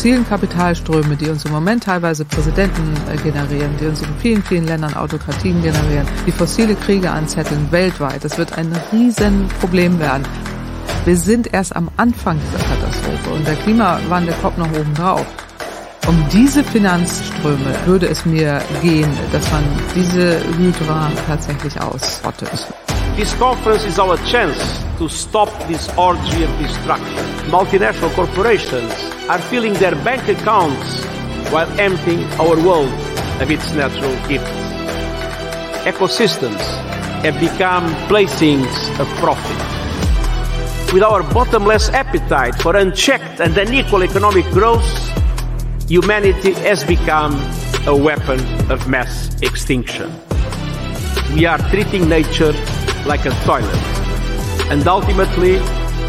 fossilen Kapitalströme, die uns im Moment teilweise Präsidenten äh, generieren, die uns in vielen, vielen Ländern Autokratien generieren, die fossile Kriege anzetteln weltweit, das wird ein Riesenproblem werden. Wir sind erst am Anfang dieser Katastrophe und der Klimawandel kommt noch oben drauf. Um diese Finanzströme würde es mir gehen, dass man diese Hydra tatsächlich ausrottet. This conference is our chance to stop this orgy of destruction. Multinational corporations are filling their bank accounts while emptying our world of its natural gifts. Ecosystems have become placings of profit. With our bottomless appetite for unchecked and unequal economic growth, humanity has become a weapon of mass extinction. We are treating nature like a toilet. And ultimately,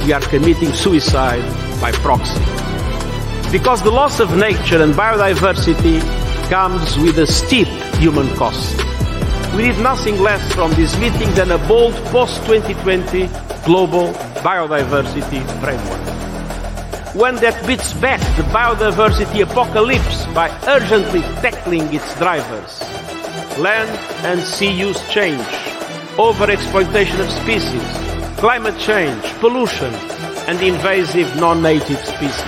we are committing suicide by proxy. Because the loss of nature and biodiversity comes with a steep human cost. We need nothing less from this meeting than a bold post-2020 global biodiversity framework. One that beats back the biodiversity apocalypse by urgently tackling its drivers. Land and sea use change, overexploitation of species, climate change, pollution, and invasive non-native species.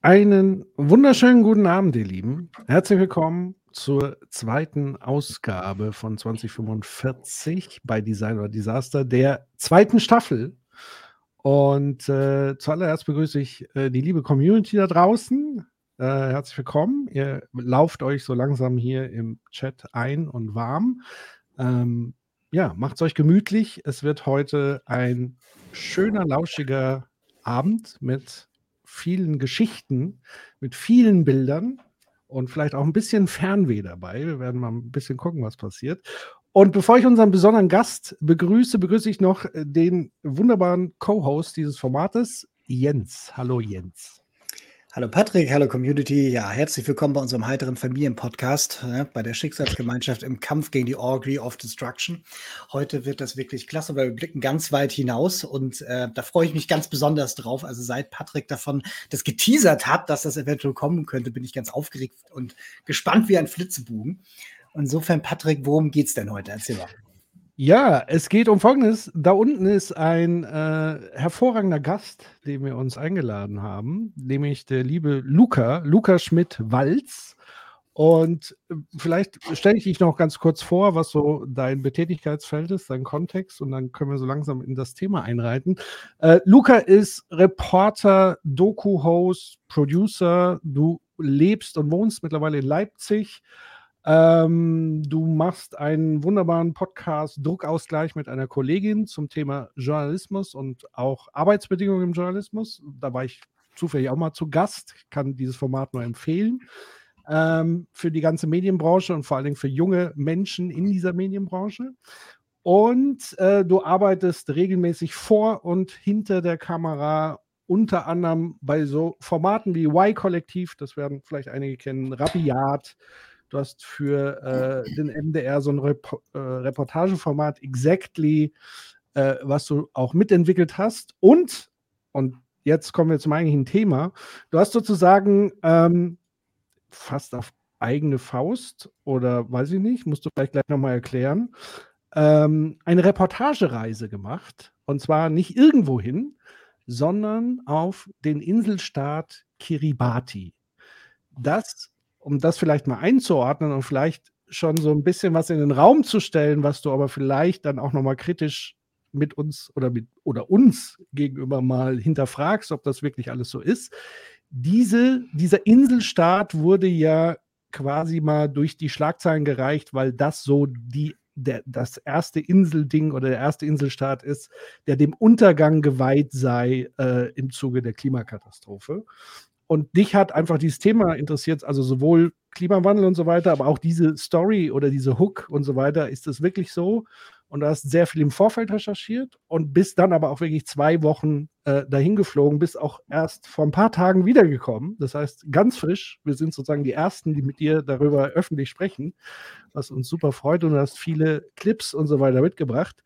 Einen wunderschönen guten Abend, ihr Lieben. Herzlich willkommen zur zweiten Ausgabe von 2045 bei Design oder Disaster, der zweiten Staffel. Und äh, zuallererst begrüße ich äh, die liebe Community da draußen. Äh, herzlich willkommen. Ihr lauft euch so langsam hier im Chat ein und warm. Ähm, ja, macht es euch gemütlich. Es wird heute ein schöner, lauschiger Abend mit vielen Geschichten, mit vielen Bildern und vielleicht auch ein bisschen Fernweh dabei. Wir werden mal ein bisschen gucken, was passiert. Und bevor ich unseren besonderen Gast begrüße, begrüße ich noch den wunderbaren Co-Host dieses Formates, Jens. Hallo Jens. Hallo Patrick, hallo Community. Ja, herzlich willkommen bei unserem heiteren Familienpodcast, ja, bei der Schicksalsgemeinschaft im Kampf gegen die Orgy of Destruction. Heute wird das wirklich klasse, weil wir blicken ganz weit hinaus und äh, da freue ich mich ganz besonders drauf. Also seit Patrick davon das geteasert hat, dass das eventuell kommen könnte, bin ich ganz aufgeregt und gespannt wie ein Flitzebogen. Insofern, Patrick, worum geht's denn heute? Erzähl mal. Ja, es geht um Folgendes. Da unten ist ein äh, hervorragender Gast, den wir uns eingeladen haben, nämlich der liebe Luca, Luca Schmidt-Walz. Und äh, vielleicht stelle ich dich noch ganz kurz vor, was so dein Betätigkeitsfeld ist, dein Kontext, und dann können wir so langsam in das Thema einreiten. Äh, Luca ist Reporter, Doku-Host, Producer. Du lebst und wohnst mittlerweile in Leipzig. Ähm, du machst einen wunderbaren Podcast Druckausgleich mit einer Kollegin zum Thema Journalismus und auch Arbeitsbedingungen im Journalismus. Da war ich zufällig auch mal zu Gast, kann dieses Format nur empfehlen. Ähm, für die ganze Medienbranche und vor allen Dingen für junge Menschen in dieser Medienbranche. Und äh, du arbeitest regelmäßig vor und hinter der Kamera, unter anderem bei so Formaten wie Y-Kollektiv, das werden vielleicht einige kennen, Rabiat, Du hast für äh, den MDR so ein Rep äh, Reportageformat Exactly, äh, was du auch mitentwickelt hast. Und, und jetzt kommen wir zum eigentlichen Thema, du hast sozusagen ähm, fast auf eigene Faust oder weiß ich nicht, musst du vielleicht gleich nochmal erklären, ähm, eine Reportagereise gemacht. Und zwar nicht irgendwohin, sondern auf den Inselstaat Kiribati. Das um das vielleicht mal einzuordnen und vielleicht schon so ein bisschen was in den Raum zu stellen, was du aber vielleicht dann auch nochmal kritisch mit uns oder mit oder uns gegenüber mal hinterfragst, ob das wirklich alles so ist. Diese, dieser Inselstaat wurde ja quasi mal durch die Schlagzeilen gereicht, weil das so die, der, das erste Inselding oder der erste Inselstaat ist, der dem Untergang geweiht sei äh, im Zuge der Klimakatastrophe. Und dich hat einfach dieses Thema interessiert, also sowohl Klimawandel und so weiter, aber auch diese Story oder diese Hook und so weiter. Ist das wirklich so? Und du hast sehr viel im Vorfeld recherchiert und bist dann aber auch wirklich zwei Wochen äh, dahin geflogen, bist auch erst vor ein paar Tagen wiedergekommen. Das heißt, ganz frisch. Wir sind sozusagen die Ersten, die mit dir darüber öffentlich sprechen, was uns super freut. Und du hast viele Clips und so weiter mitgebracht.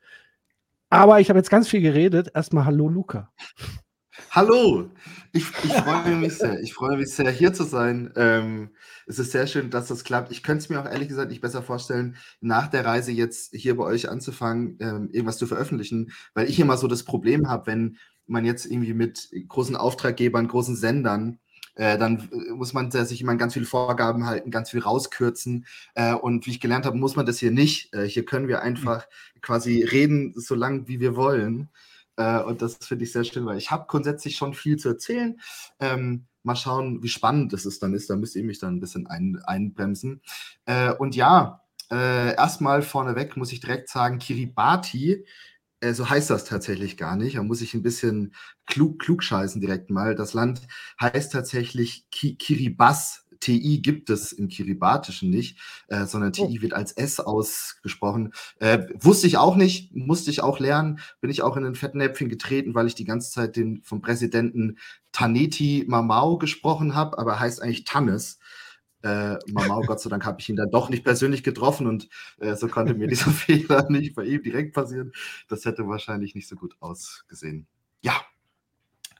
Aber ich habe jetzt ganz viel geredet. Erstmal Hallo, Luca. Hallo, ich, ich freue mich sehr. Ich freue mich sehr, hier zu sein. Ähm, es ist sehr schön, dass das klappt. Ich könnte es mir auch ehrlich gesagt nicht besser vorstellen, nach der Reise jetzt hier bei euch anzufangen, ähm, irgendwas zu veröffentlichen, weil ich immer so das Problem habe, wenn man jetzt irgendwie mit großen Auftraggebern, großen Sendern, äh, dann äh, muss man sich immer an ganz viele Vorgaben halten, ganz viel rauskürzen. Äh, und wie ich gelernt habe, muss man das hier nicht. Äh, hier können wir einfach mhm. quasi reden, so lange wie wir wollen. Äh, und das finde ich sehr schön, weil ich habe grundsätzlich schon viel zu erzählen. Ähm, mal schauen, wie spannend es dann ist. Da müsst ihr mich dann ein bisschen ein, einbremsen. Äh, und ja, äh, erstmal vorneweg muss ich direkt sagen, Kiribati, äh, so heißt das tatsächlich gar nicht. Da muss ich ein bisschen klug, klug scheißen direkt mal. Das Land heißt tatsächlich Ki Kiribati. TI gibt es im Kiribatischen nicht, äh, sondern TI oh. wird als S ausgesprochen. Äh, wusste ich auch nicht, musste ich auch lernen, bin ich auch in den Fettnäpfchen getreten, weil ich die ganze Zeit den vom Präsidenten Taneti Mamau gesprochen habe, aber heißt eigentlich Tannes. Äh, Mamau, Gott sei Dank, habe ich ihn dann doch nicht persönlich getroffen und äh, so konnte mir dieser Fehler nicht bei ihm direkt passieren. Das hätte wahrscheinlich nicht so gut ausgesehen. Ja,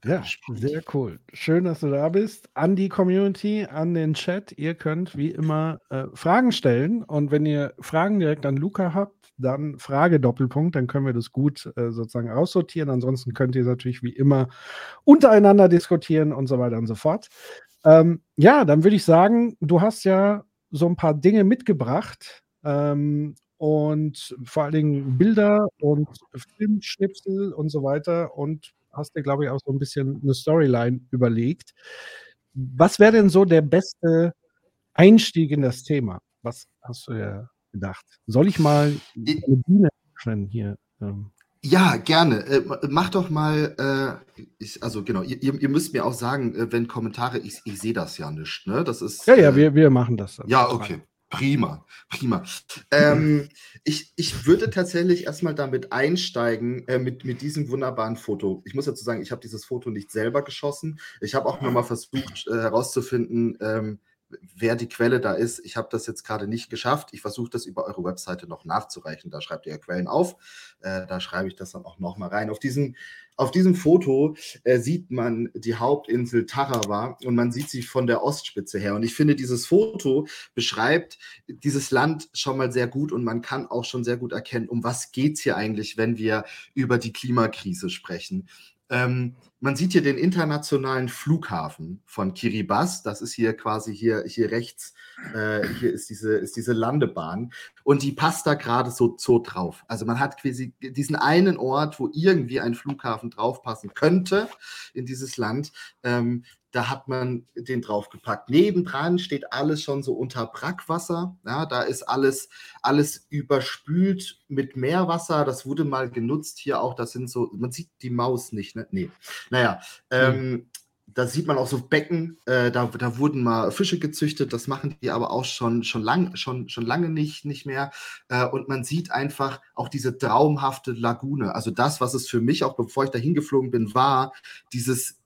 ja, sehr cool. Schön, dass du da bist. An die Community, an den Chat. Ihr könnt wie immer äh, Fragen stellen. Und wenn ihr Fragen direkt an Luca habt, dann Frage Doppelpunkt, dann können wir das gut äh, sozusagen aussortieren. Ansonsten könnt ihr natürlich wie immer untereinander diskutieren und so weiter und so fort. Ähm, ja, dann würde ich sagen, du hast ja so ein paar Dinge mitgebracht. Ähm, und vor allen Dingen Bilder und Filmschnipsel und so weiter. Und hast dir, glaube ich, auch so ein bisschen eine Storyline überlegt. Was wäre denn so der beste Einstieg in das Thema? Was hast du ja gedacht? Soll ich mal eine Bühne öffnen hier? Ähm? Ja, gerne. Äh, mach doch mal, äh, ich, also genau, ihr, ihr, müsst mir auch sagen, äh, wenn Kommentare, ich, ich sehe das ja nicht, ne? Das ist. Ja, ja, äh, wir, wir machen das. Ja, okay. Prima, prima. Ähm, ich, ich würde tatsächlich erstmal damit einsteigen, äh, mit, mit diesem wunderbaren Foto. Ich muss dazu sagen, ich habe dieses Foto nicht selber geschossen. Ich habe auch nochmal versucht äh, herauszufinden, ähm, wer die Quelle da ist. Ich habe das jetzt gerade nicht geschafft. Ich versuche das über eure Webseite noch nachzureichen. Da schreibt ihr ja Quellen auf. Äh, da schreibe ich das dann auch nochmal rein. Auf diesem auf diesem Foto äh, sieht man die Hauptinsel Tarawa und man sieht sie von der Ostspitze her. Und ich finde, dieses Foto beschreibt dieses Land schon mal sehr gut und man kann auch schon sehr gut erkennen, um was geht es hier eigentlich, wenn wir über die Klimakrise sprechen. Ähm, man sieht hier den internationalen Flughafen von Kiribati. Das ist hier quasi hier, hier rechts. Äh, hier ist diese, ist diese Landebahn. Und die passt da gerade so, so drauf. Also man hat quasi diesen einen Ort, wo irgendwie ein Flughafen draufpassen könnte in dieses Land. Ähm, da hat man den draufgepackt. Nebendran steht alles schon so unter Brackwasser. Ja, da ist alles, alles überspült mit Meerwasser. Das wurde mal genutzt hier auch. Das sind so, man sieht die Maus nicht, ne? Nee. Naja, ähm, mhm. Da sieht man auch so Becken, äh, da, da wurden mal Fische gezüchtet, das machen die aber auch schon, schon, lang, schon, schon lange nicht, nicht mehr. Äh, und man sieht einfach auch diese traumhafte Lagune. Also das, was es für mich auch, bevor ich da hingeflogen bin, war, dieses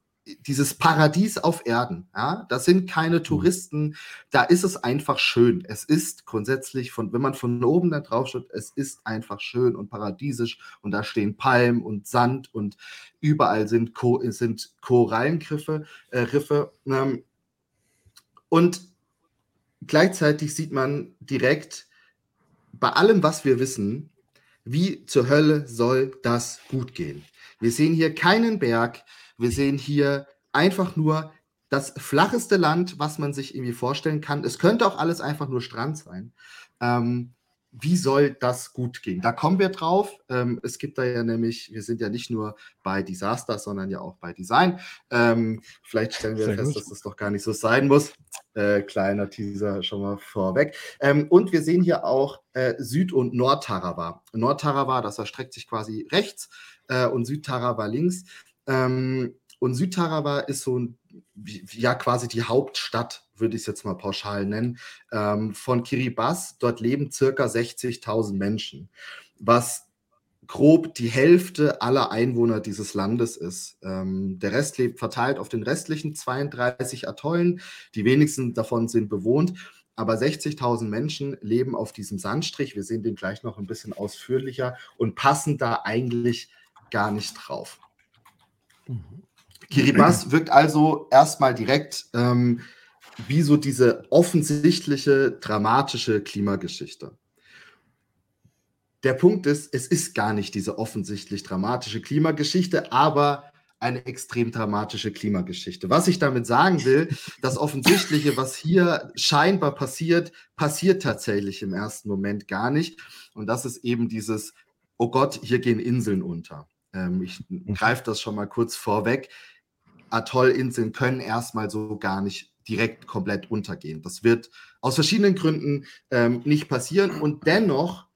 dieses Paradies auf Erden. Ja? Das sind keine mhm. Touristen, da ist es einfach schön. Es ist grundsätzlich, von, wenn man von oben da drauf schaut, es ist einfach schön und paradiesisch und da stehen Palmen und Sand und überall sind, Ko sind Korallenriffe. Äh, Riffe, ähm, und gleichzeitig sieht man direkt bei allem, was wir wissen, wie zur Hölle soll das gut gehen. Wir sehen hier keinen Berg, wir sehen hier einfach nur das flacheste Land, was man sich irgendwie vorstellen kann. Es könnte auch alles einfach nur Strand sein. Ähm, wie soll das gut gehen? Da kommen wir drauf. Ähm, es gibt da ja nämlich, wir sind ja nicht nur bei Disaster, sondern ja auch bei Design. Ähm, vielleicht stellen wir Sehr fest, gut. dass das doch gar nicht so sein muss. Äh, kleiner Teaser schon mal vorweg. Ähm, und wir sehen hier auch äh, Süd- und Nordtarawa. Nordtarawa, das erstreckt sich quasi rechts äh, und Südtarawa links. Ähm, und Südtarawa ist so ein, ja quasi die Hauptstadt, würde ich es jetzt mal pauschal nennen, ähm, von Kiribati. Dort leben circa 60.000 Menschen, was grob die Hälfte aller Einwohner dieses Landes ist. Ähm, der Rest lebt verteilt auf den restlichen 32 Atollen. Die wenigsten davon sind bewohnt. aber 60.000 Menschen leben auf diesem Sandstrich. Wir sehen den gleich noch ein bisschen ausführlicher und passen da eigentlich gar nicht drauf. Mhm. Kiribati wirkt also erstmal direkt ähm, wie so diese offensichtliche, dramatische Klimageschichte. Der Punkt ist, es ist gar nicht diese offensichtlich dramatische Klimageschichte, aber eine extrem dramatische Klimageschichte. Was ich damit sagen will, das Offensichtliche, was hier scheinbar passiert, passiert tatsächlich im ersten Moment gar nicht. Und das ist eben dieses, oh Gott, hier gehen Inseln unter. Ähm, ich greife das schon mal kurz vorweg. Atollinseln können erstmal so gar nicht direkt komplett untergehen. Das wird aus verschiedenen Gründen ähm, nicht passieren und dennoch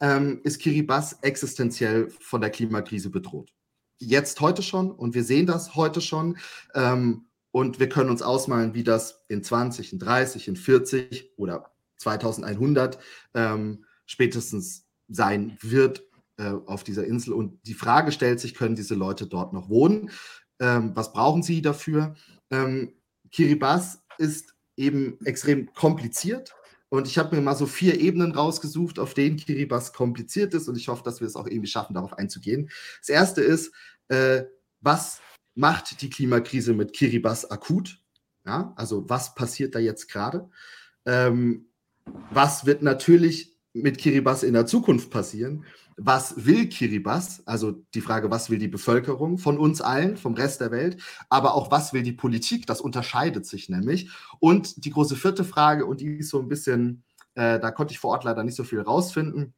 ähm, ist Kiribati existenziell von der Klimakrise bedroht jetzt heute schon und wir sehen das heute schon. Ähm, und wir können uns ausmalen, wie das in 20, in 30, in 40 oder 2100 ähm, spätestens sein wird äh, auf dieser Insel. Und die Frage stellt sich, können diese Leute dort noch wohnen? Ähm, was brauchen sie dafür? Ähm, Kiribati ist eben extrem kompliziert. Und ich habe mir mal so vier Ebenen rausgesucht, auf denen Kiribati kompliziert ist. Und ich hoffe, dass wir es auch irgendwie schaffen, darauf einzugehen. Das erste ist, äh, was macht die Klimakrise mit Kiribati akut? Ja, also was passiert da jetzt gerade? Ähm, was wird natürlich mit Kiribati in der Zukunft passieren? Was will Kiribati? Also die Frage, was will die Bevölkerung von uns allen, vom Rest der Welt, aber auch was will die Politik? Das unterscheidet sich nämlich. Und die große vierte Frage, und die ist so ein bisschen, äh, da konnte ich vor Ort leider nicht so viel rausfinden,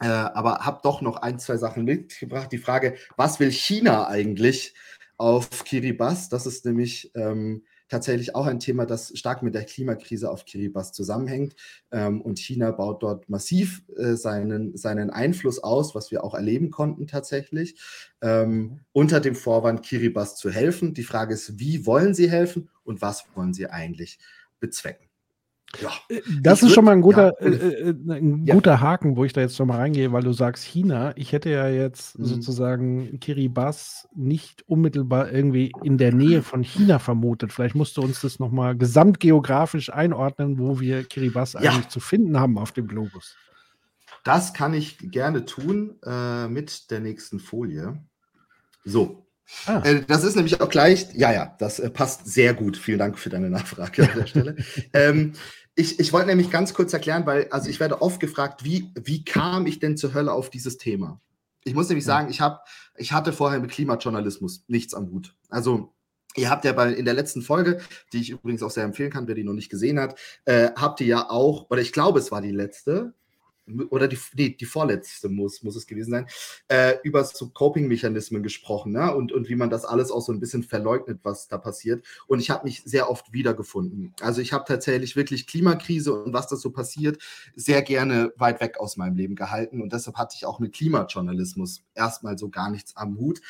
äh, aber habe doch noch ein, zwei Sachen mitgebracht. Die Frage, was will China eigentlich auf Kiribati? Das ist nämlich ähm, tatsächlich auch ein Thema, das stark mit der Klimakrise auf Kiribati zusammenhängt. Ähm, und China baut dort massiv äh, seinen, seinen Einfluss aus, was wir auch erleben konnten tatsächlich, ähm, unter dem Vorwand, Kiribati zu helfen. Die Frage ist, wie wollen sie helfen und was wollen sie eigentlich bezwecken? Ja, äh, das ist schon mal ein guter, ja, äh, äh, ein ja. guter Haken, wo ich da jetzt schon mal reingehe, weil du sagst China. Ich hätte ja jetzt mhm. sozusagen Kiribati nicht unmittelbar irgendwie in der Nähe von China vermutet. Vielleicht musst du uns das nochmal gesamtgeografisch einordnen, wo wir Kiribati ja. eigentlich zu finden haben auf dem Globus. Das kann ich gerne tun äh, mit der nächsten Folie. So, Ah. Äh, das ist nämlich auch gleich, ja, ja, das äh, passt sehr gut. Vielen Dank für deine Nachfrage an der Stelle. ähm, ich, ich wollte nämlich ganz kurz erklären, weil, also ich werde oft gefragt, wie, wie kam ich denn zur Hölle auf dieses Thema? Ich muss nämlich sagen, ich, hab, ich hatte vorher mit Klimajournalismus nichts am Hut. Also, ihr habt ja bei, in der letzten Folge, die ich übrigens auch sehr empfehlen kann, wer die noch nicht gesehen hat, äh, habt ihr ja auch, oder ich glaube, es war die letzte, oder die, die, die vorletzte muss, muss es gewesen sein, äh, über so Coping-Mechanismen gesprochen ne? und, und wie man das alles auch so ein bisschen verleugnet, was da passiert. Und ich habe mich sehr oft wiedergefunden. Also ich habe tatsächlich wirklich Klimakrise und was da so passiert, sehr gerne weit weg aus meinem Leben gehalten. Und deshalb hatte ich auch mit Klimajournalismus erstmal so gar nichts am Hut.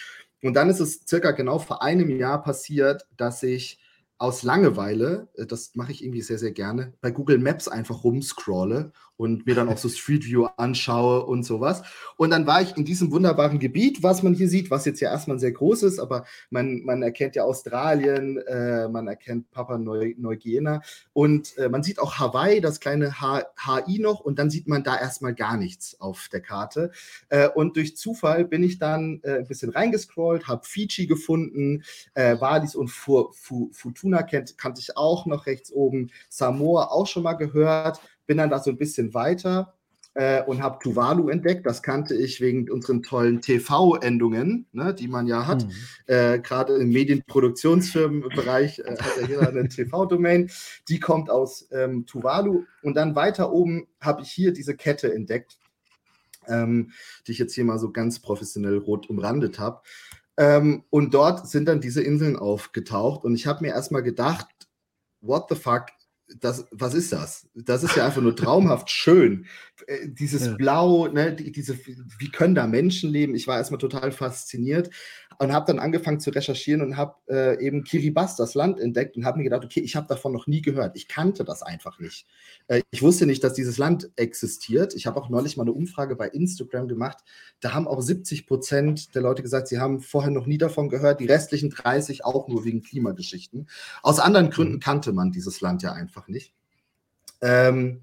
Und dann ist es circa genau vor einem Jahr passiert, dass ich aus Langeweile, äh, das mache ich irgendwie sehr, sehr gerne, bei Google Maps einfach rumscrolle und mir dann auch so Street View anschaue und sowas. Und dann war ich in diesem wunderbaren Gebiet, was man hier sieht, was jetzt ja erstmal sehr groß ist, aber man, man erkennt ja Australien, äh, man erkennt Papua Neuguinea und äh, man sieht auch Hawaii, das kleine H HI noch und dann sieht man da erstmal gar nichts auf der Karte. Äh, und durch Zufall bin ich dann äh, ein bisschen reingescrollt, habe Fiji gefunden, äh, Wallis und Fu Fu Fortuna kennt, kannte ich auch noch rechts oben. Samoa auch schon mal gehört. Bin dann da so ein bisschen weiter äh, und habe Tuvalu entdeckt. Das kannte ich wegen unseren tollen TV-Endungen, ne, die man ja hat. Mhm. Äh, Gerade im Medienproduktionsfirmenbereich äh, hat ja jeder eine TV-Domain. Die kommt aus ähm, Tuvalu. Und dann weiter oben habe ich hier diese Kette entdeckt, ähm, die ich jetzt hier mal so ganz professionell rot umrandet habe. Ähm, und dort sind dann diese Inseln aufgetaucht und ich habe mir erstmal gedacht, what the fuck, das, was ist das? Das ist ja einfach nur traumhaft schön. Äh, dieses ja. Blau, ne, die, diese, wie können da Menschen leben? Ich war erstmal total fasziniert und habe dann angefangen zu recherchieren und habe äh, eben Kiribati, das Land, entdeckt und habe mir gedacht, okay, ich habe davon noch nie gehört. Ich kannte das einfach nicht. Äh, ich wusste nicht, dass dieses Land existiert. Ich habe auch neulich mal eine Umfrage bei Instagram gemacht. Da haben auch 70 Prozent der Leute gesagt, sie haben vorher noch nie davon gehört. Die restlichen 30 auch nur wegen Klimageschichten. Aus anderen Gründen mhm. kannte man dieses Land ja einfach nicht. Ähm,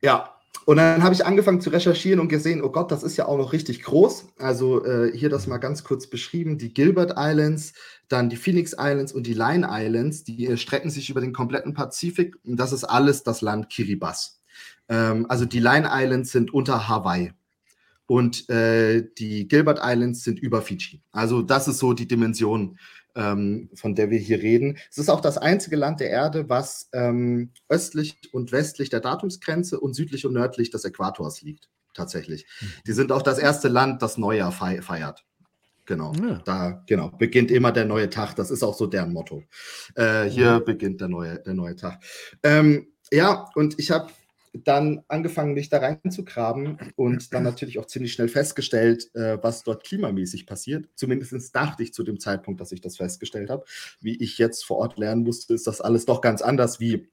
ja, und dann habe ich angefangen zu recherchieren und gesehen, oh Gott, das ist ja auch noch richtig groß. Also äh, hier das mal ganz kurz beschrieben. Die Gilbert Islands, dann die Phoenix Islands und die Line Islands, die äh, strecken sich über den kompletten Pazifik. Und das ist alles das Land Kiribati. Ähm, also die Line Islands sind unter Hawaii. Und äh, die Gilbert Islands sind über Fiji. Also das ist so die Dimension ähm, von der wir hier reden. Es ist auch das einzige Land der Erde, was ähm, östlich und westlich der Datumsgrenze und südlich und nördlich des Äquators liegt, tatsächlich. Mhm. Die sind auch das erste Land, das Neujahr feiert. Genau, ja. da genau, beginnt immer der neue Tag. Das ist auch so deren Motto. Äh, hier mhm. beginnt der neue, der neue Tag. Ähm, ja, und ich habe dann angefangen, mich da reinzugraben und dann natürlich auch ziemlich schnell festgestellt, äh, was dort klimamäßig passiert. Zumindest dachte ich zu dem Zeitpunkt, dass ich das festgestellt habe. Wie ich jetzt vor Ort lernen musste, ist das alles doch ganz anders, wie,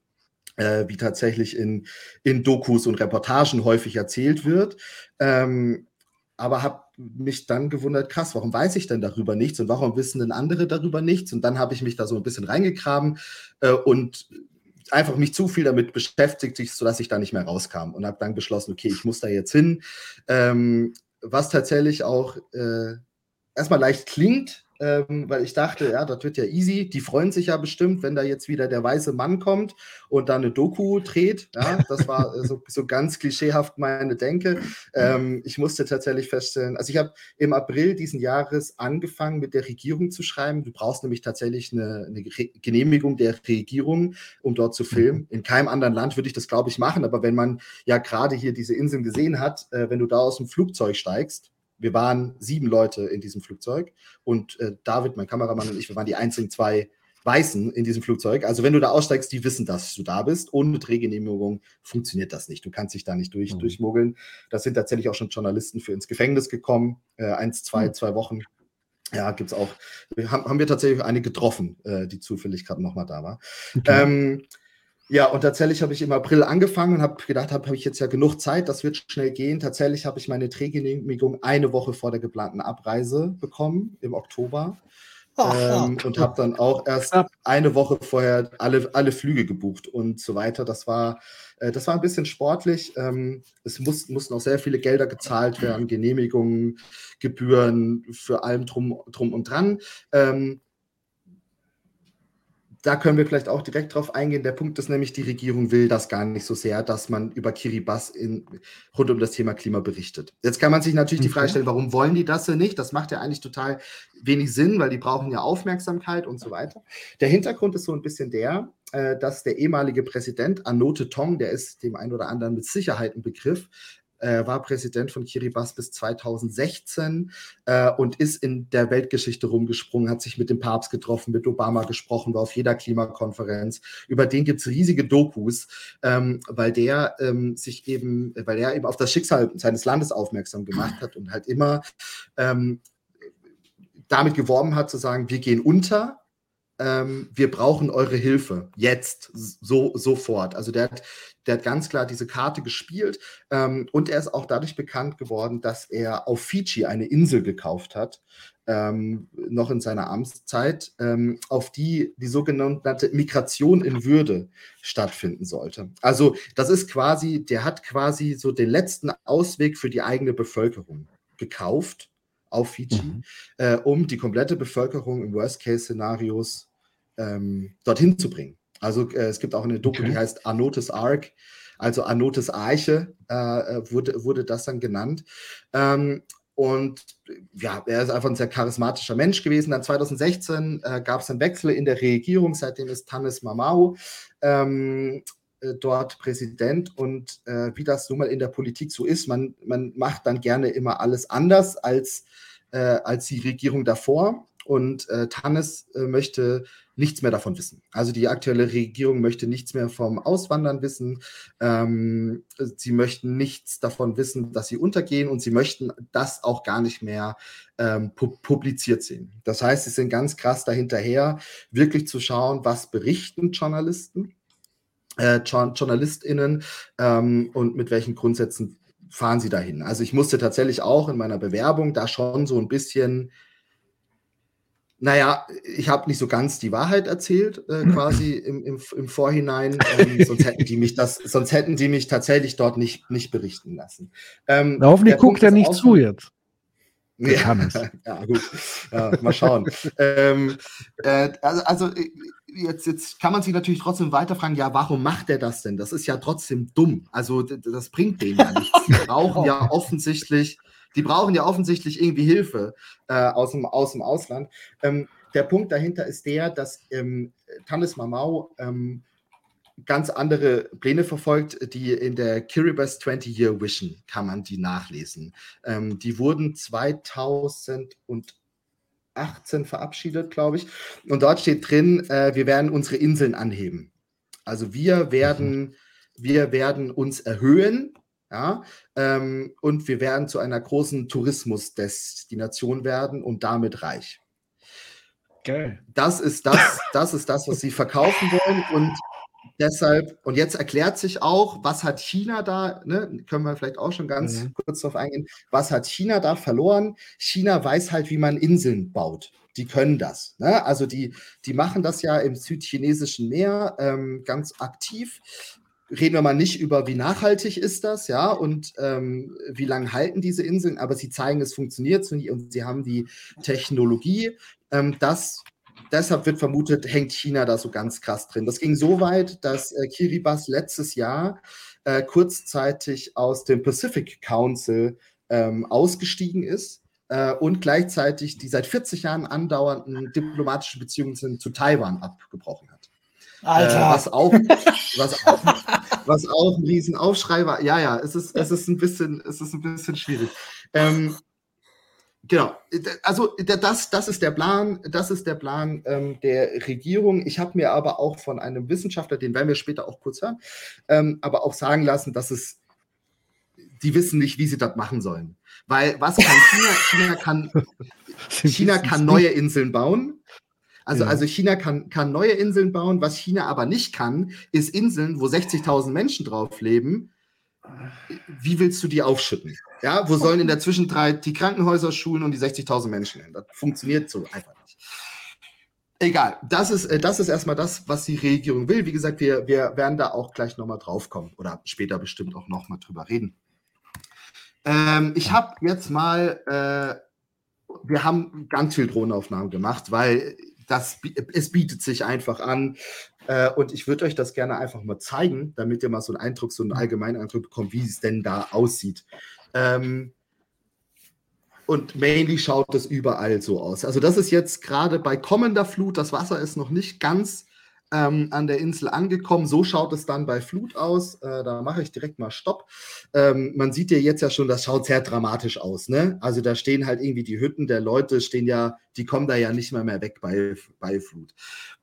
äh, wie tatsächlich in, in Dokus und Reportagen häufig erzählt wird. Ähm, aber habe mich dann gewundert, krass, warum weiß ich denn darüber nichts und warum wissen denn andere darüber nichts? Und dann habe ich mich da so ein bisschen reingegraben äh, und einfach mich zu viel damit beschäftigt, sodass ich da nicht mehr rauskam und habe dann beschlossen, okay, ich muss da jetzt hin. Ähm, was tatsächlich auch äh, erstmal leicht klingt, ähm, weil ich dachte, ja, das wird ja easy. Die freuen sich ja bestimmt, wenn da jetzt wieder der weiße Mann kommt und da eine Doku dreht. Ja, das war äh, so, so ganz klischeehaft meine Denke. Ähm, ich musste tatsächlich feststellen, also ich habe im April diesen Jahres angefangen, mit der Regierung zu schreiben. Du brauchst nämlich tatsächlich eine, eine Genehmigung der Regierung, um dort zu filmen. In keinem anderen Land würde ich das, glaube ich, machen. Aber wenn man ja gerade hier diese Inseln gesehen hat, äh, wenn du da aus dem Flugzeug steigst, wir waren sieben Leute in diesem Flugzeug und äh, David, mein Kameramann und ich, wir waren die einzigen zwei Weißen in diesem Flugzeug. Also wenn du da aussteigst, die wissen, dass du da bist. Ohne Drehgenehmigung funktioniert das nicht. Du kannst dich da nicht durch, mhm. durchmogeln. Da sind tatsächlich auch schon Journalisten für ins Gefängnis gekommen. Äh, eins, zwei, mhm. zwei Wochen. Ja, gibt es auch. Haben, haben wir tatsächlich eine getroffen, äh, die zufällig gerade nochmal da war. Okay. Ähm, ja, und tatsächlich habe ich im April angefangen und habe gedacht, habe hab ich jetzt ja genug Zeit, das wird schnell gehen. Tatsächlich habe ich meine Drehgenehmigung eine Woche vor der geplanten Abreise bekommen, im Oktober. ähm, und habe dann auch erst eine Woche vorher alle, alle Flüge gebucht und so weiter. Das war, äh, das war ein bisschen sportlich. Ähm, es muss, mussten auch sehr viele Gelder gezahlt werden, Genehmigungen, Gebühren für allem drum, drum und dran. Ähm, da können wir vielleicht auch direkt drauf eingehen. Der Punkt ist nämlich, die Regierung will das gar nicht so sehr, dass man über Kiribati in, rund um das Thema Klima berichtet. Jetzt kann man sich natürlich okay. die Frage stellen, warum wollen die das denn nicht? Das macht ja eigentlich total wenig Sinn, weil die brauchen ja Aufmerksamkeit und so weiter. Der Hintergrund ist so ein bisschen der, äh, dass der ehemalige Präsident Anote Tong, der ist dem einen oder anderen mit Sicherheit ein Begriff, äh, war Präsident von Kiribati bis 2016 äh, und ist in der Weltgeschichte rumgesprungen, hat sich mit dem Papst getroffen, mit Obama gesprochen, war auf jeder Klimakonferenz. Über den gibt es riesige Dokus, ähm, weil der ähm, sich eben, weil er eben auf das Schicksal seines Landes aufmerksam gemacht hat und halt immer ähm, damit geworben hat, zu sagen, wir gehen unter, ähm, wir brauchen eure Hilfe jetzt, so sofort. Also der hat, der hat ganz klar diese Karte gespielt ähm, und er ist auch dadurch bekannt geworden, dass er auf Fiji eine Insel gekauft hat, ähm, noch in seiner Amtszeit, ähm, auf die die sogenannte Migration in Würde stattfinden sollte. Also das ist quasi, der hat quasi so den letzten Ausweg für die eigene Bevölkerung gekauft auf Fiji, mhm. äh, um die komplette Bevölkerung im Worst-Case-Szenarios ähm, dorthin zu bringen. Also äh, es gibt auch eine Doku, okay. die heißt Anotis Ark, also Anotis Arche äh, äh, wurde, wurde das dann genannt. Ähm, und ja, er ist einfach ein sehr charismatischer Mensch gewesen. Dann 2016 äh, gab es einen Wechsel in der Regierung, seitdem ist Tanis Mamau ähm, äh, dort Präsident. Und äh, wie das nun mal in der Politik so ist, man, man macht dann gerne immer alles anders als, äh, als die Regierung davor. Und äh, Tannes äh, möchte nichts mehr davon wissen. Also die aktuelle Regierung möchte nichts mehr vom Auswandern wissen. Ähm, sie möchten nichts davon wissen, dass sie untergehen und sie möchten das auch gar nicht mehr ähm, pu publiziert sehen. Das heißt, sie sind ganz krass dahinterher, wirklich zu schauen, was berichten Journalisten, äh, JournalistInnen ähm, und mit welchen Grundsätzen fahren sie dahin. Also ich musste tatsächlich auch in meiner Bewerbung da schon so ein bisschen Naja, ich habe nicht so ganz die Wahrheit erzählt, äh, quasi im, im, im Vorhinein. Ähm, sonst hätten die mich das, sonst hätten die mich tatsächlich dort nicht, nicht berichten lassen. Ähm, Na, hoffentlich guckt er nicht zu jetzt. Ja, ja, gut. Ja, mal schauen. ähm, äh, also, also äh, jetzt, jetzt kann man sich natürlich trotzdem weiterfragen, ja, warum macht er das denn? Das ist ja trotzdem dumm. Also das bringt denen ja nichts. Die brauchen ja offensichtlich, die brauchen ja offensichtlich irgendwie Hilfe äh, aus, dem, aus dem Ausland. Ähm, der Punkt dahinter ist der, dass ähm, Tanis Mamau ähm, ganz andere Pläne verfolgt, die in der Kiribati 20-Year Vision kann man die nachlesen. Ähm, die wurden 2018 verabschiedet, glaube ich. Und dort steht drin, äh, wir werden unsere Inseln anheben. Also wir werden, wir werden uns erhöhen, ja, ähm, und wir werden zu einer großen Tourismusdestination werden und damit reich. Geil. Das ist das, das ist das, was sie verkaufen wollen. Und Deshalb, und jetzt erklärt sich auch, was hat China da, ne, können wir vielleicht auch schon ganz mhm. kurz darauf eingehen, was hat China da verloren? China weiß halt, wie man Inseln baut. Die können das. Ne? Also die, die machen das ja im südchinesischen Meer ähm, ganz aktiv. Reden wir mal nicht über, wie nachhaltig ist das, ja, und ähm, wie lange halten diese Inseln, aber sie zeigen, es funktioniert und sie haben die Technologie, ähm, das deshalb wird vermutet, hängt China da so ganz krass drin. Das ging so weit, dass äh, Kiribati letztes Jahr äh, kurzzeitig aus dem Pacific Council ähm, ausgestiegen ist äh, und gleichzeitig die seit 40 Jahren andauernden diplomatischen Beziehungen zu Taiwan abgebrochen hat. Alter. Äh, was, auch, was, auch, was auch ein Riesenaufschrei war. Ja, ja, es ist, es ist, ein, bisschen, es ist ein bisschen schwierig. Ähm, Genau, also das, das ist der Plan, das ist der Plan ähm, der Regierung. Ich habe mir aber auch von einem Wissenschaftler, den werden wir später auch kurz hören, ähm, aber auch sagen lassen, dass es, die wissen nicht, wie sie das machen sollen. Weil was kann China? China kann, China kann neue Inseln bauen. Also, ja. also China kann, kann neue Inseln bauen. Was China aber nicht kann, ist Inseln, wo 60.000 Menschen drauf leben, wie willst du die aufschütten? Ja, wo sollen in der Zwischenzeit die Krankenhäuser, Schulen und die 60.000 Menschen hin? Das funktioniert so einfach nicht. Egal, das ist, äh, das ist erstmal das, was die Regierung will. Wie gesagt, wir, wir werden da auch gleich nochmal drauf kommen oder später bestimmt auch nochmal drüber reden. Ähm, ich habe jetzt mal, äh, wir haben ganz viel Drohnenaufnahmen gemacht, weil das, es bietet sich einfach an. Äh, und ich würde euch das gerne einfach mal zeigen, damit ihr mal so einen Eindruck, so einen mhm. allgemeinen Eindruck bekommt, wie es denn da aussieht. Ähm, und mainly schaut es überall so aus. Also das ist jetzt gerade bei kommender Flut, das Wasser ist noch nicht ganz ähm, an der Insel angekommen. So schaut es dann bei Flut aus. Äh, da mache ich direkt mal Stopp. Ähm, man sieht ja jetzt ja schon, das schaut sehr dramatisch aus. Ne? Also da stehen halt irgendwie die Hütten der Leute, stehen ja, die kommen da ja nicht mehr, mehr weg bei, bei Flut.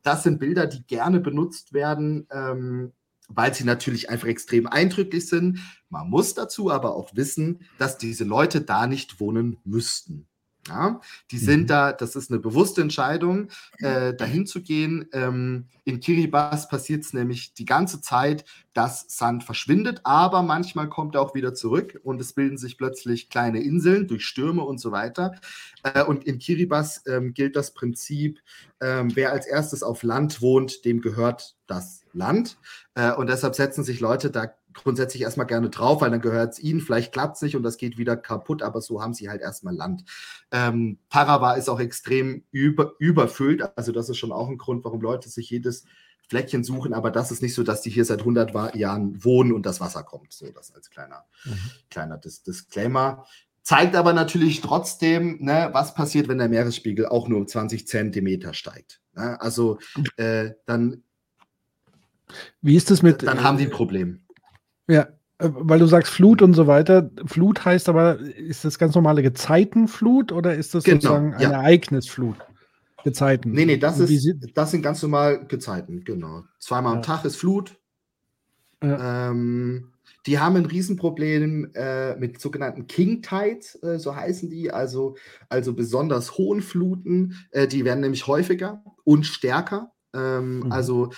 Das sind Bilder, die gerne benutzt werden. Ähm, weil sie natürlich einfach extrem eindrücklich sind. Man muss dazu aber auch wissen, dass diese Leute da nicht wohnen müssten. Ja, die sind mhm. da, das ist eine bewusste Entscheidung, äh, dahin zu gehen. Ähm, in Kiribati passiert es nämlich die ganze Zeit, dass Sand verschwindet, aber manchmal kommt er auch wieder zurück und es bilden sich plötzlich kleine Inseln durch Stürme und so weiter. Äh, und in Kiribati ähm, gilt das Prinzip, ähm, wer als erstes auf Land wohnt, dem gehört das Land. Äh, und deshalb setzen sich Leute da grundsätzlich erstmal gerne drauf, weil dann gehört es ihnen. Vielleicht klappt es nicht und das geht wieder kaputt, aber so haben sie halt erstmal Land. Ähm, Tarawa ist auch extrem über, überfüllt, also das ist schon auch ein Grund, warum Leute sich jedes Fleckchen suchen, aber das ist nicht so, dass die hier seit 100 Jahren wohnen und das Wasser kommt. So, das als kleiner, mhm. kleiner Dis Disclaimer. Zeigt aber natürlich trotzdem, ne, was passiert, wenn der Meeresspiegel auch nur um 20 Zentimeter steigt. Ne? Also äh, dann. Wie ist das mit. Dann haben die ein Problem. Ja, äh, weil du sagst Flut und so weiter. Flut heißt aber, ist das ganz normale Gezeitenflut oder ist das genau, sozusagen eine ja. Ereignisflut? Gezeiten. Nee, nee, das, ist, das sind ganz normal Gezeiten, genau. Zweimal ja. am Tag ist Flut. Ja. Ähm, die haben ein Riesenproblem äh, mit sogenannten King Tides, äh, so heißen die, also, also besonders hohen Fluten. Äh, die werden nämlich häufiger und stärker. Ähm, mhm. Also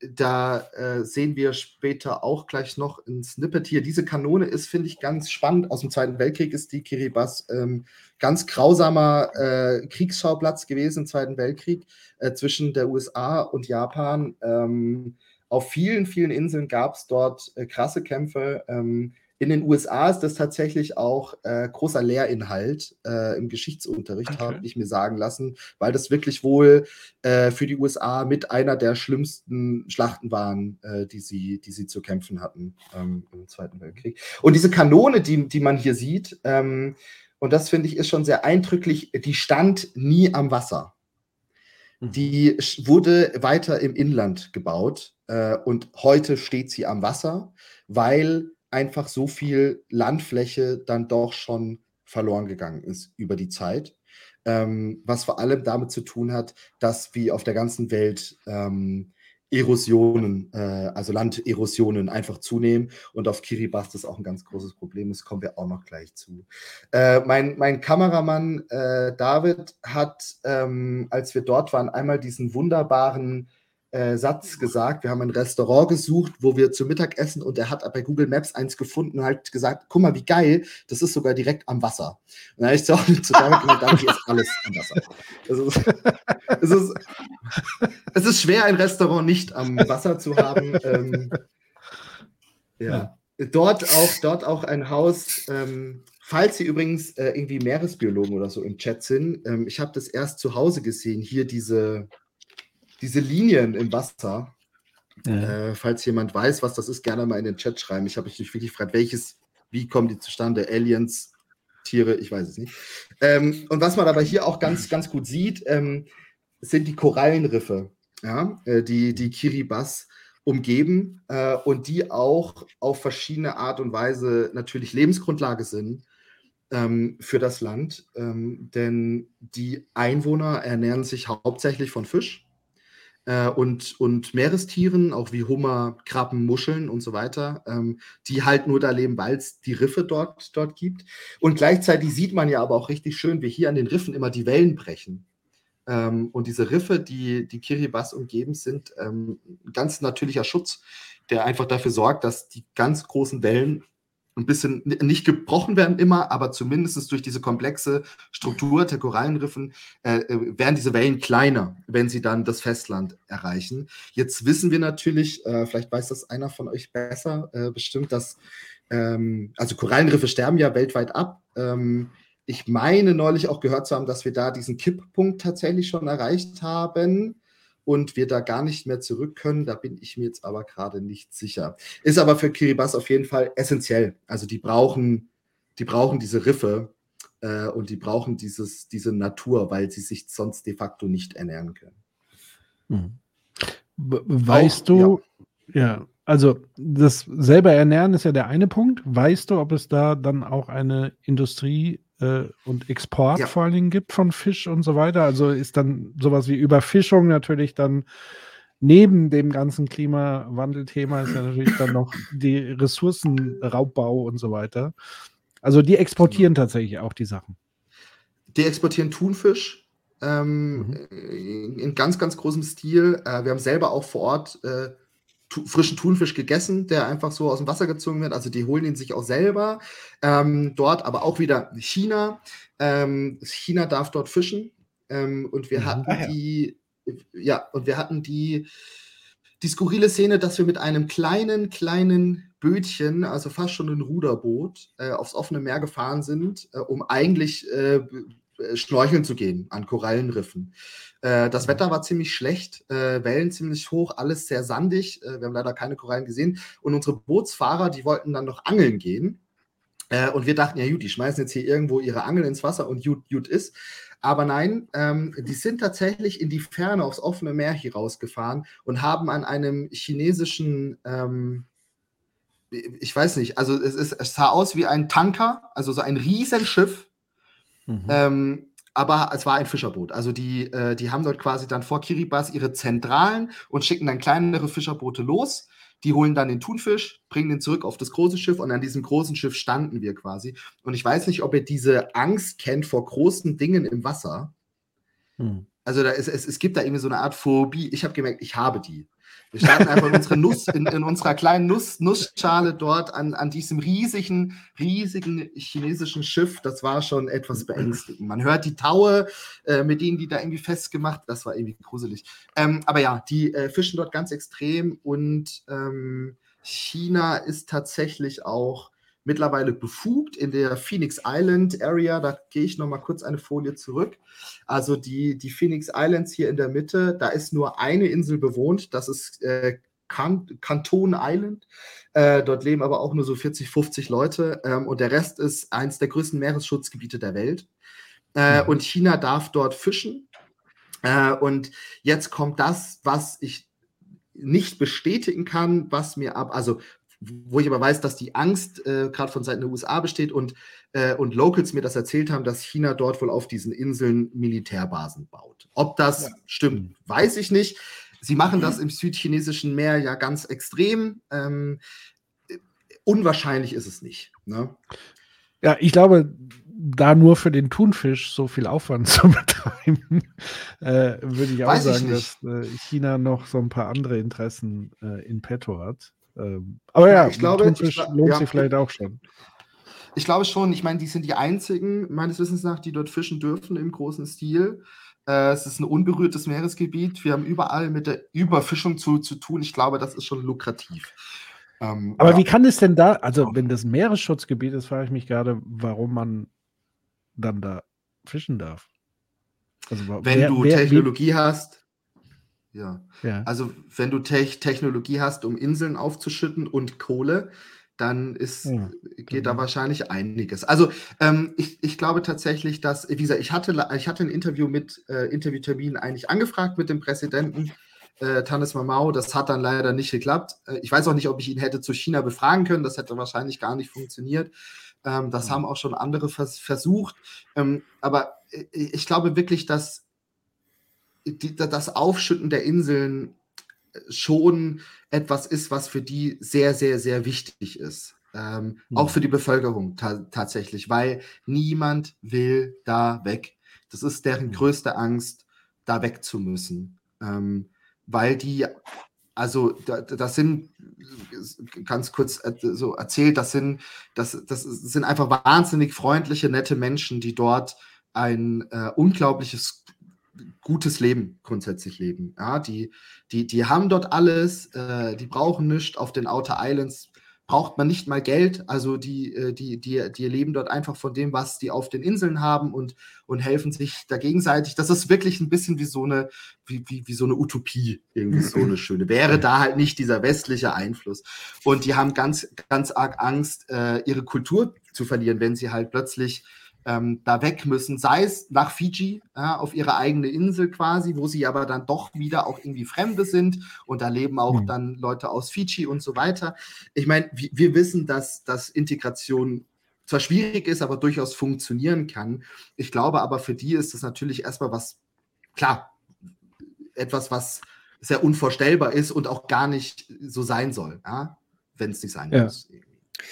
da äh, sehen wir später auch gleich noch ein Snippet hier. Diese Kanone ist, finde ich, ganz spannend. Aus dem Zweiten Weltkrieg ist die Kiribati ähm, ganz grausamer äh, Kriegsschauplatz gewesen im Zweiten Weltkrieg äh, zwischen der USA und Japan. Ähm, auf vielen, vielen Inseln gab es dort äh, krasse Kämpfe. Ähm, in den USA ist das tatsächlich auch äh, großer Lehrinhalt äh, im Geschichtsunterricht, okay. habe ich mir sagen lassen, weil das wirklich wohl äh, für die USA mit einer der schlimmsten Schlachten waren, äh, die, sie, die sie zu kämpfen hatten ähm, im Zweiten Weltkrieg. Und diese Kanone, die, die man hier sieht, ähm, und das finde ich ist schon sehr eindrücklich, die stand nie am Wasser. Mhm. Die wurde weiter im Inland gebaut äh, und heute steht sie am Wasser, weil einfach so viel Landfläche dann doch schon verloren gegangen ist über die Zeit. Ähm, was vor allem damit zu tun hat, dass wie auf der ganzen Welt ähm, Erosionen, äh, also Landerosionen einfach zunehmen und auf Kiribati das auch ein ganz großes Problem ist, kommen wir auch noch gleich zu. Äh, mein, mein Kameramann äh, David hat, ähm, als wir dort waren, einmal diesen wunderbaren äh, Satz gesagt. Wir haben ein Restaurant gesucht, wo wir zu Mittag essen und er hat bei Google Maps eins gefunden und hat gesagt, guck mal, wie geil, das ist sogar direkt am Wasser. Und habe ich zu, zu hier ist alles am Wasser. Es ist, es, ist, es ist schwer, ein Restaurant nicht am Wasser zu haben. Ähm, ja. Dort auch, dort auch ein Haus, ähm, Falls Sie übrigens äh, irgendwie Meeresbiologen oder so im Chat sind, ähm, ich habe das erst zu Hause gesehen, hier diese, diese Linien im Wasser, ja. äh, falls jemand weiß, was das ist, gerne mal in den Chat schreiben. Ich habe mich wirklich gefragt, welches, wie kommen die zustande? Aliens, Tiere, ich weiß es nicht. Ähm, und was man aber hier auch ganz, ganz gut sieht, ähm, sind die Korallenriffe, ja, äh, die, die Kiribati umgeben äh, und die auch auf verschiedene Art und Weise natürlich Lebensgrundlage sind ähm, für das Land. Ähm, denn die Einwohner ernähren sich hauptsächlich von Fisch äh, und, und Meerestieren, auch wie Hummer, Krabben, Muscheln und so weiter, ähm, die halt nur da leben, weil es die Riffe dort, dort gibt. Und gleichzeitig sieht man ja aber auch richtig schön, wie hier an den Riffen immer die Wellen brechen. Ähm, und diese Riffe, die die Kiribati umgeben, sind ähm, ganz natürlicher Schutz, der einfach dafür sorgt, dass die ganz großen Wellen ein bisschen nicht gebrochen werden immer, aber zumindest durch diese komplexe Struktur der Korallenriffen äh, äh, werden diese Wellen kleiner, wenn sie dann das Festland erreichen. Jetzt wissen wir natürlich, äh, vielleicht weiß das einer von euch besser, äh, bestimmt, dass ähm, also Korallenriffe sterben ja weltweit ab. Ähm, ich meine neulich auch gehört zu haben, dass wir da diesen Kipppunkt tatsächlich schon erreicht haben und wir da gar nicht mehr zurück können. Da bin ich mir jetzt aber gerade nicht sicher. Ist aber für Kiribati auf jeden Fall essentiell. Also die brauchen, die brauchen diese Riffe äh, und die brauchen dieses, diese Natur, weil sie sich sonst de facto nicht ernähren können. Hm. Weißt auch, du, ja. ja, also das selber ernähren ist ja der eine Punkt. Weißt du, ob es da dann auch eine Industrie äh, und Export ja. vor allen Dingen gibt von Fisch und so weiter. Also ist dann sowas wie Überfischung natürlich dann neben dem ganzen Klimawandelthema ist ja natürlich dann noch die Ressourcenraubbau und so weiter. Also die exportieren genau. tatsächlich auch die Sachen. Die exportieren Thunfisch ähm, mhm. in ganz, ganz großem Stil. Äh, wir haben selber auch vor Ort äh, frischen Thunfisch gegessen, der einfach so aus dem Wasser gezogen wird. Also die holen ihn sich auch selber. Ähm, dort aber auch wieder China. Ähm, China darf dort fischen. Ähm, und wir mhm. hatten ah, ja. die, ja, und wir hatten die, die skurrile Szene, dass wir mit einem kleinen, kleinen Bötchen, also fast schon ein Ruderboot, äh, aufs offene Meer gefahren sind, äh, um eigentlich äh, schnorcheln zu gehen an Korallenriffen. Äh, das Wetter war ziemlich schlecht, äh, Wellen ziemlich hoch, alles sehr sandig. Äh, wir haben leider keine Korallen gesehen. Und unsere Bootsfahrer, die wollten dann noch angeln gehen. Äh, und wir dachten, ja gut, die schmeißen jetzt hier irgendwo ihre Angel ins Wasser und gut, gut ist. Aber nein, ähm, die sind tatsächlich in die Ferne aufs offene Meer hier rausgefahren und haben an einem chinesischen, ähm, ich weiß nicht, also es, ist, es sah aus wie ein Tanker, also so ein Riesenschiff. Mhm. Ähm, aber es war ein Fischerboot. Also die, äh, die haben dort quasi dann vor Kiribati ihre Zentralen und schicken dann kleinere Fischerboote los. Die holen dann den Thunfisch, bringen den zurück auf das große Schiff und an diesem großen Schiff standen wir quasi. Und ich weiß nicht, ob ihr diese Angst kennt vor großen Dingen im Wasser. Hm. Also da ist, es, es gibt da irgendwie so eine Art Phobie. Ich habe gemerkt, ich habe die. Wir starten einfach in, unsere Nuss, in, in unserer kleinen Nuss, Nussschale dort an, an diesem riesigen, riesigen chinesischen Schiff. Das war schon etwas beängstigend. Man hört die Taue, äh, mit denen die da irgendwie festgemacht. Das war irgendwie gruselig. Ähm, aber ja, die äh, fischen dort ganz extrem und ähm, China ist tatsächlich auch mittlerweile befugt in der Phoenix Island Area. Da gehe ich noch mal kurz eine Folie zurück. Also die, die Phoenix Islands hier in der Mitte, da ist nur eine Insel bewohnt. Das ist äh, Canton Island. Äh, dort leben aber auch nur so 40, 50 Leute. Ähm, und der Rest ist eines der größten Meeresschutzgebiete der Welt. Äh, mhm. Und China darf dort fischen. Äh, und jetzt kommt das, was ich nicht bestätigen kann, was mir ab, also wo ich aber weiß, dass die Angst äh, gerade von Seiten der USA besteht und, äh, und Locals mir das erzählt haben, dass China dort wohl auf diesen Inseln Militärbasen baut. Ob das ja. stimmt, weiß ich nicht. Sie machen das im südchinesischen Meer ja ganz extrem. Ähm, unwahrscheinlich ist es nicht. Ne? Ja, ich glaube, da nur für den Thunfisch so viel Aufwand zu betreiben, äh, würde ich auch Weiß sagen, ich dass äh, China noch so ein paar andere Interessen äh, in petto hat. Ähm, aber ja, ich glaube, Thunfisch ich, lohnt ja, sich vielleicht auch schon. Ich glaube schon, ich meine, die sind die einzigen, meines Wissens nach, die dort fischen dürfen im großen Stil. Äh, es ist ein unberührtes Meeresgebiet. Wir haben überall mit der Überfischung zu, zu tun. Ich glaube, das ist schon lukrativ. Ähm, aber ja. wie kann es denn da, also wenn das Meeresschutzgebiet ist, frage ich mich gerade, warum man dann da fischen darf. Also, wenn wer, du wer, Technologie wie? hast, ja. ja. Also wenn du Te Technologie hast, um Inseln aufzuschütten und Kohle, dann ist, ja, geht da wahrscheinlich einiges. Also ähm, ich, ich glaube tatsächlich, dass, wie gesagt, ich hatte, ich hatte ein Interview mit äh, Interviewtermin eigentlich angefragt mit dem Präsidenten äh, Tanis Mamau. Das hat dann leider nicht geklappt. Äh, ich weiß auch nicht, ob ich ihn hätte zu China befragen können. Das hätte wahrscheinlich gar nicht funktioniert. Ähm, das mhm. haben auch schon andere vers versucht. Ähm, aber äh, ich glaube wirklich, dass die, das Aufschütten der Inseln äh, schon etwas ist, was für die sehr, sehr, sehr wichtig ist. Ähm, mhm. Auch für die Bevölkerung ta tatsächlich, weil niemand will da weg. Das ist deren mhm. größte Angst, da weg zu müssen. Ähm, weil die also das sind ganz kurz äh, so erzählt, das sind, das, das sind einfach wahnsinnig freundliche, nette Menschen, die dort ein äh, unglaubliches gutes Leben grundsätzlich leben. Ja, die, die, die haben dort alles, äh, die brauchen nichts auf den Outer Islands braucht man nicht mal Geld. Also die, äh, die, die, die leben dort einfach von dem, was die auf den Inseln haben und, und helfen sich da gegenseitig. Das ist wirklich ein bisschen wie so eine, wie, wie, wie so eine Utopie, irgendwie so eine schöne. Wäre da halt nicht dieser westliche Einfluss. Und die haben ganz, ganz arg Angst, äh, ihre Kultur zu verlieren, wenn sie halt plötzlich ähm, da weg müssen, sei es nach Fiji, ja, auf ihre eigene Insel quasi, wo sie aber dann doch wieder auch irgendwie Fremde sind und da leben auch mhm. dann Leute aus Fiji und so weiter. Ich meine, wir, wissen, dass, dass Integration zwar schwierig ist, aber durchaus funktionieren kann. Ich glaube aber, für die ist das natürlich erstmal was, klar, etwas, was sehr unvorstellbar ist und auch gar nicht so sein soll, ja? wenn es nicht sein ja. muss.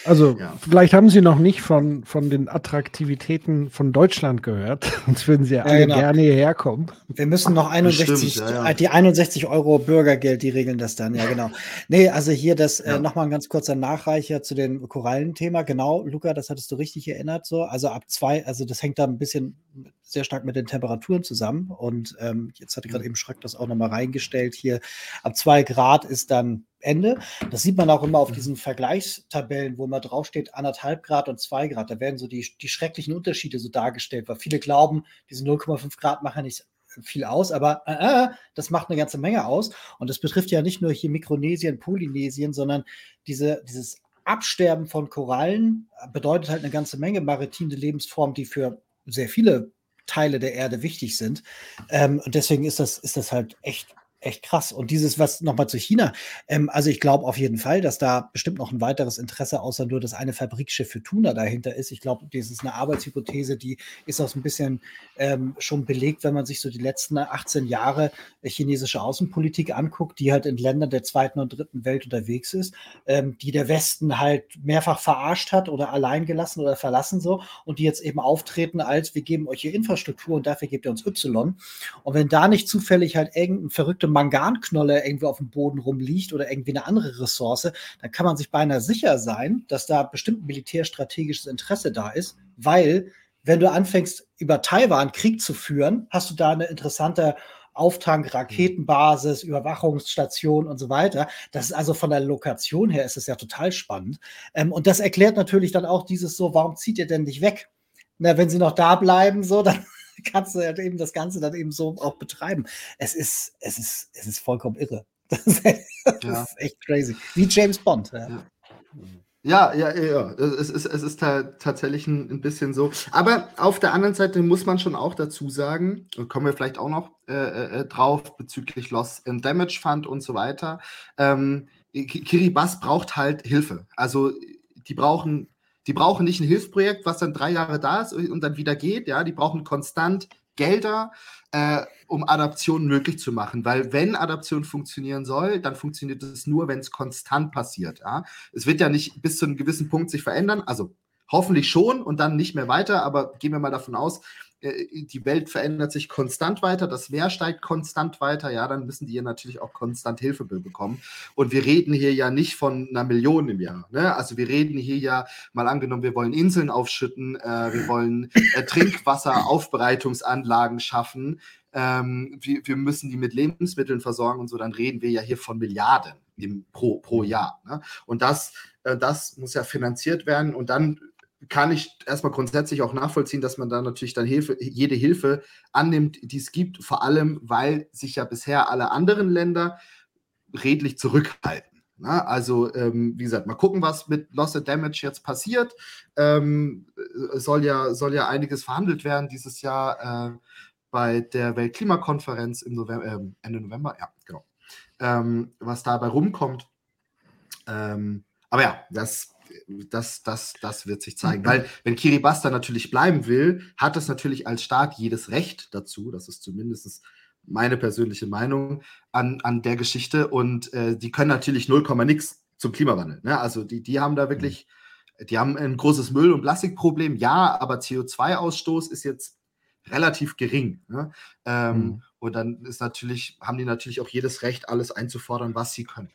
Also, ja. vielleicht haben Sie noch nicht von, von den Attraktivitäten von Deutschland gehört, sonst würden Sie ja alle genau. gerne hierher kommen. Wir müssen noch 61, Bestimmt, ja, die 61 Euro Bürgergeld, die regeln das dann, ja, genau. Nee, also hier das äh, nochmal ein ganz kurzer Nachreicher zu dem Korallenthema. Genau, Luca, das hattest du richtig erinnert, so. Also ab zwei, also das hängt da ein bisschen sehr stark mit den Temperaturen zusammen. Und ähm, jetzt hatte gerade mhm. eben Schreck das auch nochmal reingestellt. Hier ab zwei Grad ist dann Ende. Das sieht man auch immer auf mhm. diesen Vergleichstabellen, wo immer draufsteht, anderthalb Grad und zwei Grad. Da werden so die, die schrecklichen Unterschiede so dargestellt, weil viele glauben, diese 0,5 Grad machen nicht viel aus, aber äh, äh, das macht eine ganze Menge aus. Und das betrifft ja nicht nur hier Mikronesien, Polynesien, sondern diese, dieses Absterben von Korallen bedeutet halt eine ganze Menge maritime Lebensformen, die für sehr viele Teile der Erde wichtig sind. Ähm, und deswegen ist das, ist das halt echt echt krass. Und dieses, was nochmal zu China, ähm, also ich glaube auf jeden Fall, dass da bestimmt noch ein weiteres Interesse außer nur das eine Fabrikschiff für Tuna dahinter ist. Ich glaube, das ist eine Arbeitshypothese, die ist auch so ein bisschen ähm, schon belegt, wenn man sich so die letzten 18 Jahre chinesische Außenpolitik anguckt, die halt in Ländern der zweiten und dritten Welt unterwegs ist, ähm, die der Westen halt mehrfach verarscht hat oder allein gelassen oder verlassen so und die jetzt eben auftreten als wir geben euch hier Infrastruktur und dafür gebt ihr uns Y. Und wenn da nicht zufällig halt irgendein verrückter Manganknolle irgendwie auf dem Boden rumliegt oder irgendwie eine andere Ressource, dann kann man sich beinahe sicher sein, dass da bestimmt militärstrategisches Interesse da ist, weil wenn du anfängst, über Taiwan Krieg zu führen, hast du da eine interessante Auftank, Raketenbasis, Überwachungsstation und so weiter. Das ist also von der Lokation her ist es ja total spannend. Ähm, und das erklärt natürlich dann auch dieses so, warum zieht ihr denn nicht weg? Na, wenn sie noch da bleiben, so, dann kannst du ja eben das Ganze dann eben so auch betreiben. Es ist, es ist, es ist vollkommen irre. Das ist, das ja. ist echt crazy. Wie James Bond. Ja. ja. Ja, ja, ja, Es ist, es ist tatsächlich ein, ein, bisschen so. Aber auf der anderen Seite muss man schon auch dazu sagen, kommen wir vielleicht auch noch äh, äh, drauf bezüglich Loss and Damage Fund und so weiter. Ähm, Kiribati braucht halt Hilfe. Also die brauchen, die brauchen nicht ein Hilfsprojekt, was dann drei Jahre da ist und dann wieder geht. Ja, die brauchen konstant Gelder, äh, um Adaption möglich zu machen. Weil wenn Adaption funktionieren soll, dann funktioniert es nur, wenn es konstant passiert. Ja? Es wird ja nicht bis zu einem gewissen Punkt sich verändern. Also hoffentlich schon und dann nicht mehr weiter, aber gehen wir mal davon aus, die Welt verändert sich konstant weiter, das Meer steigt konstant weiter, ja, dann müssen die ja natürlich auch konstant Hilfe bekommen. Und wir reden hier ja nicht von einer Million im Jahr. Ne? Also wir reden hier ja mal angenommen, wir wollen Inseln aufschütten, äh, wir wollen äh, Trinkwasseraufbereitungsanlagen schaffen, ähm, wir, wir, müssen die mit Lebensmitteln versorgen und so, dann reden wir ja hier von Milliarden im, pro, pro Jahr. Ne? Und das, äh, das muss ja finanziert werden und dann kann ich erstmal grundsätzlich auch nachvollziehen, dass man da natürlich dann Hilfe, jede Hilfe annimmt, die es gibt, vor allem, weil sich ja bisher alle anderen Länder redlich zurückhalten. Na, ne? also, ähm, wie gesagt, mal gucken, was mit Loss and Damage jetzt passiert. Ähm, soll, ja, soll ja einiges verhandelt werden dieses Jahr äh, bei der Weltklimakonferenz im November, äh, Ende November. Ja, genau. Ähm, was dabei rumkommt. Ähm, aber ja, das das, das, das wird sich zeigen. Weil, wenn Kiribati natürlich bleiben will, hat es natürlich als Staat jedes Recht dazu. Das ist zumindest meine persönliche Meinung an, an der Geschichte. Und äh, die können natürlich 0, nix zum Klimawandel. Ne? Also, die, die haben da wirklich, die haben ein großes Müll- und Plastikproblem, ja, aber CO2-Ausstoß ist jetzt relativ gering. Ne? Ähm, mhm. Und dann ist natürlich, haben die natürlich auch jedes Recht, alles einzufordern, was sie können.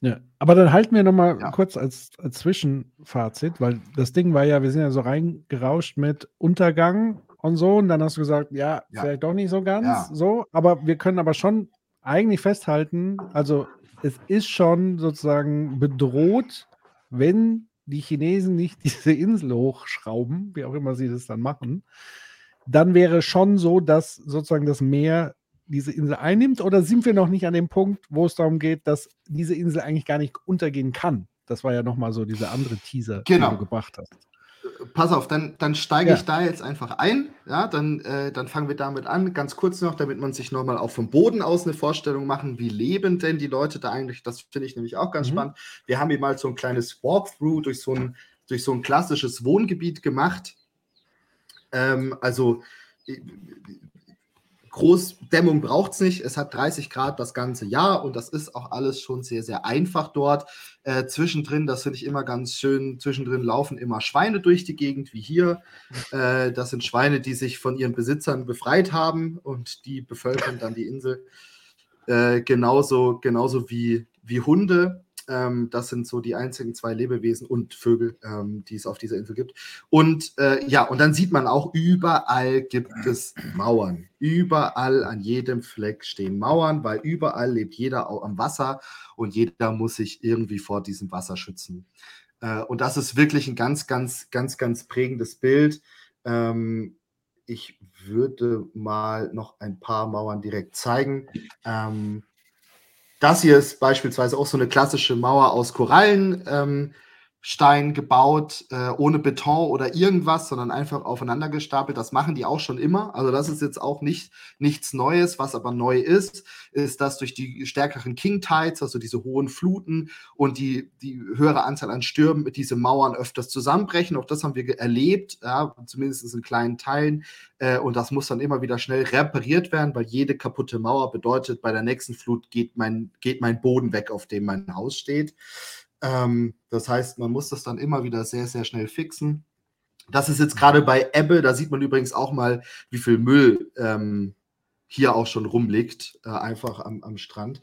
Ja, aber dann halten wir nochmal ja. kurz als, als Zwischenfazit, weil das Ding war ja, wir sind ja so reingerauscht mit Untergang und so, und dann hast du gesagt, ja, ja. vielleicht doch nicht so ganz ja. so, aber wir können aber schon eigentlich festhalten, also es ist schon sozusagen bedroht, wenn die Chinesen nicht diese Insel hochschrauben, wie auch immer sie das dann machen, dann wäre schon so, dass sozusagen das Meer diese Insel einnimmt? Oder sind wir noch nicht an dem Punkt, wo es darum geht, dass diese Insel eigentlich gar nicht untergehen kann? Das war ja nochmal so dieser andere Teaser, genau. den du gebracht hast. Pass auf, dann, dann steige ja. ich da jetzt einfach ein. Ja, dann, äh, dann fangen wir damit an. Ganz kurz noch, damit man sich nochmal auch vom Boden aus eine Vorstellung machen, wie leben denn die Leute da eigentlich? Das finde ich nämlich auch ganz mhm. spannend. Wir haben hier mal so ein kleines Walkthrough durch so ein, durch so ein klassisches Wohngebiet gemacht. Ähm, also Großdämmung braucht es nicht. Es hat 30 Grad das ganze Jahr und das ist auch alles schon sehr, sehr einfach dort. Äh, zwischendrin, das finde ich immer ganz schön, zwischendrin laufen immer Schweine durch die Gegend, wie hier. Äh, das sind Schweine, die sich von ihren Besitzern befreit haben und die bevölkern dann die Insel. Äh, genauso, genauso wie, wie Hunde. Ähm, das sind so die einzigen zwei Lebewesen und Vögel, ähm, die es auf dieser Insel gibt. Und äh, ja, und dann sieht man auch, überall gibt es Mauern. Überall an jedem Fleck stehen Mauern, weil überall lebt jeder auch am Wasser und jeder muss sich irgendwie vor diesem Wasser schützen. Äh, und das ist wirklich ein ganz, ganz, ganz, ganz prägendes Bild. Ähm, ich würde mal noch ein paar Mauern direkt zeigen. Ähm, das hier ist beispielsweise auch so eine klassische Mauer aus Korallen. Ähm, Stein gebaut, äh, ohne Beton oder irgendwas, sondern einfach aufeinander gestapelt. Das machen die auch schon immer. Also das ist jetzt auch nicht, nichts Neues. Was aber neu ist, ist, dass durch die stärkeren King Tides, also diese hohen Fluten und die, die höhere Anzahl an Stürmen, diese Mauern öfters zusammenbrechen. Auch das haben wir erlebt, ja, zumindest in kleinen Teilen. Äh, und das muss dann immer wieder schnell repariert werden, weil jede kaputte Mauer bedeutet, bei der nächsten Flut geht mein, geht mein Boden weg, auf dem mein Haus steht. Ähm, das heißt, man muss das dann immer wieder sehr, sehr schnell fixen. Das ist jetzt gerade bei Ebbe, da sieht man übrigens auch mal, wie viel Müll ähm, hier auch schon rumliegt, äh, einfach am, am Strand.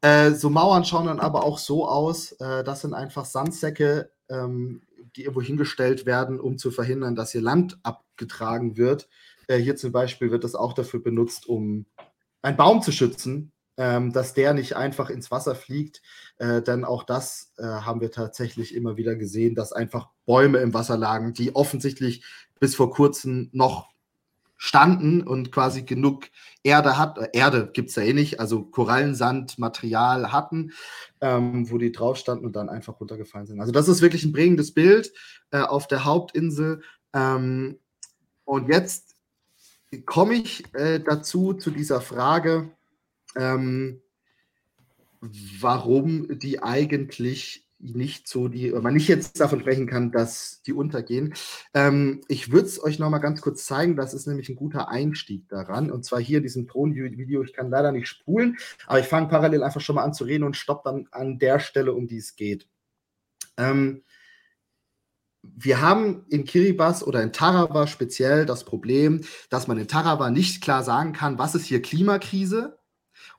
Äh, so Mauern schauen dann aber auch so aus, äh, das sind einfach Sandsäcke, ähm, die irgendwo hingestellt werden, um zu verhindern, dass hier Land abgetragen wird. Äh, hier zum Beispiel wird das auch dafür benutzt, um einen Baum zu schützen, ähm, dass der nicht einfach ins Wasser fliegt. Äh, denn auch das äh, haben wir tatsächlich immer wieder gesehen, dass einfach Bäume im Wasser lagen, die offensichtlich bis vor kurzem noch standen und quasi genug Erde hat, äh, Erde gibt es ja eh nicht, also Korallensand, Material hatten, ähm, wo die drauf standen und dann einfach runtergefallen sind. Also das ist wirklich ein prägendes Bild äh, auf der Hauptinsel. Ähm, und jetzt komme ich äh, dazu, zu dieser Frage, ähm, warum die eigentlich nicht so die, man nicht jetzt davon sprechen kann, dass die untergehen. Ähm, ich würde es euch nochmal ganz kurz zeigen, das ist nämlich ein guter Einstieg daran. Und zwar hier in diesem Tonvideo, ich kann leider nicht spulen, aber ich fange parallel einfach schon mal an zu reden und stoppe dann an der Stelle, um die es geht. Ähm, wir haben in Kiribati oder in Tarawa speziell das Problem, dass man in Tarawa nicht klar sagen kann, was ist hier Klimakrise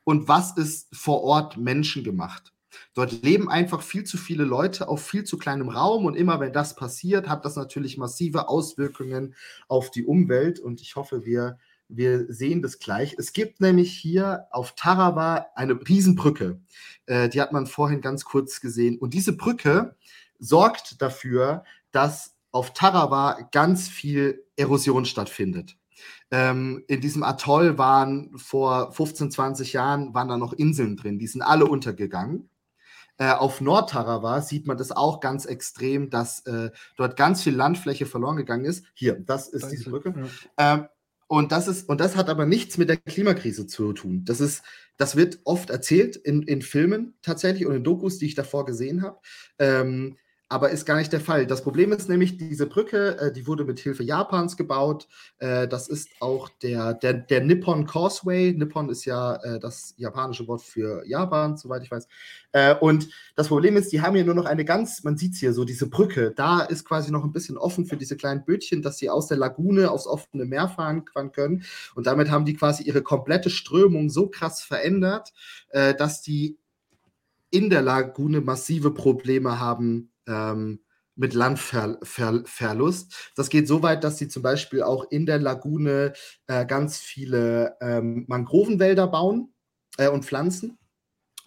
und was ist vor Ort menschengemacht. Dort leben einfach viel zu viele Leute auf viel zu kleinem Raum und immer wenn das passiert, hat das natürlich massive Auswirkungen auf die Umwelt und ich hoffe, wir, wir sehen das gleich. Es gibt nämlich hier auf Tarawa eine Riesenbrücke, äh, die hat man vorhin ganz kurz gesehen und diese Brücke sorgt dafür, dass auf Tarawa ganz viel Erosion stattfindet. Ähm, in diesem Atoll waren vor 15, 20 Jahren waren da noch Inseln drin, die sind alle untergegangen. Äh, auf Nordtarawa sieht man das auch ganz extrem, dass äh, dort ganz viel Landfläche verloren gegangen ist. Hier, das ist diese Brücke. Ja. Ähm, und das ist, und das hat aber nichts mit der Klimakrise zu tun. Das ist, das wird oft erzählt in, in Filmen tatsächlich und in Dokus, die ich davor gesehen habe. Ähm, aber ist gar nicht der Fall. Das Problem ist nämlich, diese Brücke, äh, die wurde mit Hilfe Japans gebaut. Äh, das ist auch der, der, der Nippon Causeway. Nippon ist ja äh, das japanische Wort für Japan, soweit ich weiß. Äh, und das Problem ist, die haben hier nur noch eine ganz, man sieht es hier so, diese Brücke, da ist quasi noch ein bisschen offen für diese kleinen Bötchen, dass sie aus der Lagune aufs offene Meer fahren können. Und damit haben die quasi ihre komplette Strömung so krass verändert, äh, dass die in der Lagune massive Probleme haben, ähm, mit Landverlust. Das geht so weit, dass sie zum Beispiel auch in der Lagune äh, ganz viele ähm, Mangrovenwälder bauen äh, und pflanzen.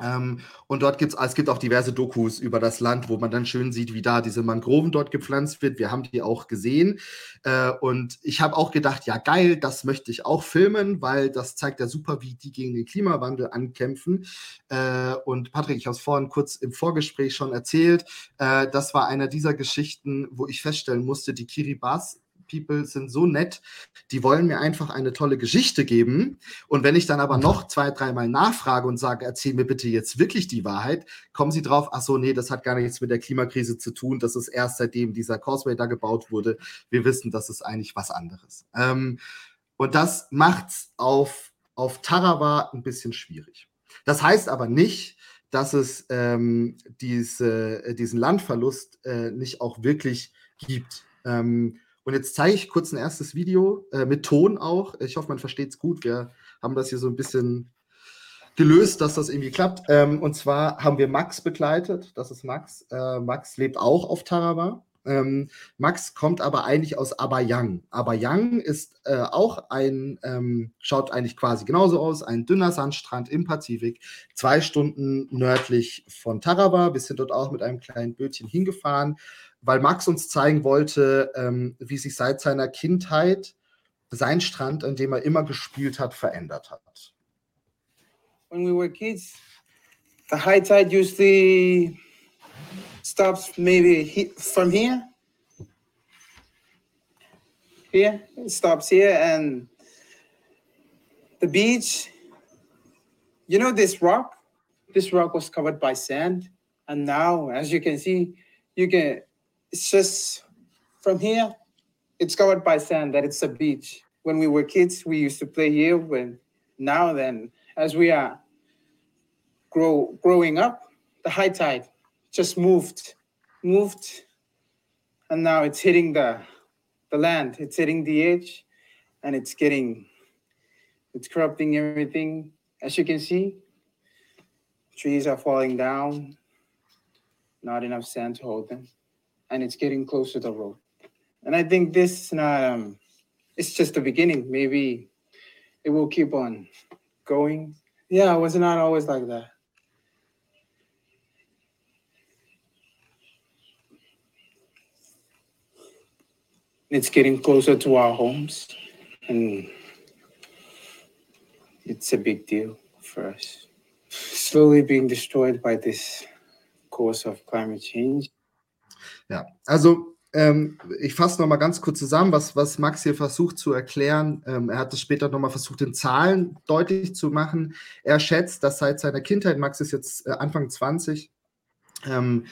Ähm, und dort gibt es, gibt auch diverse Dokus über das Land, wo man dann schön sieht, wie da diese Mangroven dort gepflanzt wird. Wir haben die auch gesehen. Äh, und ich habe auch gedacht, ja geil, das möchte ich auch filmen, weil das zeigt ja super, wie die gegen den Klimawandel ankämpfen. Äh, und Patrick, ich habe es vorhin kurz im Vorgespräch schon erzählt. Äh, das war einer dieser Geschichten, wo ich feststellen musste, die Kiribati People sind so nett, die wollen mir einfach eine tolle Geschichte geben. Und wenn ich dann aber noch zwei, dreimal nachfrage und sage, erzähl mir bitte jetzt wirklich die Wahrheit, kommen sie drauf, ach so, nee, das hat gar nichts mit der Klimakrise zu tun. Das ist erst seitdem dieser Causeway da gebaut wurde. Wir wissen, das ist eigentlich was anderes. Ähm, und das macht's auf, auf Tarawa ein bisschen schwierig. Das heißt aber nicht, dass es ähm, diese, diesen Landverlust äh, nicht auch wirklich gibt. Ähm, und jetzt zeige ich kurz ein erstes Video äh, mit Ton auch. Ich hoffe, man versteht es gut. Wir haben das hier so ein bisschen gelöst, dass das irgendwie klappt. Ähm, und zwar haben wir Max begleitet. Das ist Max. Äh, Max lebt auch auf Tarawa. Ähm, Max kommt aber eigentlich aus Abayang. Abayang ist äh, auch ein, ähm, schaut eigentlich quasi genauso aus, ein dünner Sandstrand im Pazifik, zwei Stunden nördlich von Tarawa. Wir sind dort auch mit einem kleinen Bötchen hingefahren weil Max uns zeigen wollte, ähm, wie sich seit seiner Kindheit sein Strand, an dem er immer gespielt hat, verändert hat. When we were kids, the high tide usually stops maybe from here. Here, it stops here, and the beach. You know this rock? This rock was covered by sand, and now, as you can see, you can it's just from here, it's covered by sand that it's a beach. When we were kids, we used to play here. When now then, as we are grow growing up, the high tide just moved, moved, and now it's hitting the the land. It's hitting the edge, and it's getting It's corrupting everything. As you can see, trees are falling down, not enough sand to hold them, and it's getting close to the road. And I think this is not, um, it's just the beginning. Maybe it will keep on going. Yeah, it was not always like that. It's getting closer to our homes, and it's a big deal for us. Slowly being destroyed by this course of climate change. Ja, also ähm, ich fasse noch mal ganz kurz zusammen, was, was Max hier versucht zu erklären. Ähm, er hat es später noch mal versucht, in Zahlen deutlich zu machen. Er schätzt, dass seit seiner Kindheit, Max ist jetzt äh, Anfang 20, ähm,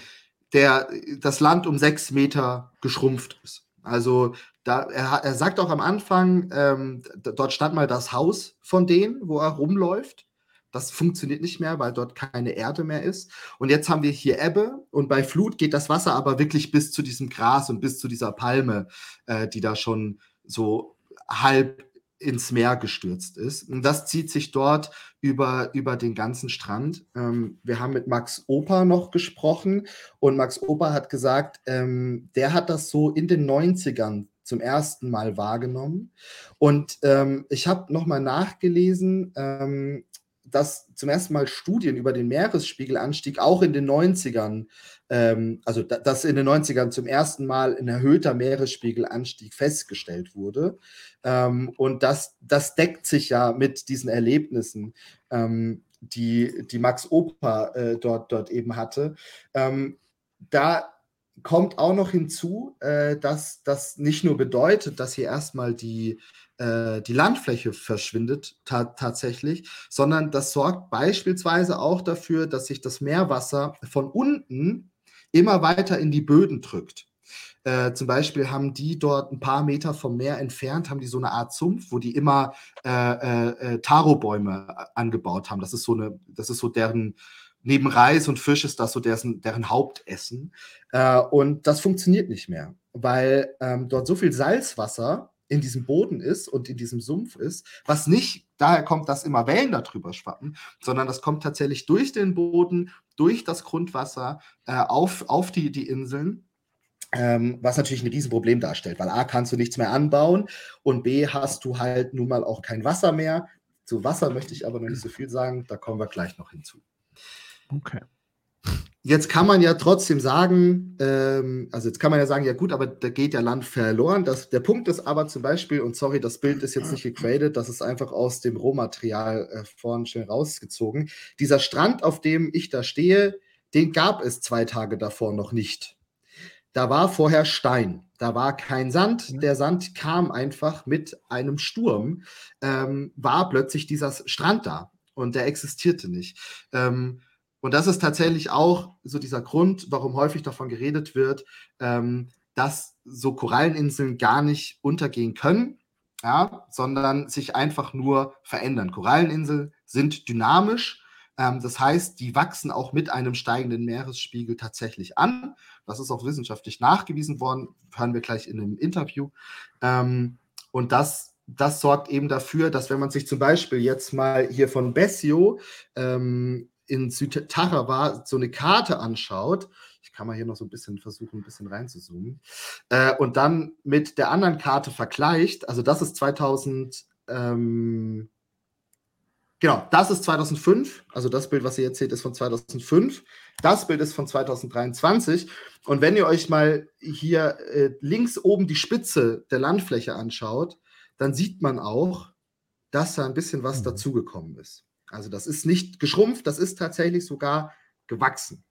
der, das Land um sechs Meter geschrumpft ist. Also da, er, er sagt auch am Anfang, ähm, dort stand mal das Haus von denen, wo er rumläuft. Das funktioniert nicht mehr, weil dort keine Erde mehr ist. Und jetzt haben wir hier Ebbe und bei Flut geht das Wasser aber wirklich bis zu diesem Gras und bis zu dieser Palme, äh, die da schon so halb ins Meer gestürzt ist. Und das zieht sich dort über, über den ganzen Strand. Ähm, wir haben mit Max Opa noch gesprochen und Max Opa hat gesagt, ähm, der hat das so in den 90ern zum ersten Mal wahrgenommen. Und ähm, ich habe nochmal nachgelesen, ähm, dass zum ersten Mal Studien über den Meeresspiegelanstieg auch in den 90ern, ähm, also da, dass in den 90ern zum ersten Mal ein erhöhter Meeresspiegelanstieg festgestellt wurde. Ähm, und das, das deckt sich ja mit diesen Erlebnissen, ähm, die, die Max Opa äh, dort, dort eben hatte. Ähm, da kommt auch noch hinzu, äh, dass das nicht nur bedeutet, dass hier erstmal die äh, die Landfläche verschwindet ta tatsächlich, sondern das sorgt beispielsweise auch dafür, dass sich das Meerwasser von unten immer weiter in die Böden drückt. Äh, zum Beispiel haben die dort ein paar Meter vom Meer entfernt, haben die so eine Art Sumpf, wo die immer äh, äh, äh Tarobäume angebaut haben. Das ist so eine, das ist so deren, neben Reis und Fisch ist das so deren, deren Hauptessen. Äh, und das funktioniert nicht mehr, weil ähm, dort so viel Salzwasser in diesem Boden ist und in diesem Sumpf ist, was nicht daher kommt, dass immer Wellen darüber schwappen, sondern das kommt tatsächlich durch den Boden, durch das Grundwasser äh, auf, auf die, die Inseln. Ähm, was natürlich ein Riesenproblem darstellt, weil A kannst du nichts mehr anbauen und B hast du halt nun mal auch kein Wasser mehr. Zu Wasser möchte ich aber noch nicht so viel sagen, da kommen wir gleich noch hinzu. Okay. Jetzt kann man ja trotzdem sagen, ähm, also jetzt kann man ja sagen, ja gut, aber da geht ja Land verloren. Das, der Punkt ist aber zum Beispiel, und sorry, das Bild ist jetzt nicht gegradet, das ist einfach aus dem Rohmaterial äh, vorhin schnell rausgezogen. Dieser Strand, auf dem ich da stehe, den gab es zwei Tage davor noch nicht. Da war vorher Stein, da war kein Sand. Mhm. Der Sand kam einfach mit einem Sturm, ähm, war plötzlich dieser Strand da und der existierte nicht. Ähm, und das ist tatsächlich auch so dieser Grund, warum häufig davon geredet wird, ähm, dass so Koralleninseln gar nicht untergehen können, ja, sondern sich einfach nur verändern. Koralleninseln sind dynamisch. Ähm, das heißt, die wachsen auch mit einem steigenden Meeresspiegel tatsächlich an. Das ist auch wissenschaftlich nachgewiesen worden, hören wir gleich in einem Interview. Ähm, und das das sorgt eben dafür, dass wenn man sich zum Beispiel jetzt mal hier von Bessio ähm, in Südtarawa so eine Karte anschaut, ich kann mal hier noch so ein bisschen versuchen, ein bisschen reinzuzoomen, äh, und dann mit der anderen Karte vergleicht, also das ist 2000, ähm, genau, das ist 2005, also das Bild, was ihr jetzt seht, ist von 2005, das Bild ist von 2023 und wenn ihr euch mal hier äh, links oben die Spitze der Landfläche anschaut, dann sieht man auch, dass da ein bisschen was mhm. dazugekommen ist. Also das ist nicht geschrumpft, das ist tatsächlich sogar gewachsen.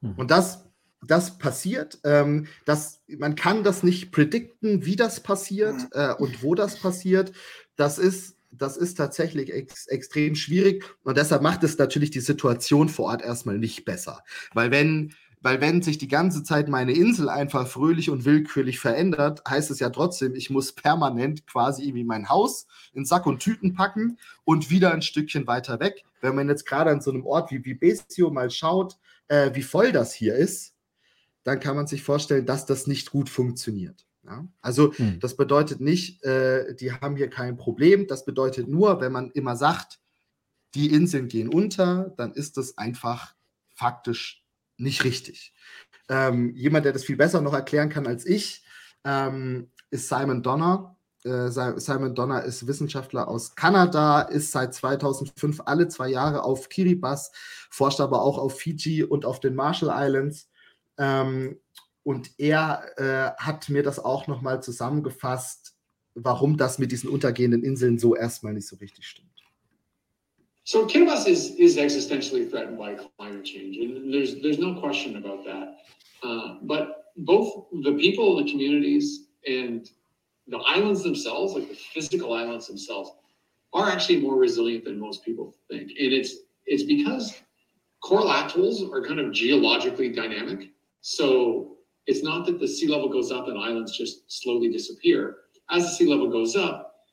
Hm. Und das, das passiert. Ähm, das, man kann das nicht predikten, wie das passiert äh, und wo das passiert. Das ist, das ist tatsächlich ex extrem schwierig und deshalb macht es natürlich die Situation vor Ort erstmal nicht besser. Weil wenn weil wenn sich die ganze Zeit meine Insel einfach fröhlich und willkürlich verändert, heißt es ja trotzdem, ich muss permanent quasi irgendwie mein Haus in Sack und Tüten packen und wieder ein Stückchen weiter weg. Wenn man jetzt gerade an so einem Ort wie, Bestio mal schaut, äh, wie voll das hier ist, dann kann man sich vorstellen, dass das nicht gut funktioniert. Ja? Also hm. das bedeutet nicht, äh, die haben hier kein Problem. Das bedeutet nur, wenn man immer sagt, die Inseln gehen unter, dann ist das einfach faktisch nicht richtig. Ähm, jemand, der das viel besser noch erklären kann als ich, ähm, ist Simon Donner. Äh, Simon Donner ist Wissenschaftler aus Kanada, ist seit 2005 alle zwei Jahre auf Kiribati, forscht aber auch auf Fiji und auf den Marshall Islands. Ähm, und er äh, hat mir das auch nochmal zusammengefasst, warum das mit diesen untergehenden Inseln so erstmal nicht so richtig stimmt. So Kiribati is, is existentially threatened by climate change, and there's there's no question about that. Uh, but both the people, the communities, and the islands themselves, like the physical islands themselves, are actually more resilient than most people think, and it's it's because coral atolls are kind of geologically dynamic. So it's not that the sea level goes up and islands just slowly disappear. As the sea level goes up,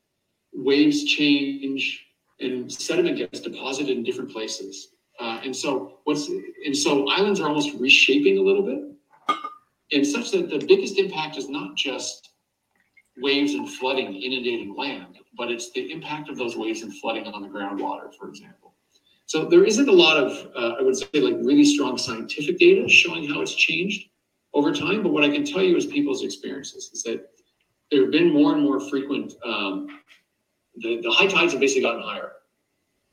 waves change and sediment gets deposited in different places. Uh, and so what's and so islands are almost reshaping a little bit, and such that the biggest impact is not just waves and flooding inundating land, but it's the impact of those waves and flooding on the groundwater, for example. So there isn't a lot of, uh, I would say, like really strong scientific data showing how it's changed over time. But what I can tell you is people's experiences is that there have been more and more frequent. Um, the, the high tides have basically gotten higher,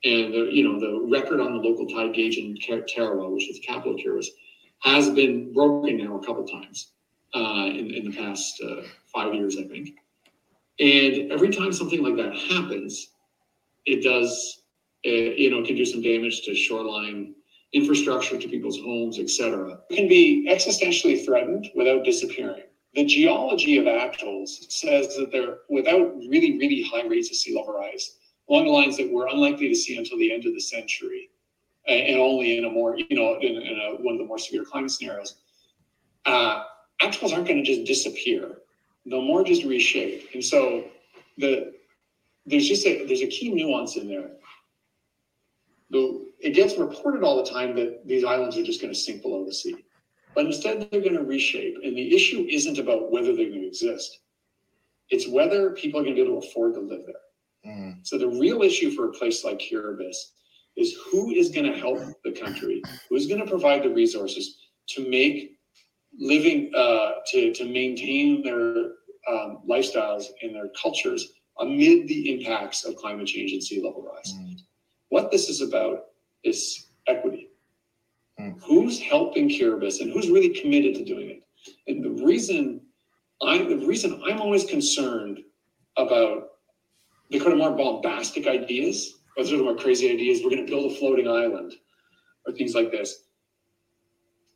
and the you know the record on the local tide gauge in Tarawa, which is the capital of has been broken now a couple times uh, in, in the past uh, five years, I think. And every time something like that happens, it does, uh, you know, can do some damage to shoreline infrastructure to people's homes, etc. Can be existentially threatened without disappearing. The geology of atolls says that they're without really, really high rates of sea level rise, along the lines that we're unlikely to see until the end of the century, and only in a more, you know, in, in a, one of the more severe climate scenarios. Uh, atolls aren't going to just disappear; they'll more just reshape. And so, the there's just a there's a key nuance in there. The it gets reported all the time that these islands are just going to sink below the sea. But instead, they're going to reshape. And the issue isn't about whether they're going to exist, it's whether people are going to be able to afford to live there. Mm. So the real issue for a place like Kiribati is who is going to help the country, who's going to provide the resources to make living, uh, to, to maintain their um, lifestyles and their cultures amid the impacts of climate change and sea level rise. Mm. What this is about is equity. Mm. Who's helping Kiribati and who's really committed to doing it? And the reason I the reason I'm always concerned about the kind of more bombastic ideas, or sort of more crazy ideas, we're going to build a floating island or things like this,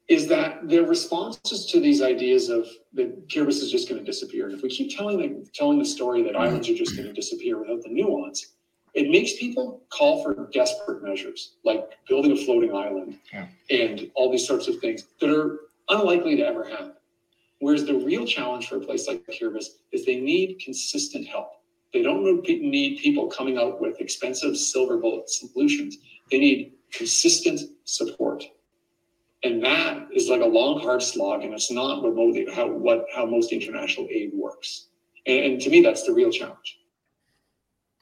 is that their responses to these ideas of that Kiribati is just going to disappear. And if we keep telling the, telling the story that islands are just going to disappear without the nuance, it makes people call for desperate measures like building a floating island yeah. and all these sorts of things that are unlikely to ever happen. Whereas the real challenge for a place like Kiribati is they need consistent help. They don't need people coming out with expensive silver bullet solutions. They need consistent support. And that is like a long, hard slog, and it's not what, how, what, how most international aid works. And, and to me, that's the real challenge.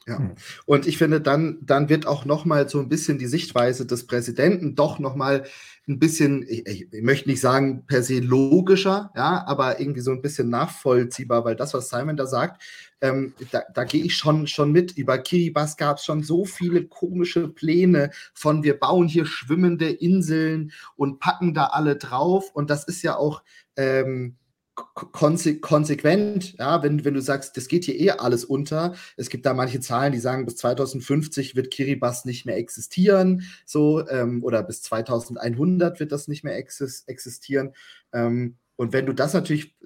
Ja, hm. und ich finde, dann, dann wird auch noch mal so ein bisschen die Sichtweise des Präsidenten doch noch mal ein bisschen, ich, ich, möchte nicht sagen per se logischer, ja, aber irgendwie so ein bisschen nachvollziehbar, weil das, was Simon da sagt, ähm, da, da gehe ich schon, schon mit. Über Kiribati gab es schon so viele komische Pläne von wir bauen hier schwimmende Inseln und packen da alle drauf. Und das ist ja auch ähm, konse konsequent, ja, wenn, wenn du sagst, das geht hier eh alles unter. Es gibt da manche Zahlen, die sagen, bis 2050 wird Kiribati nicht mehr existieren, so, ähm, oder bis 2100 wird das nicht mehr exis existieren. Ähm, und wenn du das natürlich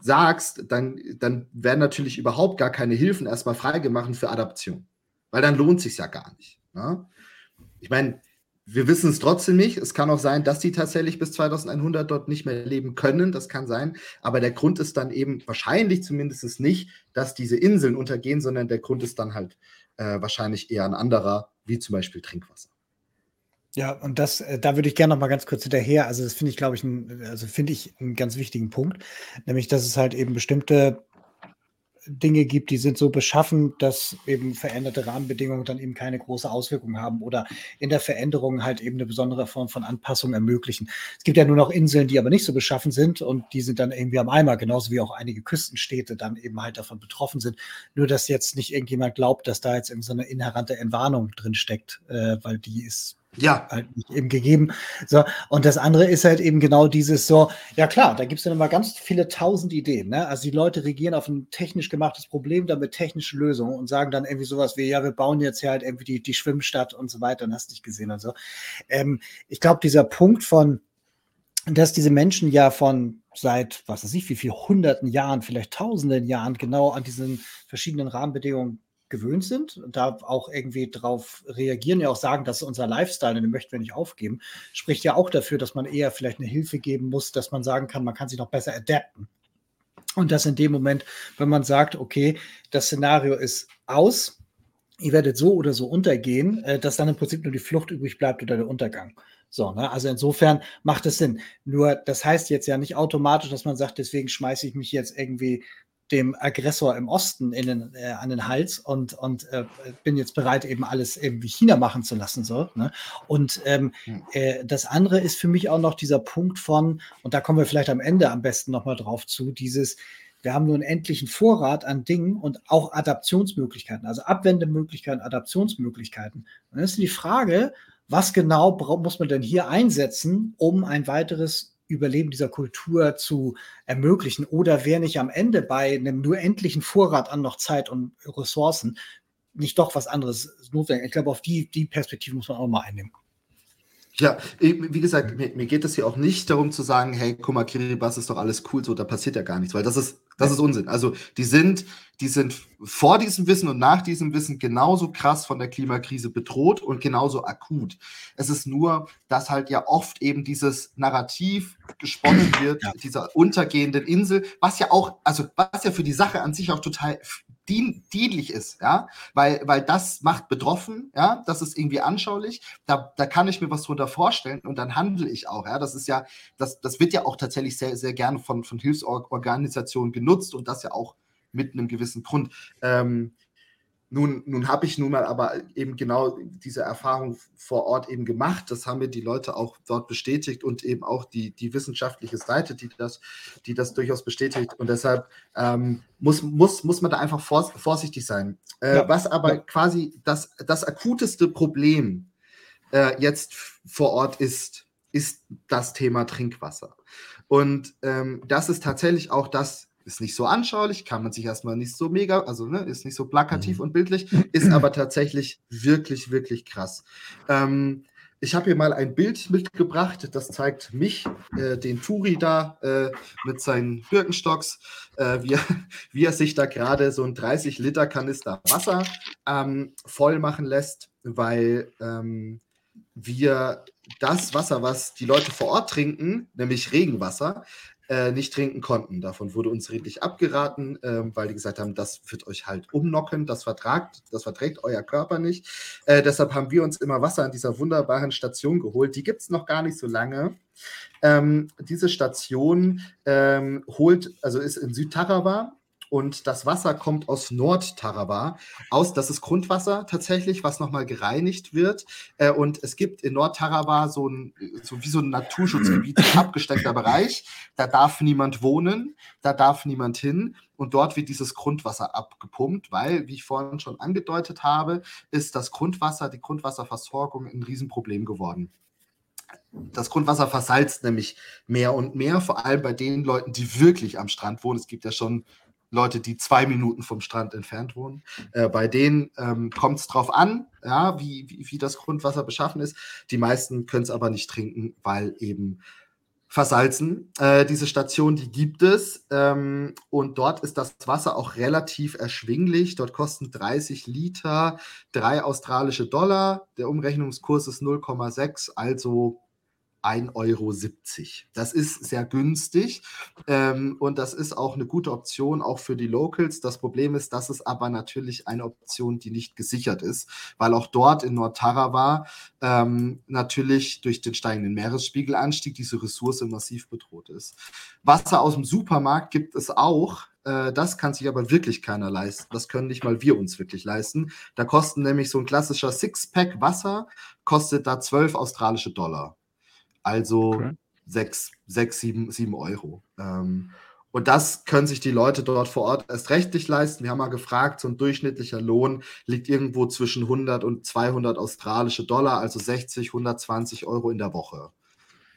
sagst, dann, dann werden natürlich überhaupt gar keine Hilfen erstmal freigemacht für Adaption. Weil dann lohnt sich ja gar nicht. Ne? Ich meine, wir wissen es trotzdem nicht. Es kann auch sein, dass die tatsächlich bis 2100 dort nicht mehr leben können. Das kann sein. Aber der Grund ist dann eben wahrscheinlich zumindest nicht, dass diese Inseln untergehen, sondern der Grund ist dann halt äh, wahrscheinlich eher ein anderer, wie zum Beispiel Trinkwasser. Ja, und das, äh, da würde ich gerne noch mal ganz kurz hinterher. Also, das finde ich, glaube ich, ein, also finde ich einen ganz wichtigen Punkt, nämlich, dass es halt eben bestimmte Dinge gibt, die sind so beschaffen, dass eben veränderte Rahmenbedingungen dann eben keine große Auswirkung haben oder in der Veränderung halt eben eine besondere Form von Anpassung ermöglichen. Es gibt ja nur noch Inseln, die aber nicht so beschaffen sind und die sind dann irgendwie am Eimer, genauso wie auch einige Küstenstädte dann eben halt davon betroffen sind. Nur, dass jetzt nicht irgendjemand glaubt, dass da jetzt eben so eine inhärente Entwarnung drin steckt, äh, weil die ist ja. halt nicht eben gegeben. So, und das andere ist halt eben genau dieses so, ja klar, da gibt es dann immer ganz viele tausend Ideen. Ne? Also die Leute regieren auf ein technisch gemachtes Problem dann mit technischen Lösungen und sagen dann irgendwie sowas wie, ja, wir bauen jetzt hier halt irgendwie die, die Schwimmstadt und so weiter und hast nicht gesehen und so. Ähm, ich glaube, dieser Punkt von, dass diese Menschen ja von seit, was weiß ich, wie viel hunderten Jahren, vielleicht tausenden Jahren genau an diesen verschiedenen Rahmenbedingungen gewöhnt sind da auch irgendwie drauf reagieren, ja auch sagen, das ist unser Lifestyle und den möchten wir nicht aufgeben, spricht ja auch dafür, dass man eher vielleicht eine Hilfe geben muss, dass man sagen kann, man kann sich noch besser adapten. Und das in dem Moment, wenn man sagt, okay, das Szenario ist aus, ihr werdet so oder so untergehen, äh, dass dann im Prinzip nur die Flucht übrig bleibt oder der Untergang. So, ne? Also insofern macht es Sinn. Nur das heißt jetzt ja nicht automatisch, dass man sagt, deswegen schmeiße ich mich jetzt irgendwie dem Aggressor im Osten in den, äh, an den Hals und, und äh, bin jetzt bereit, eben alles eben wie China machen zu lassen. So, ne? Und ähm, hm. äh, das andere ist für mich auch noch dieser Punkt von, und da kommen wir vielleicht am Ende am besten nochmal drauf zu, dieses, wir haben nur einen endlichen Vorrat an Dingen und auch Adaptionsmöglichkeiten, also Abwendemöglichkeiten, Adaptionsmöglichkeiten. Und dann ist die Frage, was genau muss man denn hier einsetzen, um ein weiteres Überleben dieser Kultur zu ermöglichen? Oder wäre nicht am Ende bei einem nur endlichen Vorrat an noch Zeit und Ressourcen nicht doch was anderes notwendig? Ich glaube, auf die, die Perspektive muss man auch mal einnehmen. Ja, wie gesagt, mir, mir, geht es hier auch nicht darum zu sagen, hey, guck mal, Kiribati ist doch alles cool, so, da passiert ja gar nichts, weil das ist, das ist Unsinn. Also, die sind, die sind vor diesem Wissen und nach diesem Wissen genauso krass von der Klimakrise bedroht und genauso akut. Es ist nur, dass halt ja oft eben dieses Narrativ gesponnen wird, ja. dieser untergehenden Insel, was ja auch, also, was ja für die Sache an sich auch total dien, dienlich ist, ja, weil, weil das macht betroffen, ja, das ist irgendwie anschaulich, da, da kann ich mir was drunter vorstellen und dann handle ich auch, ja, das ist ja, das, das wird ja auch tatsächlich sehr, sehr gerne von, von Hilfsorganisationen genutzt und das ja auch mit einem gewissen Grund. Ähm, nun, nun habe ich nun mal aber eben genau diese Erfahrung vor Ort eben gemacht. Das haben mir die Leute auch dort bestätigt und eben auch die, die wissenschaftliche Seite, die das, die das durchaus bestätigt. Und deshalb ähm, muss, muss, muss man da einfach vor, vorsichtig sein. Äh, ja. Was aber ja. quasi das, das akuteste Problem äh, jetzt vor Ort ist, ist das Thema Trinkwasser. Und ähm, das ist tatsächlich auch das, ist nicht so anschaulich, kann man sich erstmal nicht so mega, also ne, ist nicht so plakativ mhm. und bildlich, ist aber tatsächlich wirklich, wirklich krass. Ähm, ich habe hier mal ein Bild mitgebracht, das zeigt mich, äh, den Turi da äh, mit seinen Birkenstocks, äh, wie, er, wie er sich da gerade so ein 30-Liter-Kanister Wasser ähm, voll machen lässt, weil ähm, wir das Wasser, was die Leute vor Ort trinken, nämlich Regenwasser, äh, nicht trinken konnten. Davon wurde uns redlich abgeraten, äh, weil die gesagt haben, das wird euch halt umnocken, das vertragt, das verträgt euer Körper nicht. Äh, deshalb haben wir uns immer Wasser an dieser wunderbaren Station geholt. Die gibt es noch gar nicht so lange. Ähm, diese Station ähm, holt, also ist in Südtarawa und das Wasser kommt aus Nordtarawa aus. Das ist Grundwasser tatsächlich, was nochmal gereinigt wird. Äh, und es gibt in Nordtarawa so ein, so wie so ein Naturschutzgebiet, ein abgesteckter Bereich. Da darf niemand wohnen, da darf niemand hin. Und dort wird dieses Grundwasser abgepumpt, weil, wie ich vorhin schon angedeutet habe, ist das Grundwasser, die Grundwasserversorgung ein Riesenproblem geworden das Grundwasser versalzt nämlich mehr und mehr, vor allem bei den Leuten, die wirklich am Strand wohnen. Es gibt ja schon Leute, die zwei Minuten vom Strand entfernt wohnen. Äh, bei denen ähm, kommt es drauf an, ja, wie, wie, wie, das Grundwasser beschaffen ist. Die meisten können es aber nicht trinken, weil eben versalzen. Äh, diese Station, die gibt es. Ähm, und dort ist das Wasser auch relativ erschwinglich. Dort kosten 30 Liter drei australische Dollar. Der Umrechnungskurs ist 0,6, also 1,70 Euro. Das ist sehr günstig ähm, und das ist auch eine gute Option, auch für die Locals. Das Problem ist, das ist aber natürlich eine Option, die nicht gesichert ist, weil auch dort in Nordtarawa ähm, natürlich durch den steigenden Meeresspiegelanstieg diese Ressource massiv bedroht ist. Wasser aus dem Supermarkt gibt es auch. Äh, das kann sich aber wirklich keiner leisten. Das können nicht mal wir uns wirklich leisten. Da kosten nämlich so ein klassischer Sixpack Wasser, kostet da 12 australische Dollar. Also okay. 6, 6 7, 7 Euro. Ähm, und das können sich die Leute dort vor Ort erst recht nicht leisten. Wir haben mal gefragt, so ein durchschnittlicher Lohn liegt irgendwo zwischen 100 und 200 australische Dollar, also 60, 120 Euro in der Woche.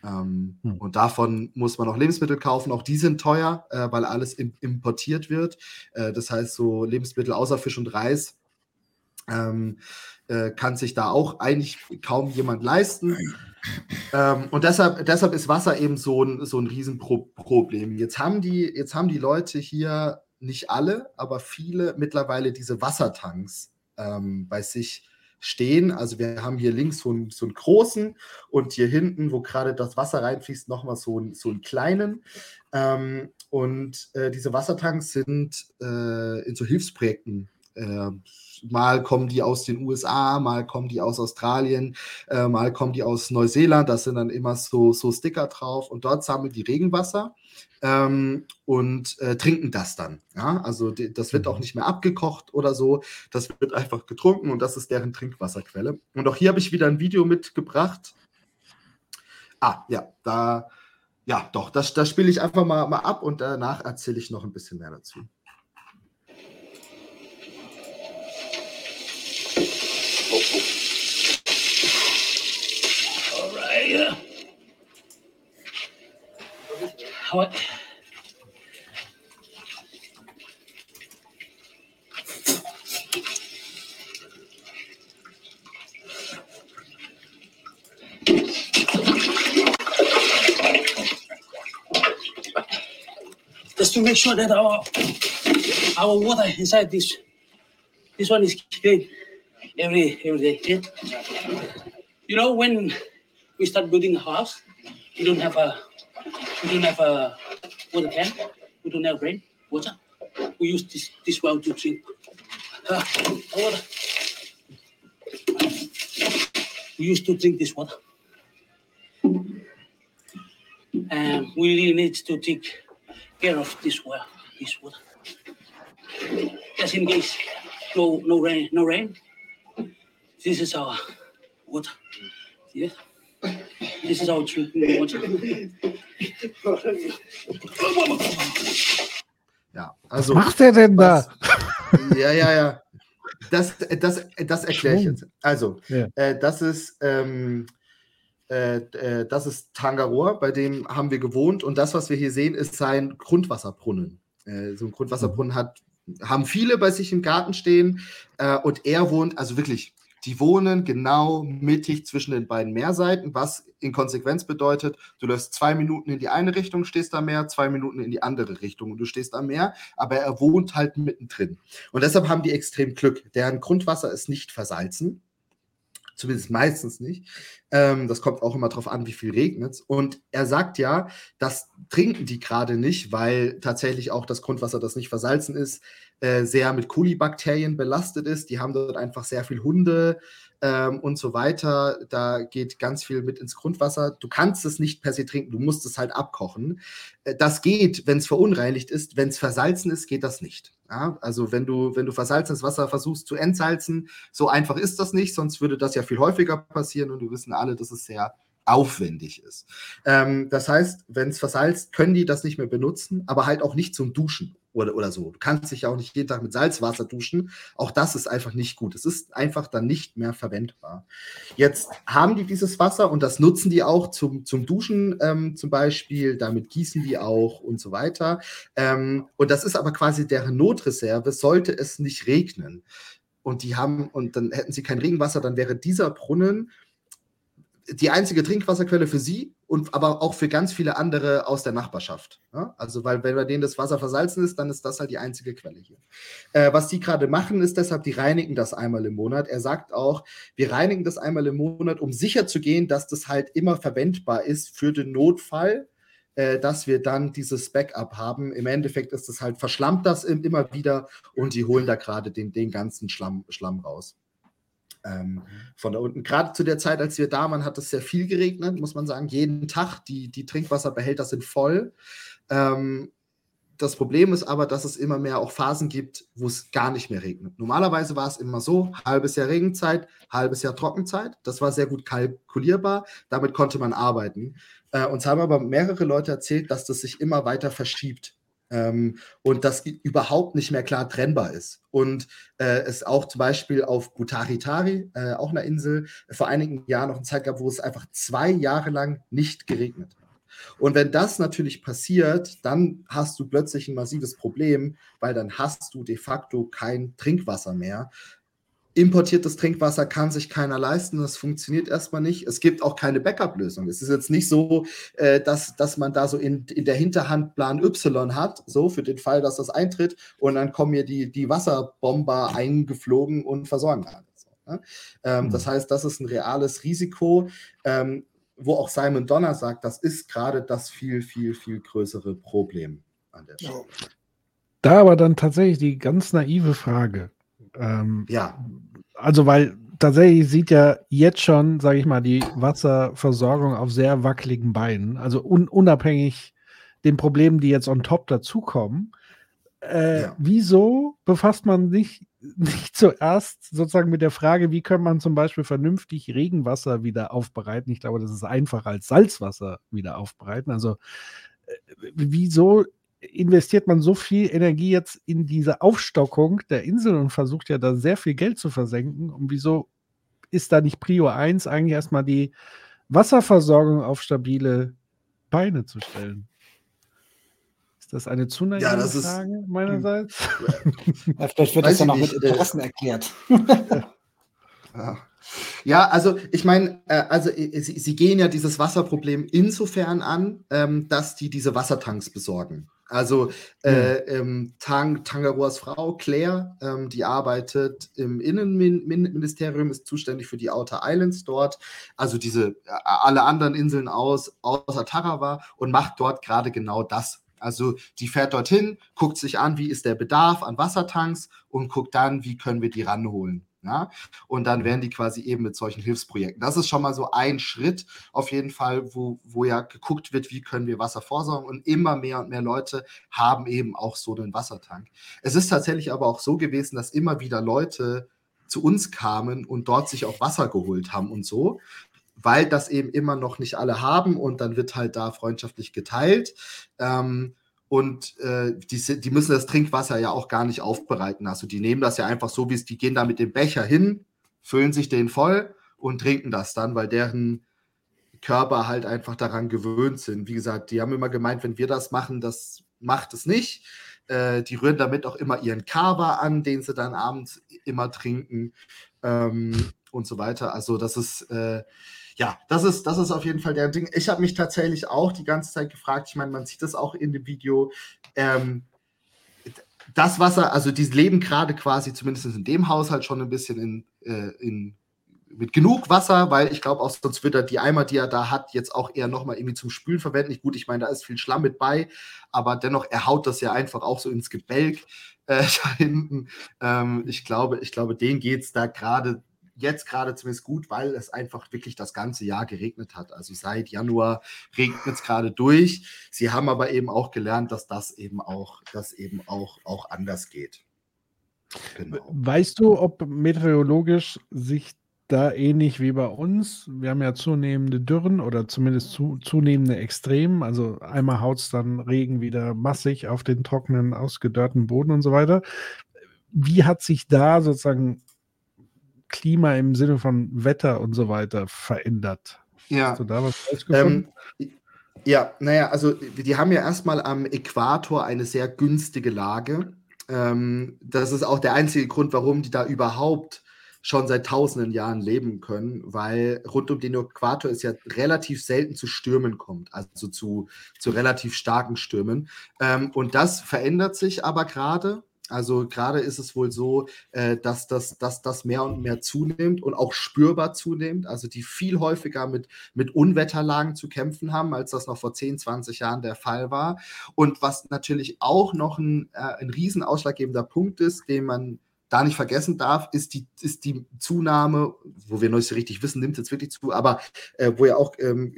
Ähm, hm. Und davon muss man auch Lebensmittel kaufen. Auch die sind teuer, äh, weil alles im, importiert wird. Äh, das heißt, so Lebensmittel außer Fisch und Reis ähm, äh, kann sich da auch eigentlich kaum jemand leisten. Ähm, und deshalb, deshalb ist Wasser eben so ein, so ein Riesenproblem. Jetzt haben, die, jetzt haben die Leute hier, nicht alle, aber viele mittlerweile diese Wassertanks ähm, bei sich stehen. Also wir haben hier links so einen, so einen großen und hier hinten, wo gerade das Wasser reinfließt, nochmal so, einen, so einen kleinen. Ähm, und äh, diese Wassertanks sind äh, in so Hilfsprojekten. Äh, mal kommen die aus den USA, mal kommen die aus Australien, äh, mal kommen die aus Neuseeland. Da sind dann immer so, so Sticker drauf und dort sammeln die Regenwasser ähm, und äh, trinken das dann. Ja? Also die, das wird auch mhm. nicht mehr abgekocht oder so. Das wird einfach getrunken und das ist deren Trinkwasserquelle. Und auch hier habe ich wieder ein Video mitgebracht. Ah, ja, da, ja, doch, das, das spiele ich einfach mal, mal ab und danach erzähle ich noch ein bisschen mehr dazu. How just to make sure that our our water inside this this one is clean every every day. Yeah? You know when we start building a house, we don't have a we don't have a water can. We don't have rain water. We use this this well to drink uh, water. We used to drink this water. And we really need to take care of this well, this water. Just in case no no rain, no rain. This is our water. Yeah. This is our drinking water. Ja, also. Was macht er denn was, da? Ja, ja, ja. Das, das, das erkläre ich jetzt. Also, ja. äh, das ist. Ähm, äh, äh, das ist Tangaroa, bei dem haben wir gewohnt und das, was wir hier sehen, ist sein Grundwasserbrunnen. Äh, so ein Grundwasserbrunnen hat, haben viele bei sich im Garten stehen und er wohnt, also wirklich die wohnen genau mittig zwischen den beiden Meerseiten, was in Konsequenz bedeutet, du läufst zwei Minuten in die eine Richtung, stehst am Meer, zwei Minuten in die andere Richtung und du stehst am Meer, aber er wohnt halt mittendrin. Und deshalb haben die extrem Glück. Deren Grundwasser ist nicht versalzen zumindest meistens nicht. Ähm, das kommt auch immer darauf an, wie viel regnet. Und er sagt ja, das trinken die gerade nicht, weil tatsächlich auch das Grundwasser, das nicht versalzen ist, äh, sehr mit Kolibakterien belastet ist. Die haben dort einfach sehr viel Hunde, ähm, und so weiter. Da geht ganz viel mit ins Grundwasser. Du kannst es nicht per se trinken, du musst es halt abkochen. Äh, das geht, wenn es verunreinigt ist. Wenn es versalzen ist, geht das nicht. Ja? Also wenn du, wenn du versalzenes Wasser versuchst zu entsalzen, so einfach ist das nicht, sonst würde das ja viel häufiger passieren und wir wissen alle, dass es sehr aufwendig ist. Ähm, das heißt, wenn es versalzt, können die das nicht mehr benutzen, aber halt auch nicht zum Duschen oder, oder so. Du kannst dich ja auch nicht jeden Tag mit Salzwasser duschen. Auch das ist einfach nicht gut. Es ist einfach dann nicht mehr verwendbar. Jetzt haben die dieses Wasser und das nutzen die auch zum, zum Duschen ähm, zum Beispiel. Damit gießen die auch und so weiter. Ähm, und das ist aber quasi deren Notreserve, sollte es nicht regnen. Und die haben, und dann hätten sie kein Regenwasser, dann wäre dieser Brunnen die einzige Trinkwasserquelle für sie und aber auch für ganz viele andere aus der Nachbarschaft. Ja? Also, weil wenn bei denen das Wasser versalzen ist, dann ist das halt die einzige Quelle hier. Äh, was die gerade machen, ist deshalb, die reinigen das einmal im Monat. Er sagt auch, wir reinigen das einmal im Monat, um sicher zu gehen, dass das halt immer verwendbar ist für den Notfall äh, dass wir dann dieses Backup haben. Im Endeffekt ist es halt, verschlammt das immer wieder und die holen da gerade den, den ganzen Schlamm, Schlamm raus. Ähm, von da unten. Gerade zu der Zeit, als wir da waren, hat es sehr viel geregnet, muss man sagen. Jeden Tag, die, die Trinkwasserbehälter sind voll. Ähm, das Problem ist aber, dass es immer mehr auch Phasen gibt, wo es gar nicht mehr regnet. Normalerweise war es immer so, halbes Jahr Regenzeit, halbes Jahr Trockenzeit. Das war sehr gut kalkulierbar. Damit konnte man arbeiten. Äh, uns haben aber mehrere Leute erzählt, dass das sich immer weiter verschiebt. Ähm, und das überhaupt nicht mehr klar trennbar ist. Und äh, es auch zum Beispiel auf Butaritari, äh, auch einer Insel, vor einigen Jahren noch eine Zeit gab, wo es einfach zwei Jahre lang nicht geregnet hat. Und wenn das natürlich passiert, dann hast du plötzlich ein massives Problem, weil dann hast du de facto kein Trinkwasser mehr importiertes Trinkwasser kann sich keiner leisten, das funktioniert erstmal nicht. Es gibt auch keine Backup-Lösung. Es ist jetzt nicht so, äh, dass, dass man da so in, in der Hinterhand Plan Y hat, so für den Fall, dass das eintritt und dann kommen mir die, die Wasserbomber eingeflogen und versorgen alles. Ne? ähm, mhm. Das heißt, das ist ein reales Risiko, ähm, wo auch Simon Donner sagt, das ist gerade das viel, viel, viel größere Problem an der Stelle. Da aber dann tatsächlich die ganz naive Frage. Ähm, ja. Also, weil tatsächlich sieht ja jetzt schon, sage ich mal, die Wasserversorgung auf sehr wackeligen Beinen. Also un unabhängig den Problemen, die jetzt on top dazukommen. Äh, ja. Wieso befasst man sich nicht zuerst sozusagen mit der Frage, wie kann man zum Beispiel vernünftig Regenwasser wieder aufbereiten? Ich glaube, das ist einfacher als Salzwasser wieder aufbereiten. Also äh, wieso investiert man so viel Energie jetzt in diese Aufstockung der Insel und versucht ja da sehr viel Geld zu versenken. Und wieso ist da nicht Prio 1 eigentlich erstmal die Wasserversorgung auf stabile Beine zu stellen? Ist das eine zu ja, das Frage ist, meinerseits? Ja, vielleicht wird das ja noch mit äh, Interessen erklärt. ja. Ja, also ich meine, äh, also äh, sie, sie, gehen ja dieses Wasserproblem insofern an, ähm, dass die diese Wassertanks besorgen. Also äh, ähm, Tang, Tangaroas Frau Claire, ähm, die arbeitet im Innenministerium, ist zuständig für die Outer Islands dort, also diese äh, alle anderen Inseln aus, außer Tarawa und macht dort gerade genau das. Also die fährt dorthin, guckt sich an, wie ist der Bedarf an Wassertanks und guckt dann, wie können wir die ranholen. Ja? Und dann werden die quasi eben mit solchen Hilfsprojekten. Das ist schon mal so ein Schritt auf jeden Fall, wo, wo ja geguckt wird, wie können wir Wasser vorsorgen. Und immer mehr und mehr Leute haben eben auch so einen Wassertank. Es ist tatsächlich aber auch so gewesen, dass immer wieder Leute zu uns kamen und dort sich auch Wasser geholt haben und so weil das eben immer noch nicht alle haben und dann wird halt da freundschaftlich geteilt. Ähm, und äh, die, die, müssen das Trinkwasser ja auch gar nicht aufbereiten. Also die nehmen das ja einfach so, wie es, die gehen da mit dem Becher hin, füllen sich den voll und trinken das dann, weil deren Körper halt einfach daran gewöhnt sind. Wie gesagt, die haben immer gemeint, wenn wir das machen, das macht es nicht. Äh, die rühren damit auch immer ihren Kava an, den sie dann abends immer trinken ähm, und so weiter. Also das ist äh, ja, das ist, das ist auf jeden Fall der Ding. Ich habe mich tatsächlich auch die ganze Zeit gefragt, ich meine, man sieht das auch in dem Video, ähm, das Wasser, also die leben gerade quasi zumindest in dem Haushalt schon ein bisschen in, äh, in mit genug Wasser, weil ich glaube auch sonst wird er die Eimer, die er da hat, jetzt auch eher nochmal irgendwie zum Spülen verwenden. Gut, ich meine, da ist viel Schlamm mit bei, aber dennoch, er haut das ja einfach auch so ins Gebälk äh, da hinten. Ähm, ich glaube, ich glaube, denen geht es da gerade jetzt gerade zumindest gut, weil es einfach wirklich das ganze Jahr geregnet hat. Also seit Januar regnet es gerade durch. Sie haben aber eben auch gelernt, dass das eben auch, das eben auch, auch anders geht. Genau. Weißt du, ob meteorologisch sich da ähnlich wie bei uns, wir haben ja zunehmende Dürren oder zumindest zu, zunehmende Extremen, also einmal haut es dann Regen wieder massig auf den trockenen, ausgedörrten Boden und so weiter. Wie hat sich da sozusagen Klima im Sinne von Wetter und so weiter verändert? Ja. Hast du da was rausgefunden? Ähm, ja, naja, also die haben ja erstmal am Äquator eine sehr günstige Lage. Ähm, das ist auch der einzige Grund, warum die da überhaupt schon seit tausenden Jahren leben können, weil rund um den Äquator es ja relativ selten zu Stürmen kommt, also zu, zu relativ starken Stürmen. Ähm, und das verändert sich aber gerade. Also gerade ist es wohl so, äh, dass, das, dass das mehr und mehr zunimmt und auch spürbar zunimmt. Also die viel häufiger mit, mit Unwetterlagen zu kämpfen haben, als das noch vor 10, 20 Jahren der Fall war. Und was natürlich auch noch ein, äh, ein riesen ausschlaggebender Punkt ist, den man da nicht vergessen darf, ist die, ist die Zunahme, wo wir noch nicht so richtig wissen, nimmt jetzt wirklich zu, aber äh, wo ja auch ähm,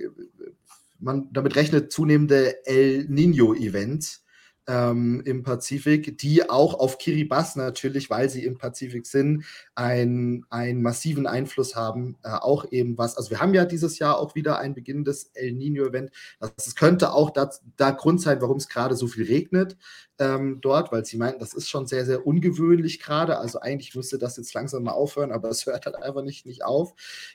man damit rechnet, zunehmende El Nino-Events ähm, im Pazifik, die auch auf Kiribati natürlich, weil sie im Pazifik sind, ein, einen massiven Einfluss haben. Äh, auch eben was, also wir haben ja dieses Jahr auch wieder ein beginnendes El Nino-Event. Das könnte auch da, da Grund sein, warum es gerade so viel regnet ähm, dort, weil sie meinten, das ist schon sehr, sehr ungewöhnlich gerade. Also eigentlich müsste das jetzt langsam mal aufhören, aber es hört halt einfach nicht, nicht auf.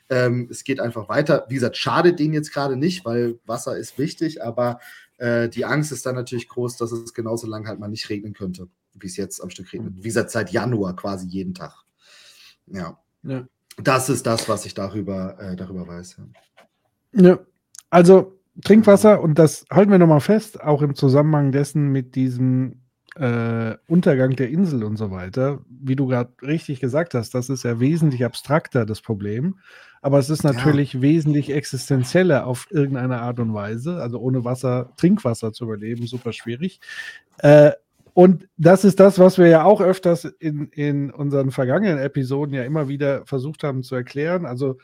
Ähm, es geht einfach weiter. Wie gesagt, schade denen jetzt gerade nicht, weil Wasser ist wichtig, aber äh, die Angst ist dann natürlich groß, dass es genauso lange halt mal nicht regnen könnte, wie es jetzt am Stück regnet. Wie gesagt, seit Januar quasi jeden Tag. Ja. ja. Das ist das, was ich darüber, äh, darüber weiß. Ja. ja. Also Trinkwasser, und das halten wir nochmal fest, auch im Zusammenhang dessen mit diesem äh, Untergang der Insel und so weiter, wie du gerade richtig gesagt hast, das ist ja wesentlich abstrakter, das Problem. Aber es ist natürlich ja. wesentlich existenzieller auf irgendeine Art und Weise. Also ohne Wasser, Trinkwasser zu überleben, super schwierig. Äh, und das ist das, was wir ja auch öfters in, in unseren vergangenen Episoden ja immer wieder versucht haben zu erklären. Also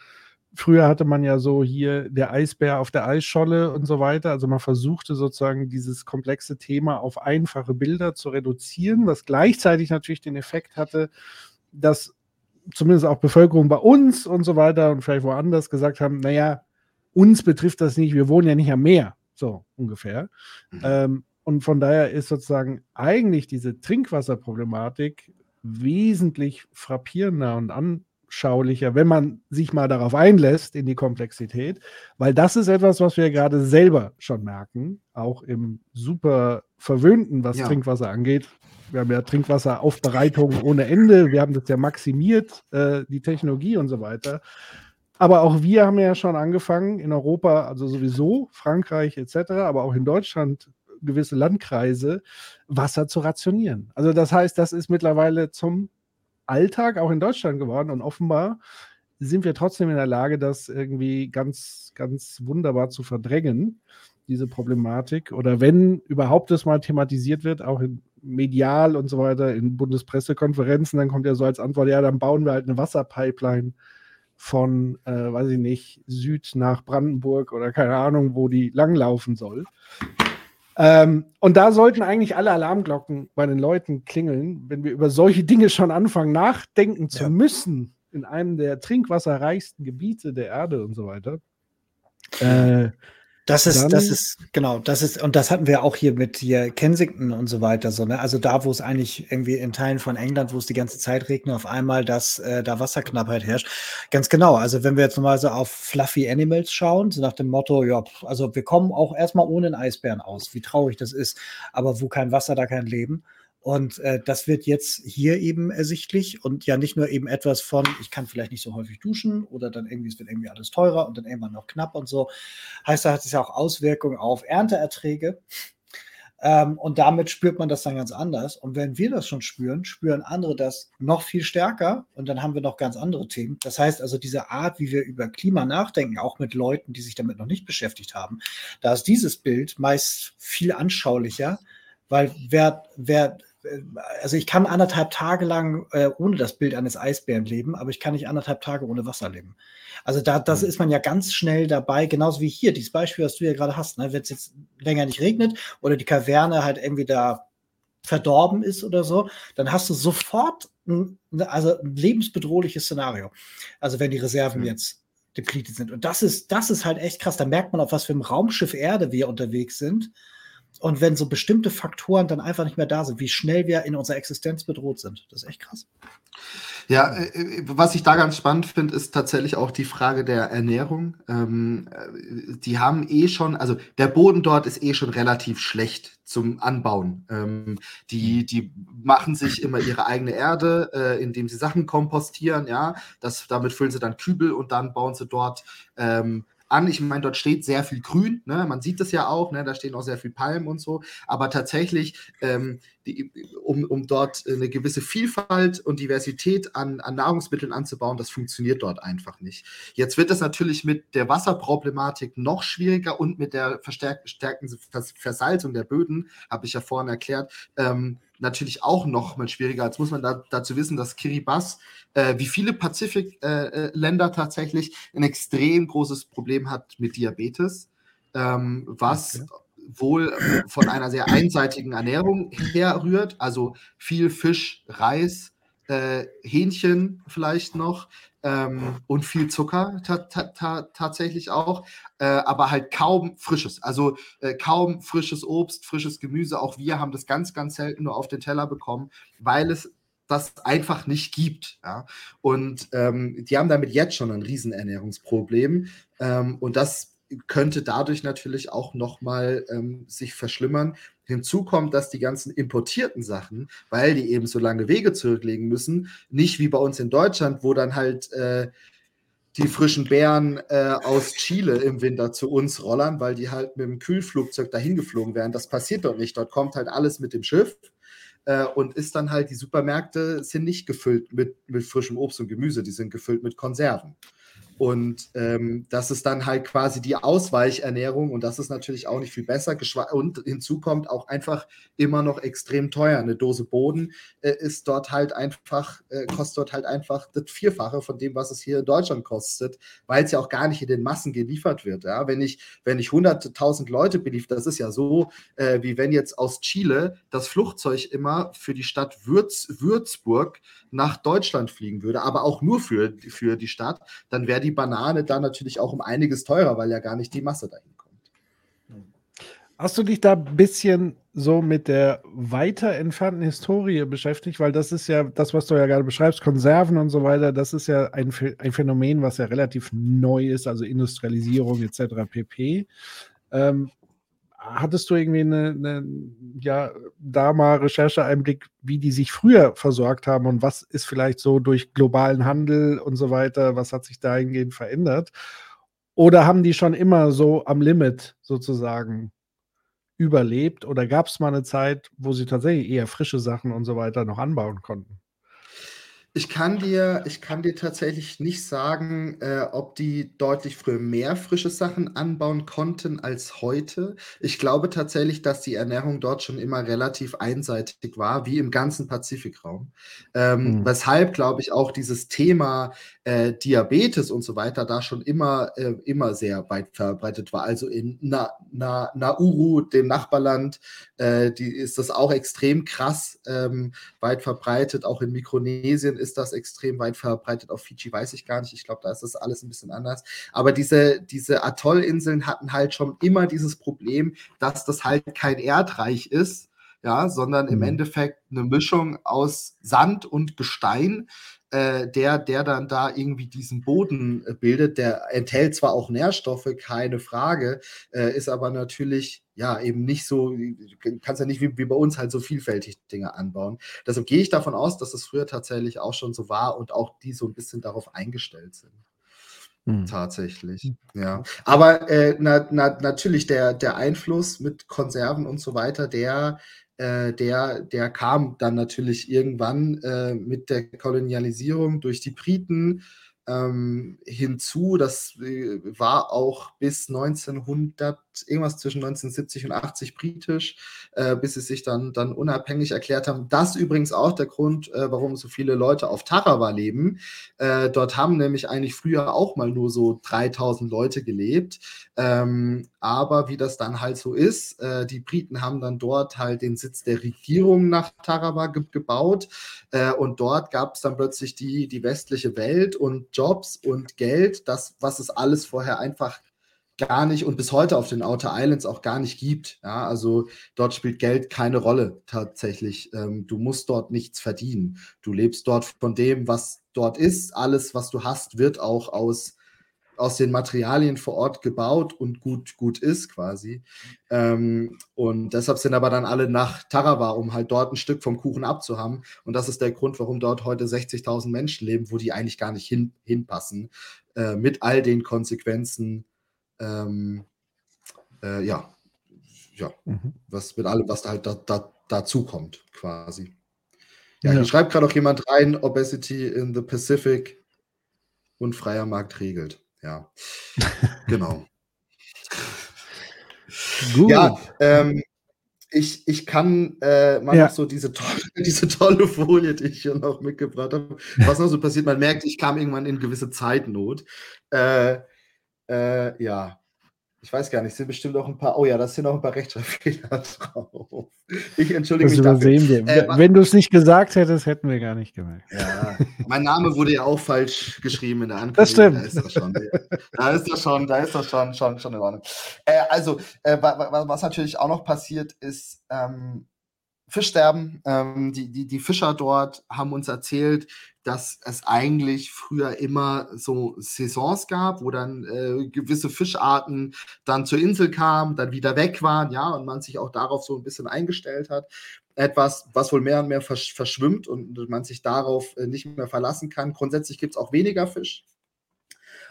früher hatte man ja so hier der Eisbär auf der Eisscholle und so weiter. Also man versuchte sozusagen dieses komplexe Thema auf einfache Bilder zu reduzieren, was gleichzeitig natürlich den Effekt hatte, dass zumindest auch Bevölkerung bei uns und so weiter und vielleicht woanders gesagt haben, naja, uns betrifft das nicht, wir wohnen ja nicht am Meer, so ungefähr. Mhm. Ähm, und von daher ist sozusagen eigentlich diese Trinkwasserproblematik wesentlich frappierender und anschaulicher, wenn man sich mal darauf einlässt, in die Komplexität, weil das ist etwas, was wir gerade selber schon merken, auch im super verwöhnten, was ja. Trinkwasser angeht. Wir haben ja Trinkwasseraufbereitung ohne Ende. Wir haben das ja maximiert, äh, die Technologie und so weiter. Aber auch wir haben ja schon angefangen, in Europa, also sowieso, Frankreich etc., aber auch in Deutschland gewisse Landkreise, Wasser zu rationieren. Also das heißt, das ist mittlerweile zum Alltag auch in Deutschland geworden und offenbar sind wir trotzdem in der Lage, das irgendwie ganz, ganz wunderbar zu verdrängen, diese Problematik. Oder wenn überhaupt das mal thematisiert wird, auch in medial und so weiter in Bundespressekonferenzen, dann kommt ja so als Antwort, ja, dann bauen wir halt eine Wasserpipeline von, äh, weiß ich nicht, Süd nach Brandenburg oder keine Ahnung, wo die langlaufen soll. Ähm, und da sollten eigentlich alle Alarmglocken bei den Leuten klingeln, wenn wir über solche Dinge schon anfangen, nachdenken zu ja. müssen, in einem der trinkwasserreichsten Gebiete der Erde und so weiter. Äh, das ist, das ist, genau, das ist, und das hatten wir auch hier mit hier Kensington und so weiter, so, ne? Also da, wo es eigentlich irgendwie in Teilen von England, wo es die ganze Zeit regnet, auf einmal, dass äh, da Wasserknappheit herrscht. Ganz genau. Also wenn wir jetzt nochmal so auf Fluffy Animals schauen, so nach dem Motto, ja, also wir kommen auch erstmal ohne einen Eisbären aus, wie traurig das ist. Aber wo kein Wasser, da kein Leben. Und äh, das wird jetzt hier eben ersichtlich und ja nicht nur eben etwas von, ich kann vielleicht nicht so häufig duschen oder dann irgendwie, es wird irgendwie alles teurer und dann irgendwann noch knapp und so. Heißt, da hat es ja auch Auswirkungen auf Ernteerträge. Ähm, und damit spürt man das dann ganz anders. Und wenn wir das schon spüren, spüren andere das noch viel stärker. Und dann haben wir noch ganz andere Themen. Das heißt also, diese Art, wie wir über Klima nachdenken, auch mit Leuten, die sich damit noch nicht beschäftigt haben, da ist dieses Bild meist viel anschaulicher, weil wer, wer also ich kann anderthalb Tage lang äh, ohne das Bild eines Eisbären leben, aber ich kann nicht anderthalb Tage ohne Wasser leben. Also da das mhm. ist man ja ganz schnell dabei, genauso wie hier, dieses Beispiel, was du ja gerade hast, ne? wenn es jetzt länger nicht regnet oder die Kaverne halt irgendwie da verdorben ist oder so, dann hast du sofort ein, also ein lebensbedrohliches Szenario. Also wenn die Reserven mhm. jetzt depleted sind. Und das ist, das ist halt echt krass. Da merkt man, auf was für einem Raumschiff Erde wir unterwegs sind Und wenn so bestimmte Faktoren dann einfach nicht mehr da sind, wie schnell wir in unserer Existenz bedroht sind, das ist echt krass. Ja, äh, was ich da ganz spannend finde, ist tatsächlich auch die Frage der Ernährung. Ähm, äh, die haben eh schon, also der Boden dort ist eh schon relativ schlecht zum Anbauen. Ähm, die, die machen sich immer ihre eigene Erde, äh, indem sie Sachen kompostieren, ja. Das, damit füllen sie dann Kübel und dann bauen sie dort ähm, an. Ich meine, dort steht sehr viel Grün, ne? man sieht das ja auch, ne? da stehen auch sehr viel Palmen und so, aber tatsächlich, ähm, die, um, um dort eine gewisse Vielfalt und Diversität an, an Nahrungsmitteln anzubauen, das funktioniert dort einfach nicht. Jetzt wird es natürlich mit der Wasserproblematik noch schwieriger und mit der verstärkten Versalzung der Böden, habe ich ja vorhin erklärt, ähm, natürlich auch noch mal schwieriger. Jetzt muss man da, dazu wissen, dass Kiribati, äh, wie viele Pazifik-Länder äh, äh tatsächlich, ein extrem großes Problem hat mit Diabetes, ähm, was okay. wohl von einer sehr einseitigen Ernährung herrührt, also viel Fisch, Reis, äh, Hähnchen vielleicht noch ähm, und viel Zucker ta ta ta tatsächlich auch, äh, aber halt kaum frisches. Also äh, kaum frisches Obst, frisches Gemüse. Auch wir haben das ganz, ganz selten nur auf den Teller bekommen, weil es das einfach nicht gibt. Ja? Und ähm, die haben damit jetzt schon ein Riesenernährungsproblem. Ähm, und das könnte dadurch natürlich auch nochmal ähm, sich verschlimmern. Hinzu kommt, dass die ganzen importierten Sachen, weil die eben so lange Wege zurücklegen müssen, nicht wie bei uns in Deutschland, wo dann halt äh, die frischen Beeren äh, aus Chile im Winter zu uns rollern, weil die halt mit dem Kühlflugzeug dahin geflogen wären. Das passiert dort nicht. Dort kommt halt alles mit dem Schiff äh, und ist dann halt, die Supermärkte sind nicht gefüllt mit, mit frischem Obst und Gemüse, die sind gefüllt mit Konserven. Und ähm, das ist dann halt quasi die Ausweichernährung und das ist natürlich auch nicht viel besser. Und hinzu kommt auch einfach immer noch extrem teuer. Eine Dose Boden äh, ist dort halt einfach, äh, kostet dort halt einfach das Vierfache von dem, was es hier in Deutschland kostet, weil es ja auch gar nicht in den Massen geliefert wird. Ja? Wenn ich, wenn ich hunderttausend Leute beliefere, das ist ja so, äh, wie wenn jetzt aus Chile das Flugzeug immer für die Stadt Würz, Würzburg nach Deutschland fliegen würde, aber auch nur für, für die Stadt, dann wäre die Banane dann natürlich auch um einiges teurer, weil ja gar nicht die Masse dahin kommt. Hast du dich da ein bisschen so mit der weiter entfernten Historie beschäftigt? Weil das ist ja das, was du ja gerade beschreibst, Konserven und so weiter, das ist ja ein, ein Phänomen, was ja relativ neu ist, also Industrialisierung etc. pp. Ähm, hattest du irgendwie eine, eine, ja, da mal Rechercheeinblick, wie die sich früher versorgt haben und was ist vielleicht so durch globalen Handel und so weiter, was hat sich dahingehend verändert? Oder haben die schon immer so am Limit sozusagen überlebt? Oder gab es mal eine Zeit, wo sie tatsächlich eher frische Sachen und so weiter noch anbauen konnten? Ich kann dir, ich kann dir tatsächlich nicht sagen, äh, ob die deutlich früher mehr frische Sachen anbauen konnten als heute. Ich glaube tatsächlich, dass die Ernährung dort schon immer relativ einseitig war, wie im ganzen Pazifikraum. Ähm, mhm. Weshalb, glaube ich, auch dieses Thema äh, Diabetes und so weiter da schon immer, äh, immer sehr weit verbreitet war. Also in Na, Na, Nauru, dem Nachbarland, äh, die ist das auch extrem krass ähm, weit verbreitet. Auch in Mikronesien ist das extrem weit verbreitet. Auf Fiji weiß ich gar nicht. Ich glaube, da ist das alles ein bisschen anders. Aber diese, diese Atollinseln hatten halt schon immer dieses Problem, dass das halt kein Erdreich ist, ja, sondern im mhm. Endeffekt eine Mischung aus Sand und Gestein, äh, der, der dann da irgendwie diesen Boden äh, bildet. Der enthält zwar auch Nährstoffe, keine Frage, äh, ist aber natürlich ja, eben nicht so, du kannst ja nicht wie, wie bei uns halt so vielfältig Dinge anbauen. Deshalb gehe ich davon aus, dass es früher tatsächlich auch schon so war und auch die so ein bisschen darauf eingestellt sind. Hm. Tatsächlich, hm. ja. Aber äh, na, na, natürlich der, der Einfluss mit Konserven und so weiter, der, äh, der, der kam dann natürlich irgendwann äh, mit der Kolonialisierung durch die Briten ähm, hinzu. Das äh, war auch bis 1900, irgendwas zwischen 1970 und 80 britisch, äh, bis sie sich dann, dann unabhängig erklärt haben. Das übrigens auch der Grund, äh, warum so viele Leute auf Tarawa leben. Äh, dort haben nämlich eigentlich früher auch mal nur so 3000 Leute gelebt. Ähm, aber wie das dann halt so ist, äh, die Briten haben dann dort halt den Sitz der Regierung nach Tarawa ge gebaut. Äh, und dort gab es dann plötzlich die, die westliche Welt und Jobs und Geld, das, was es alles vorher einfach gar nicht und bis heute auf den Outer Islands auch gar nicht gibt. Ja, also dort spielt Geld keine Rolle tatsächlich. Ähm, du musst dort nichts verdienen. Du lebst dort von dem, was dort ist. Alles, was du hast, wird auch aus, aus den Materialien vor Ort gebaut und gut, gut ist quasi. Ähm, und deshalb sind aber dann alle nach Tarawa, um halt dort ein Stück vom Kuchen abzuhaben. Und das ist der Grund, warum dort heute 60.000 Menschen leben, wo die eigentlich gar nicht hin, hinpassen. Äh, mit all den Konsequenzen, ähm, äh, ja, ja, mhm. was mit allem, was da halt da, da, dazu kommt, quasi. Ja, ja. hier schreibt gerade auch jemand rein, Obesity in the Pacific und freier Markt regelt. Ja, genau. Gut. Ja, ähm, ich, ich kann äh, mal ja. noch so diese tolle, diese tolle Folie, die ich hier noch mitgebracht habe, was noch so passiert, man merkt, ich kam irgendwann in gewisse Zeitnot. Äh, äh, ja, ich weiß gar nicht, sind bestimmt auch ein paar, oh ja, da sind auch ein paar Rechtschreibfehler drauf. Ich entschuldige das mich dafür. Äh, Wenn du es nicht gesagt hättest, hätten wir gar nicht gemerkt. Ja, mein Name wurde ja auch falsch geschrieben in der Ankündigung. Das stimmt. Da ist das schon, da ist das schon, da ist das schon, schon, schon in Ordnung. Äh, also, äh, was natürlich auch noch passiert ist, ähm, Fischsterben. Ähm, die, die, die Fischer dort haben uns erzählt, dass es eigentlich früher immer so Saisons gab, wo dann äh, gewisse Fischarten dann zur Insel kamen, dann wieder weg waren, ja, und man sich auch darauf so ein bisschen eingestellt hat. Etwas, was wohl mehr und mehr versch verschwimmt und man sich darauf äh, nicht mehr verlassen kann. Grundsätzlich gibt es auch weniger Fisch.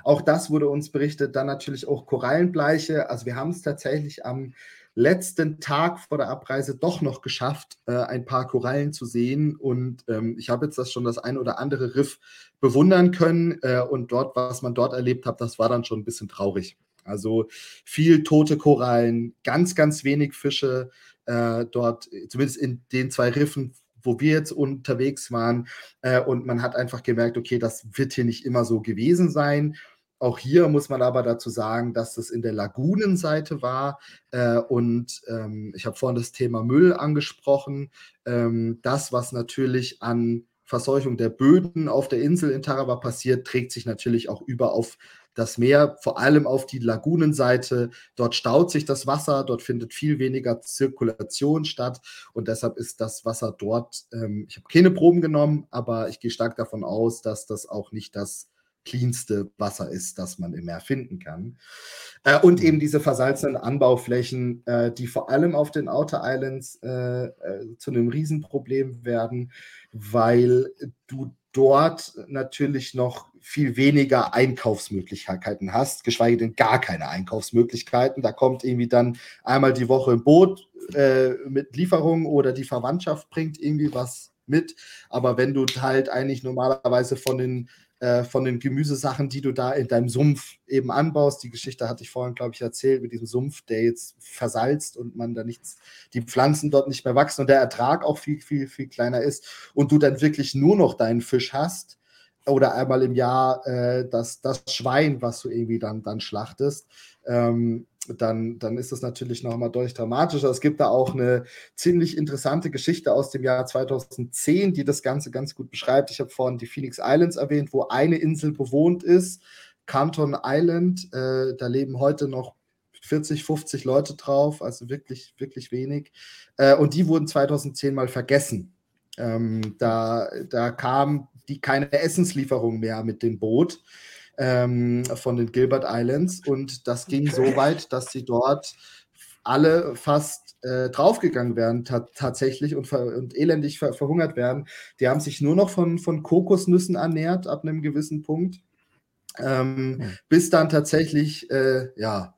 Auch das wurde uns berichtet. Dann natürlich auch Korallenbleiche. Also wir haben es tatsächlich am letzten Tag vor der Abreise doch noch geschafft, äh, ein paar Korallen zu sehen. Und ähm, ich habe jetzt das schon das ein oder andere Riff bewundern können. Äh, und dort, was man dort erlebt hat, das war dann schon ein bisschen traurig. Also viel tote Korallen, ganz, ganz wenig Fische äh, dort, zumindest in den zwei Riffen, wo wir jetzt unterwegs waren. Äh, und man hat einfach gemerkt, okay, das wird hier nicht immer so gewesen sein. Auch hier muss man aber dazu sagen, dass das in der Lagunenseite war. Äh, und ähm, ich habe vorhin das Thema Müll angesprochen. Ähm, das, was natürlich an Verseuchung der Böden auf der Insel in Tarawa passiert, trägt sich natürlich auch über auf das Meer, vor allem auf die Lagunenseite. Dort staut sich das Wasser, dort findet viel weniger Zirkulation statt und deshalb ist das Wasser dort, ähm, ich habe keine Proben genommen, aber ich gehe stark davon aus, dass das auch nicht das cleanste Wasser ist, das man im Meer finden kann. Äh, und eben diese versalzenen Anbauflächen, äh, die vor allem auf den Outer Islands äh, äh, zu einem Riesenproblem werden, weil du dort natürlich noch viel weniger Einkaufsmöglichkeiten hast, geschweige denn gar keine Einkaufsmöglichkeiten. Da kommt irgendwie dann einmal die Woche ein Boot äh, mit Lieferung oder die Verwandtschaft bringt irgendwie was mit. Aber wenn du halt eigentlich normalerweise von den äh, von den Gemüsesachen, die du da in deinem Sumpf eben anbaust. Die Geschichte hatte ich vorhin, glaube ich, erzählt mit diesem Sumpf, der jetzt versalzt und man da nichts, die Pflanzen dort nicht mehr wachsen und der Ertrag auch viel, viel, viel kleiner ist und du dann wirklich nur noch deinen Fisch hast oder einmal im Jahr äh, das, das Schwein, was du irgendwie dann, dann schlachtest. Ähm, dann, dann ist das natürlich nochmal deutlich dramatischer. Es gibt da auch eine ziemlich interessante Geschichte aus dem Jahr 2010, die das Ganze ganz gut beschreibt. Ich habe vorhin die Phoenix Islands erwähnt, wo eine Insel bewohnt ist, Canton Island. Äh, da leben heute noch 40, 50 Leute drauf, also wirklich, wirklich wenig. Äh, und die wurden 2010 mal vergessen. Ähm, da, da kam die keine Essenslieferung mehr mit dem Boot ähm, von den Gilbert Islands. Und das ging so weit, dass sie dort alle fast äh, draufgegangen werden ta tatsächlich und, und elendig ver verhungert werden. Die haben sich nur noch von, von Kokosnüssen ernährt ab einem gewissen Punkt, ähm, mhm. bis dann tatsächlich, äh, ja,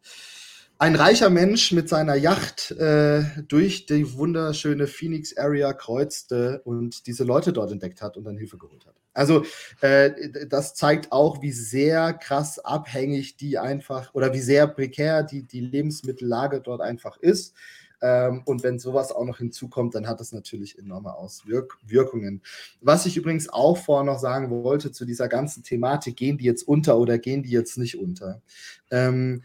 ein reicher Mensch mit seiner Yacht äh, durch die wunderschöne Phoenix Area kreuzte und diese Leute dort entdeckt hat und dann Hilfe geholt hat. Also äh, das zeigt auch, wie sehr krass abhängig die einfach oder wie sehr prekär die, die Lebensmittellage dort einfach ist. Ähm, und wenn sowas auch noch hinzukommt, dann hat das natürlich enorme Auswirkungen. Was ich übrigens auch vorher noch sagen wollte zu dieser ganzen Thematik, gehen die jetzt unter oder gehen die jetzt nicht unter? Ähm,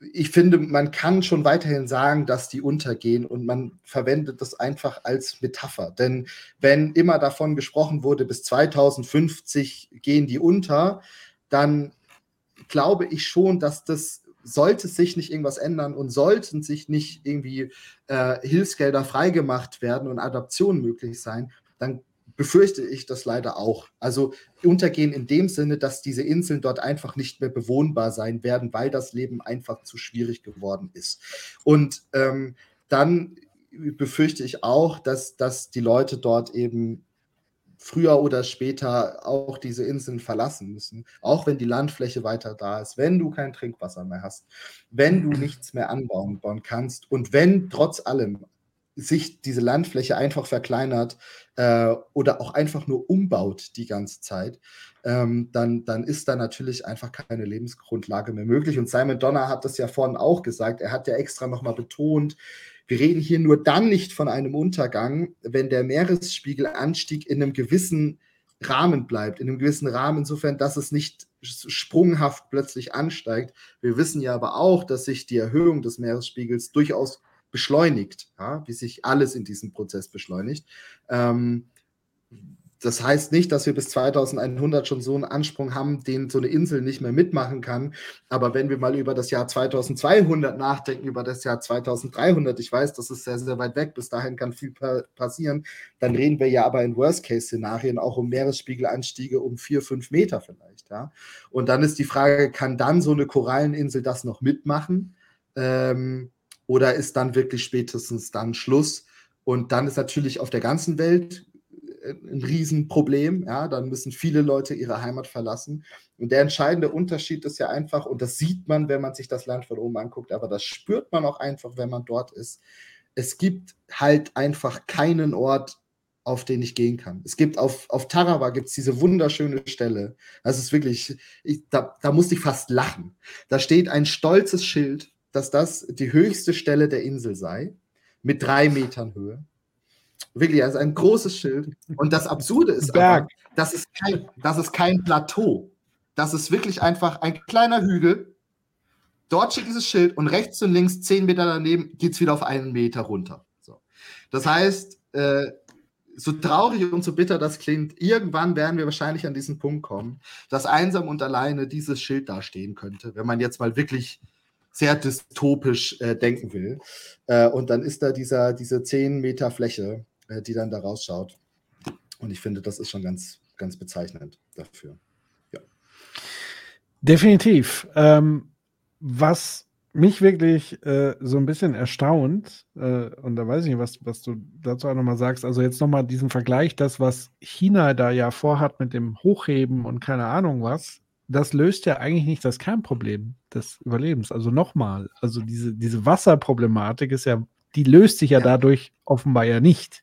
ich finde, man kann schon weiterhin sagen, dass die untergehen und man verwendet das einfach als Metapher. Denn wenn immer davon gesprochen wurde, bis 2050 gehen die unter, dann glaube ich schon, dass das sollte sich nicht irgendwas ändern und sollten sich nicht irgendwie äh, Hilfsgelder freigemacht werden und Adaptionen möglich sein, dann befürchte ich das leider auch. Also untergehen in dem Sinne, dass diese Inseln dort einfach nicht mehr bewohnbar sein werden, weil das Leben einfach zu schwierig geworden ist. Und ähm, dann befürchte ich auch, dass, dass die Leute dort eben früher oder später auch diese Inseln verlassen müssen, auch wenn die Landfläche weiter da ist, wenn du kein Trinkwasser mehr hast, wenn du nichts mehr anbauen kannst und wenn trotz allem sich diese Landfläche einfach verkleinert äh, oder auch einfach nur umbaut die ganze Zeit, ähm, dann, dann ist da natürlich einfach keine Lebensgrundlage mehr möglich. Und Simon Donner hat das ja vorhin auch gesagt. Er hat ja extra nochmal betont, wir reden hier nur dann nicht von einem Untergang, wenn der Meeresspiegelanstieg in einem gewissen Rahmen bleibt, in einem gewissen Rahmen, insofern, dass es nicht sprunghaft plötzlich ansteigt. Wir wissen ja aber auch, dass sich die Erhöhung des Meeresspiegels durchaus beschleunigt, ja, wie sich alles in diesem Prozess beschleunigt. Ähm, das heißt nicht, dass wir bis 2100 schon so einen Ansprung haben, den so eine Insel nicht mehr mitmachen kann. Aber wenn wir mal über das Jahr 2200 nachdenken, über das Jahr 2300, ich weiß, das ist sehr, sehr weit weg, bis dahin kann viel pa passieren, dann reden wir ja aber in Worst-Case-Szenarien auch um Meeresspiegelanstiege um vier, fünf Meter vielleicht. Ja? Und dann ist die Frage, kann dann so eine Koralleninsel das noch mitmachen? Ähm, oder ist dann wirklich spätestens dann Schluss? Und dann ist natürlich auf der ganzen Welt ein Riesenproblem. Ja, dann müssen viele Leute ihre Heimat verlassen. Und der entscheidende Unterschied ist ja einfach, und das sieht man, wenn man sich das Land von oben anguckt, aber das spürt man auch einfach, wenn man dort ist. Es gibt halt einfach keinen Ort, auf den ich gehen kann. Es gibt auf, auf Tarawa gibt es diese wunderschöne Stelle. Das ist wirklich, ich, da, da musste ich fast lachen. Da steht ein stolzes Schild, dass das die höchste Stelle der Insel sei, mit drei Metern Höhe. Wirklich, also ein großes Schild. Und das Absurde ist aber, das ist, kein, das ist kein Plateau. Das ist wirklich einfach ein kleiner Hügel. Dort steht dieses Schild und rechts und links, zehn Meter daneben, geht es wieder auf einen Meter runter. So. Das heißt, äh, so traurig und so bitter das klingt, irgendwann werden wir wahrscheinlich an diesen Punkt kommen, dass einsam und alleine dieses Schild da stehen könnte, wenn man jetzt mal wirklich sehr dystopisch äh, denken will. Äh, und dann ist da dieser, diese 10 Meter Fläche, äh, die dann da rausschaut. Und ich finde, das ist schon ganz, ganz bezeichnend dafür. Ja. Definitiv. Ähm, was mich wirklich äh, so ein bisschen erstaunt, äh, und da weiß ich nicht, was, was du dazu auch nochmal sagst, also jetzt nochmal diesen Vergleich, das, was China da ja vorhat mit dem Hochheben und keine Ahnung was, das löst ja eigentlich nicht das Kernproblem des Überlebens. Also nochmal, also diese, diese Wasserproblematik ist ja, die löst sich ja, ja. dadurch offenbar ja nicht.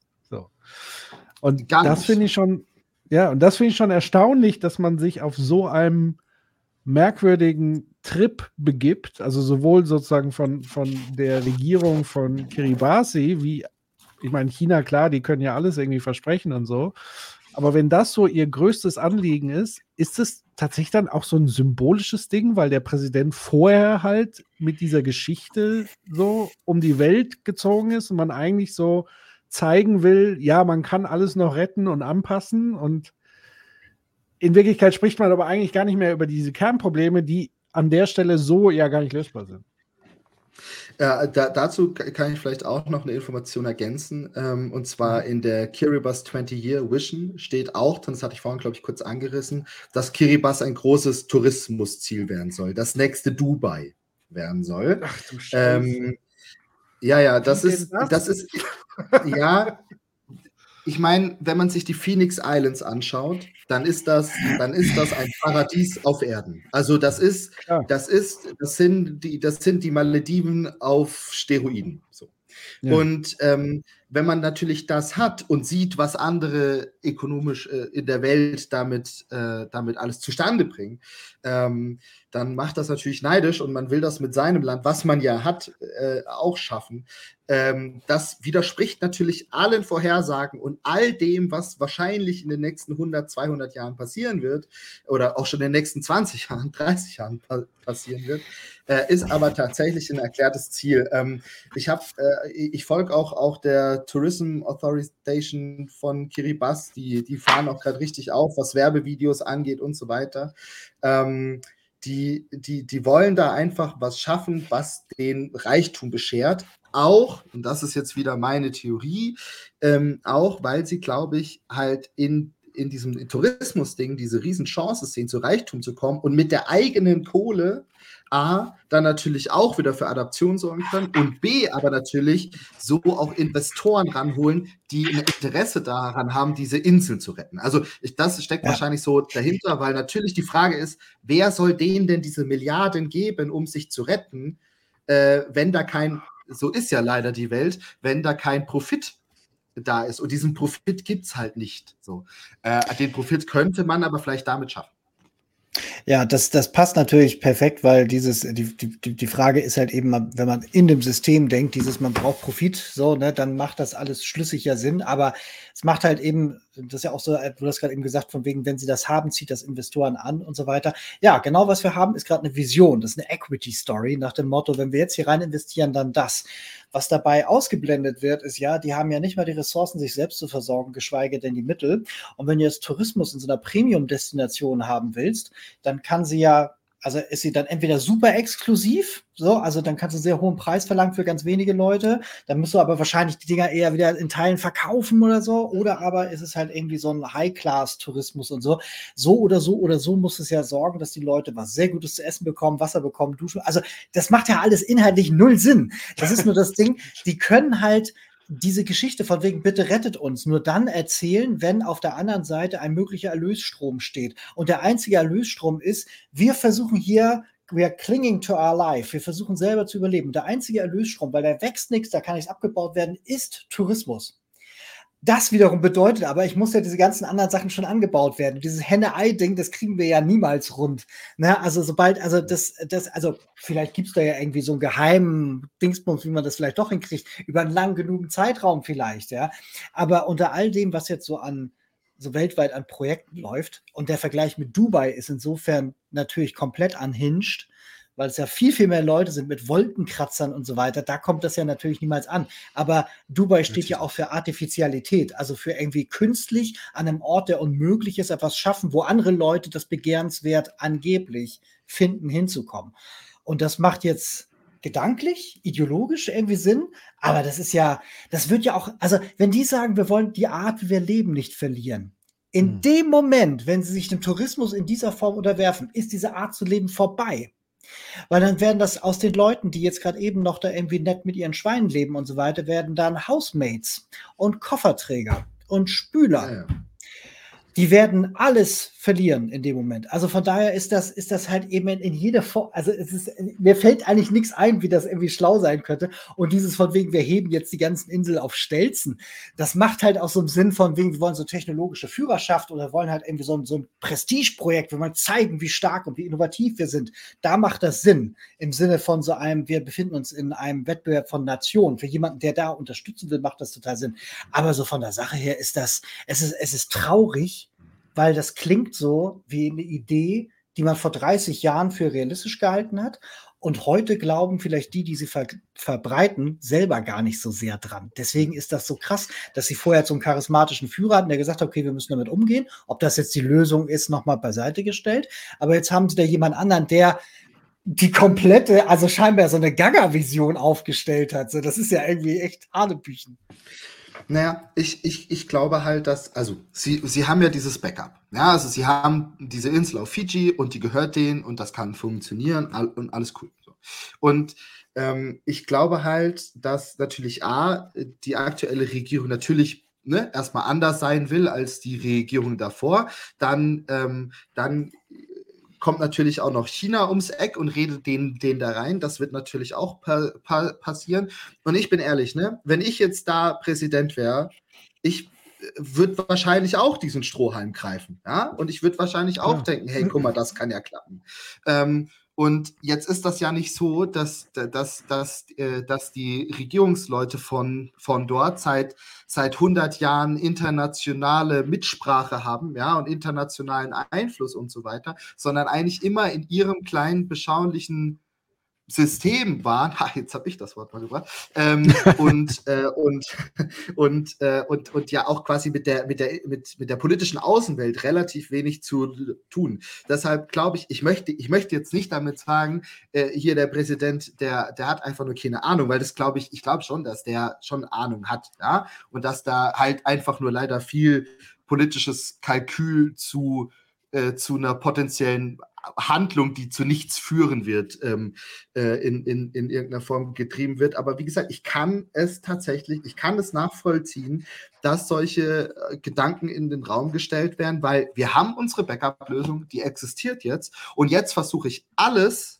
Und Ganz. das finde ich schon, ja, und das finde ich schon erstaunlich, dass man sich auf so einem merkwürdigen Trip begibt, also sowohl sozusagen von, von der Regierung von Kiribati, wie, ich meine, China, klar, die können ja alles irgendwie versprechen und so. Aber wenn das so ihr größtes Anliegen ist, ist es tatsächlich dann auch so ein symbolisches Ding, weil der Präsident vorher halt mit dieser Geschichte so um die Welt gezogen ist und man eigentlich so zeigen will, ja, man kann alles noch retten und anpassen und in Wirklichkeit spricht man aber eigentlich gar nicht mehr über diese Kernprobleme, die an der Stelle so ja gar nicht lösbar sind. Ja, da, dazu kann ich vielleicht auch noch eine Information ergänzen. Ähm, und zwar in der Kiribati 20-Year Vision steht auch, das hatte ich vorhin, glaube ich, kurz angerissen, dass Kiribati ein großes Tourismusziel werden soll, das nächste Dubai werden soll. Ach du Scheiße. Ähm, ja, ja, das ist, das? das ist, ja, ich meine, wenn man sich die Phoenix Islands anschaut, dann ist das, dann ist das ein Paradies auf Erden. Also das ist, ja. das ist, das sind die, das sind die Malediven auf Steroiden. So. Ja. Und ähm, wenn man natürlich das hat und sieht, was andere ökonomisch äh, in der Welt damit, äh, damit alles zustande bringen, ähm, dann macht das natürlich neidisch und man will das mit seinem Land, was man ja hat, äh, auch schaffen. Ähm, das widerspricht natürlich allen Vorhersagen und all dem, was wahrscheinlich in den nächsten 100, 200 Jahren passieren wird oder auch schon in den nächsten 20 Jahren, 30 Jahren pa passieren wird, äh, ist aber tatsächlich ein erklärtes Ziel. Ähm, ich habe, äh, ich folge auch, auch der Tourism Authorization von Kiribati, die, die fahren auch gerade richtig auf, was Werbevideos angeht und so weiter. Ähm, die, die, die wollen da einfach was schaffen, was den Reichtum beschert. Auch, und das ist jetzt wieder meine Theorie, ähm, auch weil sie, glaube ich, halt in in diesem Tourismus-Ding diese Riesenchance sehen, zu Reichtum zu kommen und mit der eigenen Kohle A, dann natürlich auch wieder für Adaption sorgen können und B, aber natürlich so auch Investoren ranholen, die ein Interesse daran haben, diese Inseln zu retten. Also ich, das steckt ja. wahrscheinlich so dahinter, weil natürlich die Frage ist, wer soll denen denn diese Milliarden geben, um sich zu retten, äh, wenn da kein, so ist ja leider die Welt, wenn da kein Profit da ist. Und diesen Profit gibt es halt nicht. So. Äh, den Profit könnte man aber vielleicht damit schaffen. Ja, das, das passt natürlich perfekt, weil dieses, die, die, die Frage ist halt eben, wenn man in dem System denkt, dieses, man braucht Profit, so, ne, dann macht das alles schlüssiger Sinn. Aber es macht halt eben, das ist ja auch so, du hast gerade eben gesagt, von wegen, wenn sie das haben, zieht das Investoren an und so weiter. Ja, genau was wir haben, ist gerade eine Vision, das ist eine Equity Story nach dem Motto, wenn wir jetzt hier rein investieren, dann das. Was dabei ausgeblendet wird, ist ja, die haben ja nicht mal die Ressourcen, sich selbst zu versorgen, geschweige denn die Mittel. Und wenn du jetzt Tourismus in so einer Premium-Destination haben willst, dann kann sie ja also ist sie dann entweder super exklusiv, so, also dann kannst du einen sehr hohen Preis verlangen für ganz wenige Leute, dann musst du aber wahrscheinlich die Dinger eher wieder in Teilen verkaufen oder so, oder aber ist es halt irgendwie so ein High-Class-Tourismus und so. So oder so oder so muss es ja sorgen, dass die Leute was sehr Gutes zu essen bekommen, Wasser bekommen, Duschen. Also das macht ja alles inhaltlich null Sinn. Das ist nur das Ding, die können halt diese Geschichte von wegen, bitte rettet uns, nur dann erzählen, wenn auf der anderen Seite ein möglicher Erlösstrom steht. Und der einzige Erlösstrom ist, wir versuchen hier we are clinging to our life. Wir versuchen selber zu überleben. Der einzige Erlösstrom, weil da wächst nichts, da kann nichts abgebaut werden, ist Tourismus. Das wiederum bedeutet aber, ich muss ja diese ganzen anderen Sachen schon angebaut werden. Dieses Henne-Ei-Ding, das kriegen wir ja niemals rund. Ne? Also sobald, also das, das, also vielleicht gibt es da ja irgendwie so einen geheimen Dingsbums, wie man das vielleicht doch hinkriegt, über einen lang genugen Zeitraum vielleicht, ja. Aber unter all dem, was jetzt so an so weltweit an Projekten läuft, und der Vergleich mit Dubai ist insofern natürlich komplett unhinged, weil es ja viel, viel mehr Leute sind mit Wolkenkratzern und so weiter. Da kommt das ja natürlich niemals an. Aber Dubai steht natürlich. ja auch für Artificialität, also für irgendwie künstlich an einem Ort, der unmöglich ist, etwas schaffen, wo andere Leute das begehrenswert angeblich finden, hinzukommen. Und das macht jetzt gedanklich, ideologisch irgendwie Sinn, aber das ist ja, das wird ja auch, also wenn die sagen, wir wollen die Art, wie wir leben, nicht verlieren, in hm. dem Moment, wenn sie sich dem Tourismus in dieser Form unterwerfen, ist diese Art zu leben vorbei. Weil dann werden das aus den Leuten, die jetzt gerade eben noch da irgendwie nett mit ihren Schweinen leben und so weiter, werden dann Housemates und Kofferträger und Spüler. Ja, ja die werden alles verlieren in dem Moment. Also von daher ist das, ist das halt eben in, jeder Form, also es ist, mir fällt eigentlich nichts ein, wie das irgendwie schlau sein könnte. Und dieses von wegen, wir heben jetzt die ganzen Inseln auf Stelzen, das macht halt auch so im Sinn von wegen, wir wollen so technologische Führerschaft oder wollen halt irgendwie so ein, so ein Prestigeprojekt, wir wollen zeigen, wie stark und wie innovativ wir sind. Da macht das Sinn im Sinne von so einem, wir befinden uns in einem Wettbewerb von Nationen. Für jemanden, der da unterstützen will, macht das total Sinn. Aber so von der Sache her ist das, es ist, es ist traurig, weil das klingt so wie eine Idee, die man vor 30 Jahren für realistisch gehalten hat. Und heute glauben vielleicht die, die sie ver verbreiten, selber gar nicht so sehr dran. Deswegen ist das so krass, dass sie vorher so einen charismatischen Führer hatten, der gesagt hat, okay, wir müssen damit umgehen. Ob das jetzt die Lösung ist, nochmal beiseite gestellt. Aber jetzt haben sie da jemand anderen, der die komplette, also scheinbar so eine Gaga-Vision aufgestellt hat. So, das ist ja irgendwie echt Hanebüchen. Naja, ich, ich, ich glaube halt, dass, also sie, sie haben ja dieses Backup. Ja, also sie haben diese Insel auf Fiji und die gehört denen und das kann funktionieren und alles cool. Und ähm, ich glaube halt, dass natürlich A, die aktuelle Regierung natürlich ne, erstmal anders sein will als die Regierung davor. Dann, ähm, dann kommt natürlich auch noch China ums Eck und redet den, den da rein. Das wird natürlich auch pa pa passieren. Und ich bin ehrlich, ne, wenn ich jetzt da Präsident wäre, ich äh, würde wahrscheinlich auch diesen Strohhalm greifen. Ja? Und ich würde wahrscheinlich auch ja. denken, hey, guck mal, das kann ja klappen. Ähm, und jetzt ist das ja nicht so, dass, dass, dass, äh, dass die Regierungsleute von, von dort seit, seit 100 Jahren internationale Mitsprache haben ja, und internationalen Einfluss und so weiter, sondern eigentlich immer in ihrem kleinen, beschaulichen System waren, ha, jetzt habe ich das Wort mal gebracht, ähm, und, äh, und, und, äh, und, und ja auch quasi mit der, mit, der, mit, mit der politischen Außenwelt relativ wenig zu tun. Deshalb glaube ich, ich möchte, ich möchte jetzt nicht damit sagen, äh, hier der Präsident, der, der hat einfach nur keine Ahnung, weil das glaube ich, ich glaube schon, dass der schon Ahnung hat, ja, und dass da halt einfach nur leider viel politisches Kalkül zu äh, zu einer potenziellen Handlung, die zu nichts führen wird, ähm, äh, in, in, in irgendeiner Form getrieben wird. Aber wie gesagt, ich kann es tatsächlich, ich kann es nachvollziehen, dass solche äh, Gedanken in den Raum gestellt werden, weil wir haben unsere Backup-Lösung, die existiert jetzt. Und jetzt versuche ich alles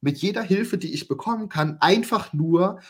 mit jeder Hilfe, die ich bekommen kann, einfach nur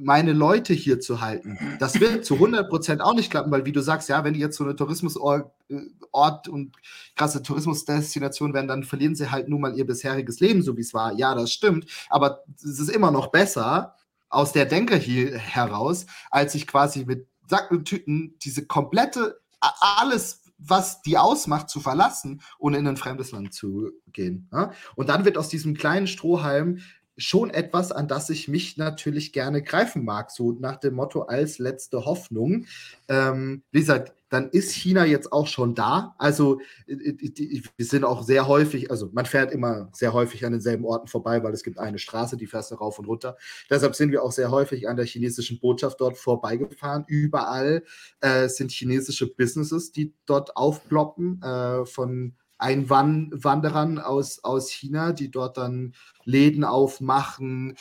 meine Leute hier zu halten. Das wird zu 100 Prozent auch nicht klappen, weil wie du sagst, ja, wenn die jetzt so eine Tourismusort äh, und krasse Tourismusdestination werden, dann verlieren sie halt nun mal ihr bisheriges Leben, so wie es war. Ja, das stimmt, aber es ist immer noch besser aus der Denke hier heraus, als sich quasi mit Sack und Tüten diese komplette, alles was die ausmacht, zu verlassen und in ein fremdes Land zu gehen. Und dann wird aus diesem kleinen Strohhalm schon etwas, an das ich mich natürlich gerne greifen mag, so nach dem Motto als letzte Hoffnung. Ähm, wie gesagt, dann ist China jetzt auch schon da. Also äh, äh, wir sind auch sehr häufig, also man fährt immer sehr häufig an denselben Orten vorbei, weil es gibt eine Straße, die fährst du rauf und runter. Deshalb sind wir auch sehr häufig an der chinesischen Botschaft dort vorbeigefahren. Überall äh, sind chinesische Businesses, die dort aufploppen, äh, von Einwanderern aus, aus China, die dort dann Läden aufmachen,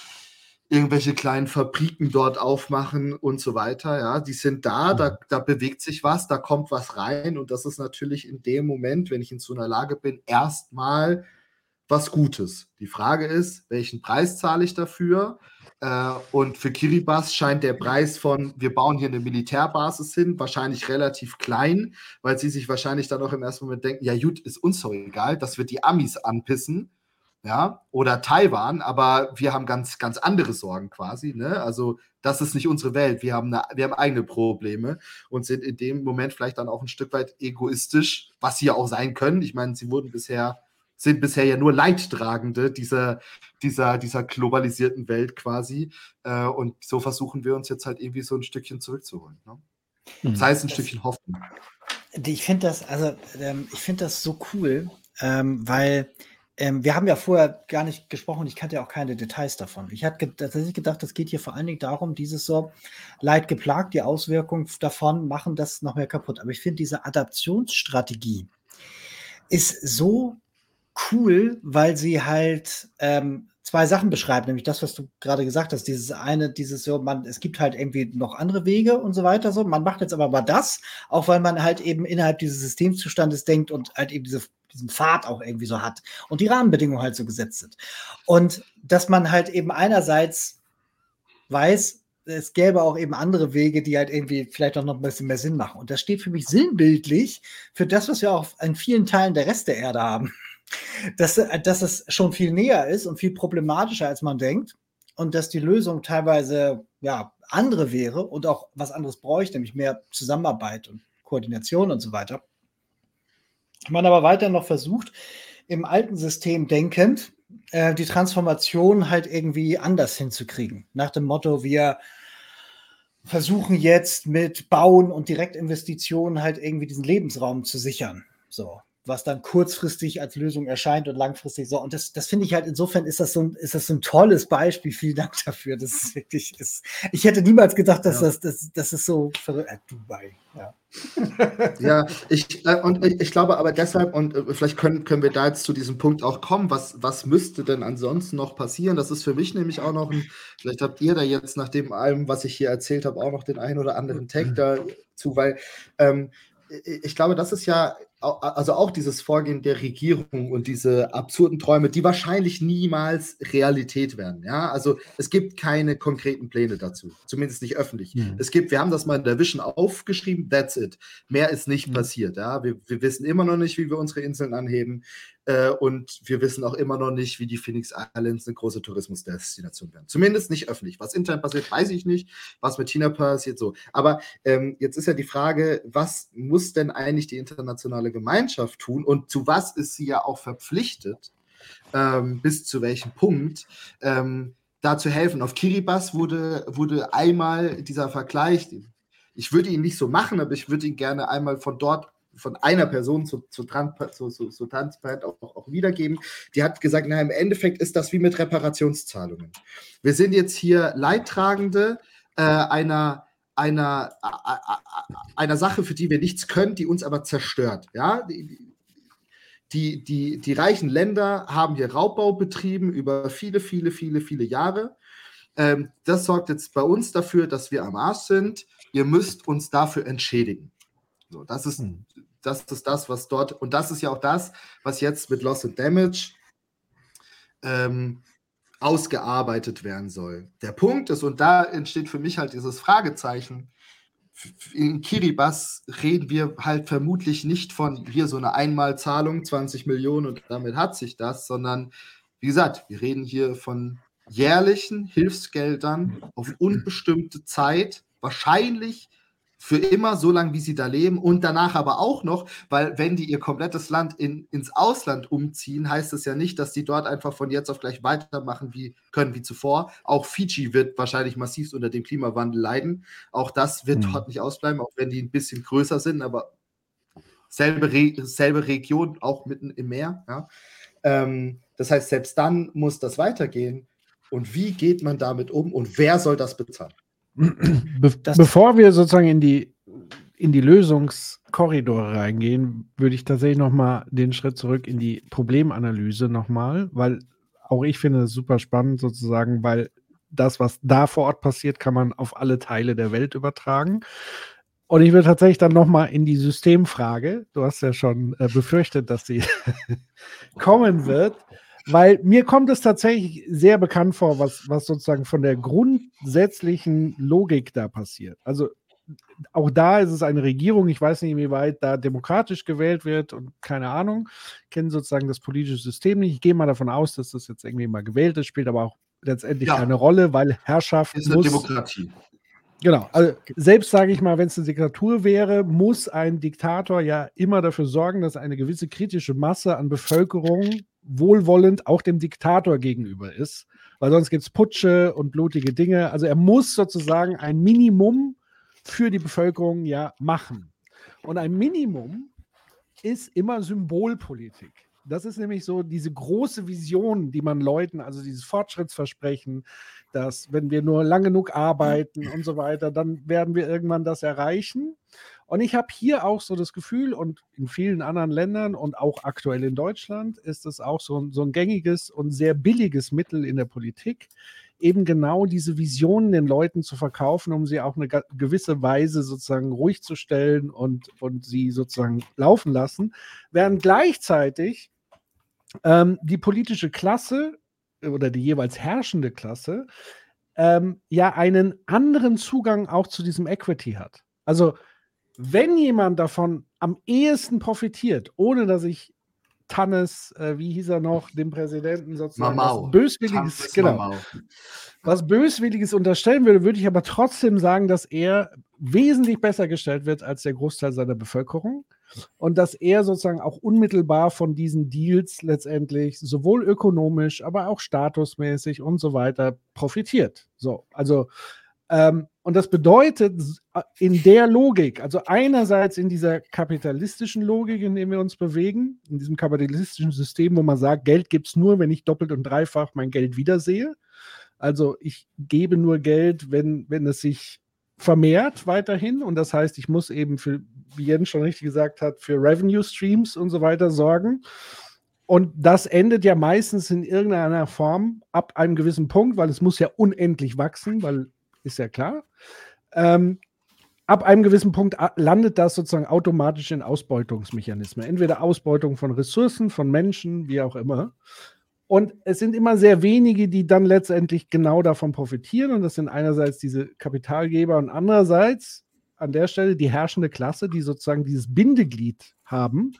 irgendwelche kleinen Fabriken dort aufmachen und so weiter. Ja, die sind da, da, mhm. da bewegt sich was, da kommt was rein und das ist natürlich in dem Moment, wenn ich in so einer Lage bin, erstmal was Gutes. Die Frage ist, welchen Preis zahle ich dafür? Äh, und für Kiribati scheint der Preis von, wir bauen hier eine Militärbasis hin, wahrscheinlich relativ klein, weil sie sich wahrscheinlich dann auch im ersten Moment denken, ja gut, ist uns doch egal, dass wir die Amis anpissen, ja, oder Taiwan, aber wir haben ganz, ganz andere Sorgen quasi, ne? Also das ist nicht unsere Welt, wir haben, eine, wir haben eigene Probleme und sind in dem Moment vielleicht dann auch ein Stück weit egoistisch, was sie ja auch sein können. Ich meine, sie wurden bisher sind bisher ja nur Leidtragende dieser, dieser, dieser globalisierten Welt quasi. Äh, und so versuchen wir uns jetzt halt irgendwie so ein Stückchen zurückzuholen. Ne? Mhm. Das heißt ein das, Stückchen Hoffnung. Ich finde das, also ähm, ich finde das so cool, ähm, weil ähm, wir haben ja vorher gar nicht gesprochen, ich kannte ja auch keine Details davon. Ich hatte tatsächlich gedacht, es geht hier vor allen Dingen darum, dieses so Leid geplagt, die Auswirkungen davon machen das noch mehr kaputt. Aber ich finde diese Adaptionsstrategie ist so cool, weil sie halt ähm, zwei Sachen beschreibt, nämlich das, was du gerade gesagt hast, dieses eine, dieses so, man, es gibt halt irgendwie noch andere Wege und so weiter, so, man macht jetzt aber mal das, auch weil man halt eben innerhalb dieses Systemzustandes denkt und halt eben diese, diesen Pfad auch irgendwie so hat und die Rahmenbedingungen halt so gesetzt sind. Und dass man halt eben einerseits weiß, es gäbe auch eben andere Wege, die halt irgendwie vielleicht auch noch ein bisschen mehr Sinn machen. Und das steht für mich sinnbildlich für das, was wir auch in vielen Teilen der Rest der Erde haben dass, äh, dass es schon viel näher ist und viel problematischer, als man denkt. Und dass die Lösung teilweise ja, andere wäre und auch was anderes bräuchte, nämlich mehr Zusammenarbeit und Koordination und so weiter. Man aber weiter noch versucht, im alten System denkend, äh, die Transformation halt irgendwie anders hinzukriegen. Nach dem Motto, wir versuchen jetzt mit Bauen und Direktinvestitionen halt irgendwie diesen Lebensraum zu sichern. So was dann kurzfristig als Lösung erscheint und langfristig so. Und das, das finde ich halt, insofern ist das, so ein, ist das so ein tolles Beispiel. Vielen Dank dafür. Das ist wirklich, ist, ich hätte niemals gedacht, dass ja. das, das, das ist so verrückt. Äh, Dubai, ja. ja, ich, äh, und ich, ich, glaube aber deshalb, und äh, vielleicht können, können wir da jetzt zu diesem Punkt auch kommen, was, was müsste denn ansonsten noch passieren? Das ist für mich nämlich auch noch ein, vielleicht habt ihr da jetzt nach dem allem, was ich hier erzählt habe, auch noch den einen oder anderen Tag dazu, weil ähm, ich glaube, das ist ja also auch dieses Vorgehen der Regierung und diese absurden Träume, die wahrscheinlich niemals Realität werden. Ja, also es gibt keine konkreten Pläne dazu, zumindest nicht öffentlich. Mhm. Es gibt, wir haben das mal in der Vision aufgeschrieben, that's it. Mehr ist nicht mhm. passiert. Ja, wir, wir wissen immer noch nicht, wie wir unsere Inseln anheben. Äh, und wir wissen auch immer noch nicht, wie die Phoenix Islands eine große Tourismusdestination werden. Zumindest nicht öffentlich. Was intern passiert, weiß ich nicht. Was mit China passiert, so. Aber ähm, jetzt ist ja die Frage, was muss denn eigentlich die internationale Gemeinschaft tun und zu was ist sie ja auch verpflichtet, ähm, bis zu welchem Punkt, ähm, da zu helfen. Auf Kiribati wurde, wurde einmal dieser Vergleich, ich würde ihn nicht so machen, aber ich würde ihn gerne einmal von dort von einer Person zu, zu, zu, zu, zu transparent auch, auch, wiedergeben. Die hat gesagt, na, im Endeffekt ist das wie mit Reparationszahlungen. Wir sind jetzt hier Leidtragende äh, einer, einer, einer Sache, für die wir nichts können, die uns aber zerstört. Ja? Die, die, die, die reichen Länder haben hier Raubbau betrieben über viele, viele, viele, viele Jahre. Ähm, das sorgt jetzt bei uns dafür, dass wir am Arsch sind. Ihr müsst uns dafür entschädigen. So, das ist, das ist das, was dort, und das ist ja auch das, was jetzt mit Loss and Damage ähm, ausgearbeitet werden soll. Der Punkt ist, und da entsteht für mich halt dieses Fragezeichen, in Kiribati reden wir halt vermutlich nicht von hier so eine Einmalzahlung, 20 Millionen und damit hat sich das, sondern wie gesagt, wir reden hier von jährlichen Hilfsgeldern auf unbestimmte Zeit, wahrscheinlich für immer, so lange wie sie da leben und danach aber auch noch, weil wenn die ihr komplettes Land in, ins Ausland umziehen, heißt es ja nicht, dass die dort einfach von jetzt auf gleich weitermachen wie können wie zuvor. Auch Fiji wird wahrscheinlich massiv unter dem Klimawandel leiden. Auch das wird mhm. dort nicht ausbleiben, auch wenn die ein bisschen größer sind, aber selbe, Re selbe Region, auch mitten im Meer. Ja. Ähm, das heißt, selbst dann muss das weitergehen. Und wie geht man damit um und wer soll das bezahlen? Be bevor wir sozusagen in die, in die Lösungskorridore reingehen, würde ich tatsächlich nochmal den Schritt zurück in die Problemanalyse nochmal, weil auch ich finde es super spannend sozusagen, weil das, was da vor Ort passiert, kann man auf alle Teile der Welt übertragen. Und ich würde tatsächlich dann nochmal in die Systemfrage, du hast ja schon äh, befürchtet, dass sie kommen wird, weil mir kommt es tatsächlich sehr bekannt vor, was, was sozusagen von der grundsätzlichen Logik da passiert. Also auch da ist es eine Regierung, ich weiß nicht, inwieweit da demokratisch gewählt wird und keine Ahnung, kenne sozusagen das politische System nicht. Ich gehe mal davon aus, dass das jetzt irgendwie mal gewählt ist, spielt aber auch letztendlich ja. keine Rolle, weil Herrschaft ist eine muss, Demokratie. Genau, also selbst sage ich mal, wenn es eine Diktatur wäre, muss ein Diktator ja immer dafür sorgen, dass eine gewisse kritische Masse an Bevölkerung wohlwollend auch dem Diktator gegenüber ist, weil sonst gibt es Putsche und blutige Dinge. Also er muss sozusagen ein Minimum für die Bevölkerung ja machen. Und ein Minimum ist immer Symbolpolitik. Das ist nämlich so diese große Vision, die man Leuten, also dieses Fortschrittsversprechen, dass wenn wir nur lang genug arbeiten und so weiter, dann werden wir irgendwann das erreichen. Und ich habe hier auch so das Gefühl, und in vielen anderen Ländern und auch aktuell in Deutschland ist es auch so, so ein gängiges und sehr billiges Mittel in der Politik, eben genau diese Visionen den Leuten zu verkaufen, um sie auch eine gewisse Weise sozusagen ruhig zu stellen und, und sie sozusagen laufen lassen, während gleichzeitig ähm, die politische Klasse oder die jeweils herrschende Klasse ähm, ja einen anderen Zugang auch zu diesem Equity hat. Also wenn jemand davon am ehesten profitiert, ohne dass ich Tannes, äh, wie hieß er noch, dem Präsidenten sozusagen was Böswilliges, genau, was Böswilliges unterstellen würde, würde ich aber trotzdem sagen, dass er wesentlich besser gestellt wird als der Großteil seiner Bevölkerung und dass er sozusagen auch unmittelbar von diesen Deals letztendlich sowohl ökonomisch, aber auch statusmäßig und so weiter profitiert. So, also ähm, und das bedeutet in der Logik, also einerseits in dieser kapitalistischen Logik, in der wir uns bewegen, in diesem kapitalistischen System, wo man sagt, Geld gibt es nur, wenn ich doppelt und dreifach mein Geld wiedersehe. Also ich gebe nur Geld, wenn, wenn es sich vermehrt weiterhin. Und das heißt, ich muss eben für, wie Jens schon richtig gesagt hat, für Revenue Streams und so weiter sorgen. Und das endet ja meistens in irgendeiner Form ab einem gewissen Punkt, weil es muss ja unendlich wachsen, weil ist ja klar. Ähm, ab einem gewissen Punkt landet das sozusagen automatisch in Ausbeutungsmechanismen. Entweder Ausbeutung von Ressourcen, von Menschen, wie auch immer. Und es sind immer sehr wenige, die dann letztendlich genau davon profitieren. Und das sind einerseits diese Kapitalgeber und andererseits an der Stelle die herrschende Klasse, die sozusagen dieses Bindeglied haben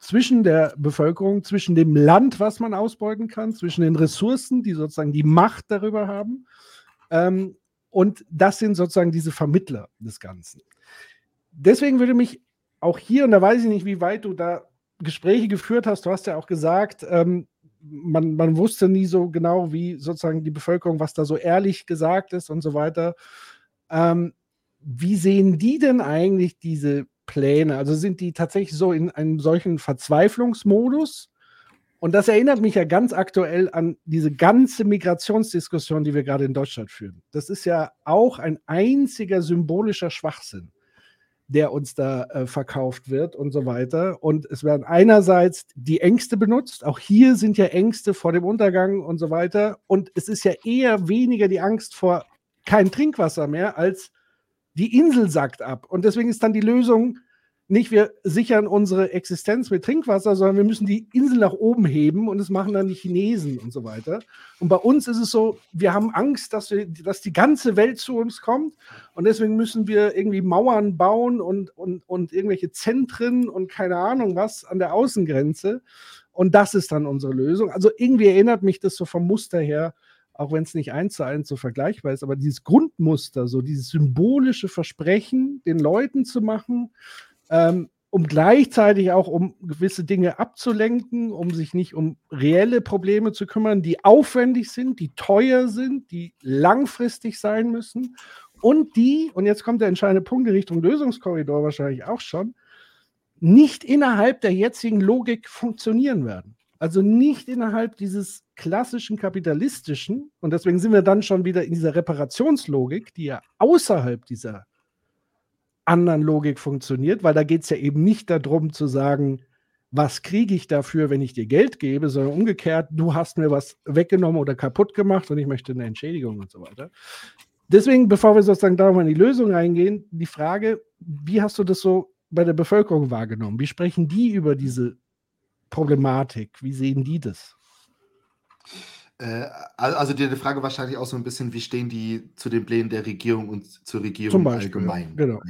zwischen der Bevölkerung, zwischen dem Land, was man ausbeuten kann, zwischen den Ressourcen, die sozusagen die Macht darüber haben, ähm, und das sind sozusagen diese Vermittler des Ganzen. Deswegen würde mich auch hier, und da weiß ich nicht, wie weit du da Gespräche geführt hast, du hast ja auch gesagt, ähm, man, man wusste nie so genau, wie sozusagen die Bevölkerung, was da so ehrlich gesagt ist und so weiter. Ähm, wie sehen die denn eigentlich diese Pläne? Also sind die tatsächlich so in einem solchen Verzweiflungsmodus? Und das erinnert mich ja ganz aktuell an diese ganze Migrationsdiskussion, die wir gerade in Deutschland führen. Das ist ja auch ein einziger symbolischer Schwachsinn, der uns da äh, verkauft wird und so weiter. Und es werden einerseits die Ängste benutzt. Auch hier sind ja Ängste vor dem Untergang und so weiter. Und es ist ja eher weniger die Angst vor kein Trinkwasser mehr, als die Insel sackt ab. Und deswegen ist dann die Lösung, nicht wir sichern unsere Existenz mit Trinkwasser, sondern wir müssen die Insel nach oben heben und das machen dann die Chinesen und so weiter. Und bei uns ist es so, wir haben Angst, dass, wir, dass die ganze Welt zu uns kommt und deswegen müssen wir irgendwie Mauern bauen und, und, und irgendwelche Zentren und keine Ahnung was an der Außengrenze. Und das ist dann unsere Lösung. Also irgendwie erinnert mich das so vom Muster her, auch wenn es nicht eins zu eins so vergleichbar ist, aber dieses Grundmuster, so dieses symbolische Versprechen, den Leuten zu machen, ähm, um gleichzeitig auch um gewisse Dinge abzulenken, um sich nicht um reelle Probleme zu kümmern, die aufwendig sind, die teuer sind, die langfristig sein müssen und die, und jetzt kommt der entscheidende Punkt in Richtung Lösungskorridor wahrscheinlich auch schon, nicht innerhalb der jetzigen Logik funktionieren werden. Also nicht innerhalb dieses klassischen kapitalistischen, und deswegen sind wir dann schon wieder in dieser Reparationslogik, die ja außerhalb dieser anderen Logik funktioniert, weil da geht es ja eben nicht darum zu sagen, was kriege ich dafür, wenn ich dir Geld gebe, sondern umgekehrt, du hast mir was weggenommen oder kaputt gemacht und ich möchte eine Entschädigung und so weiter. Deswegen, bevor wir sozusagen da mal in die Lösung reingehen, die Frage, wie hast du das so bei der Bevölkerung wahrgenommen? Wie sprechen die über diese Problematik? Wie sehen die das? Äh, also die Frage wahrscheinlich auch so ein bisschen, wie stehen die zu den Plänen der Regierung und zur Regierung Zum Beispiel, allgemein? genau.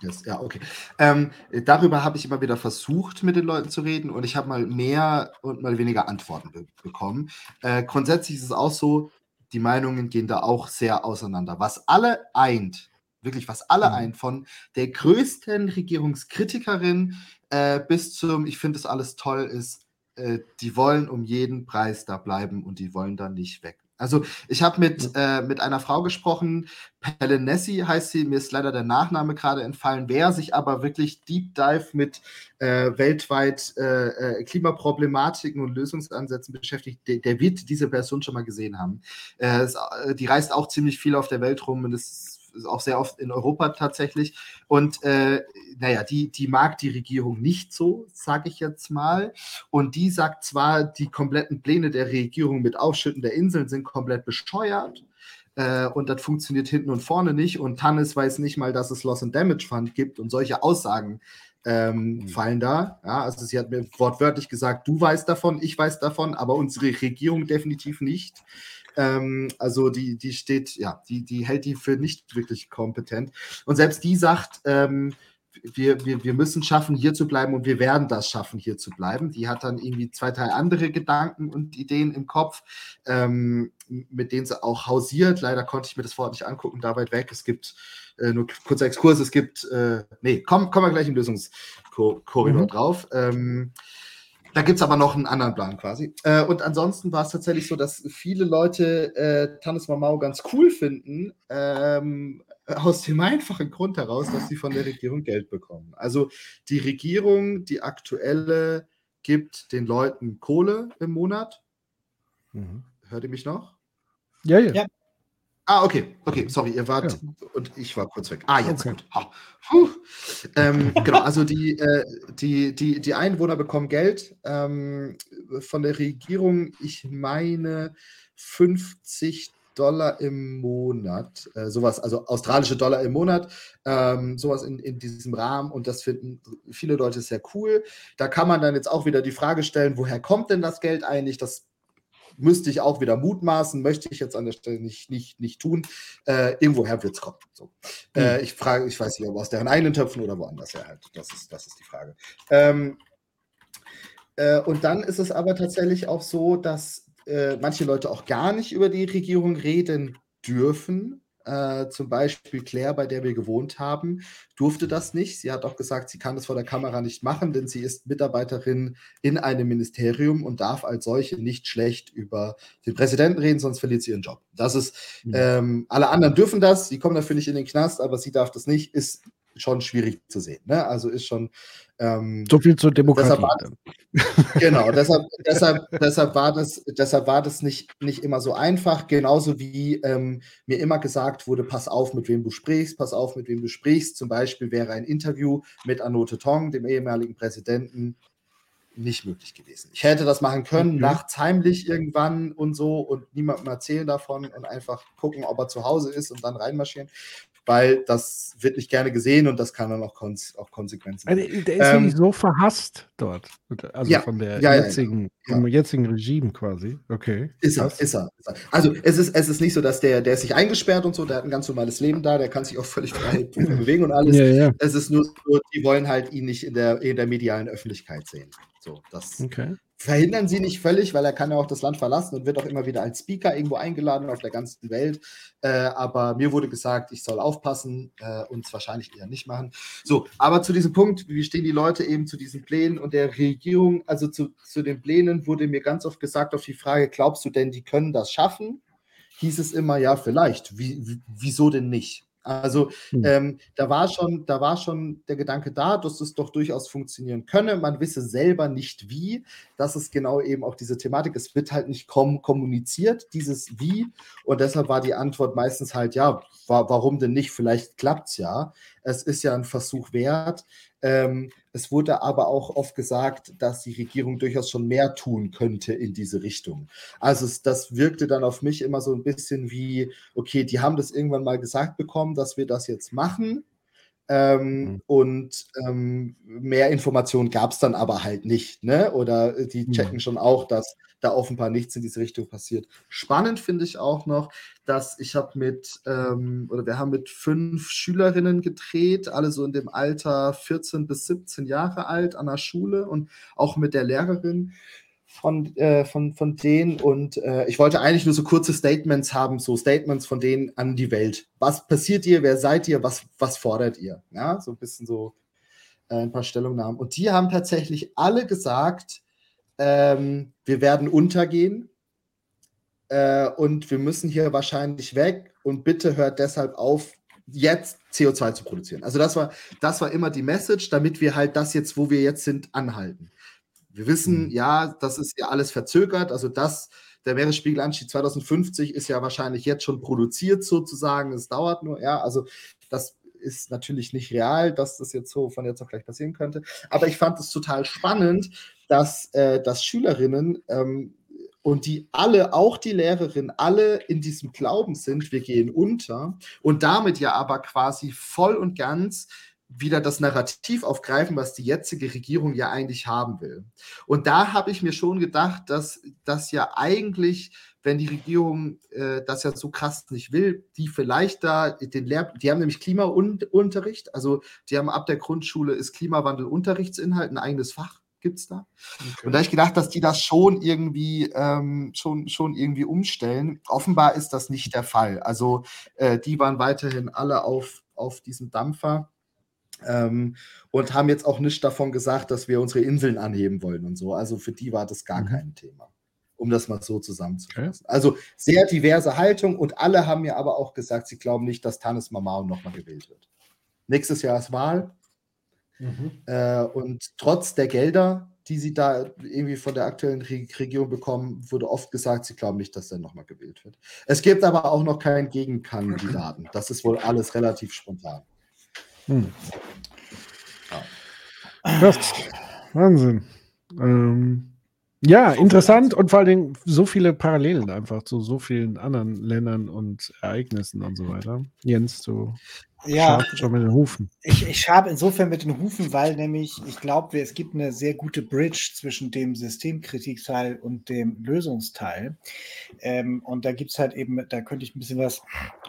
Guess, ja, okay. Ähm, darüber habe ich immer wieder versucht, mit den Leuten zu reden und ich habe mal mehr und mal weniger Antworten be bekommen. Äh, grundsätzlich ist es auch so, die Meinungen gehen da auch sehr auseinander. Was alle eint, wirklich was alle Mhm. eint, von der größten Regierungskritikerin äh, bis zum, ich finde das alles toll, ist, äh, die wollen um jeden Preis da bleiben und die wollen da nicht weg. Also ich habe mit, äh, mit einer Frau gesprochen, Pelenessi heißt sie, mir ist leider der Nachname gerade entfallen, wer sich aber wirklich Deep Dive mit äh, weltweit äh, äh, Klimaproblematiken und Lösungsansätzen beschäftigt, der, der, wird diese Person schon mal gesehen haben. Äh, die reist auch ziemlich viel auf der Welt rum und ist auch sehr oft in Europa tatsächlich. Und äh, naja, die, die mag die Regierung nicht so, sage ich jetzt mal. Und die sagt zwar, die kompletten Pläne der Regierung mit Aufschütten der Inseln sind komplett bescheuert. Äh, und das funktioniert hinten und vorne nicht. Und Tannis weiß nicht mal, dass es Loss and Damage Fund gibt. Und solche Aussagen ähm, mhm. fallen da. Ja, also sie hat mir wortwörtlich gesagt, du weißt davon, ich weiß davon, aber unsere Regierung definitiv nicht. Ähm, also die, die steht, ja, die, die hält die für nicht wirklich kompetent. Und selbst die sagt, ähm, wir, wir, wir müssen schaffen, hier zu bleiben und wir werden das schaffen, hier zu bleiben. Die hat dann irgendwie zwei, drei andere Gedanken und Ideen im Kopf, ähm, mit denen sie auch hausiert. Leider konnte ich mir das Wort nicht angucken, da weit weg. Es gibt äh, nur kurzer Exkurs, es gibt, äh, nee, kommen komm wir gleich im Lösungskorridor mhm. drauf. Ähm, da gibt es aber noch einen anderen Plan quasi. Äh, und ansonsten war es tatsächlich so, dass viele Leute äh, Tannis Mamau ganz cool finden, ähm, aus dem einfachen Grund heraus, dass sie von der Regierung Geld bekommen. Also die Regierung, die aktuelle, gibt den Leuten Kohle im Monat. Mhm. Hört ihr mich noch? Ja, ja. ja. Ah, okay, okay, sorry, ihr wart ja. und ich war kurz weg. Ah, jetzt okay. gut. Ähm, genau, also die, äh, die, die, die Einwohner bekommen Geld ähm, von der Regierung, ich meine 50 Dollar im Monat, äh, sowas, also australische Dollar im Monat, ähm, sowas in, in diesem Rahmen und das finden viele Leute sehr cool. Da kann man dann jetzt auch wieder die Frage stellen, woher kommt denn das Geld eigentlich? Das müsste ich auch wieder mutmaßen, möchte ich jetzt an der Stelle nicht, nicht, nicht tun. Äh, irgendwoher wird es kommen. So. Mhm. Äh, ich frage, ich weiß nicht, ob aus deren eigenen Töpfen oder woanders her halt. Das ist, das ist die Frage. Ähm, äh, und dann ist es aber tatsächlich auch so, dass äh, manche Leute auch gar nicht über die Regierung reden dürfen. Äh, zum Beispiel Claire, bei der wir gewohnt haben, durfte das nicht. Sie hat auch gesagt, sie kann das vor der Kamera nicht machen, denn sie ist Mitarbeiterin in einem Ministerium und darf als solche nicht schlecht über den Präsidenten reden, sonst verliert sie ihren Job. Das ist, mhm. ähm, alle anderen dürfen das, sie kommen dafür nicht in den Knast, aber sie darf das nicht, ist schon schwierig zu sehen. Ne? Also ist schon. Ähm, so viel zur Demokratie. Deshalb genau, deshalb, deshalb, deshalb, war das, deshalb war das nicht, nicht immer so einfach. Genauso wie ähm, mir immer gesagt wurde: Pass auf, mit wem du sprichst, pass auf, mit wem du sprichst. Zum Beispiel wäre ein Interview mit Anote Tong, dem ehemaligen Präsidenten, nicht möglich gewesen. Ich hätte das machen können, okay. nachts heimlich irgendwann und so und niemandem erzählen davon und einfach gucken, ob er zu Hause ist und dann reinmarschieren weil das wird nicht gerne gesehen und das kann dann auch, Konse auch Konsequenzen haben. Also, der ist ähm, nicht so verhasst dort, also ja, von der ja, jetzigen, ja, vom jetzigen Regime quasi. Okay. Ist er, ist er, ist er, Also es ist, es ist nicht so, dass der, der ist sich eingesperrt und so, der hat ein ganz normales Leben da, der kann sich auch völlig frei bewegen und alles. Es ist nur so, die wollen halt ihn nicht in der, in der medialen Öffentlichkeit sehen. So, das okay verhindern sie nicht völlig, weil er kann ja auch das Land verlassen und wird auch immer wieder als Speaker irgendwo eingeladen auf der ganzen Welt. Äh, aber mir wurde gesagt, ich soll aufpassen äh, und es wahrscheinlich eher nicht machen. So, aber zu diesem Punkt, wie stehen die Leute eben zu diesen Plänen und der Regierung, also zu, zu den Plänen wurde mir ganz oft gesagt auf die Frage, glaubst du denn, die können das schaffen? Hieß es immer, ja, vielleicht. Wie, wieso denn nicht? Also hm. ähm, da war schon, da war schon der Gedanke da, dass es doch durchaus funktionieren könne. Man wisse selber nicht wie. Das ist genau eben auch diese Thematik. Es wird halt nicht kom kommuniziert, dieses Wie. Und deshalb war die Antwort meistens halt, ja, wa warum denn nicht? Vielleicht klappt es ja. Es ist ja ein Versuch wert. Ähm, es wurde aber auch oft gesagt, dass die Regierung durchaus schon mehr tun könnte in diese Richtung. Also das wirkte dann auf mich immer so ein bisschen wie, okay, die haben das irgendwann mal gesagt bekommen, dass wir das jetzt machen. Ähm, mhm. Und ähm, mehr Informationen gab es dann aber halt nicht. Ne? Oder äh, die checken mhm. schon auch, dass da offenbar nichts in diese Richtung passiert. Spannend finde ich auch noch, dass ich habe mit, ähm, oder wir haben mit fünf Schülerinnen gedreht, alle so in dem Alter 14 bis 17 Jahre alt an der Schule und auch mit der Lehrerin von, äh, von, von denen und äh, ich wollte eigentlich nur so kurze Statements haben, so Statements von denen an die Welt. Was passiert ihr? Wer seid ihr? Was, was fordert ihr? Ja, so ein bisschen so äh, ein paar Stellungnahmen. Und die haben tatsächlich alle gesagt, ähm, wir werden untergehen äh, und wir müssen hier wahrscheinlich weg und bitte hört deshalb auf, jetzt CO2 zu produzieren. Also das war, das war immer die Message, damit wir halt das jetzt, wo wir jetzt sind, anhalten. Wir wissen, mhm. ja, das ist ja alles verzögert. Also das, der Meeresspiegelanstieg 2050 ist ja wahrscheinlich jetzt schon produziert sozusagen. Es dauert nur, ja, also das ist natürlich nicht real, dass das jetzt so von jetzt auf gleich passieren könnte. Aber ich fand es total spannend, dass, äh, dass Schülerinnen ähm, und die alle, auch die Lehrerin, alle in diesem Glauben sind, wir gehen unter und damit ja aber quasi voll und ganz wieder das Narrativ aufgreifen, was die jetzige Regierung ja eigentlich haben will. Und da habe ich mir schon gedacht, dass das ja eigentlich, wenn die Regierung äh, das ja so krass nicht will, die vielleicht da den Lehr die haben nämlich Klimaunterricht, also die haben ab der Grundschule ist Klimawandel Unterrichtsinhalt, ein eigenes Fach gibt es da. Okay. Und da habe ich gedacht, dass die das schon irgendwie, ähm, schon, schon irgendwie umstellen. Offenbar ist das nicht der Fall. Also äh, die waren weiterhin alle auf, auf diesem Dampfer ähm, und haben jetzt auch nicht davon gesagt, dass wir unsere Inseln anheben wollen und so. Also für die war das gar mhm. kein Thema, um das mal so zusammenzufassen. Okay. Also sehr diverse Haltung und alle haben mir aber auch gesagt, sie glauben nicht, dass Tanis Mamao nochmal gewählt wird. Nächstes Jahr ist Wahl. Mhm. Äh, und trotz der Gelder, die sie da irgendwie von der aktuellen Re Regierung bekommen, wurde oft gesagt, sie glauben nicht, dass er nochmal gewählt wird. Es gibt aber auch noch keinen Gegenkandidaten. Das ist wohl alles relativ spontan. Hm. Ja. Wahnsinn. Ähm, ja, interessant und vor allen Dingen so viele Parallelen einfach zu so vielen anderen Ländern und Ereignissen und so weiter. Jens, du ja, schon mit den Hufen. Ich, ich habe insofern mit den Hufen, weil nämlich ich glaube, es gibt eine sehr gute Bridge zwischen dem Systemkritikteil und dem Lösungsteil. Ähm, und da gibt es halt eben, da könnte ich ein bisschen was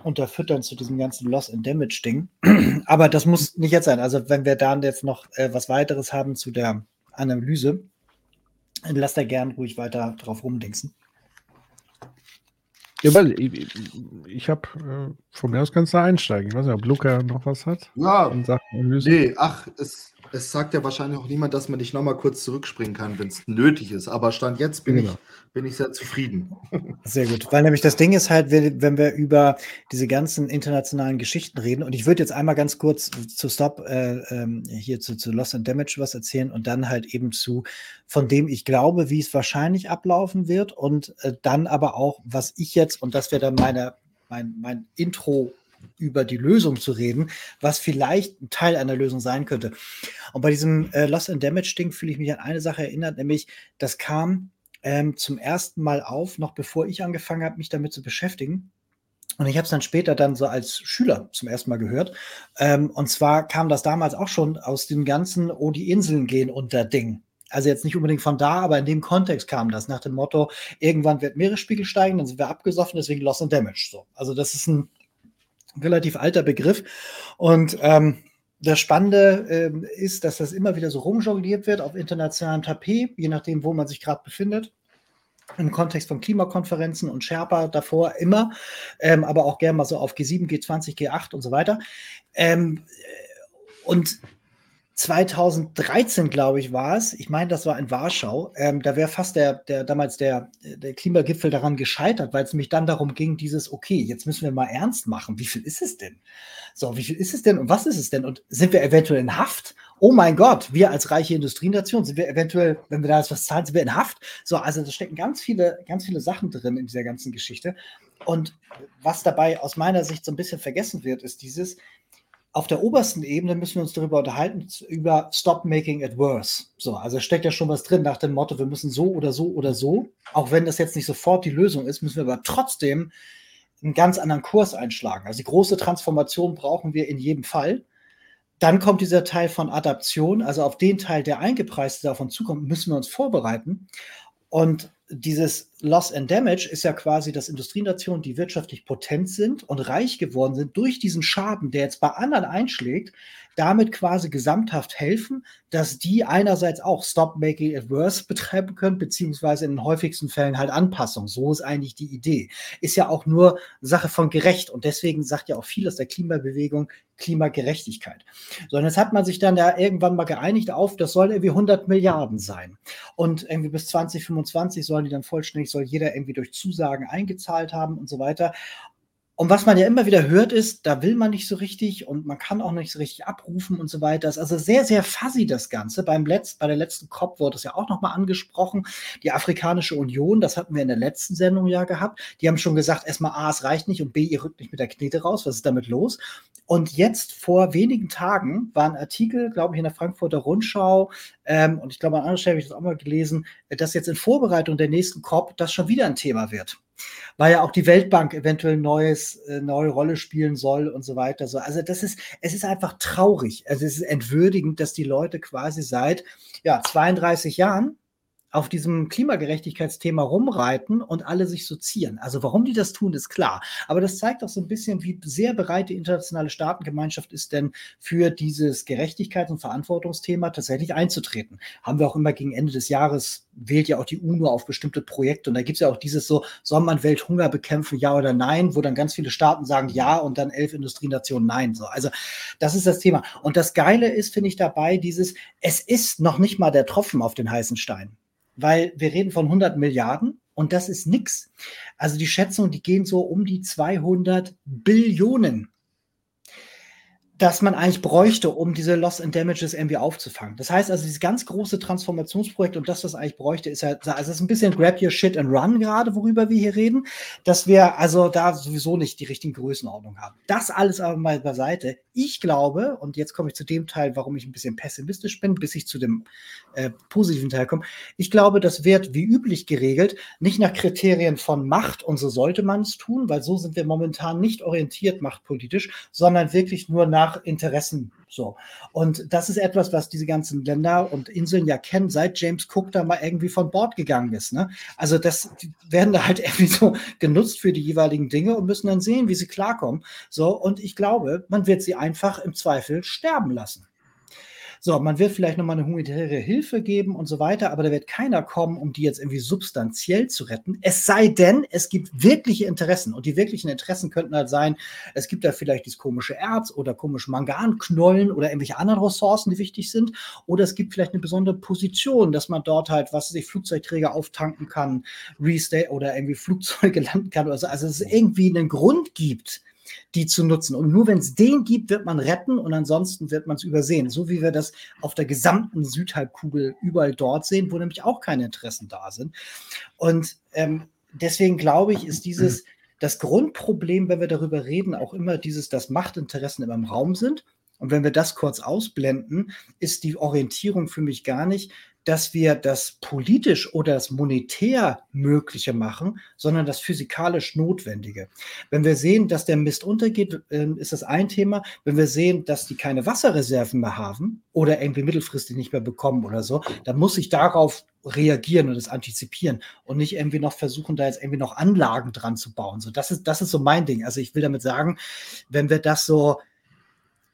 unterfüttern zu diesem ganzen Loss and Damage Ding. Aber das muss nicht jetzt sein. Also wenn wir dann jetzt noch äh, was weiteres haben zu der Analyse, dann lasst da gern ruhig weiter drauf rumdingsen. Ja, weil ich, ich habe äh, von mir aus kannst du einsteigen. Ich weiß nicht, ob Luca noch was hat. Ja, nee, ach, es, es sagt ja wahrscheinlich auch niemand, dass man nicht nochmal kurz zurückspringen kann, wenn es nötig ist. Aber Stand jetzt bin, genau. ich, bin ich sehr zufrieden. Sehr gut. Weil nämlich das Ding ist halt, wenn wir über diese ganzen internationalen Geschichten reden, und ich würde jetzt einmal ganz kurz zu Stop äh, ähm, hier zu, zu Loss and Damage was erzählen und dann halt eben zu, von dem ich glaube, wie es wahrscheinlich ablaufen wird und äh, dann aber auch, was ich jetzt, und das wäre dann meine, mein, mein Intro über die Lösung zu reden, was vielleicht ein Teil einer Lösung sein könnte. Und bei diesem äh, Loss and Damage Ding fühle ich mich an eine Sache erinnert, nämlich das kam ähm, zum ersten Mal auf, noch bevor ich angefangen habe, mich damit zu beschäftigen. Und ich habe es dann später dann so als Schüler zum ersten Mal gehört. Ähm, und zwar kam das damals auch schon aus dem ganzen, oh, die Inseln gehen unter Ding. Also jetzt nicht unbedingt von da, aber in dem Kontext kam das nach dem Motto, irgendwann wird Meeresspiegel steigen, dann sind wir abgesoffen, deswegen Loss and Damage. So. Also das ist ein relativ alter Begriff. Und ähm, das Spannende ähm, ist, dass das immer wieder so rumjongliert wird auf internationalem Tapet, je nachdem, wo man sich gerade befindet. Im Kontext von Klimakonferenzen und Sherpa davor immer, ähm, aber auch gerne mal so auf G7, G20, G8 und so weiter. Ähm, und 2013, glaube ich, war es. Ich meine, das war in Warschau. Ähm, da wäre fast der, der damals der, der Klimagipfel daran gescheitert, weil es nämlich dann darum ging, dieses, okay, jetzt müssen wir mal ernst machen. Wie viel ist es denn? So, wie viel ist es denn und was ist es denn? Und sind wir eventuell in Haft? Oh mein Gott, wir als reiche Industrienation sind wir eventuell, wenn wir da jetzt was zahlen, sind wir in Haft? So, also da stecken ganz viele, ganz viele Sachen drin in dieser ganzen Geschichte. Und was dabei aus meiner Sicht so ein bisschen vergessen wird, ist dieses, auf der obersten Ebene müssen wir uns darüber unterhalten, über Stop Making It Worse. So, also steckt ja schon was drin nach dem Motto, wir müssen so oder so oder so. Auch wenn das jetzt nicht sofort die Lösung ist, müssen wir aber trotzdem einen ganz anderen Kurs einschlagen. Also die große Transformation brauchen wir in jedem Fall. Dann kommt dieser Teil von Adaption, also auf den Teil, der eingepreist davon zukommt, müssen wir uns vorbereiten. Und dieses Loss and Damage ist ja quasi, dass Industrienationen, die wirtschaftlich potent sind und reich geworden sind, durch diesen Schaden, der jetzt bei anderen einschlägt, damit quasi gesamthaft helfen, dass die einerseits auch Stop Making It Worse betreiben können, beziehungsweise in den häufigsten Fällen halt Anpassung. So ist eigentlich die Idee. Ist ja auch nur Sache von gerecht und deswegen sagt ja auch viel aus der Klimabewegung Klimagerechtigkeit. So, und jetzt hat man sich dann ja irgendwann mal geeinigt auf, das soll irgendwie 100 Milliarden sein. Und irgendwie bis 2025 sollen die dann vollständig, soll jeder irgendwie durch Zusagen eingezahlt haben und so weiter. Und was man ja immer wieder hört, ist, da will man nicht so richtig und man kann auch nicht so richtig abrufen und so weiter. Das ist also sehr, sehr fuzzy das Ganze. Beim Letzt, bei der letzten COP wurde es ja auch nochmal angesprochen. Die Afrikanische Union, das hatten wir in der letzten Sendung ja gehabt. Die haben schon gesagt, erstmal A, es reicht nicht und B, ihr rückt nicht mit der Knete raus. Was ist damit los? Und jetzt vor wenigen Tagen war ein Artikel, glaube ich, in der Frankfurter Rundschau, ähm, und ich glaube, an anderer Stelle habe ich das auch mal gelesen, dass jetzt in Vorbereitung der nächsten COP das schon wieder ein Thema wird weil ja auch die Weltbank eventuell neues, äh, neue Rolle spielen soll und so weiter. So, also das ist, es ist einfach traurig. Also es ist entwürdigend, dass die Leute quasi seit ja, 32 Jahren auf diesem Klimagerechtigkeitsthema rumreiten und alle sich sozieren. Also warum die das tun, ist klar. Aber das zeigt auch so ein bisschen, wie sehr bereit die internationale Staatengemeinschaft ist denn für dieses Gerechtigkeits- und Verantwortungsthema tatsächlich einzutreten. Haben wir auch immer gegen Ende des Jahres, wählt ja auch die UNO auf bestimmte Projekte und da gibt es ja auch dieses so, soll man Welthunger bekämpfen, ja oder nein, wo dann ganz viele Staaten sagen ja und dann elf Industrienationen nein. So. Also das ist das Thema. Und das Geile ist, finde ich dabei, dieses, es ist noch nicht mal der Tropfen auf den heißen Stein weil wir reden von 100 Milliarden und das ist nichts. Also die Schätzungen, die gehen so um die 200 Billionen dass man eigentlich bräuchte, um diese Loss and Damages irgendwie aufzufangen. Das heißt also, dieses ganz große Transformationsprojekt und das, was eigentlich bräuchte, ist halt, also es ist ein bisschen Grab Your Shit and Run gerade, worüber wir hier reden, dass wir also da sowieso nicht die richtigen Größenordnung haben. Das alles aber mal beiseite. Ich glaube, und jetzt komme ich zu dem Teil, warum ich ein bisschen pessimistisch bin, bis ich zu dem äh, positiven Teil komme. Ich glaube, das wird wie üblich geregelt, nicht nach Kriterien von Macht und so sollte man es tun, weil so sind wir momentan nicht orientiert machtpolitisch, sondern wirklich nur nach nach Interessen. So. Und das ist etwas, was diese ganzen Länder und Inseln ja kennen, seit James Cook da mal irgendwie von Bord gegangen ist. Ne? Also das die werden da halt irgendwie so genutzt für die jeweiligen Dinge und müssen dann sehen, wie sie klarkommen. So, und ich glaube, man wird sie einfach im Zweifel sterben lassen. So, man wird vielleicht nochmal eine humanitäre Hilfe geben und so weiter, aber da wird keiner kommen, um die jetzt irgendwie substanziell zu retten. Es sei denn, es gibt wirkliche Interessen. Und die wirklichen Interessen könnten halt sein, es gibt da vielleicht dieses komische Erz oder komische Manganknollen oder irgendwelche anderen Ressourcen, die wichtig sind. Oder es gibt vielleicht eine besondere Position, dass man dort halt, was sich Flugzeugträger auftanken kann, Restay oder irgendwie Flugzeuge landen kann oder so. Also es irgendwie einen Grund gibt, die zu nutzen. Und nur wenn es den gibt, wird man retten und ansonsten wird man es übersehen. So wie wir das auf der gesamten Südhalbkugel überall dort sehen, wo nämlich auch keine Interessen da sind. Und ähm, deswegen glaube ich, ist dieses das Grundproblem, wenn wir darüber reden, auch immer dieses, dass Machtinteressen immer im Raum sind. Und wenn wir das kurz ausblenden, ist die Orientierung für mich gar nicht, dass wir das politisch oder das monetär Mögliche machen, sondern das physikalisch Notwendige. Wenn wir sehen, dass der Mist untergeht, ähm, ist das ein Thema. Wenn wir sehen, dass die keine Wasserreserven mehr haben oder irgendwie mittelfristig nicht mehr bekommen oder so, dann muss ich darauf reagieren und das antizipieren und nicht irgendwie noch versuchen, da jetzt irgendwie noch Anlagen dran zu bauen. So, das ist, das ist so mein Ding. Also ich will damit sagen, wenn wir das so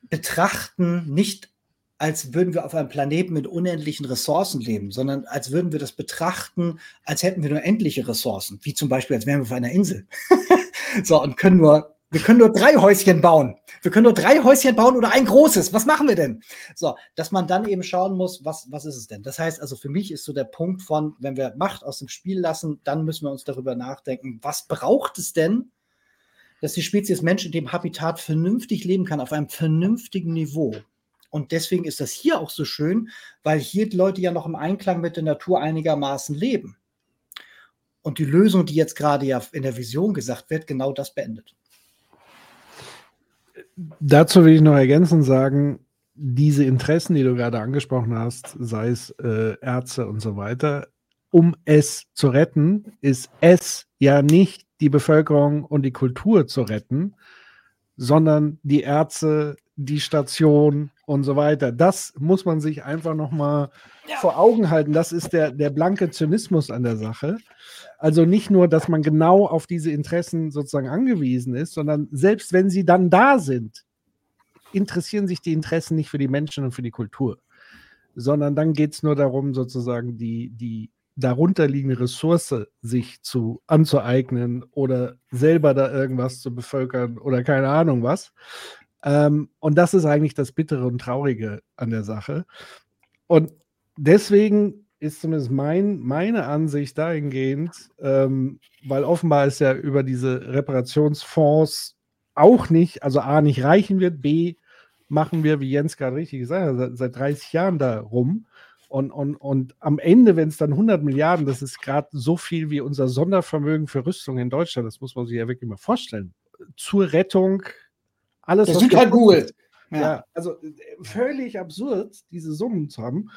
betrachten, nicht als würden wir auf einem Planeten mit unendlichen Ressourcen leben, sondern als würden wir das betrachten, als hätten wir nur endliche Ressourcen, wie zum Beispiel, als wären wir auf einer Insel. so, und können nur, wir können nur drei Häuschen bauen. Wir können nur drei Häuschen bauen oder ein großes. Was machen wir denn? So, dass man dann eben schauen muss, was, was ist es denn? Das heißt also, für mich ist so der Punkt von, wenn wir Macht aus dem Spiel lassen, dann müssen wir uns darüber nachdenken, was braucht es denn, dass die Spezies Mensch in dem Habitat vernünftig leben kann, auf einem vernünftigen Niveau. Und deswegen ist das hier auch so schön, weil hier die Leute ja noch im Einklang mit der Natur einigermaßen leben. Und die Lösung, die jetzt gerade ja in der Vision gesagt wird, genau das beendet. Dazu will ich noch ergänzend sagen, diese Interessen, die du gerade angesprochen hast, sei es äh, Ärzte und so weiter, um es zu retten, ist es ja nicht die Bevölkerung und die Kultur zu retten, sondern die Ärzte, die Station und so weiter. Das muss man sich einfach nochmal ja. vor Augen halten. Das ist der, der blanke Zynismus an der Sache. Also nicht nur, dass man genau auf diese Interessen sozusagen angewiesen ist, sondern selbst wenn sie dann da sind, interessieren sich die Interessen nicht für die Menschen und für die Kultur, sondern dann geht es nur darum, sozusagen die, die darunterliegende Ressource sich zu anzueignen oder selber da irgendwas zu bevölkern oder keine Ahnung was. Ähm, und das ist eigentlich das Bittere und Traurige an der Sache. Und deswegen ist zumindest mein, meine Ansicht dahingehend, ähm, weil offenbar ist ja über diese Reparationsfonds auch nicht, also A, nicht reichen wird, B, machen wir, wie Jens gerade richtig gesagt hat, seit, seit 30 Jahren da rum. Und, und, und am Ende, wenn es dann 100 Milliarden, das ist gerade so viel wie unser Sondervermögen für Rüstung in Deutschland, das muss man sich ja wirklich mal vorstellen, zur Rettung alles, das was halt Google. Ja. ja, also äh, völlig absurd, diese Summen zu haben.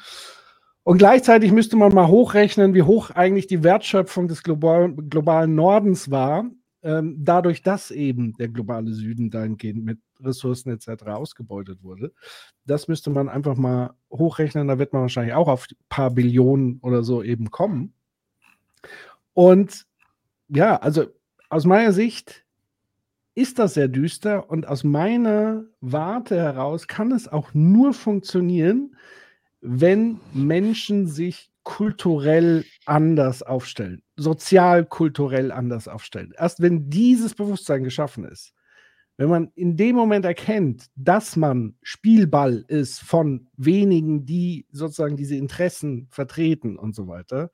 Und gleichzeitig müsste man mal hochrechnen, wie hoch eigentlich die Wertschöpfung des global, globalen Nordens war, ähm, dadurch, dass eben der globale Süden dahingehend mit Ressourcen etc. ausgebeutet wurde. Das müsste man einfach mal hochrechnen, da wird man wahrscheinlich auch auf ein paar Billionen oder so eben kommen. Und ja, also aus meiner Sicht ist das sehr düster und aus meiner Warte heraus kann es auch nur funktionieren, wenn Menschen sich kulturell anders aufstellen, sozial-kulturell anders aufstellen. Erst wenn dieses Bewusstsein geschaffen ist, wenn man in dem Moment erkennt, dass man Spielball ist von wenigen, die sozusagen diese Interessen vertreten und so weiter,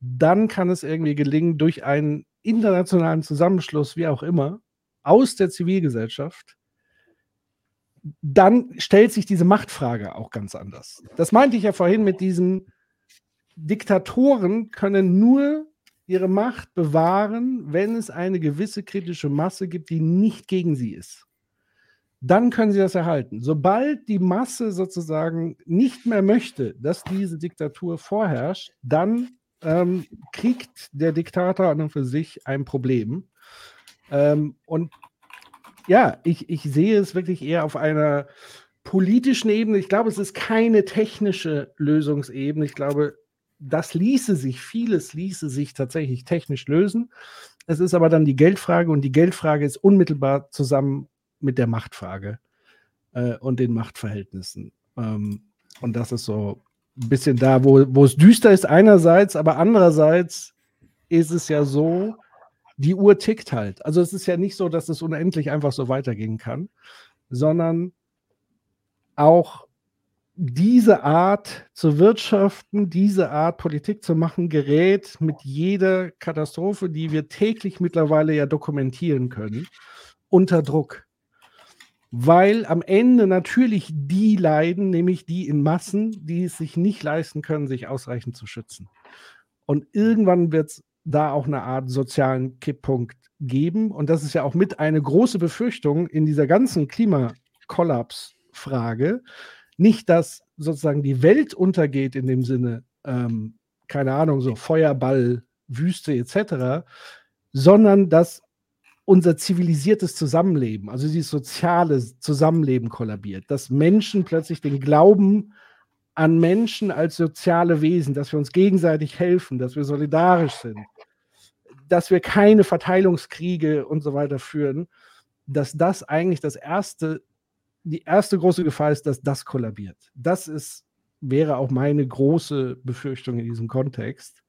dann kann es irgendwie gelingen, durch einen internationalen Zusammenschluss, wie auch immer, aus der Zivilgesellschaft, dann stellt sich diese Machtfrage auch ganz anders. Das meinte ich ja vorhin mit diesen Diktatoren können nur ihre Macht bewahren, wenn es eine gewisse kritische Masse gibt, die nicht gegen sie ist. Dann können sie das erhalten. Sobald die Masse sozusagen nicht mehr möchte, dass diese Diktatur vorherrscht, dann ähm, kriegt der Diktator an und für sich ein Problem. Ähm, und ja, ich, ich sehe es wirklich eher auf einer politischen Ebene. Ich glaube, es ist keine technische Lösungsebene. Ich glaube, das ließe sich, vieles ließe sich tatsächlich technisch lösen. Es ist aber dann die Geldfrage und die Geldfrage ist unmittelbar zusammen mit der Machtfrage äh, und den Machtverhältnissen. Ähm, Und das ist so ein bisschen da, wo, wo es düster ist einerseits, aber andererseits ist es ja so, die Uhr tickt halt. Also es ist ja nicht so, dass es unendlich einfach so weitergehen kann, sondern auch diese Art zu wirtschaften, diese Art Politik zu machen, gerät mit jeder Katastrophe, die wir täglich mittlerweile ja dokumentieren können, unter Druck. Weil am Ende natürlich die leiden, nämlich die in Massen, die es sich nicht leisten können, sich ausreichend zu schützen. Und irgendwann wird es da auch eine Art sozialen Kipppunkt geben. Und das ist ja auch mit eine große Befürchtung in dieser ganzen Klimakollaps-Frage. Nicht, dass sozusagen die Welt untergeht in dem Sinne, ähm, keine Ahnung, so Feuerball, Wüste etc., sondern dass unser zivilisiertes Zusammenleben, also dieses soziale Zusammenleben kollabiert, dass Menschen plötzlich den Glauben an Menschen als soziale Wesen, dass wir uns gegenseitig helfen, dass wir solidarisch sind, dass wir keine Verteilungskriege und so weiter führen, dass das eigentlich das erste, die erste große Gefahr ist, dass das kollabiert. Das ist, wäre auch meine große Befürchtung in diesem Kontext.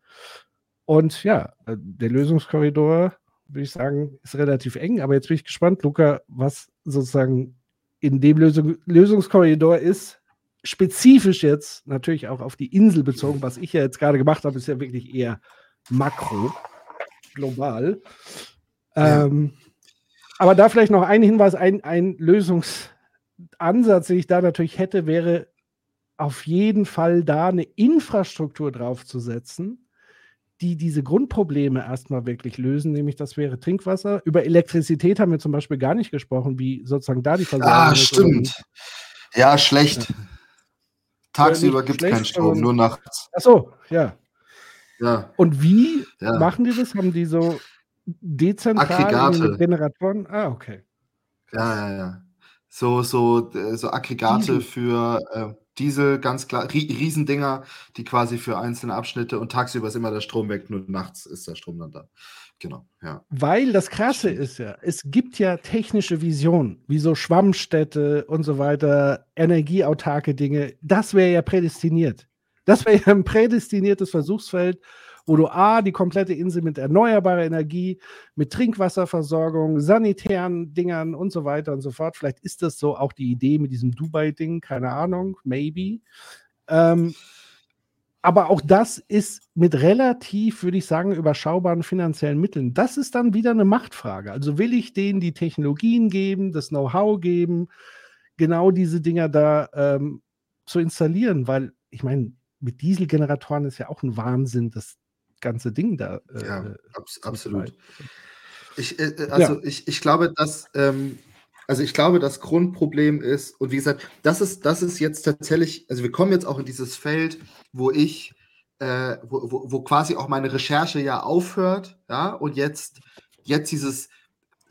Und ja, der Lösungskorridor, würde ich sagen, ist relativ eng. Aber jetzt bin ich gespannt, Luca, was sozusagen in dem Lösung, Lösungskorridor ist, spezifisch jetzt natürlich auch auf die Insel bezogen, was ich ja jetzt gerade gemacht habe, ist ja wirklich eher makro, global. Ja. Ähm, aber da vielleicht noch ein Hinweis, ein, ein Lösungsansatz, den ich da natürlich hätte, wäre auf jeden Fall da eine Infrastruktur draufzusetzen, die diese Grundprobleme erstmal wirklich lösen, nämlich das wäre Trinkwasser. Über Elektrizität haben wir zum Beispiel gar nicht gesprochen, wie sozusagen da die Versorgung ah, stimmt. Ja, schlecht. Ja. Tagsüber gibt es keinen Strom, nur nachts. Ach so, ja. Ja. Und wie ja. machen die das? Haben die so dezentrale Generatoren? Ah, okay. Ja, ja, ja. So, so, äh, so Aggregate Diesel. für äh, Diesel, ganz klar, Riesendinger, die quasi für einzelne Abschnitte und tagsüber ist immer der Strom weg, nur nachts ist der Strom dann da. Genau, ja. Weil das Krasse ist ja, es gibt ja technische Visionen, wie so Schwammstädte und so weiter, energieautarke Dinge. Das wäre ja prädestiniert. Das wäre ja ein prädestiniertes Versuchsfeld, wo du A, die komplette Insel mit erneuerbarer Energie, mit Trinkwasserversorgung, sanitären Dingern und so weiter und so fort. Vielleicht ist das so auch die Idee mit diesem Dubai-Ding, keine Ahnung, maybe. Ähm, aber auch das ist mit relativ, würde ich sagen, überschaubaren finanziellen Mitteln. Das ist dann wieder eine Machtfrage. Also will ich denen die Technologien geben, das Know-how geben, genau diese Dinger da ähm, zu installieren, weil ich meine, mit Dieselgeneratoren ist ja auch ein Wahnsinn, das ganze Ding da. Äh, ja, abs absolut. Ich, äh, äh, also ja. ich, ich glaube, dass ähm, also ich glaube, das Grundproblem ist, und wie gesagt, das ist, das ist jetzt tatsächlich, also wir kommen jetzt auch in dieses Feld, wo ich, äh, wo, wo, wo quasi auch meine Recherche ja aufhört, ja, und jetzt, jetzt dieses,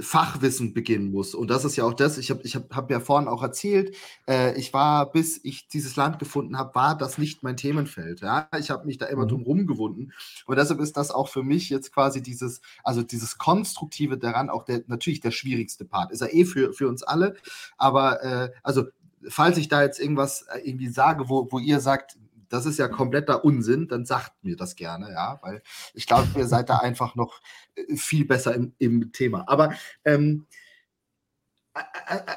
Fachwissen beginnen muss. Und das ist ja auch das, ich habe ich hab, hab ja vorhin auch erzählt, äh, ich war, bis ich dieses Land gefunden habe, war das nicht mein Themenfeld. Ja? Ich habe mich da immer mhm. drum rumgewunden. Und deshalb ist das auch für mich jetzt quasi dieses, also dieses Konstruktive daran, auch der, natürlich der schwierigste Part. Ist er eh für, für uns alle. Aber äh, also falls ich da jetzt irgendwas äh, irgendwie sage, wo, wo ihr sagt, das ist ja kompletter Unsinn, dann sagt mir das gerne, ja, weil ich glaube, ihr seid da einfach noch äh, viel besser im, im Thema. Aber ähm,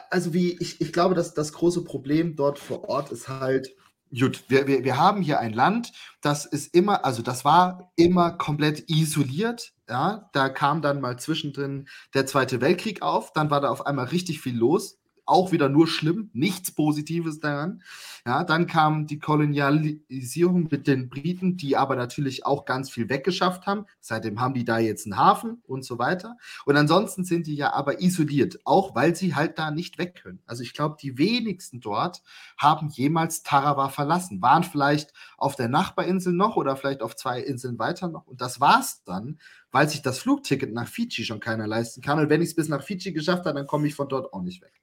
also wie ich, ich glaube, dass das große Problem dort vor Ort ist halt, gut, wir, wir, wir haben hier ein Land, das ist immer, also das war immer komplett isoliert. Ja, da kam dann mal zwischendrin der Zweite Weltkrieg auf, dann war da auf einmal richtig viel los auch wieder nur schlimm, nichts Positives daran. Ja, dann kam die Kolonialisierung mit den Briten, die aber natürlich auch ganz viel weggeschafft haben. Seitdem haben die da jetzt einen Hafen und so weiter. Und ansonsten sind die ja aber isoliert, auch weil sie halt da nicht weg können. Also ich glaube, die wenigsten dort haben jemals Tarawa verlassen, waren vielleicht auf der Nachbarinsel noch oder vielleicht auf zwei Inseln weiter noch. Und das war's dann weil sich das Flugticket nach Fidschi schon keiner leisten kann. Und wenn ich es bis nach Fidschi geschafft habe, dann komme ich von dort auch nicht weg.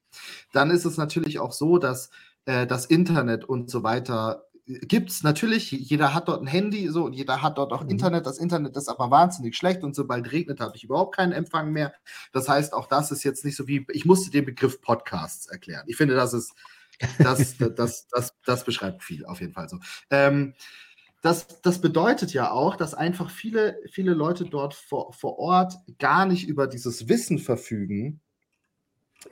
Dann ist es natürlich auch so, dass äh, das Internet und so weiter äh, gibt es natürlich, jeder hat dort ein Handy so und jeder hat dort auch mhm. Internet. Das Internet ist aber wahnsinnig schlecht und sobald regnet, habe ich überhaupt keinen Empfang mehr. Das heißt, auch das ist jetzt nicht so wie, ich musste den Begriff Podcasts erklären. Ich finde, das ist Das, das, das, das, beschreibt viel auf jeden Fall so. Ähm, das, das bedeutet ja auch, dass einfach viele, viele Leute dort vor, vor Ort gar nicht über dieses Wissen verfügen,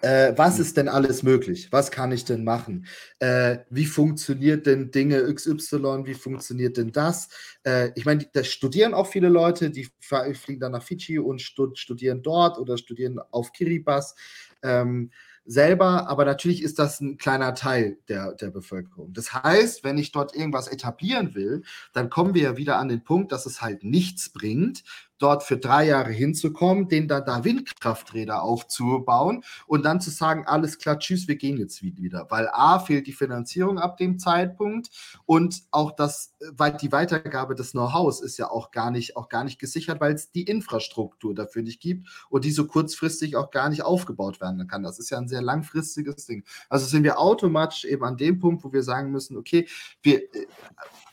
äh, was ist denn alles möglich? Was kann ich denn machen? Äh, wie funktioniert denn Dinge XY? Wie funktioniert denn das? Äh, ich meine, da studieren auch viele Leute, die fliegen dann nach Fidschi und studieren dort oder studieren auf Kiribati. Ähm, selber, aber natürlich ist das ein kleiner Teil der, der Bevölkerung. Das heißt, wenn ich dort irgendwas etablieren will, dann kommen wir ja wieder an den Punkt, dass es halt nichts bringt, dort für drei Jahre hinzukommen, den da, da Windkrafträder aufzubauen und dann zu sagen, alles klar, tschüss, wir gehen jetzt wieder. Weil A, fehlt die Finanzierung ab dem Zeitpunkt und auch das, weil die Weitergabe des Know-hows ist ja auch gar nicht, auch gar nicht gesichert, weil es die Infrastruktur dafür nicht gibt und die so kurzfristig auch gar nicht aufgebaut werden kann. Das ist ja ein sehr langfristiges Ding. Also sind wir automatisch eben an dem Punkt, wo wir sagen müssen, okay, wir äh,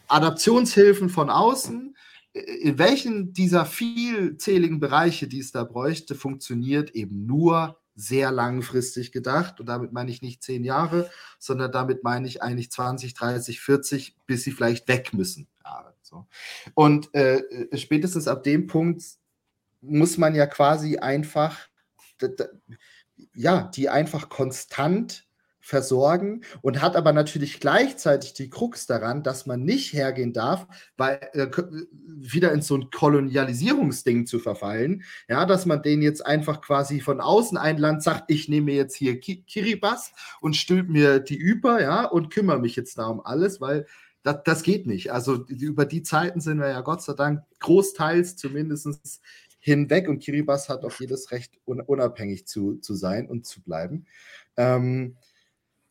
Adaptionshilfen von außen, in welchen dieser vielzähligen Bereiche, die es da bräuchte, funktioniert eben nur sehr langfristig gedacht. Und damit meine ich nicht zehn Jahre, sondern damit meine ich eigentlich 20, 30, 40, bis sie vielleicht weg müssen. So. Und äh, spätestens ab dem Punkt muss man ja quasi einfach, ja, die einfach konstant versorgen und hat aber natürlich gleichzeitig die Krux daran, dass man nicht hergehen darf, weil äh, wieder in so ein Kolonialisierungsding zu verfallen, ja, dass man den jetzt einfach quasi von außen ein Land sagt, ich nehme jetzt hier Ki Kiribati und stülp mir die über, ja, und kümmere mich jetzt da um alles, weil das, das geht nicht. Also über die Zeiten sind wir ja Gott sei Dank großteils zumindest hinweg und Kiribati hat auch jedes Recht, unabhängig zu, zu sein und zu bleiben. Ähm,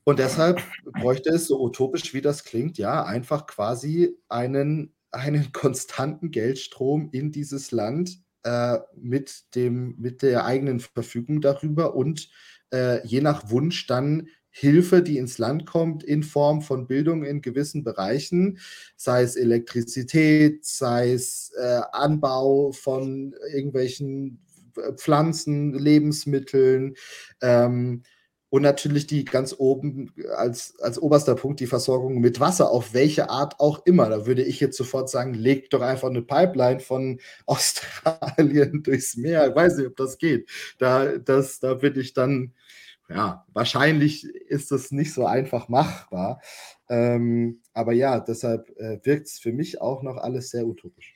und deshalb bräuchte es, so utopisch wie das klingt, ja, einfach quasi einen, einen konstanten Geldstrom in dieses Land äh, mit, dem, mit der eigenen Verfügung darüber und äh, je nach Wunsch dann Hilfe, die ins Land kommt, in Form von Bildung in gewissen Bereichen, sei es Elektrizität, sei es äh, Anbau von irgendwelchen Pflanzen, Lebensmitteln, ähm, und natürlich die ganz oben als, als oberster Punkt die Versorgung mit Wasser, auf welche Art auch immer. Da würde ich jetzt sofort sagen, legt doch einfach eine Pipeline von Australien durchs Meer. Ich weiß nicht, ob das geht. Da, das, da bin ich dann, ja, wahrscheinlich ist das nicht so einfach machbar. Ähm, aber ja, deshalb äh, wirkt es für mich auch noch alles sehr utopisch.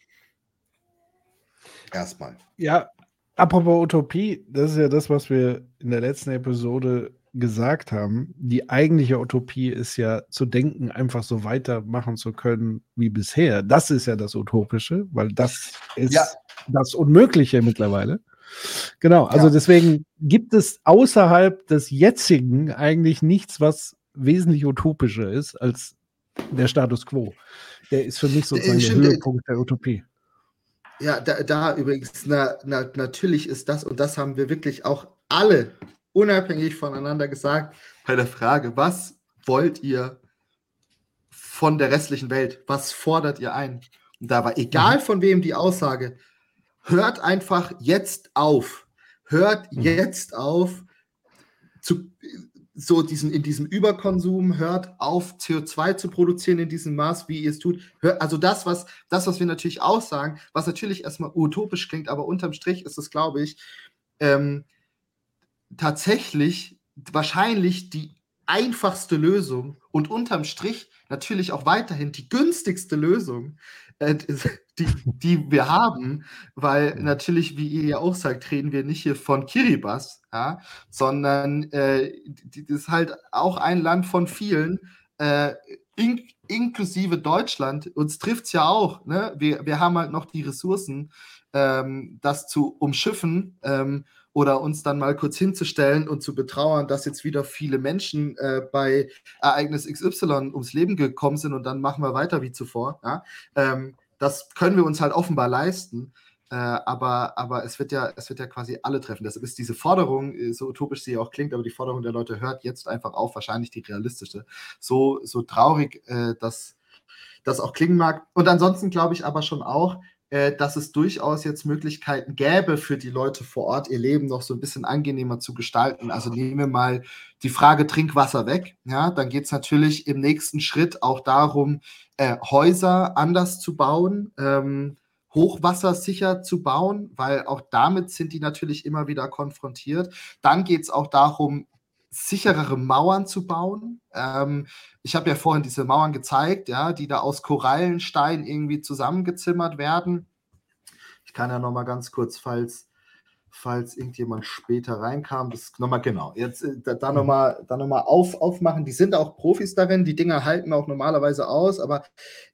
Erstmal. Ja, apropos Utopie, das ist ja das, was wir in der letzten Episode gesagt haben, die eigentliche Utopie ist ja zu denken, einfach so weitermachen zu können wie bisher. Das ist ja das Utopische, weil das ist ja. das Unmögliche mittlerweile. Genau, also ja. deswegen gibt es außerhalb des jetzigen eigentlich nichts, was wesentlich utopischer ist als der Status quo. Der ist für mich sozusagen der, der Höhepunkt der Utopie. Ja, da, da übrigens, na, na, natürlich ist das, und das haben wir wirklich auch alle unabhängig voneinander gesagt, bei der Frage, was wollt ihr von der restlichen Welt? Was fordert ihr ein? Und da war egal mhm. von wem die Aussage, hört einfach jetzt auf. Hört mhm. jetzt auf, zu, so diesen, in diesem Überkonsum, hört auf, CO2 zu produzieren in diesem Maß, wie ihr es tut. Hört, also das was, das, was wir natürlich auch sagen, was natürlich erstmal utopisch klingt, aber unterm Strich ist es, glaube ich, ähm, tatsächlich wahrscheinlich die einfachste Lösung und unterm Strich natürlich auch weiterhin die günstigste Lösung, äh, die, die wir haben, weil natürlich, wie ihr ja auch sagt, reden wir nicht hier von Kiribati, ja, sondern äh, das ist halt auch ein Land von vielen, äh, in, inklusive Deutschland. Uns trifft es ja auch. Ne? Wir, wir haben halt noch die Ressourcen, ähm, das zu umschiffen. Ähm, oder uns dann mal kurz hinzustellen und zu betrauern, dass jetzt wieder viele Menschen äh, bei Ereignis XY ums Leben gekommen sind und dann machen wir weiter wie zuvor. Ja? Ähm, das können wir uns halt offenbar leisten. Äh, aber, aber es wird ja, es wird ja quasi alle treffen. Deshalb ist diese Forderung, äh, so utopisch sie auch klingt, aber die Forderung der Leute hört jetzt einfach auf, wahrscheinlich die realistische. So, so traurig, äh, dass das auch klingen mag. Und ansonsten glaube ich aber schon auch, dass es durchaus jetzt Möglichkeiten gäbe für die Leute vor Ort, ihr Leben noch so ein bisschen angenehmer zu gestalten. Also nehmen wir mal die Frage Trinkwasser weg. Ja, dann geht es natürlich im nächsten Schritt auch darum, äh, Häuser anders zu bauen. Ähm, hochwassersicher zu bauen, weil auch damit sind die natürlich immer wieder konfrontiert. Dann geht es auch darum, sicherere Mauern zu bauen. Ähm, ich habe ja vorhin diese Mauern gezeigt, ja, die da aus Korallenstein irgendwie zusammengezimmert werden. Ich kann ja noch mal ganz kurz, falls falls irgendjemand später reinkam, das nochmal genau. Jetzt äh, da, da nochmal da noch mal auf, aufmachen. Die sind auch Profis darin, die Dinger halten auch normalerweise aus, aber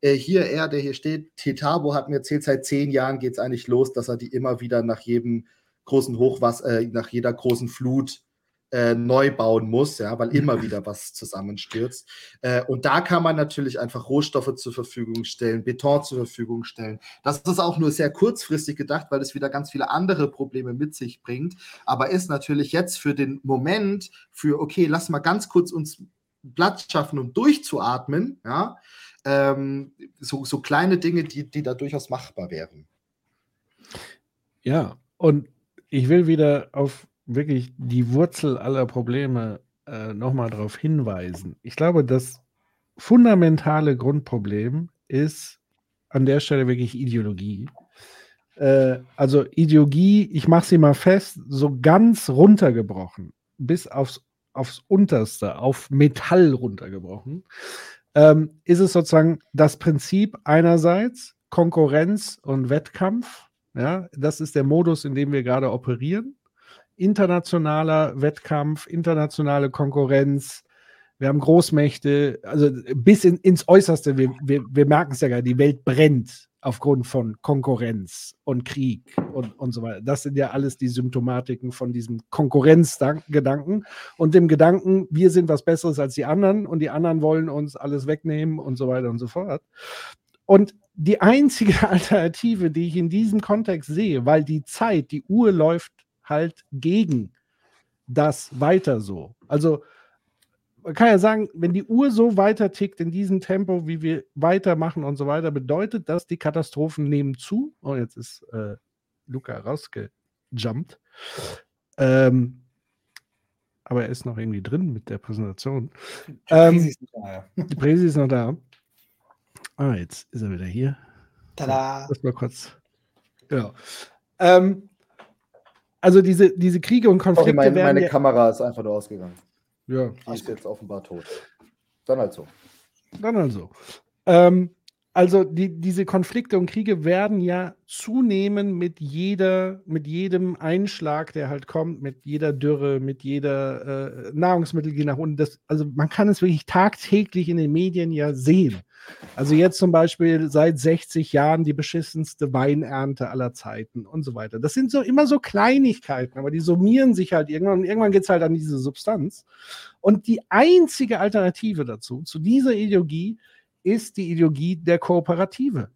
äh, hier er, der hier steht, Tetabo hat mir erzählt, seit zehn Jahren geht es eigentlich los, dass er die immer wieder nach jedem großen Hochwasser, äh, nach jeder großen Flut äh, neu bauen muss, ja, weil immer wieder was zusammenstürzt. Äh, und da kann man natürlich einfach Rohstoffe zur Verfügung stellen, Beton zur Verfügung stellen. Das ist auch nur sehr kurzfristig gedacht, weil es wieder ganz viele andere Probleme mit sich bringt. Aber ist natürlich jetzt für den Moment, für okay, lass mal ganz kurz uns Platz schaffen, um durchzuatmen, ja, ähm, so, so kleine Dinge, die, die da durchaus machbar wären. Ja, und ich will wieder auf wirklich die Wurzel aller Probleme äh, nochmal darauf hinweisen. Ich glaube, das fundamentale Grundproblem ist an der Stelle wirklich Ideologie. Äh, also Ideologie, ich mache sie mal fest, so ganz runtergebrochen, bis aufs, aufs Unterste, auf Metall runtergebrochen, ähm, ist es sozusagen das Prinzip einerseits Konkurrenz und Wettkampf. Ja, das ist der Modus, in dem wir gerade operieren internationaler Wettkampf, internationale Konkurrenz. Wir haben Großmächte, also bis in, ins Äußerste. Wir, wir, wir merken es ja gar, die Welt brennt aufgrund von Konkurrenz und Krieg und, und so weiter. Das sind ja alles die Symptomatiken von diesem Konkurrenzgedanken und dem Gedanken, wir sind was Besseres als die anderen und die anderen wollen uns alles wegnehmen und so weiter und so fort. Und die einzige Alternative, die ich in diesem Kontext sehe, weil die Zeit, die Uhr läuft halt gegen das weiter so. Also man kann ja sagen, wenn die Uhr so weiter tickt in diesem Tempo, wie wir weitermachen und so weiter, bedeutet das, die Katastrophen nehmen zu. Oh, jetzt ist äh, Luca rausgejumpt. Ähm, aber er ist noch irgendwie drin mit der Präsentation. Die Präsi, ähm, ist, noch da, die Präsi ist noch da. Ah, jetzt ist er wieder hier. Tada! Das mal kurz. Genau. Ähm, also diese, diese Kriege und Konflikte. Okay, mein, meine ja, Kamera ist einfach nur ausgegangen. Ja. Die ist jetzt offenbar tot. Dann halt so. Dann halt so. Ähm, also die, diese Konflikte und Kriege werden ja zunehmen mit jeder, mit jedem Einschlag, der halt kommt, mit jeder Dürre, mit jeder äh, Nahrungsmittel geht nach unten. Das, also man kann es wirklich tagtäglich in den Medien ja sehen. Also jetzt zum Beispiel seit 60 Jahren die beschissenste Weinernte aller Zeiten und so weiter. Das sind so immer so Kleinigkeiten, aber die summieren sich halt irgendwann und irgendwann geht es halt an diese Substanz. Und die einzige Alternative dazu, zu dieser Ideologie, ist die Ideologie der Kooperative.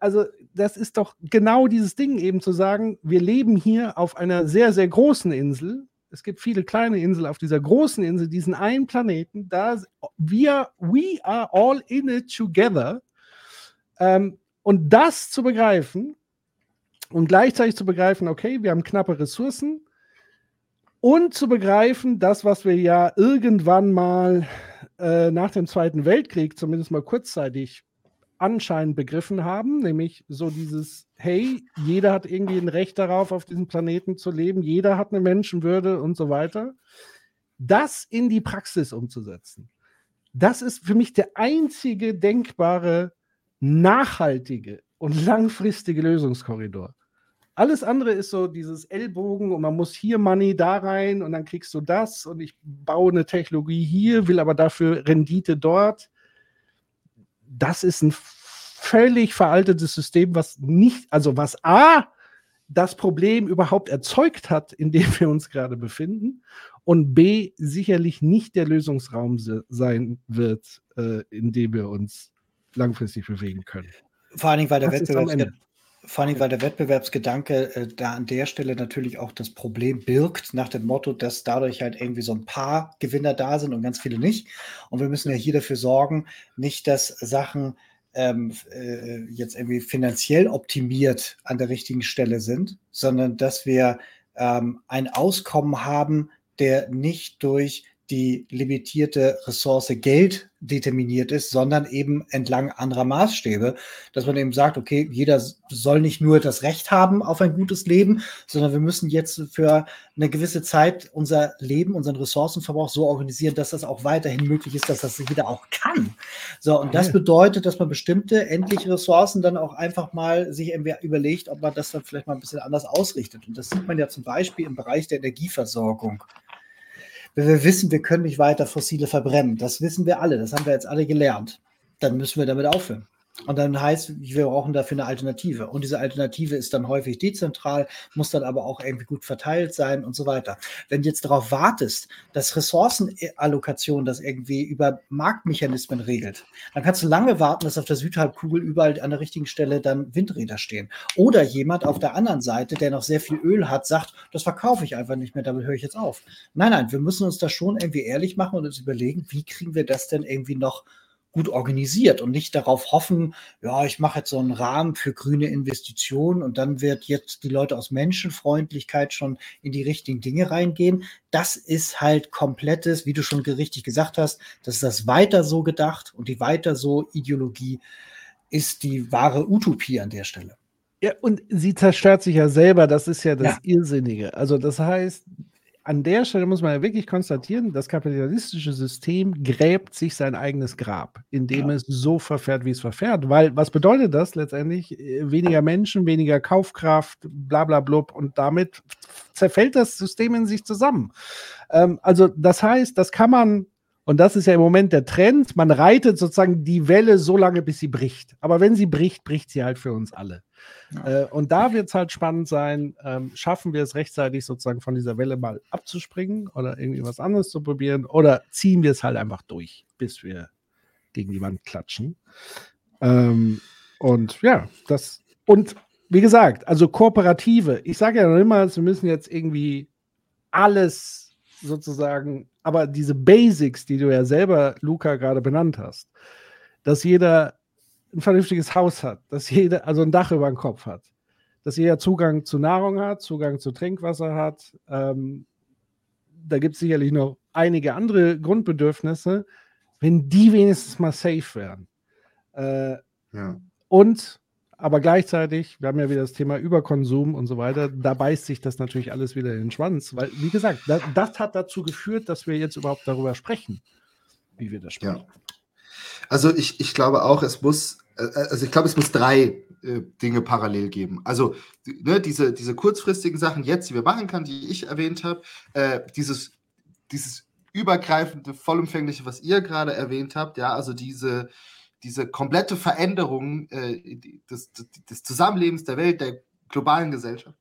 Also das ist doch genau dieses Ding eben zu sagen, wir leben hier auf einer sehr, sehr großen Insel. Es gibt viele kleine Inseln auf dieser großen Insel, diesen einen Planeten. Da wir, we are all in it together. Ähm, und das zu begreifen und gleichzeitig zu begreifen, okay, wir haben knappe Ressourcen und zu begreifen, das, was wir ja irgendwann mal äh, nach dem Zweiten Weltkrieg zumindest mal kurzzeitig anscheinend begriffen haben, nämlich so dieses, hey, jeder hat irgendwie ein Recht darauf, auf diesem Planeten zu leben, jeder hat eine Menschenwürde und so weiter, das in die Praxis umzusetzen. Das ist für mich der einzige denkbare, nachhaltige und langfristige Lösungskorridor. Alles andere ist so dieses Ellbogen und man muss hier Money da rein und dann kriegst du das und ich baue eine Technologie hier, will aber dafür Rendite dort. Das ist ein völlig veraltetes System, was nicht, also was A, das Problem überhaupt erzeugt hat, in dem wir uns gerade befinden und B, sicherlich nicht der Lösungsraum sein wird, äh, in dem wir uns langfristig bewegen können. Vor allen Dingen, weil der Wettbewerb vor allem, weil der Wettbewerbsgedanke äh, da an der Stelle natürlich auch das Problem birgt, nach dem Motto, dass dadurch halt irgendwie so ein paar Gewinner da sind und ganz viele nicht. Und wir müssen ja hier dafür sorgen, nicht, dass Sachen ähm, äh, jetzt irgendwie finanziell optimiert an der richtigen Stelle sind, sondern dass wir ähm, ein Auskommen haben, der nicht durch die limitierte Ressource Geld determiniert ist, sondern eben entlang anderer Maßstäbe, dass man eben sagt, okay, jeder soll nicht nur das Recht haben auf ein gutes Leben, sondern wir müssen jetzt für eine gewisse Zeit unser Leben, unseren Ressourcenverbrauch so organisieren, dass das auch weiterhin möglich ist, dass das jeder auch kann. So, und das bedeutet, dass man bestimmte endliche Ressourcen dann auch einfach mal sich überlegt, ob man das dann vielleicht mal ein bisschen anders ausrichtet. Und das sieht man ja zum Beispiel im Bereich der Energieversorgung wenn wir wissen, wir können nicht weiter fossile verbrennen, das wissen wir alle, das haben wir jetzt alle gelernt, dann müssen wir damit aufhören. Und dann heißt, wir brauchen dafür eine Alternative. Und diese Alternative ist dann häufig dezentral, muss dann aber auch irgendwie gut verteilt sein und so weiter. Wenn du jetzt darauf wartest, dass Ressourcenallokation das irgendwie über Marktmechanismen regelt, dann kannst du lange warten, dass auf der Südhalbkugel überall an der richtigen Stelle dann Windräder stehen. Oder jemand auf der anderen Seite, der noch sehr viel Öl hat, sagt, das verkaufe ich einfach nicht mehr, damit höre ich jetzt auf. Nein, nein, wir müssen uns da schon irgendwie ehrlich machen und uns überlegen, wie kriegen wir das denn irgendwie noch gut organisiert und nicht darauf hoffen, ja, ich mache jetzt so einen Rahmen für grüne Investitionen und dann wird jetzt die Leute aus Menschenfreundlichkeit schon in die richtigen Dinge reingehen. Das ist halt komplettes, wie du schon richtig gesagt hast, das ist das weiter so gedacht und die weiter so Ideologie ist die wahre Utopie an der Stelle. Ja, und sie zerstört sich ja selber, das ist ja das ja. Irrsinnige. Also das heißt, an der Stelle muss man ja wirklich konstatieren, das kapitalistische System gräbt sich sein eigenes Grab, indem ja. es so verfährt, wie es verfährt. Weil, was bedeutet das letztendlich? Äh, weniger Menschen, weniger Kaufkraft, bla bla blub und damit zerfällt das System in sich zusammen. Ähm, also, das heißt, das kann man und das ist ja im Moment der Trend. Man reitet sozusagen die Welle so lange, bis sie bricht. Aber wenn sie bricht, bricht sie halt für uns alle. Ja. Äh, und da wird es halt spannend sein, ähm, schaffen wir es rechtzeitig sozusagen von dieser Welle mal abzuspringen oder irgendwie was anderes zu probieren oder ziehen wir es halt einfach durch, bis wir gegen die Wand klatschen. Ähm, und ja, das und wie gesagt, also Kooperative. Ich sage ja noch immer, wir müssen jetzt irgendwie alles sozusagen, aber diese Basics, die du ja selber, Luca, gerade benannt hast, dass jeder ein vernünftiges Haus hat, dass jeder, also ein Dach über dem Kopf hat, dass jeder Zugang zu Nahrung hat, Zugang zu Trinkwasser hat. Ähm, da gibt es sicherlich noch einige andere Grundbedürfnisse, wenn die wenigstens mal safe wären. Äh, ja. Und aber gleichzeitig, wir haben ja wieder das Thema Überkonsum und so weiter, da beißt sich das natürlich alles wieder in den Schwanz, weil, wie gesagt, das, das hat dazu geführt, dass wir jetzt überhaupt darüber sprechen, wie wir das sprechen. Ja. Also ich, ich glaube auch, es muss äh, also ich glaube, es muss drei äh, Dinge parallel geben. Also ne, diese, diese kurzfristigen Sachen jetzt, die wir machen können, die ich erwähnt habe, äh, dieses, dieses übergreifende, vollumfängliche, was ihr gerade erwähnt habt, ja, also diese, diese komplette Veränderung äh, des, des, Zusammenlebens der Welt, der globalen Gesellschaft.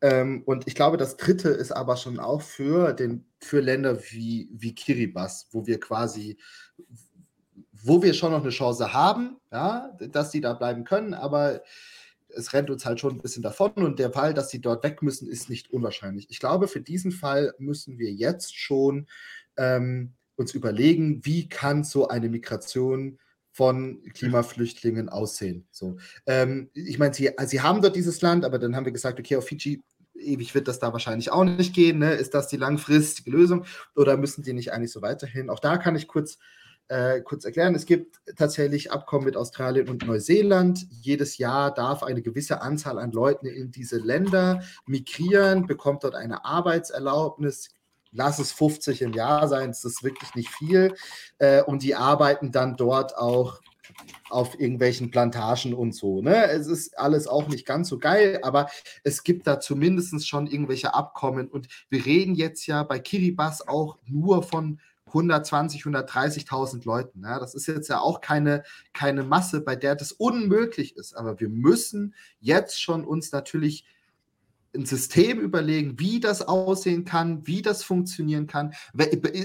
Ähm, und ich glaube, das dritte ist aber schon auch für, den, für Länder wie, wie Kiribati, wo wir quasi, wo wir schon noch eine Chance haben, ja, dass die da bleiben können, aber es rennt uns halt schon ein bisschen davon und der Fall, dass sie dort weg müssen, ist nicht unwahrscheinlich. Ich glaube, für diesen Fall müssen wir jetzt schon ähm, uns überlegen, wie kann so eine Migration von Klimaflüchtlingen aussehen. So, ähm, ich meine, sie, sie haben dort dieses Land, aber dann haben wir gesagt, okay, auf Fiji ewig wird das da wahrscheinlich auch nicht gehen. Ne? Ist das die langfristige Lösung oder müssen die nicht eigentlich so weiterhin? Auch da kann ich kurz äh, kurz erklären. Es gibt tatsächlich Abkommen mit Australien und Neuseeland. Jedes Jahr darf eine gewisse Anzahl an Leuten in diese Länder migrieren, bekommt dort eine Arbeitserlaubnis. Lass es 50 im Jahr sein, das ist wirklich nicht viel. Äh, und die arbeiten dann dort auch auf irgendwelchen Plantagen und so. Ne? Es ist alles auch nicht ganz so geil, aber es gibt da zumindest schon irgendwelche Abkommen. Und wir reden jetzt ja bei Kiribati auch nur von 120, 130.000 Leuten. Ja, das ist jetzt ja auch keine, keine Masse, bei der das unmöglich ist. Aber wir müssen jetzt schon uns natürlich ein System überlegen, wie das aussehen kann, wie das funktionieren kann.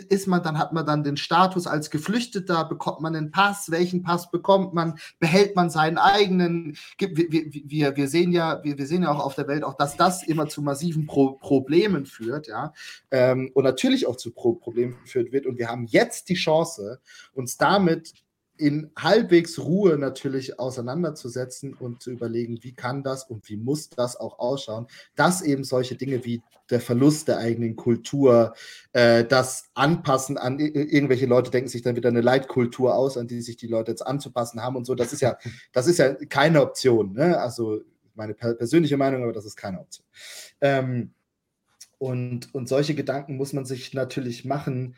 Ist man dann, hat man dann den Status als Geflüchteter, bekommt man einen Pass, welchen Pass bekommt man, behält man seinen eigenen? Wir, wir, wir, sehen ja, wir, wir sehen ja auch auf der Welt auch, dass das immer zu massiven Pro Problemen führt, ja. Ähm, und natürlich auch zu Pro Problemen führt wird. Und wir haben jetzt die Chance, uns damit in halbwegs Ruhe natürlich auseinanderzusetzen und zu überlegen, wie kann das und wie muss das auch ausschauen, dass eben solche Dinge wie der Verlust der eigenen Kultur, äh, das Anpassen an irgendwelche Leute denken sich dann wieder eine Leitkultur aus, an die sich die Leute jetzt anzupassen haben und so. Das ist ja, das ist ja keine Option. Ne? Also meine persönliche Meinung, aber das ist keine Option. Ähm, und, und solche Gedanken muss man sich natürlich machen,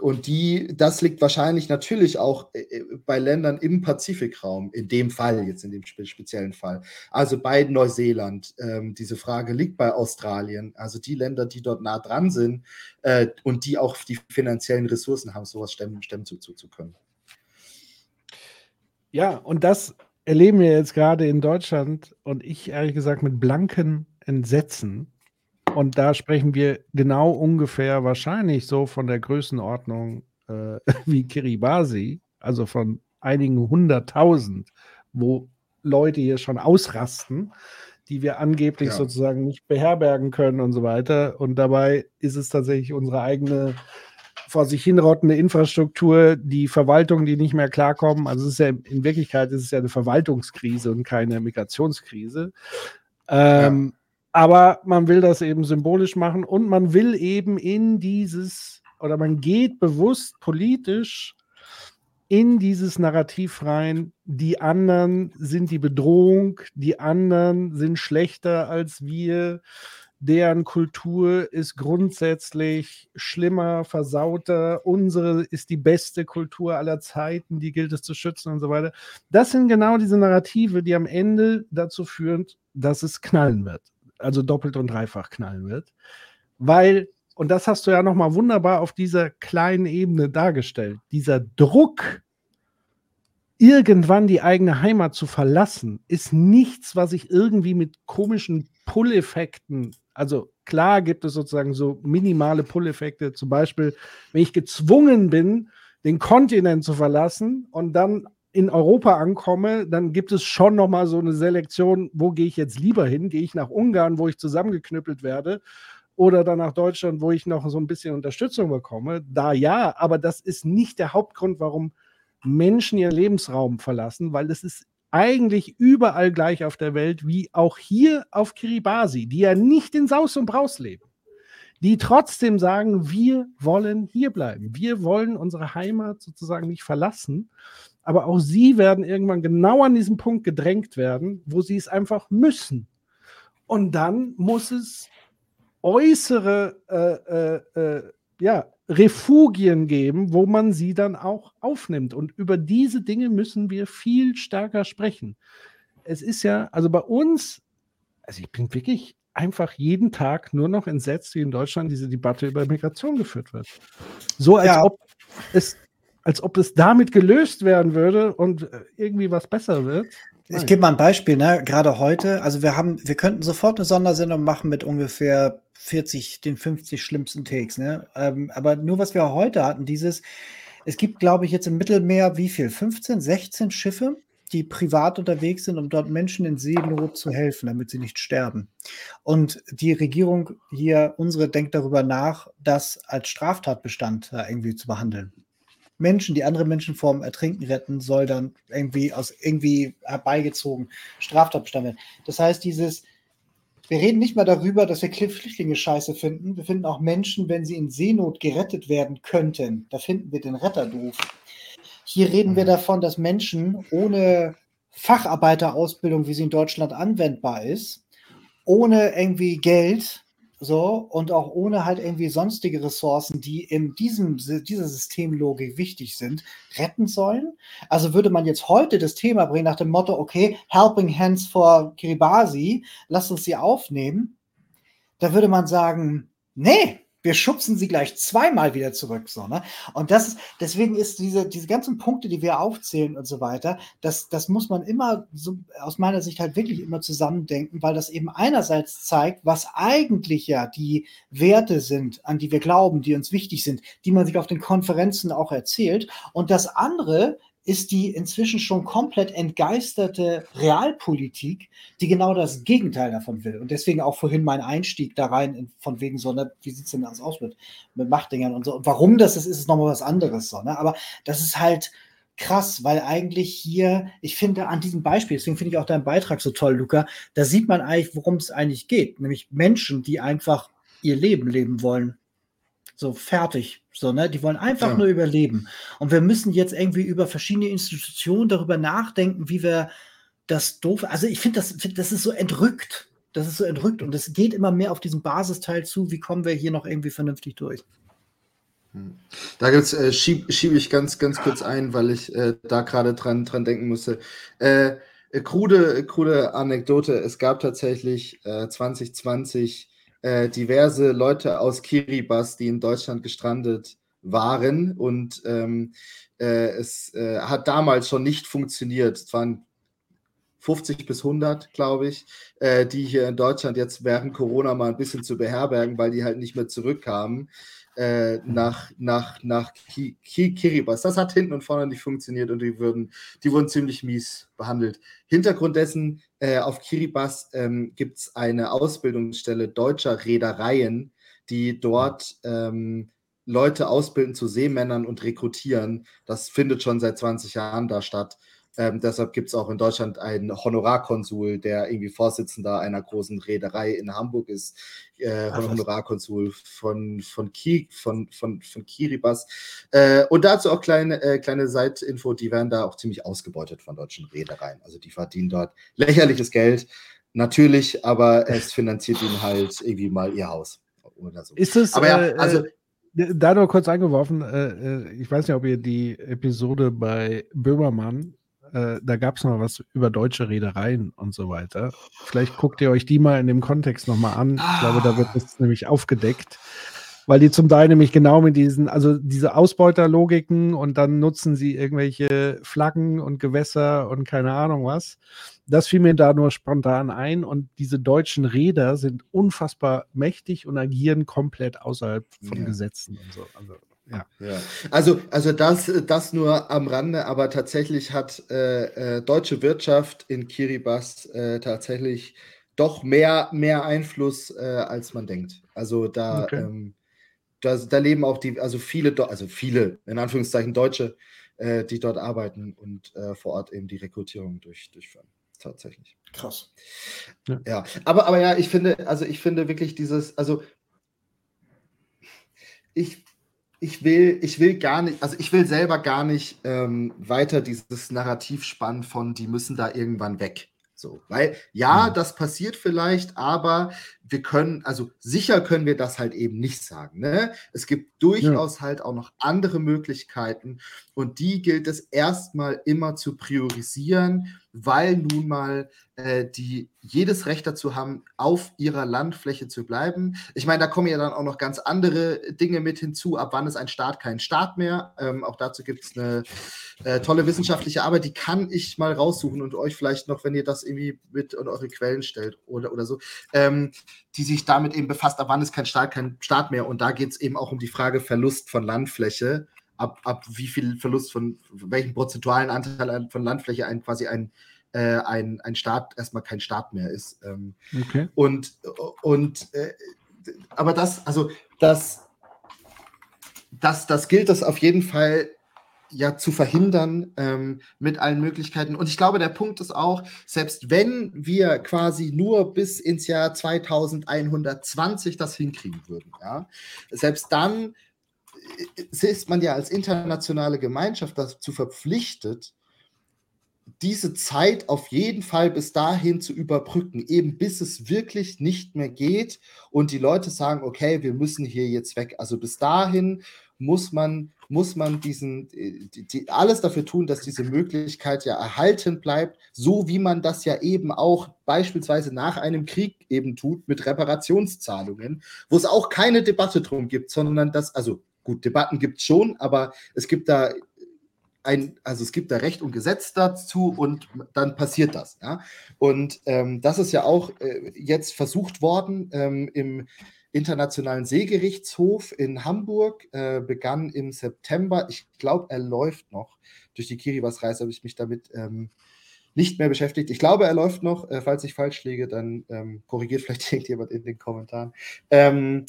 und die, das liegt wahrscheinlich natürlich auch äh, äh, bei Ländern im Pazifikraum, in dem Fall, jetzt in dem speziellen Fall. Also bei Neuseeland, ähm, diese Frage liegt bei Australien, also die Länder, die dort nah dran sind äh, und die auch die finanziellen Ressourcen haben, sowas stemmen, stemmen zu, zu, zu können. Ja, und das erleben wir jetzt gerade in Deutschland und ich ehrlich gesagt mit blanken Entsetzen, und da sprechen wir genau ungefähr wahrscheinlich so von der Größenordnung äh, wie Kiribati, also von einigen hunderttausend, wo Leute hier schon ausrasten, die wir angeblich ja. sozusagen nicht beherbergen können und so weiter. Und dabei ist es tatsächlich unsere eigene vor sich hinrottende Infrastruktur, die Verwaltung, die nicht mehr klarkommen. Also es ist ja in Wirklichkeit ist es ja eine Verwaltungskrise und keine Migrationskrise. Ähm, ja. Aber man will das eben symbolisch machen und man will eben in dieses, oder man geht bewusst politisch in dieses Narrativ rein, die anderen sind die Bedrohung, die anderen sind schlechter als wir, deren Kultur ist grundsätzlich schlimmer, versauter, unsere ist die beste Kultur aller Zeiten, die gilt es zu schützen und so weiter. Das sind genau diese Narrative, die am Ende dazu führen, dass es knallen wird also doppelt und dreifach knallen wird. Weil, und das hast du ja nochmal wunderbar auf dieser kleinen Ebene dargestellt, dieser Druck, irgendwann die eigene Heimat zu verlassen, ist nichts, was ich irgendwie mit komischen Pull-Effekten, also klar gibt es sozusagen so minimale Pull-Effekte, zum Beispiel, wenn ich gezwungen bin, den Kontinent zu verlassen und dann in Europa ankomme, dann gibt es schon noch mal so eine Selektion, wo gehe ich jetzt lieber hin? Gehe ich nach Ungarn, wo ich zusammengeknüppelt werde? Oder dann nach Deutschland, wo ich noch so ein bisschen Unterstützung bekomme? Da ja, aber das ist nicht der Hauptgrund, warum Menschen ihren Lebensraum verlassen, weil es ist eigentlich überall gleich auf der Welt, wie auch hier auf Kiribati, die ja nicht in Saus und Braus leben, die trotzdem sagen, wir wollen hier bleiben, wir wollen unsere Heimat sozusagen nicht verlassen aber auch sie werden irgendwann genau an diesem Punkt gedrängt werden, wo sie es einfach müssen. Und dann muss es äußere äh, äh, äh, ja, Refugien geben, wo man sie dann auch aufnimmt. Und über diese Dinge müssen wir viel stärker sprechen. Es ist ja, also bei uns, also ich bin wirklich einfach jeden Tag nur noch entsetzt, wie in Deutschland diese Debatte über Migration geführt wird. So als ja. ob es als ob es damit gelöst werden würde und äh, irgendwie was besser wird. Nein. Ich gebe mal ein Beispiel, ne? Gerade heute, also wir haben, wir könnten sofort eine Sondersendung machen mit ungefähr 40, den 50 schlimmsten Takes, ne? Ähm, aber nur was wir heute hatten, dieses, es gibt, glaube ich, jetzt im Mittelmeer wie viel? 15, 16 Schiffe, die privat unterwegs sind, um dort Menschen in Seenot zu helfen, damit sie nicht sterben. Und die Regierung hier, unsere, denkt darüber nach, das als Straftatbestand äh, irgendwie zu behandeln. Menschen, die andere Menschen vorm Ertrinken retten, soll dann irgendwie aus irgendwie herbeigezogen Straftatbestand werden. Das heißt, dieses, wir reden nicht mehr darüber, dass wir Flüchtlinge scheiße finden. Wir finden auch Menschen, wenn sie in Seenot gerettet werden könnten. Da finden wir den Retter doof. Hier reden wir mhm. davon, dass Menschen ohne Facharbeiterausbildung, wie sie in Deutschland anwendbar ist, ohne irgendwie Geld so, und auch ohne halt irgendwie sonstige Ressourcen, die in diesem, dieser Systemlogik wichtig sind, retten sollen. Also würde man jetzt heute das Thema bringen nach dem Motto, okay, Helping Hands for Kiribati, lass uns sie aufnehmen, da würde man sagen, nee, wir schubsen sie gleich zweimal wieder zurück. So, ne? Und das ist, deswegen ist diese, diese ganzen Punkte, die wir aufzählen und so weiter, das, das muss man immer so aus meiner Sicht halt wirklich immer zusammendenken, weil das eben einerseits zeigt, was eigentlich ja die Werte sind, an die wir glauben, die uns wichtig sind, die man sich auf den Konferenzen auch erzählt. Und das andere ist die inzwischen schon komplett entgeisterte Realpolitik, die genau das Gegenteil davon will. Und deswegen auch vorhin mein Einstieg da rein, in, von wegen so, ne, wie sieht es denn aus mit, mit Machtdingern und so. Und warum das ist, ist nochmal was anderes. So, ne? Aber das ist halt, krass, weil eigentlich hier, ich finde an diesem Beispiel, deswegen finde ich auch deinen Beitrag so toll, Luca, da sieht man eigentlich, worum es eigentlich geht. Nämlich Menschen, die einfach ihr Leben leben wollen. So fertig. So, ne? Die wollen einfach ja. nur überleben. Und wir müssen jetzt irgendwie über verschiedene Institutionen darüber nachdenken, wie wir das doof. Also ich finde, das, das ist so entrückt. Das ist so entrückt und es geht immer mehr auf diesen Basisteil zu, wie kommen wir hier noch irgendwie vernünftig durch. Hm. Da gibt's, äh, schiebe schieb ich ganz, ganz kurz ein, weil ich äh, da gerade dran, dran denken musste. Äh, äh krude, krude Anekdote. Es gab tatsächlich 2020 äh, äh, diverse Leute aus Kiribati, die in Deutschland gestrandet waren und ähm, es hat damals schon nicht funktioniert. Es waren 50 bis 100, glaube ich, äh, die hier in Deutschland jetzt während Corona mal ein bisschen zu beherbergen, weil die halt nicht mehr zurückkamen äh, nach, nach, nach Ki. Das hat hinten und vorne nicht funktioniert und die, würden, die wurden ziemlich mies behandelt. Hintergrund dessen, äh, auf Kiribati ähm, gibt es eine Ausbildungsstelle deutscher Reedereien, die dort ähm, Leute ausbilden zu Seemännern und rekrutieren. Das findet schon seit 20 Jahren da statt. Ähm, deshalb gibt es auch in Deutschland einen Honorarkonsul, der irgendwie Vorsitzender einer großen Reederei in Hamburg ist. Äh, Ach, Honorarkonsul von, von, Ki, von, von, von Kiribati. Äh, und dazu auch kleine, äh, kleine Seitinfo, die werden da auch ziemlich ausgebeutet von deutschen Reedereien. Also die verdienen dort lächerliches Geld, natürlich, aber es finanziert ihnen halt irgendwie mal ihr Haus oder so. Ist es, aber ja, äh, also äh, da nur kurz eingeworfen, äh, ich weiß nicht, ob ihr die Episode bei Böhmermann äh, da gab es noch was über deutsche Reedereien und so weiter. Vielleicht guckt ihr euch die mal in dem Kontext nochmal an. Ich glaube, da wird es nämlich aufgedeckt. Weil die zum Teil nämlich genau mit diesen, also diese Ausbeuterlogiken und dann nutzen sie irgendwelche Flaggen und Gewässer und keine Ahnung was. Das fiel mir da nur spontan ein und diese deutschen Räder sind unfassbar mächtig und agieren komplett außerhalb von ja. Gesetzen und so. Also ja. ja. Also, also das, das nur am Rande, aber tatsächlich hat äh, äh, deutsche Wirtschaft in Kiribati äh, tatsächlich doch mehr, mehr Einfluss, äh, als man denkt. Also da, okay. ähm, da, da, leben auch die, also viele, also viele, in Anführungszeichen Deutsche, äh, die dort arbeiten und äh, vor Ort eben die Rekrutierung durch, durchführen. Tatsächlich. Krass. Ja. ja, aber, aber ja, ich finde, also ich finde wirklich dieses, also ich, ich will, ich will gar nicht, also ich will selber gar nicht ähm, weiter dieses Narrativ spannen von, die müssen da irgendwann weg. So, weil ja, mhm. das passiert vielleicht, aber wir können, also sicher können wir das halt eben nicht sagen. Ne? Es gibt durchaus ja. halt auch noch andere Möglichkeiten und die gilt es erstmal immer zu priorisieren, weil nun mal äh, die jedes Recht dazu haben, auf ihrer Landfläche zu bleiben. Ich meine, da kommen ja dann auch noch ganz andere Dinge mit hinzu. Ab wann ist ein Staat kein Staat mehr? Ähm, auch dazu gibt es eine äh, tolle wissenschaftliche Arbeit, die kann ich mal raussuchen und euch vielleicht noch, wenn ihr das irgendwie mit in eure Quellen stellt oder, oder so. Ähm, die sich damit eben befasst, ab wann ist kein Staat kein Staat mehr. Und da geht es eben auch um die Frage Verlust von Landfläche, ab, ab wie viel Verlust von welchen prozentualen Anteil von Landfläche ein quasi ein, äh, ein, ein Staat erstmal kein Staat mehr ist. Ähm, okay. Und, und äh, aber das, also das, das, das gilt das auf jeden Fall ja zu verhindern ähm, mit allen Möglichkeiten. Und ich glaube, der Punkt ist auch, selbst wenn wir quasi nur bis ins Jahr 2120 das hinkriegen würden, ja, selbst dann äh, ist man ja als internationale Gemeinschaft dazu verpflichtet, diese Zeit auf jeden Fall bis dahin zu überbrücken, eben bis es wirklich nicht mehr geht und die Leute sagen, okay, wir müssen hier jetzt weg. Also bis dahin muss man muss man diesen, äh, die, die, alles dafür tun, dass diese Möglichkeit ja erhalten bleibt, so wie man das ja eben auch beispielsweise nach einem Krieg eben tut mit Reparationszahlungen, wo es auch keine Debatte drum gibt, sondern das, also gut, Debatten gibt es schon, aber es gibt da ein, also es gibt da Recht und Gesetz dazu und dann passiert das. Ja? Und ähm, das ist ja auch äh, jetzt versucht worden ähm, im Internationalen Seegerichtshof in Hamburg äh, begann im September. Ich glaube, er läuft noch. Durch die Kiribati-Reise habe ich mich damit ähm, nicht mehr beschäftigt. Ich glaube, er läuft noch. Äh, falls ich falsch liege, dann ähm, korrigiert vielleicht irgendjemand in den Kommentaren. Ähm,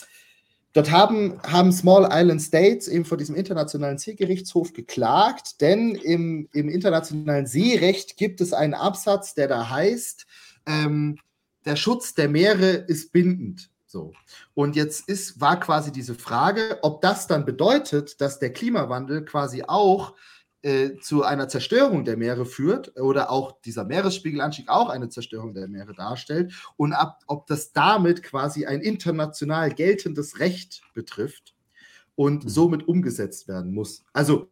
dort haben, haben Small Island States eben vor diesem internationalen Seegerichtshof geklagt, denn im, im internationalen Seerecht gibt es einen Absatz, der da heißt, ähm, der Schutz der Meere ist bindend. So. Und jetzt ist, war quasi diese Frage, ob das dann bedeutet, dass der Klimawandel quasi auch äh, zu einer Zerstörung der Meere führt oder auch dieser Meeresspiegelanstieg auch eine Zerstörung der Meere darstellt und ab, ob das damit quasi ein international geltendes Recht betrifft und mhm. somit umgesetzt werden muss. Also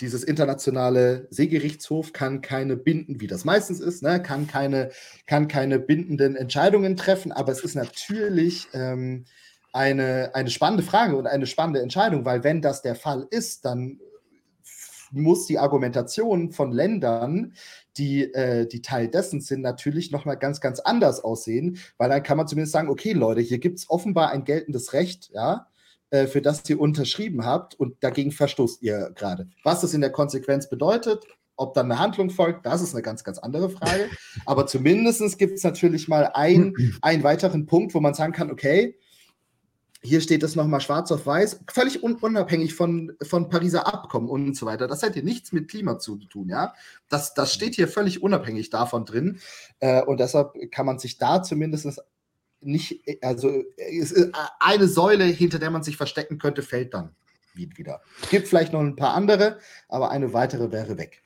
dieses internationale Seegerichtshof kann keine binden, wie das meistens ist, ne, kann, keine, kann keine bindenden Entscheidungen treffen, aber es ist natürlich ähm, eine, eine spannende Frage und eine spannende Entscheidung, weil wenn das der Fall ist, dann muss die Argumentation von Ländern, die, äh, die Teil dessen sind, natürlich nochmal ganz, ganz anders aussehen, weil dann kann man zumindest sagen, okay, Leute, hier gibt es offenbar ein geltendes Recht, ja, für das ihr unterschrieben habt und dagegen verstoßt ihr gerade. Was das in der Konsequenz bedeutet, ob dann eine Handlung folgt, das ist eine ganz, ganz andere Frage. Aber zumindest gibt es natürlich mal ein, einen weiteren Punkt, wo man sagen kann, okay, hier steht es nochmal schwarz auf weiß, völlig un unabhängig von, von Pariser Abkommen und so weiter. Das hat hier nichts mit Klima zu tun, ja. Das, das steht hier völlig unabhängig davon drin. Äh, und deshalb kann man sich da zumindest nicht, also eine Säule, hinter der man sich verstecken könnte, fällt dann wieder. Es gibt vielleicht noch ein paar andere, aber eine weitere wäre weg.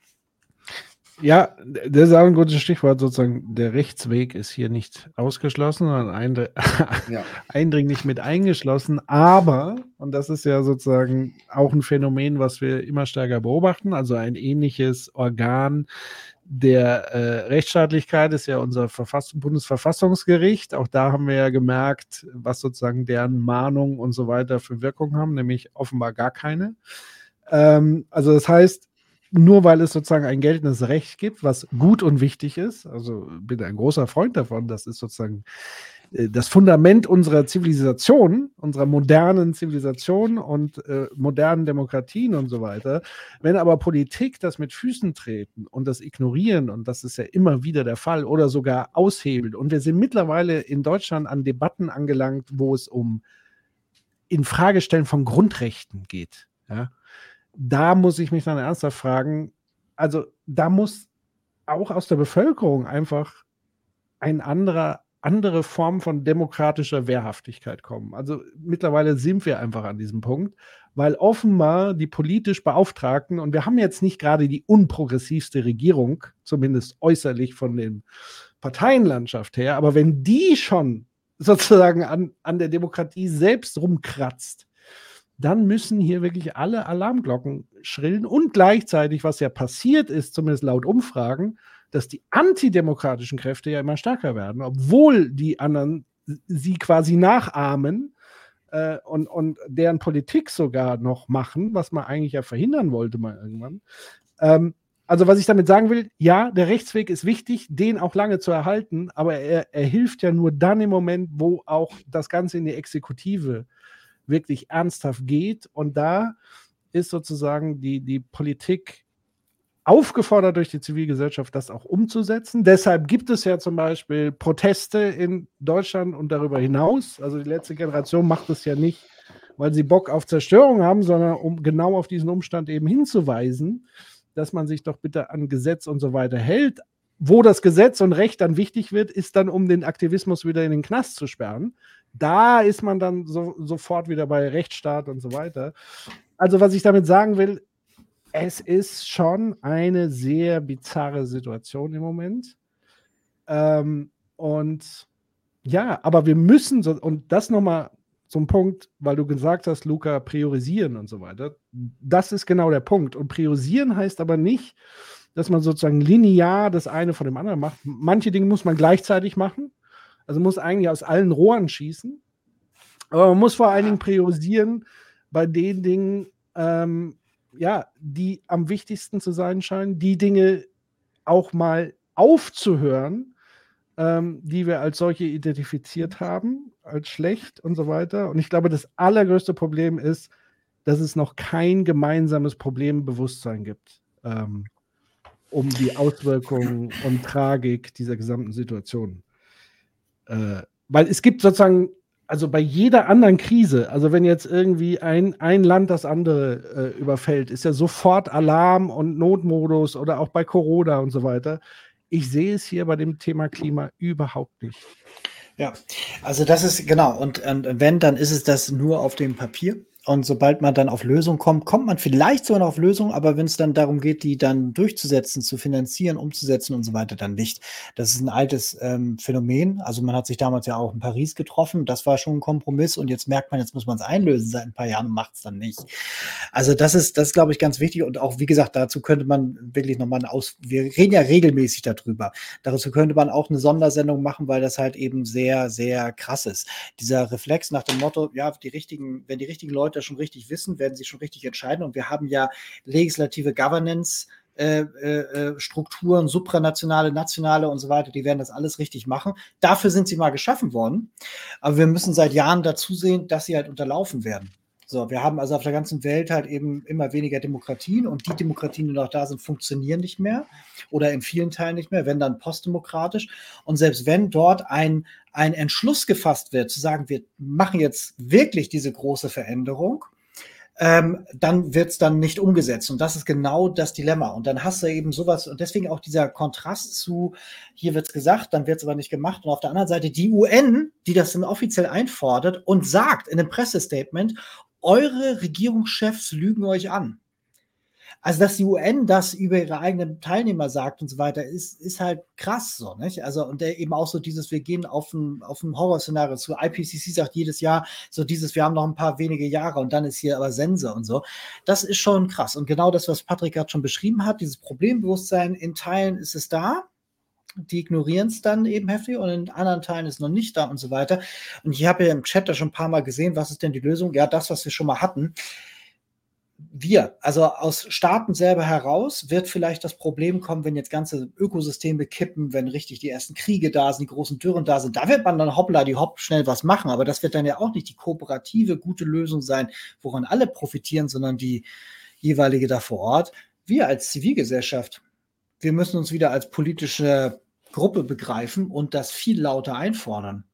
Ja, das ist auch ein gutes Stichwort, sozusagen, der Rechtsweg ist hier nicht ausgeschlossen, sondern eindr ja. eindringlich mit eingeschlossen. Aber, und das ist ja sozusagen auch ein Phänomen, was wir immer stärker beobachten, also ein ähnliches Organ der äh, Rechtsstaatlichkeit ist ja unser Verfass Bundesverfassungsgericht. Auch da haben wir ja gemerkt, was sozusagen deren Mahnungen und so weiter für Wirkung haben, nämlich offenbar gar keine. Ähm, also das heißt, nur weil es sozusagen ein geltendes Recht gibt, was gut und wichtig ist, also bin ein großer Freund davon, das ist sozusagen das Fundament unserer Zivilisation, unserer modernen Zivilisation und äh, modernen Demokratien und so weiter. Wenn aber Politik das mit Füßen treten und das ignorieren, und das ist ja immer wieder der Fall, oder sogar aushebelt, und wir sind mittlerweile in Deutschland an Debatten angelangt, wo es um Infragestellen von Grundrechten geht. Ja? da muss ich mich dann ernsthaft fragen, also da muss auch aus der Bevölkerung einfach ein anderer, andere Form von demokratischer Wehrhaftigkeit kommen. Also mittlerweile sind wir einfach an diesem Punkt, weil offenbar die politisch Beauftragten, und wir haben jetzt nicht gerade die unprogressivste Regierung, zumindest äußerlich von den Parteienlandschaft her, aber wenn die schon sozusagen an, an der Demokratie selbst rumkratzt, dann müssen hier wirklich alle Alarmglocken schrillen und gleichzeitig, was ja passiert ist, zumindest laut Umfragen, dass die antidemokratischen Kräfte ja immer stärker werden, obwohl die anderen sie quasi nachahmen äh, und, und deren Politik sogar noch machen, was man eigentlich ja verhindern wollte mal irgendwann. Ähm, also was ich damit sagen will, ja, der Rechtsweg ist wichtig, den auch lange zu erhalten, aber er, er hilft ja nur dann im Moment, wo auch das Ganze in die Exekutive wirklich ernsthaft geht. Und da ist sozusagen die, die Politik aufgefordert durch die Zivilgesellschaft, das auch umzusetzen. Deshalb gibt es ja zum Beispiel Proteste in Deutschland und darüber hinaus. Also die letzte Generation macht es ja nicht, weil sie Bock auf Zerstörung haben, sondern um genau auf diesen Umstand eben hinzuweisen, dass man sich doch bitte an Gesetz und so weiter hält. Wo das Gesetz und Recht dann wichtig wird, ist dann, um den Aktivismus wieder in den Knast zu sperren. Da ist man dann so, sofort wieder bei Rechtsstaat und so weiter. Also, was ich damit sagen will, es ist schon eine sehr bizarre Situation im Moment. Ähm, und ja, aber wir müssen, so, und das nochmal zum Punkt, weil du gesagt hast, Luca, priorisieren und so weiter. Das ist genau der Punkt. Und priorisieren heißt aber nicht, dass man sozusagen linear das eine von dem anderen macht. Manche Dinge muss man gleichzeitig machen. Also muss eigentlich aus allen Rohren schießen. Aber man muss vor allen Dingen priorisieren bei den Dingen, ähm, ja, die am wichtigsten zu sein scheinen, die Dinge auch mal aufzuhören, ähm, die wir als solche identifiziert haben, als schlecht und so weiter. Und ich glaube, das allergrößte Problem ist, dass es noch kein gemeinsames Problembewusstsein gibt, ähm, um die Auswirkungen und Tragik dieser gesamten Situation äh, weil es gibt sozusagen, also bei jeder anderen Krise, also wenn jetzt irgendwie ein, ein Land das andere äh, überfällt, ist ja sofort Alarm und Notmodus oder auch bei Corona und so weiter. Ich sehe es hier bei dem Thema Klima überhaupt nicht. Ja, also das ist genau. Und, und wenn, dann ist es das nur auf dem Papier. Und sobald man dann auf Lösungen kommt, kommt man vielleicht sogar noch auf Lösungen, aber wenn es dann darum geht, die dann durchzusetzen, zu finanzieren, umzusetzen und so weiter, dann nicht. Das ist ein altes ähm, Phänomen. Also man hat sich damals ja auch in Paris getroffen, das war schon ein Kompromiss und jetzt merkt man, jetzt muss man es einlösen seit ein paar Jahren und macht es dann nicht. Also das ist, das glaube ich, ganz wichtig und auch, wie gesagt, dazu könnte man wirklich nochmal eine Aus, wir reden ja regelmäßig darüber. Dazu könnte man auch eine Sondersendung machen, weil das halt eben sehr, sehr krass ist. Dieser Reflex nach dem Motto, ja, die richtigen, wenn die richtigen Leute Leute schon richtig wissen, werden sie schon richtig entscheiden. Und wir haben ja legislative Governance. Äh, äh, äh, Strukturen, supranationale, nationale und so weiter, die werden das alles richtig machen. Dafür sind sie mal geschaffen worden. Aber wir müssen seit Jahren dazu sehen, dass sie halt unterlaufen werden. So, wir haben also auf der ganzen Welt halt eben immer weniger Demokratien und die Demokratien, die noch da sind, funktionieren nicht mehr oder in vielen Teilen nicht mehr, wenn dann postdemokratisch. Und selbst wenn dort ein, ein Entschluss gefasst wird, zu sagen, wir machen jetzt wirklich diese große Veränderung, ähm, dann wird es dann nicht umgesetzt. Und das ist genau das Dilemma. Und dann hast du eben sowas, und deswegen auch dieser Kontrast zu, hier wird es gesagt, dann wird es aber nicht gemacht. Und auf der anderen Seite die UN, die das dann offiziell einfordert und sagt in einem Pressestatement, eure Regierungschefs lügen euch an. Also, dass die UN das über ihre eigenen Teilnehmer sagt und so weiter, ist, ist halt krass so, nicht? Also, und eben auch so dieses, wir gehen auf ein, auf ein Horrorszenario zu. IPCC sagt jedes Jahr so dieses, wir haben noch ein paar wenige Jahre und dann ist hier aber Sense und so. Das ist schon krass. Und genau das, was Patrick gerade schon beschrieben hat, dieses Problembewusstsein, in Teilen ist es da, die ignorieren es dann eben heftig und in anderen Teilen ist es noch nicht da und so weiter. Und ich habe ja im Chat da schon ein paar Mal gesehen, was ist denn die Lösung? Ja, das, was wir schon mal hatten. Wir, also aus Staaten selber heraus, wird vielleicht das Problem kommen, wenn jetzt ganze Ökosysteme kippen, wenn richtig die ersten Kriege da sind, die großen Dürren da sind. Da wird man dann hoppla die hopp schnell was machen. Aber das wird dann ja auch nicht die kooperative, gute Lösung sein, woran alle profitieren, sondern die jeweilige da vor Ort. Wir als Zivilgesellschaft, wir müssen uns wieder als politische Gruppe begreifen und das viel lauter einfordern.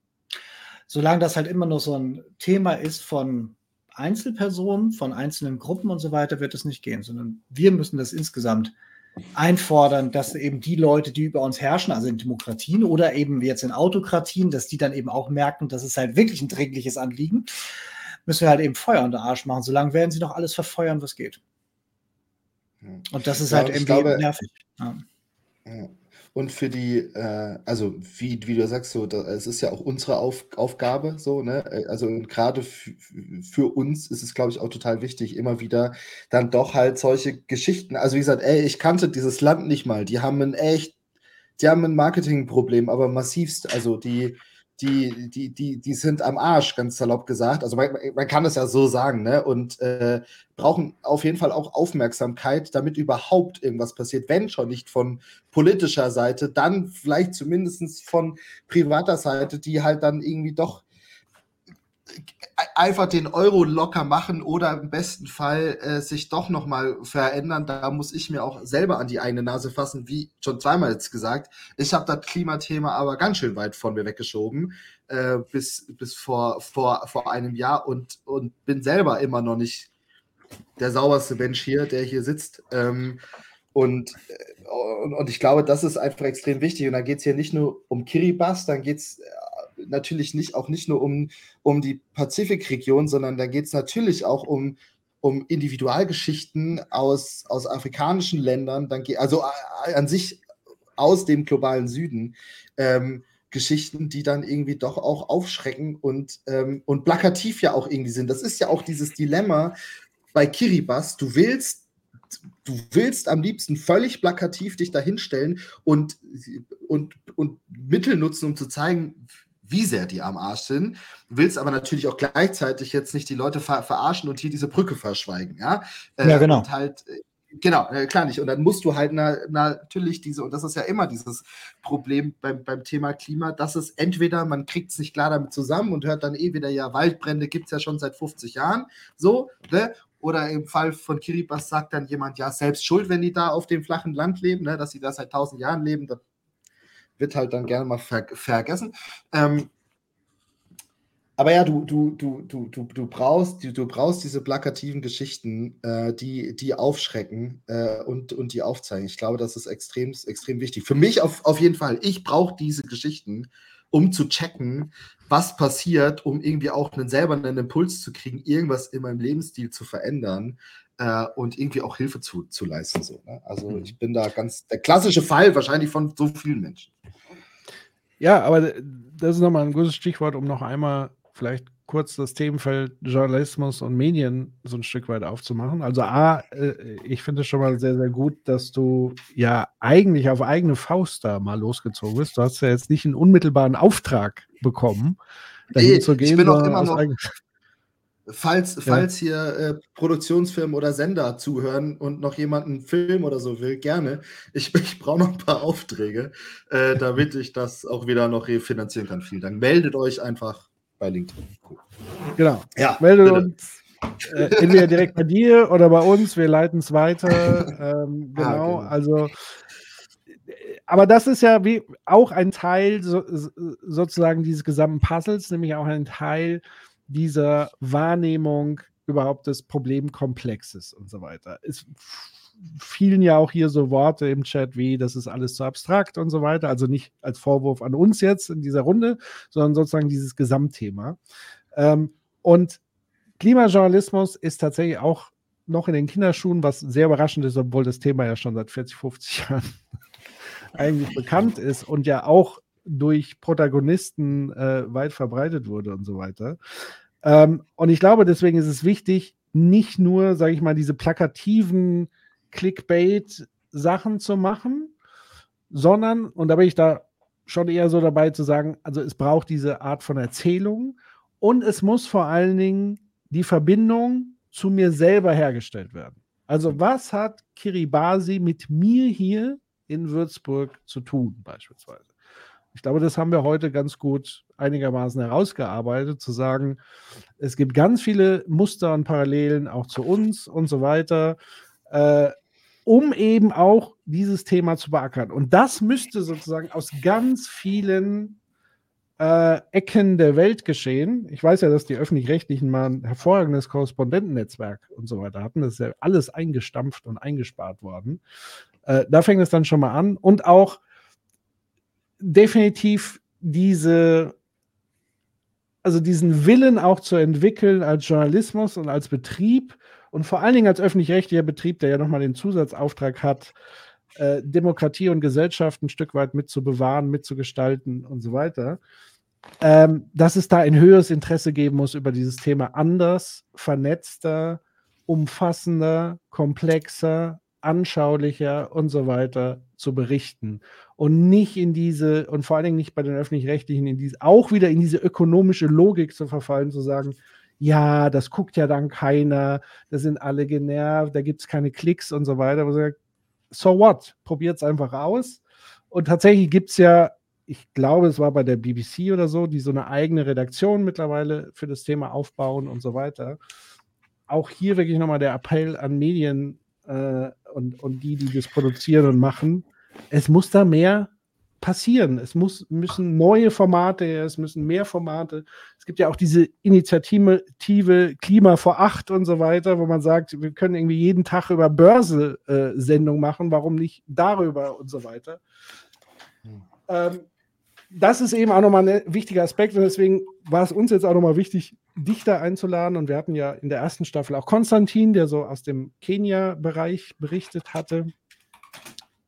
Solange das halt immer nur so ein Thema ist von Einzelpersonen, von einzelnen Gruppen und so weiter, wird es nicht gehen, sondern wir müssen das insgesamt einfordern, dass eben die Leute, die über uns herrschen, also in Demokratien oder eben jetzt in Autokratien, dass die dann eben auch merken, dass es halt wirklich ein dringliches Anliegen, müssen wir halt eben Feuer unter Arsch machen. Solange werden sie noch alles verfeuern, was geht. Und das ist ja, halt irgendwie glaube, nervig. Ja. Und für die, äh, also wie, wie du sagst, so, da, es ist ja auch unsere Auf, Aufgabe, so, ne? Äh, also gerade für uns ist es, glaube ich, auch total wichtig, immer wieder dann doch halt solche Geschichten. Also wie gesagt, ey, ich kannte dieses Land nicht mal. Die haben ein echt, die haben ein Marketingproblem, aber massivst. Also die, die, die, die, die sind am Arsch, ganz salopp gesagt. Also man, man kann es ja so sagen, ne? Und äh, brauchen auf jeden Fall auch Aufmerksamkeit, damit überhaupt irgendwas passiert. Wenn schon nicht von politischer Seite, dann vielleicht zumindest von privater Seite, die halt dann irgendwie doch einfach den Euro locker machen oder im besten Fall äh, sich doch nochmal verändern. Da muss ich mir auch selber an die eigene Nase fassen, wie schon zweimal jetzt gesagt. Ich habe das Klimathema aber ganz schön weit von mir weggeschoben, äh, bis, bis vor, vor, vor einem Jahr und, und bin selber immer noch nicht der sauberste Mensch hier, der hier sitzt. Ähm, und, äh, und, und, ich glaube, das ist einfach extrem wichtig. Und da geht es hier nicht nur um Kiribati, dann geht es natürlich nicht, auch nicht nur um, um die Pazifikregion, sondern da geht es natürlich auch um, um Individualgeschichten aus, aus afrikanischen Ländern, dann also äh, an sich aus dem globalen Süden. Ähm, Geschichten, die dann irgendwie doch auch aufschrecken und, ähm, und plakativ ja auch irgendwie sind. Das ist ja auch dieses Dilemma bei Kiribas. Du willst, du willst am liebsten völlig plakativ dich dahinstellen und, und, und Mittel nutzen, um zu zeigen, wie sehr die am Arsch sind, willst aber natürlich auch gleichzeitig jetzt nicht die Leute ver verarschen und hier diese Brücke verschweigen, ja? Äh, ja, genau. Und halt, äh, genau, äh, klar nicht. Und dann musst du halt na, natürlich diese, und das ist ja immer dieses Problem beim, beim Thema Klima, dass es entweder, man kriegt es nicht klar damit zusammen und hört dann eh wieder, ja, Waldbrände gibt es ja schon seit 50 Jahren, so, ne? Oder im Fall von Kiribati sagt dann jemand, ja, selbst schuld, wenn die da auf dem flachen Land leben, ne, dass sie da seit 1000 Jahren leben, das wird halt dann gerne mal ver vergessen. Ähm, aber ja, du, du, du, du, du, du, brauchst, du, du brauchst diese plakativen Geschichten, äh, die, die aufschrecken äh, und, und die aufzeigen. Ich glaube, das ist extrem, extrem wichtig. Für mich auf, auf jeden Fall. Ich brauche diese Geschichten, um zu checken, was passiert, um irgendwie auch einen, selber einen Impuls zu kriegen, irgendwas in meinem Lebensstil zu verändern äh, und irgendwie auch Hilfe zu, zu leisten. So, ne? Also mhm. ich bin da ganz der klassische Fall wahrscheinlich von so vielen Menschen. Ja, aber das ist nochmal ein gutes Stichwort, um noch einmal vielleicht kurz das Themenfeld Journalismus und Medien so ein Stück weit aufzumachen. Also A, äh, ich finde es schon mal sehr, sehr gut, dass du ja eigentlich auf eigene Faust da mal losgezogen bist. Du hast ja jetzt nicht einen unmittelbaren Auftrag bekommen, dahin nee, zu gehen. Ich bin auch immer noch, falls, ja. falls hier äh, Produktionsfirmen oder Sender zuhören und noch jemand einen Film oder so will, gerne. Ich, ich brauche noch ein paar Aufträge, äh, damit ich das auch wieder noch refinanzieren kann. Vielen Dank. Meldet euch einfach bei LinkedIn. Cool. Genau. Ja, Meldet uns äh, entweder direkt bei dir oder bei uns. Wir leiten es weiter. Ähm, genau, ah, genau. Also aber das ist ja wie auch ein Teil so, sozusagen dieses gesamten Puzzles, nämlich auch ein Teil dieser Wahrnehmung überhaupt des Problemkomplexes und so weiter. Es fielen ja auch hier so Worte im Chat wie, das ist alles zu abstrakt und so weiter. Also nicht als Vorwurf an uns jetzt in dieser Runde, sondern sozusagen dieses Gesamtthema. Ähm, und Klimajournalismus ist tatsächlich auch noch in den Kinderschuhen, was sehr überraschend ist, obwohl das Thema ja schon seit 40, 50 Jahren eigentlich bekannt ist und ja auch durch Protagonisten äh, weit verbreitet wurde und so weiter. Ähm, und ich glaube, deswegen ist es wichtig, nicht nur, sage ich mal, diese plakativen Clickbait-Sachen zu machen, sondern, und da bin ich da schon eher so dabei zu sagen, also es braucht diese Art von Erzählung und es muss vor allen Dingen die Verbindung zu mir selber hergestellt werden. Also was hat Kiribati mit mir hier in Würzburg zu tun, beispielsweise? Ich glaube, das haben wir heute ganz gut einigermaßen herausgearbeitet, zu sagen, es gibt ganz viele Muster und Parallelen auch zu uns und so weiter. Äh, um eben auch dieses Thema zu beackern. Und das müsste sozusagen aus ganz vielen äh, Ecken der Welt geschehen. Ich weiß ja, dass die öffentlich-rechtlichen mal ein hervorragendes Korrespondentennetzwerk und so weiter hatten. Das ist ja alles eingestampft und eingespart worden. Äh, da fängt es dann schon mal an. Und auch definitiv diese, also diesen Willen auch zu entwickeln als Journalismus und als Betrieb, und vor allen Dingen als öffentlich-rechtlicher Betrieb, der ja nochmal den Zusatzauftrag hat, äh, Demokratie und Gesellschaft ein Stück weit mitzubewahren, mitzugestalten und so weiter, ähm, dass es da ein höheres Interesse geben muss über dieses Thema anders, vernetzter, umfassender, komplexer, anschaulicher und so weiter zu berichten und nicht in diese und vor allen Dingen nicht bei den öffentlich-rechtlichen in diese auch wieder in diese ökonomische Logik zu verfallen, zu sagen, ja, das guckt ja dann keiner, da sind alle genervt, da gibt es keine Klicks und so weiter. So what? Probiert es einfach aus. Und tatsächlich gibt es ja, ich glaube, es war bei der BBC oder so, die so eine eigene Redaktion mittlerweile für das Thema aufbauen und so weiter. Auch hier wirklich nochmal der Appell an Medien äh, und, und die, die das produzieren und machen. Es muss da mehr passieren. Es muss, müssen neue Formate, es müssen mehr Formate. Es gibt ja auch diese Initiative Klima vor acht und so weiter, wo man sagt, wir können irgendwie jeden Tag über Börse-Sendung äh, machen, warum nicht darüber und so weiter. Hm. Ähm, das ist eben auch nochmal ein wichtiger Aspekt und deswegen war es uns jetzt auch nochmal wichtig, Dichter einzuladen. Und wir hatten ja in der ersten Staffel auch Konstantin, der so aus dem Kenia-Bereich berichtet hatte.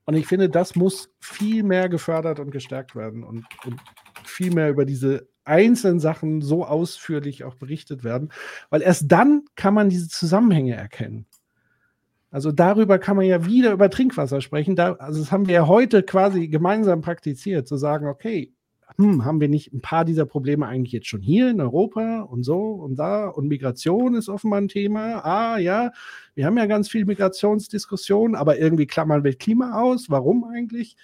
Und ich finde, das muss viel mehr gefördert und gestärkt werden und, und viel mehr über diese einzelnen Sachen so ausführlich auch berichtet werden, weil erst dann kann man diese Zusammenhänge erkennen. Also darüber kann man ja wieder über Trinkwasser sprechen. Da, also das haben wir ja heute quasi gemeinsam praktiziert, zu sagen, okay, hm, haben wir nicht ein paar dieser Probleme eigentlich jetzt schon hier in Europa und so und da und Migration ist offenbar ein Thema. Ah ja, wir haben ja ganz viel Migrationsdiskussionen, aber irgendwie klammern wir Klima aus. Warum eigentlich?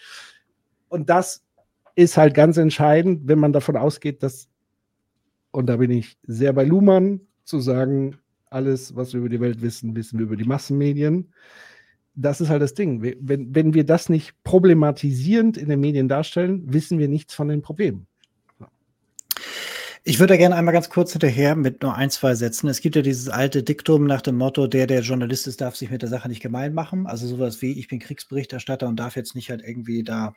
Und das ist halt ganz entscheidend, wenn man davon ausgeht, dass, und da bin ich sehr bei Luhmann, zu sagen, alles, was wir über die Welt wissen, wissen wir über die Massenmedien das ist halt das Ding. Wenn, wenn wir das nicht problematisierend in den Medien darstellen, wissen wir nichts von den Problemen. Ich würde gerne einmal ganz kurz hinterher mit nur ein, zwei Sätzen. Es gibt ja dieses alte Diktum nach dem Motto, der, der Journalist ist, darf sich mit der Sache nicht gemein machen. Also sowas wie, ich bin Kriegsberichterstatter und darf jetzt nicht halt irgendwie da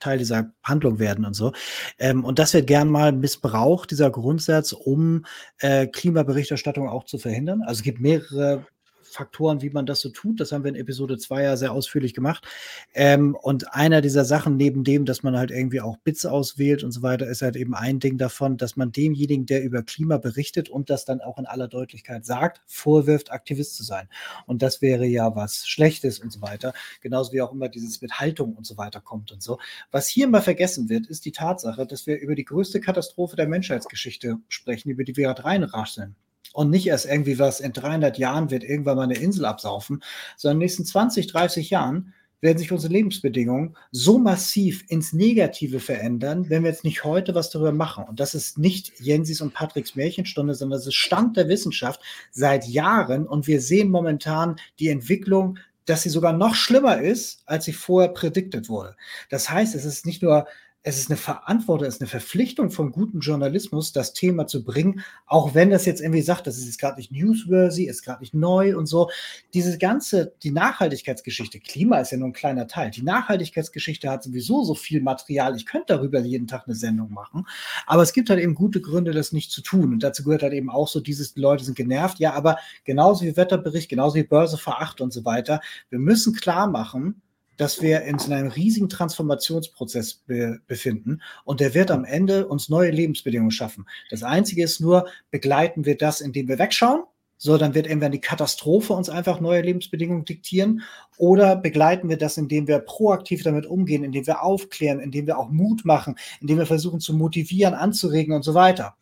Teil dieser Handlung werden und so. Ähm, und das wird gern mal missbraucht, dieser Grundsatz, um äh, Klimaberichterstattung auch zu verhindern. Also es gibt mehrere Faktoren, wie man das so tut. Das haben wir in Episode 2 ja sehr ausführlich gemacht. Ähm, und einer dieser Sachen, neben dem, dass man halt irgendwie auch Bits auswählt und so weiter, ist halt eben ein Ding davon, dass man demjenigen, der über Klima berichtet und das dann auch in aller Deutlichkeit sagt, vorwirft, Aktivist zu sein. Und das wäre ja was Schlechtes und so weiter. Genauso wie auch immer dieses mit Haltung und so weiter kommt und so. Was hier immer vergessen wird, ist die Tatsache, dass wir über die größte Katastrophe der Menschheitsgeschichte sprechen, über die wir gerade reinrascheln und nicht erst irgendwie was in 300 Jahren wird irgendwann mal eine Insel absaufen, sondern in den nächsten 20, 30 Jahren werden sich unsere Lebensbedingungen so massiv ins Negative verändern, wenn wir jetzt nicht heute was darüber machen. Und das ist nicht Jensis und Patricks Märchenstunde, sondern das ist Stand der Wissenschaft seit Jahren. Und wir sehen momentan die Entwicklung, dass sie sogar noch schlimmer ist, als sie vorher prädiktet wurde. Das heißt, es ist nicht nur es ist eine Verantwortung, es ist eine Verpflichtung von gutem Journalismus, das Thema zu bringen, auch wenn das jetzt irgendwie sagt, das ist jetzt gerade nicht newsworthy, ist gerade nicht neu und so. Diese ganze, die Nachhaltigkeitsgeschichte, Klima ist ja nur ein kleiner Teil. Die Nachhaltigkeitsgeschichte hat sowieso so viel Material, ich könnte darüber jeden Tag eine Sendung machen, aber es gibt halt eben gute Gründe, das nicht zu tun. Und dazu gehört halt eben auch so dieses, die Leute sind genervt, ja, aber genauso wie Wetterbericht, genauso wie Börse vor acht und so weiter. Wir müssen klar machen, dass wir uns in einem riesigen Transformationsprozess be befinden und der wird am Ende uns neue Lebensbedingungen schaffen. Das Einzige ist nur, begleiten wir das, indem wir wegschauen, so dann wird irgendwann die Katastrophe uns einfach neue Lebensbedingungen diktieren oder begleiten wir das, indem wir proaktiv damit umgehen, indem wir aufklären, indem wir auch Mut machen, indem wir versuchen zu motivieren, anzuregen und so weiter.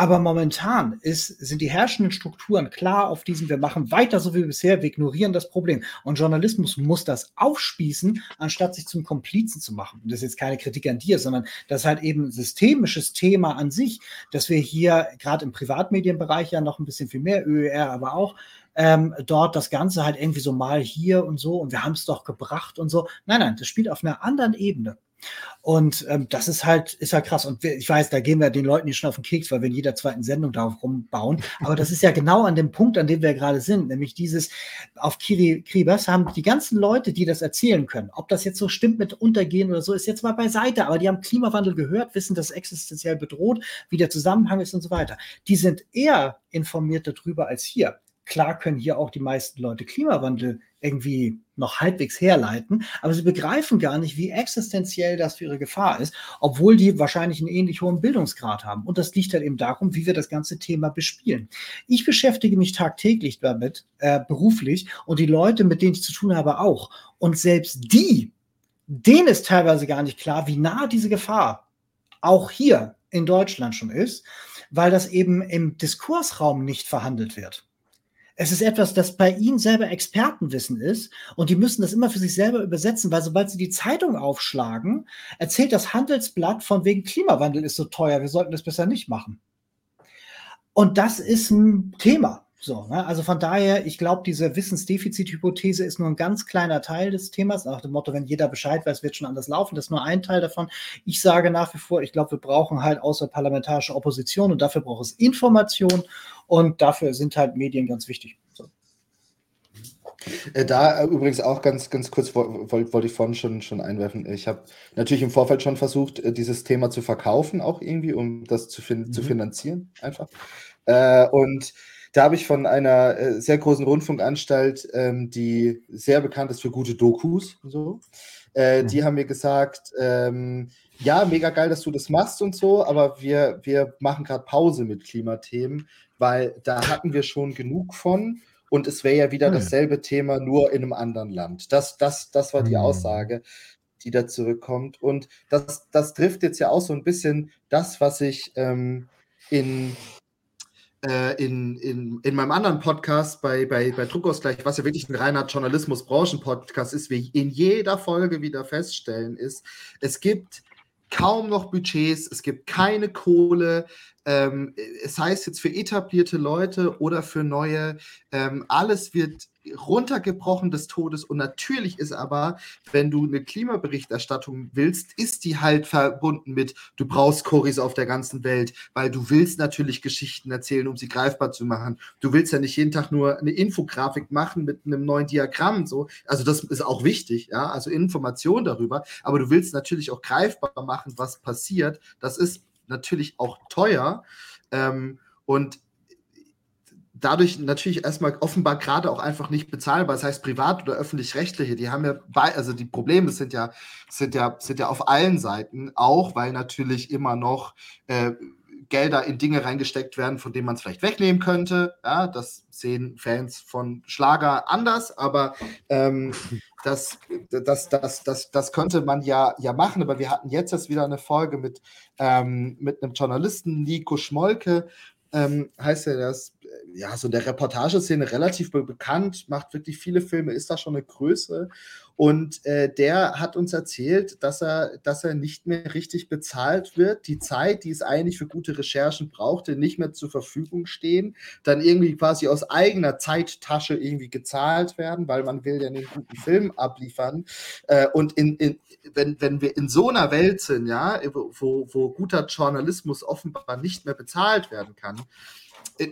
Aber momentan ist, sind die herrschenden Strukturen klar auf diesem, wir machen weiter so wie bisher, wir ignorieren das Problem. Und Journalismus muss das aufspießen, anstatt sich zum Komplizen zu machen. Und das ist jetzt keine Kritik an dir, sondern das ist halt eben ein systemisches Thema an sich, dass wir hier gerade im Privatmedienbereich ja noch ein bisschen viel mehr, ÖER aber auch, ähm, dort das Ganze halt irgendwie so mal hier und so und wir haben es doch gebracht und so. Nein, nein, das spielt auf einer anderen Ebene. Und ähm, das ist halt, ist halt krass. Und ich weiß, da gehen wir den Leuten nicht schon auf den Keks, weil wir in jeder zweiten Sendung darauf rumbauen. Aber das ist ja genau an dem Punkt, an dem wir gerade sind, nämlich dieses auf Kiri Kribas haben die ganzen Leute, die das erzählen können, ob das jetzt so stimmt mit Untergehen oder so, ist jetzt mal beiseite. Aber die haben Klimawandel gehört, wissen, dass existenziell bedroht, wie der Zusammenhang ist und so weiter. Die sind eher informiert darüber als hier. Klar können hier auch die meisten Leute Klimawandel irgendwie noch halbwegs herleiten, aber sie begreifen gar nicht, wie existenziell das für ihre Gefahr ist, obwohl die wahrscheinlich einen ähnlich hohen Bildungsgrad haben. Und das liegt halt eben darum, wie wir das ganze Thema bespielen. Ich beschäftige mich tagtäglich damit, äh, beruflich, und die Leute, mit denen ich zu tun habe, auch. Und selbst die, denen ist teilweise gar nicht klar, wie nah diese Gefahr auch hier in Deutschland schon ist, weil das eben im Diskursraum nicht verhandelt wird. Es ist etwas, das bei ihnen selber Expertenwissen ist und die müssen das immer für sich selber übersetzen, weil sobald sie die Zeitung aufschlagen, erzählt das Handelsblatt von wegen Klimawandel ist so teuer, wir sollten das besser nicht machen. Und das ist ein Thema. So, ne? Also von daher, ich glaube, diese Wissensdefizit-Hypothese ist nur ein ganz kleiner Teil des Themas. Nach dem Motto, wenn jeder Bescheid weiß, wird schon anders laufen. Das ist nur ein Teil davon. Ich sage nach wie vor, ich glaube, wir brauchen halt außerparlamentarische Opposition und dafür braucht es Information und dafür sind halt Medien ganz wichtig. So. Äh, da äh, übrigens auch ganz, ganz kurz wollte wollt ich vorhin schon, schon einwerfen. Ich habe natürlich im Vorfeld schon versucht, äh, dieses Thema zu verkaufen, auch irgendwie, um das zu, fin mhm. zu finanzieren, einfach. Äh, und da habe ich von einer äh, sehr großen Rundfunkanstalt, ähm, die sehr bekannt ist für gute Dokus, so, äh, mhm. die haben mir gesagt, ähm, ja, mega geil, dass du das machst und so, aber wir, wir machen gerade Pause mit Klimathemen, weil da hatten wir schon genug von und es wäre ja wieder mhm. dasselbe Thema, nur in einem anderen Land. Das, das, das war die mhm. Aussage, die da zurückkommt. Und das, das trifft jetzt ja auch so ein bisschen das, was ich ähm, in in, in, in meinem anderen Podcast bei, bei, bei Druckausgleich, was ja wirklich ein reiner Journalismus-Branchen-Podcast ist, wie in jeder Folge wieder feststellen, ist, es gibt kaum noch Budgets, es gibt keine Kohle, ähm, es heißt jetzt für etablierte Leute oder für neue, ähm, alles wird runtergebrochen des Todes. Und natürlich ist aber, wenn du eine Klimaberichterstattung willst, ist die halt verbunden mit, du brauchst Choris auf der ganzen Welt, weil du willst natürlich Geschichten erzählen, um sie greifbar zu machen. Du willst ja nicht jeden Tag nur eine Infografik machen mit einem neuen Diagramm. So. Also das ist auch wichtig, ja, also Information darüber. Aber du willst natürlich auch greifbar machen, was passiert. Das ist natürlich auch teuer. Ähm, und dadurch natürlich erstmal offenbar gerade auch einfach nicht bezahlbar. Das heißt, privat oder öffentlich-rechtliche, die haben ja bei, also die Probleme sind ja, sind ja, sind ja auf allen Seiten, auch weil natürlich immer noch äh, Gelder in Dinge reingesteckt werden, von denen man es vielleicht wegnehmen könnte. Ja, das sehen Fans von Schlager anders, aber ähm, das, das, das, das, das könnte man ja, ja machen. Aber wir hatten jetzt erst wieder eine Folge mit, ähm, mit einem Journalisten, Nico Schmolke, ähm, heißt er, das ja so der Reportageszene relativ bekannt, macht wirklich viele Filme, ist da schon eine Größe. Und äh, der hat uns erzählt, dass er, dass er nicht mehr richtig bezahlt wird. Die Zeit, die es eigentlich für gute Recherchen brauchte, nicht mehr zur Verfügung stehen. Dann irgendwie quasi aus eigener Zeittasche irgendwie gezahlt werden, weil man will ja einen guten Film abliefern. Äh, und in, in, wenn, wenn wir in so einer Welt sind, ja, wo, wo guter Journalismus offenbar nicht mehr bezahlt werden kann,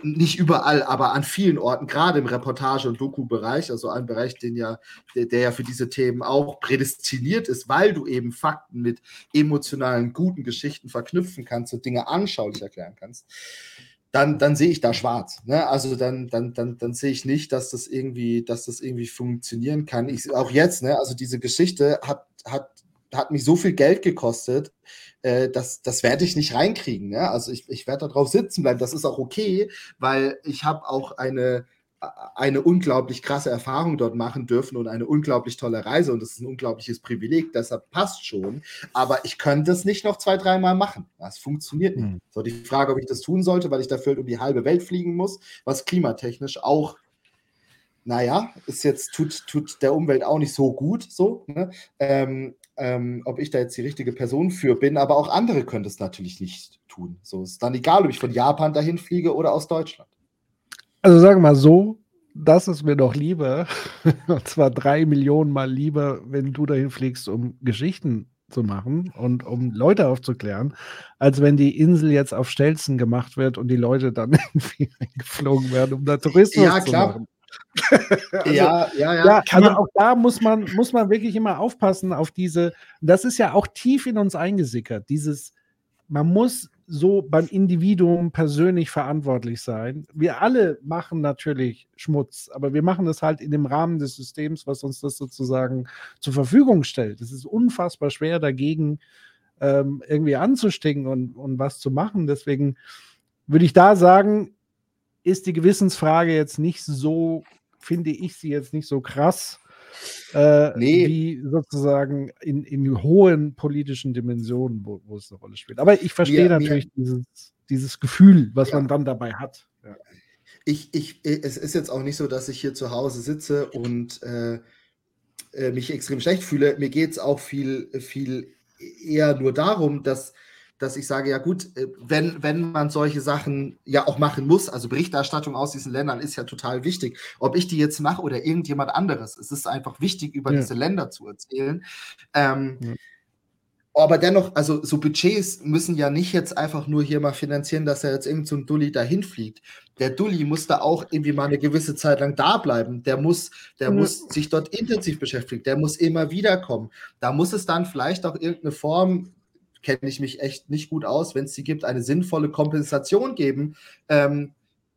nicht überall, aber an vielen Orten, gerade im Reportage- und Doku-Bereich, also ein Bereich, den ja, der, der, ja für diese Themen auch prädestiniert ist, weil du eben Fakten mit emotionalen, guten Geschichten verknüpfen kannst und Dinge anschaulich erklären kannst, dann, dann sehe ich da schwarz. Ne? Also dann, dann, dann, dann sehe ich nicht, dass das irgendwie, dass das irgendwie funktionieren kann. Ich, auch jetzt, ne? also diese Geschichte hat, hat, hat mich so viel Geld gekostet, äh, das, das werde ich nicht reinkriegen. Ja? Also ich, ich werde darauf sitzen bleiben. Das ist auch okay, weil ich habe auch eine, eine unglaublich krasse Erfahrung dort machen dürfen und eine unglaublich tolle Reise und das ist ein unglaubliches Privileg, deshalb passt schon. Aber ich könnte es nicht noch zwei, dreimal machen. Das funktioniert nicht. Mhm. So die Frage, ob ich das tun sollte, weil ich dafür um die halbe Welt fliegen muss, was klimatechnisch auch naja, ist jetzt, tut, tut der Umwelt auch nicht so gut, so, ne? ähm, ähm, ob ich da jetzt die richtige Person für bin, aber auch andere können das natürlich nicht tun. So ist dann egal, ob ich von Japan dahin fliege oder aus Deutschland. Also sagen wir mal so, das ist mir doch lieber, und zwar drei Millionen Mal lieber, wenn du dahin fliegst, um Geschichten zu machen und um Leute aufzuklären, als wenn die Insel jetzt auf Stelzen gemacht wird und die Leute dann irgendwie eingeflogen werden, um da Tourismus ja, zu machen. also, ja, ja, ja. ja also auch da muss man, muss man wirklich immer aufpassen auf diese, das ist ja auch tief in uns eingesickert, dieses, man muss so beim Individuum persönlich verantwortlich sein. Wir alle machen natürlich Schmutz, aber wir machen das halt in dem Rahmen des Systems, was uns das sozusagen zur Verfügung stellt. Es ist unfassbar schwer dagegen ähm, irgendwie anzustecken und, und was zu machen. Deswegen würde ich da sagen, ist die Gewissensfrage jetzt nicht so, finde ich sie jetzt nicht so krass, äh, nee. wie sozusagen in, in hohen politischen Dimensionen, wo, wo, es eine Rolle spielt. Aber ich verstehe mir, natürlich mir, dieses, dieses Gefühl, was ja. man dann dabei hat. Ja. Ich, ich, es ist jetzt auch nicht so, dass ich hier zu Hause sitze und äh, äh mich extrem schlecht fühle. Mir geht es auch viel, viel eher nur darum, dass dass ich sage, ja gut, äh, wenn, wenn man solche Sachen ja auch machen muss, also Berichterstattung aus diesen Ländern ist ja total wichtig. Ob ich die jetzt mache oder irgendjemand anderes, es ist einfach wichtig, über ja. diese Länder zu erzählen. Ähm, ja. Aber dennoch, also so Budgets müssen ja nicht jetzt einfach nur hier mal finanzieren, dass er jetzt irgend so ein Dulli dahin fliegt. Der Dulli muss da auch irgendwie mal eine gewisse Zeit lang da bleiben. Der muss, der mhm. muss sich dort intensiv beschäftigen. Der muss immer wieder kommen. Da muss es dann vielleicht auch irgendeine Form kenne ich mich echt nicht gut aus, wenn es die gibt, eine sinnvolle Kompensation geben. Ähm,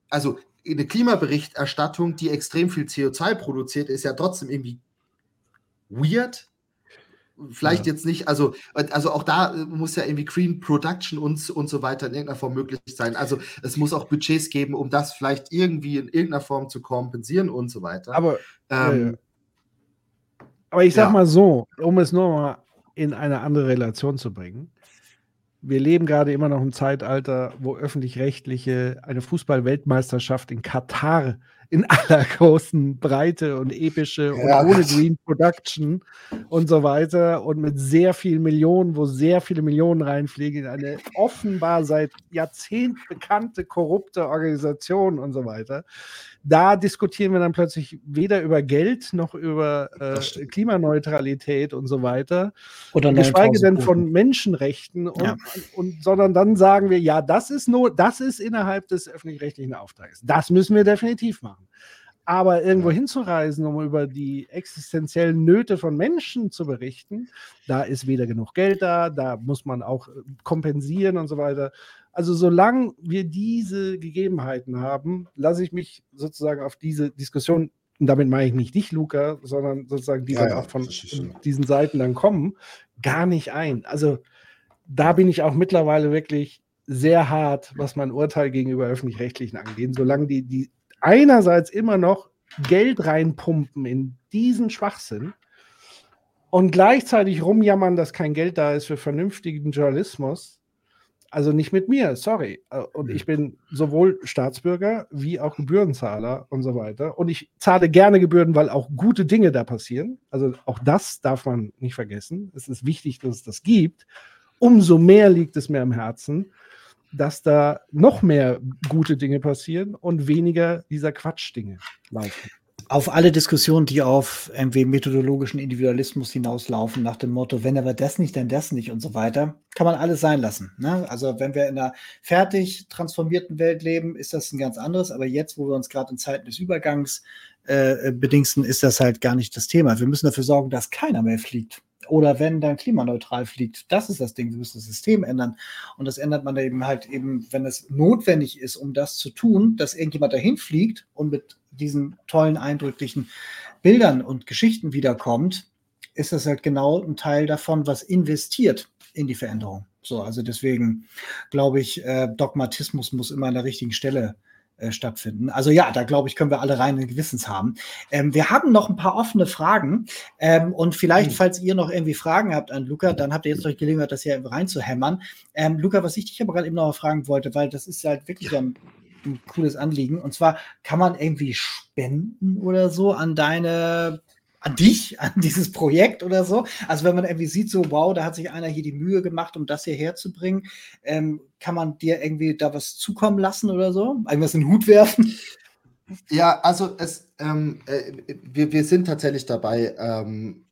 also eine Klimaberichterstattung, die extrem viel CO2 produziert, ist ja trotzdem irgendwie weird. Vielleicht ja. jetzt nicht, also, also auch da muss ja irgendwie Green Production und, und so weiter in irgendeiner Form möglich sein. Also es muss auch Budgets geben, um das vielleicht irgendwie in irgendeiner Form zu kompensieren und so weiter. Aber, ähm, aber ich sag ja. mal so, um es nur mal in eine andere Relation zu bringen. Wir leben gerade immer noch im Zeitalter, wo öffentlich-rechtliche eine Fußball-Weltmeisterschaft in Katar in aller großen Breite und epische und Ja. ohne Green Production und so weiter und mit sehr vielen Millionen, wo sehr viele Millionen reinfliegen, in eine offenbar seit Jahrzehnten bekannte korrupte Organisation und so weiter. Da diskutieren wir dann plötzlich weder über Geld noch über äh. Klimaneutralität und so weiter. Oder Geschweige 9000 denn von Menschenrechten und, Ja. und sondern dann sagen wir, ja, das ist nur, das ist innerhalb des öffentlich-rechtlichen Auftrags. Das müssen wir definitiv machen. Aber irgendwo hinzureisen, um über die existenziellen Nöte von Menschen zu berichten, da ist weder genug Geld da, da muss man auch äh, kompensieren und so weiter. Also solange wir diese Gegebenheiten haben, lasse ich mich sozusagen auf diese Diskussion, und damit meine ich nicht dich, Luca, sondern sozusagen die Ja, ja, auch von diesen Seiten dann kommen, gar nicht ein. Also da bin ich auch mittlerweile wirklich sehr hart, was mein Urteil gegenüber öffentlich-rechtlichen angeht. Solange die, die einerseits immer noch Geld reinpumpen in diesen Schwachsinn und gleichzeitig rumjammern, dass kein Geld da ist für vernünftigen Journalismus. Also nicht mit mir, sorry. Äh, Und ich bin sowohl Staatsbürger wie auch Gebührenzahler und so weiter. Und ich zahle gerne Gebühren, weil auch gute Dinge da passieren. Also auch das darf man nicht vergessen. Es ist wichtig, dass es das gibt. Umso mehr liegt es mir am Herzen, dass da noch mehr gute Dinge passieren und weniger dieser Quatschdinge laufen. Auf alle Diskussionen, die auf irgendwie methodologischen Individualismus hinauslaufen, nach dem Motto, wenn aber das nicht, dann das nicht und so weiter, kann man alles sein lassen. Ne? Also wenn wir in einer fertig transformierten Welt leben, ist das ein ganz anderes. Aber jetzt, wo wir uns gerade in Zeiten des Übergangs äh, bedingsten, ist das halt gar nicht das Thema. Wir müssen dafür sorgen, dass keiner mehr fliegt. Oder wenn dann klimaneutral fliegt, das ist das Ding. Wir müssen das System ändern. Und das ändert man eben halt eben, wenn es notwendig ist, um das zu tun, dass irgendjemand dahin fliegt und mit diesen tollen, eindrücklichen Bildern und Geschichten wiederkommt, ist das halt genau ein Teil davon, was investiert in die Veränderung. So, also deswegen glaube ich, äh, Dogmatismus muss immer an der richtigen Stelle äh, stattfinden. Also ja, da glaube ich, können wir alle reinen Gewissens haben. Ähm, wir haben noch ein paar offene Fragen ähm, und vielleicht, falls ihr noch irgendwie Fragen habt an Luca, dann habt ihr jetzt noch die Gelegenheit, das hier reinzuhämmern. Ähm, Luca, was ich dich aber gerade eben noch mal fragen wollte, weil das ist halt wirklich ein, ein cooles Anliegen. Und zwar kann man irgendwie spenden oder so an deine an dich, an dieses Projekt oder so. Also wenn man irgendwie sieht, so wow, da hat sich einer hier die Mühe gemacht, um das hierher zu bringen, ähm, kann man dir irgendwie da was zukommen lassen oder so? Irgendwas in den Hut werfen? Ja, also es, ähm, äh, wir, wir sind tatsächlich dabei, ähm,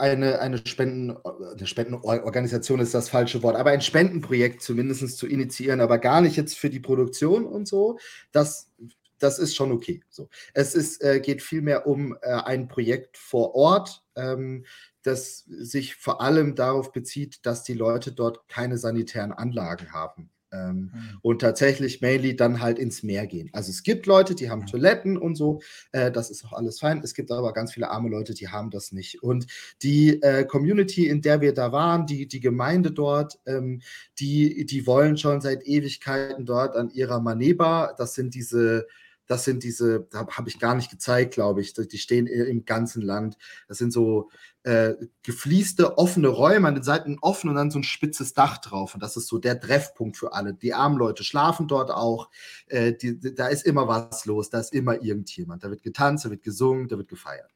eine, eine, Spenden, eine Spendenorganisation ist das falsche Wort, aber ein Spendenprojekt zumindest zu initiieren, aber gar nicht jetzt für die Produktion und so. Das, das ist schon okay. So. Es ist, äh, geht vielmehr um äh, ein Projekt vor Ort, ähm, das sich vor allem darauf bezieht, dass die Leute dort keine sanitären Anlagen haben. Ähm, Mhm. und tatsächlich mainly dann halt ins Meer gehen. Also es gibt Leute, die haben Toiletten und so, äh, das ist auch alles fein. Es gibt aber ganz viele arme Leute, die haben das nicht. Und die äh, Community, in der wir da waren, die, die Gemeinde dort, ähm, die, die wollen schon seit Ewigkeiten dort an ihrer Maneba, das sind diese das sind diese, da habe ich gar nicht gezeigt, glaube ich. Die stehen im ganzen Land. Das sind so äh, gefließte, offene Räume, an den Seiten offen und dann so ein spitzes Dach drauf. Und das ist so der Treffpunkt für alle. Die armen Leute schlafen dort auch. Äh, die, da ist immer was los, da ist immer irgendjemand. Da wird getanzt, da wird gesungen, da wird gefeiert.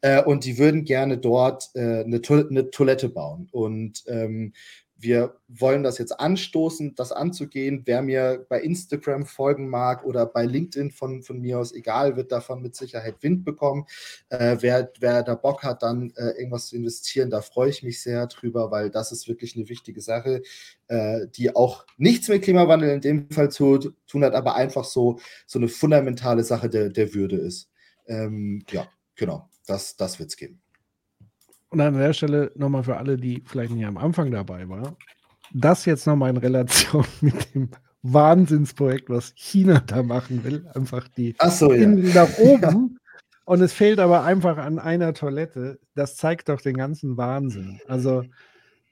Äh, und die würden gerne dort äh, eine, to eine, Toilette bauen. Und ähm, wir wollen das jetzt anstoßen, das anzugehen. Wer mir bei Instagram folgen mag oder bei LinkedIn von, von mir aus, egal, wird davon mit Sicherheit Wind bekommen. Äh, wer, wer da Bock hat, dann äh, irgendwas zu investieren, da freue ich mich sehr drüber, weil das ist wirklich eine wichtige Sache, äh, die auch nichts mit Klimawandel in dem Fall zu tun hat, aber einfach so, so eine fundamentale Sache der, der Würde ist. Ähm, ja, genau, das, das wird es geben. Und an der Stelle nochmal für alle, die vielleicht nicht am Anfang dabei waren, das jetzt nochmal in Relation mit dem Wahnsinnsprojekt, was China da machen will, einfach die so, ja. Nach oben. Und es fehlt aber einfach an einer Toilette. Das zeigt doch den ganzen Wahnsinn. Also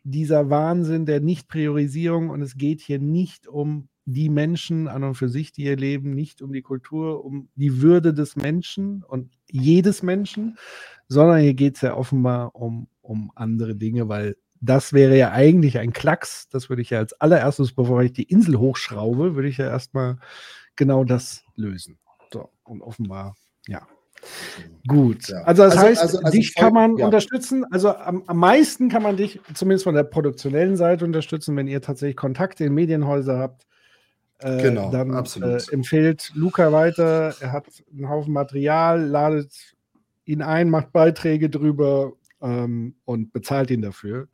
dieser Wahnsinn der Nichtpriorisierung und es geht hier nicht um die Menschen an und für sich, die hier leben, nicht um die Kultur, um die Würde des Menschen und jedes Menschen, sondern hier geht es ja offenbar um, um andere Dinge, weil das wäre ja eigentlich ein Klacks. Das würde ich ja als allererstes, bevor ich die Insel hochschraube, würde ich ja erstmal genau das lösen. So, und offenbar, ja. Gut. Ja. Also das Also- heißt, also- also dich voll- kann man ja. unterstützen. Also am, am meisten kann man dich zumindest von der produktionellen Seite unterstützen, wenn ihr tatsächlich Kontakte in Medienhäuser habt. Äh, Genau, dann absolut. Äh, empfehlt Luca weiter. Er hat einen Haufen Material, ladet ihn ein, macht Beiträge drüber ähm, und bezahlt ihn dafür.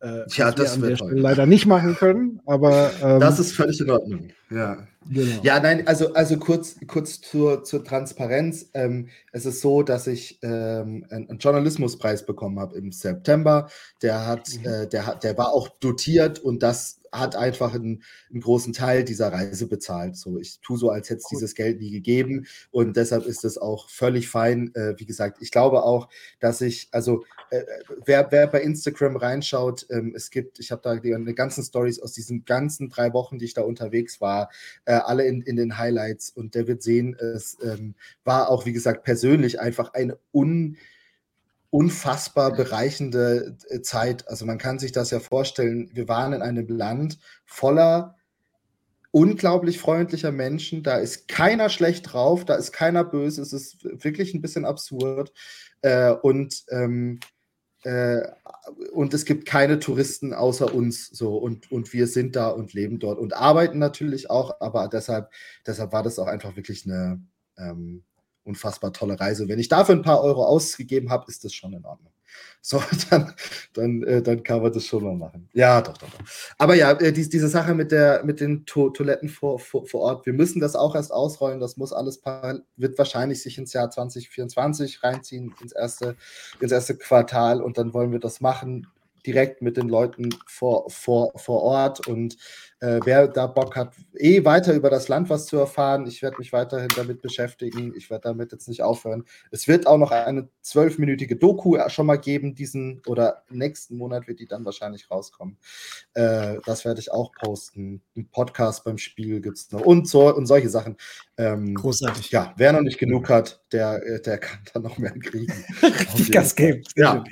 Äh, Ja, was wir das an der. Stelle leider nicht machen können, aber ähm, Das ist völlig in Ordnung. Ja. genau. Ja, nein, also, also kurz, kurz zur, zur Transparenz. Ähm, es ist so, dass ich ähm, einen, Journalismuspreis bekommen habe im September. Der hat, Mhm. äh, der hat, der war auch dotiert und das hat einfach einen, einen großen Teil dieser Reise bezahlt. So, ich tue so, als hätte es Cool. dieses Geld nie gegeben und deshalb ist es auch völlig fein. Äh, wie gesagt, ich glaube auch, dass ich, also äh, wer, wer bei Instagram reinschaut, ähm, es gibt, ich habe da die, die ganzen Stories aus diesen ganzen drei Wochen, die ich da unterwegs war, äh, alle in, in den Highlights und der wird sehen, es ähm, war auch, wie gesagt, persönlich einfach eine un, unfassbar bereichende äh, Zeit. Also man kann sich das ja vorstellen, wir waren in einem Land voller unglaublich freundlicher Menschen, da ist keiner schlecht drauf, da ist keiner böse, es ist wirklich ein bisschen absurd. Äh, und ähm, äh, und es gibt keine Touristen außer uns so. Und, und wir sind da und leben dort und arbeiten natürlich auch, aber deshalb, deshalb war das auch einfach wirklich eine ähm, unfassbar tolle Reise. Wenn ich dafür ein paar Euro ausgegeben habe, ist das schon in Ordnung. So, dann, dann, äh, dann kann man das schon mal machen. Ja, doch, doch, doch. Aber ja, äh, dies, diese Sache mit, der, mit den to Toiletten vor, vor, vor Ort, wir müssen das auch erst ausrollen. Das muss alles, wird wahrscheinlich sich ins Jahr 2024 reinziehen, ins erste, ins erste Quartal. Und dann wollen wir das machen, direkt mit den Leuten vor, vor, vor Ort. Und äh, wer da Bock hat, eh weiter über das Land was zu erfahren, ich werde mich weiterhin damit beschäftigen. Ich werde damit jetzt nicht aufhören. Es wird auch noch eine zwölfminütige Doku schon mal geben, diesen oder nächsten Monat wird die dann wahrscheinlich rauskommen. Äh, das werde ich auch posten. Ein Podcast beim Spiel gibt es noch und so und solche Sachen. Ähm, Großartig. ja, wer noch nicht genug hat, der, äh, der kann dann noch mehr kriegen. Richtig Gas geben. Ja.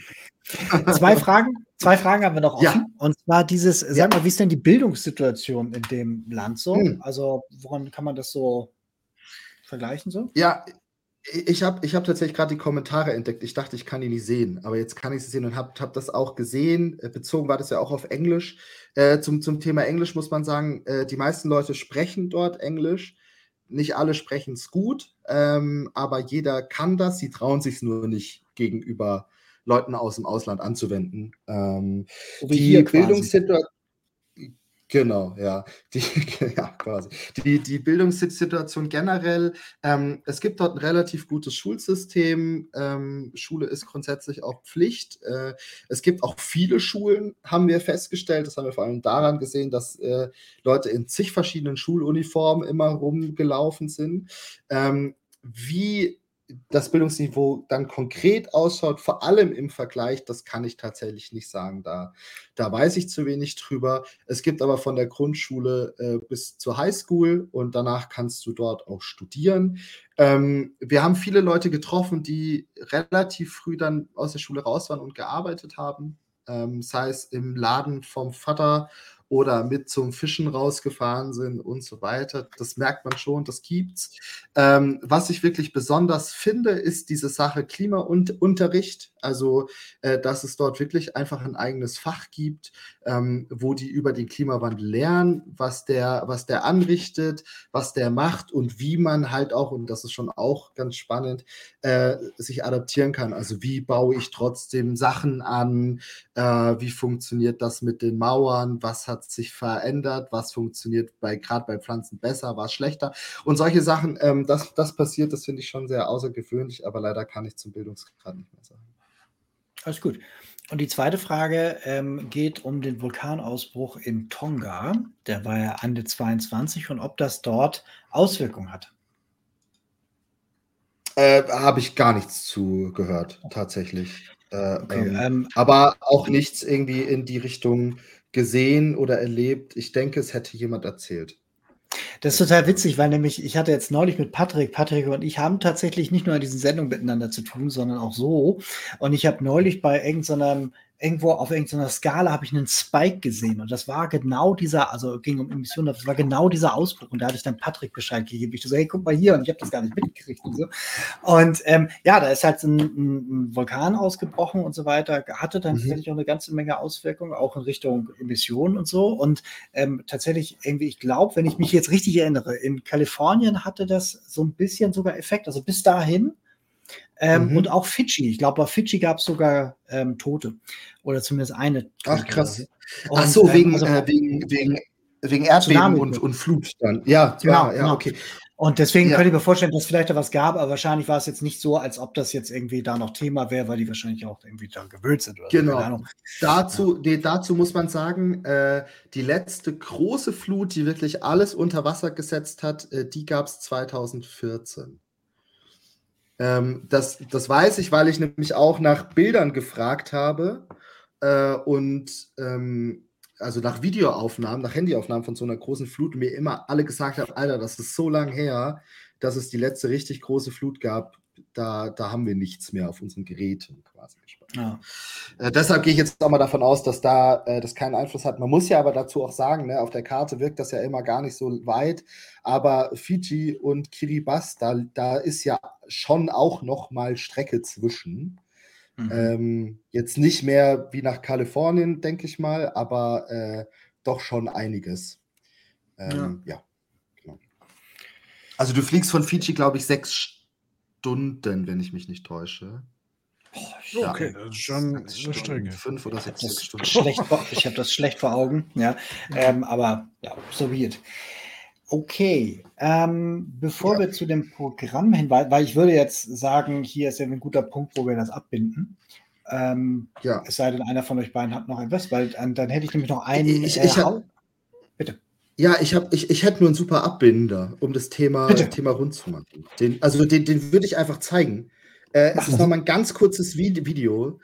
Zwei Fragen, zwei Fragen haben wir noch offen. Ja. Und zwar dieses, sag Ja. mal, wie ist denn die Bildungssituation in dem Land so? Hm. Also, woran kann man das so vergleichen so? Ja, ich habe ich hab tatsächlich gerade die Kommentare entdeckt. Ich dachte, ich kann die nicht sehen, aber jetzt kann ich sie sehen und habe hab das auch gesehen. Äh, Bezogen war das ja auch auf Englisch. Äh, zum, zum Thema Englisch muss man sagen, äh, die meisten Leute sprechen dort Englisch. Nicht alle sprechen es gut, ähm, aber jeder kann das. Sie trauen sich nur nicht gegenüber Leuten aus dem Ausland anzuwenden. Ähm, die hier. Bildungssituation. Genau, ja. Die, ja, quasi. Die, die Bildungssituation generell, ähm, es gibt dort ein relativ gutes Schulsystem. Ähm, Schule ist grundsätzlich auch Pflicht. Äh, es gibt auch viele Schulen, haben wir festgestellt. Das haben wir vor allem daran gesehen, dass äh, Leute in zig verschiedenen Schuluniformen immer rumgelaufen sind. Ähm, wie das Bildungsniveau dann konkret ausschaut, vor allem im Vergleich, das kann ich tatsächlich nicht sagen. Da, da weiß ich zu wenig drüber. Es gibt aber von der Grundschule äh, bis zur Highschool und danach kannst du dort auch studieren. Ähm, wir haben viele Leute getroffen, die relativ früh dann aus der Schule raus waren und gearbeitet haben. Ähm, sei es im Laden vom Vater oder mit zum Fischen rausgefahren sind und so weiter. Das merkt man schon, das gibt's. Ähm, was ich wirklich besonders finde, ist diese Sache Klimaunterricht. Also, äh, dass es dort wirklich einfach ein eigenes Fach gibt, ähm, wo die über den Klimawandel lernen, was der, was der anrichtet, was der macht und wie man halt auch, und das ist schon auch ganz spannend, äh, sich adaptieren kann. Also, wie baue ich trotzdem Sachen an? Äh, wie funktioniert das mit den Mauern? Was hat sich verändert? Was funktioniert bei gerade bei Pflanzen besser, was schlechter? Und solche Sachen, ähm, das, das passiert, das finde ich schon sehr außergewöhnlich, aber leider kann ich zum Bildungsgrad nicht mehr sagen. Alles gut. Und die zweite Frage ähm, geht um den Vulkanausbruch in Tonga. Der war ja Ende 22 und ob das dort Auswirkungen hat. Äh, Habe ich gar nichts zu gehört, tatsächlich. Äh, Okay, ähm, ähm, aber auch nichts irgendwie in die Richtung gesehen oder erlebt. Ich denke, es hätte jemand erzählt. Das ist total witzig, weil nämlich ich hatte jetzt neulich mit Patrick, Patrick und ich haben tatsächlich nicht nur in diesen Sendungen miteinander zu tun, sondern auch so. Und ich habe neulich bei irgendeinem irgendwo auf irgendeiner Skala habe ich einen Spike gesehen und das war genau dieser, also ging um Emissionen, das war genau dieser Ausbruch und da hatte ich dann Patrick Bescheid gegeben. Ich so, hey, guck mal hier und ich habe das gar nicht mitgekriegt und so. Und ähm, ja, da ist halt ein, ein, Vulkan ausgebrochen und so weiter, hatte dann mhm. tatsächlich auch eine ganze Menge Auswirkungen, auch in Richtung Emissionen und so. Und ähm, tatsächlich irgendwie, ich glaube, wenn ich mich jetzt richtig erinnere, in Kalifornien hatte das so ein bisschen sogar Effekt. Also bis dahin ähm, mhm. Und auch Fidschi. Ich glaube, bei Fidschi gab es sogar ähm, Tote. Oder zumindest eine. Ach, krass. Und, Ach so, wegen, ähm, also, äh, wegen, wegen, wegen Erdbeben und, und Flut dann. Ja, genau, ja, genau. okay. Und deswegen ja. könnte ich mir vorstellen, dass es vielleicht da was gab, aber wahrscheinlich war es jetzt nicht so, als ob das jetzt irgendwie da noch Thema wäre, weil die wahrscheinlich auch irgendwie da gewöhnt sind. genau. So. Dazu, ja. nee, dazu muss man sagen, äh, die letzte große Flut, die wirklich alles unter Wasser gesetzt hat, äh, die gab es 2014. Ähm, das, das weiß ich, weil ich nämlich auch nach Bildern gefragt habe äh, und ähm, also nach Videoaufnahmen, nach Handyaufnahmen von so einer großen Flut mir immer alle gesagt haben, Alter, das ist so lang her, dass es die letzte richtig große Flut gab. Da, da haben wir nichts mehr auf unseren Geräten quasi gespeichert. Ja. Äh, deshalb gehe ich jetzt auch mal davon aus, dass da äh, das keinen Einfluss hat. Man muss ja aber dazu auch sagen, ne, auf der Karte wirkt das ja immer gar nicht so weit. Aber Fiji und Kiribati, da, da ist ja schon auch noch mal Strecke zwischen. Mhm. Ähm, jetzt nicht mehr wie nach Kalifornien, denke ich mal, aber äh, doch schon einiges. Ähm, ja. ja genau. Also du fliegst von Fiji, glaube ich, sechs Stunden, wenn ich mich nicht täusche. Oh, okay, das ist schon eine Strecke. Fünf oder sechs, sechs Stunden. Schlecht vor, ich habe das schlecht vor Augen, ja. Ähm, aber ja, so wird. Okay, ähm, bevor ja. wir zu dem Programm hin, weil, ich würde jetzt sagen, hier ist ja ein guter Punkt, wo wir das abbinden. Ähm, ja. Es sei denn, einer von euch beiden hat noch etwas, weil dann, dann hätte ich nämlich noch einen. Ich, ich, äh, hab, Bitte. Ja, ich, hab, ich, ich hätte nur einen super Abbinder, um das Thema, Thema rund zu machen. Den, also den, den würde ich einfach zeigen. Äh, es ist nochmal ein ganz kurzes Video.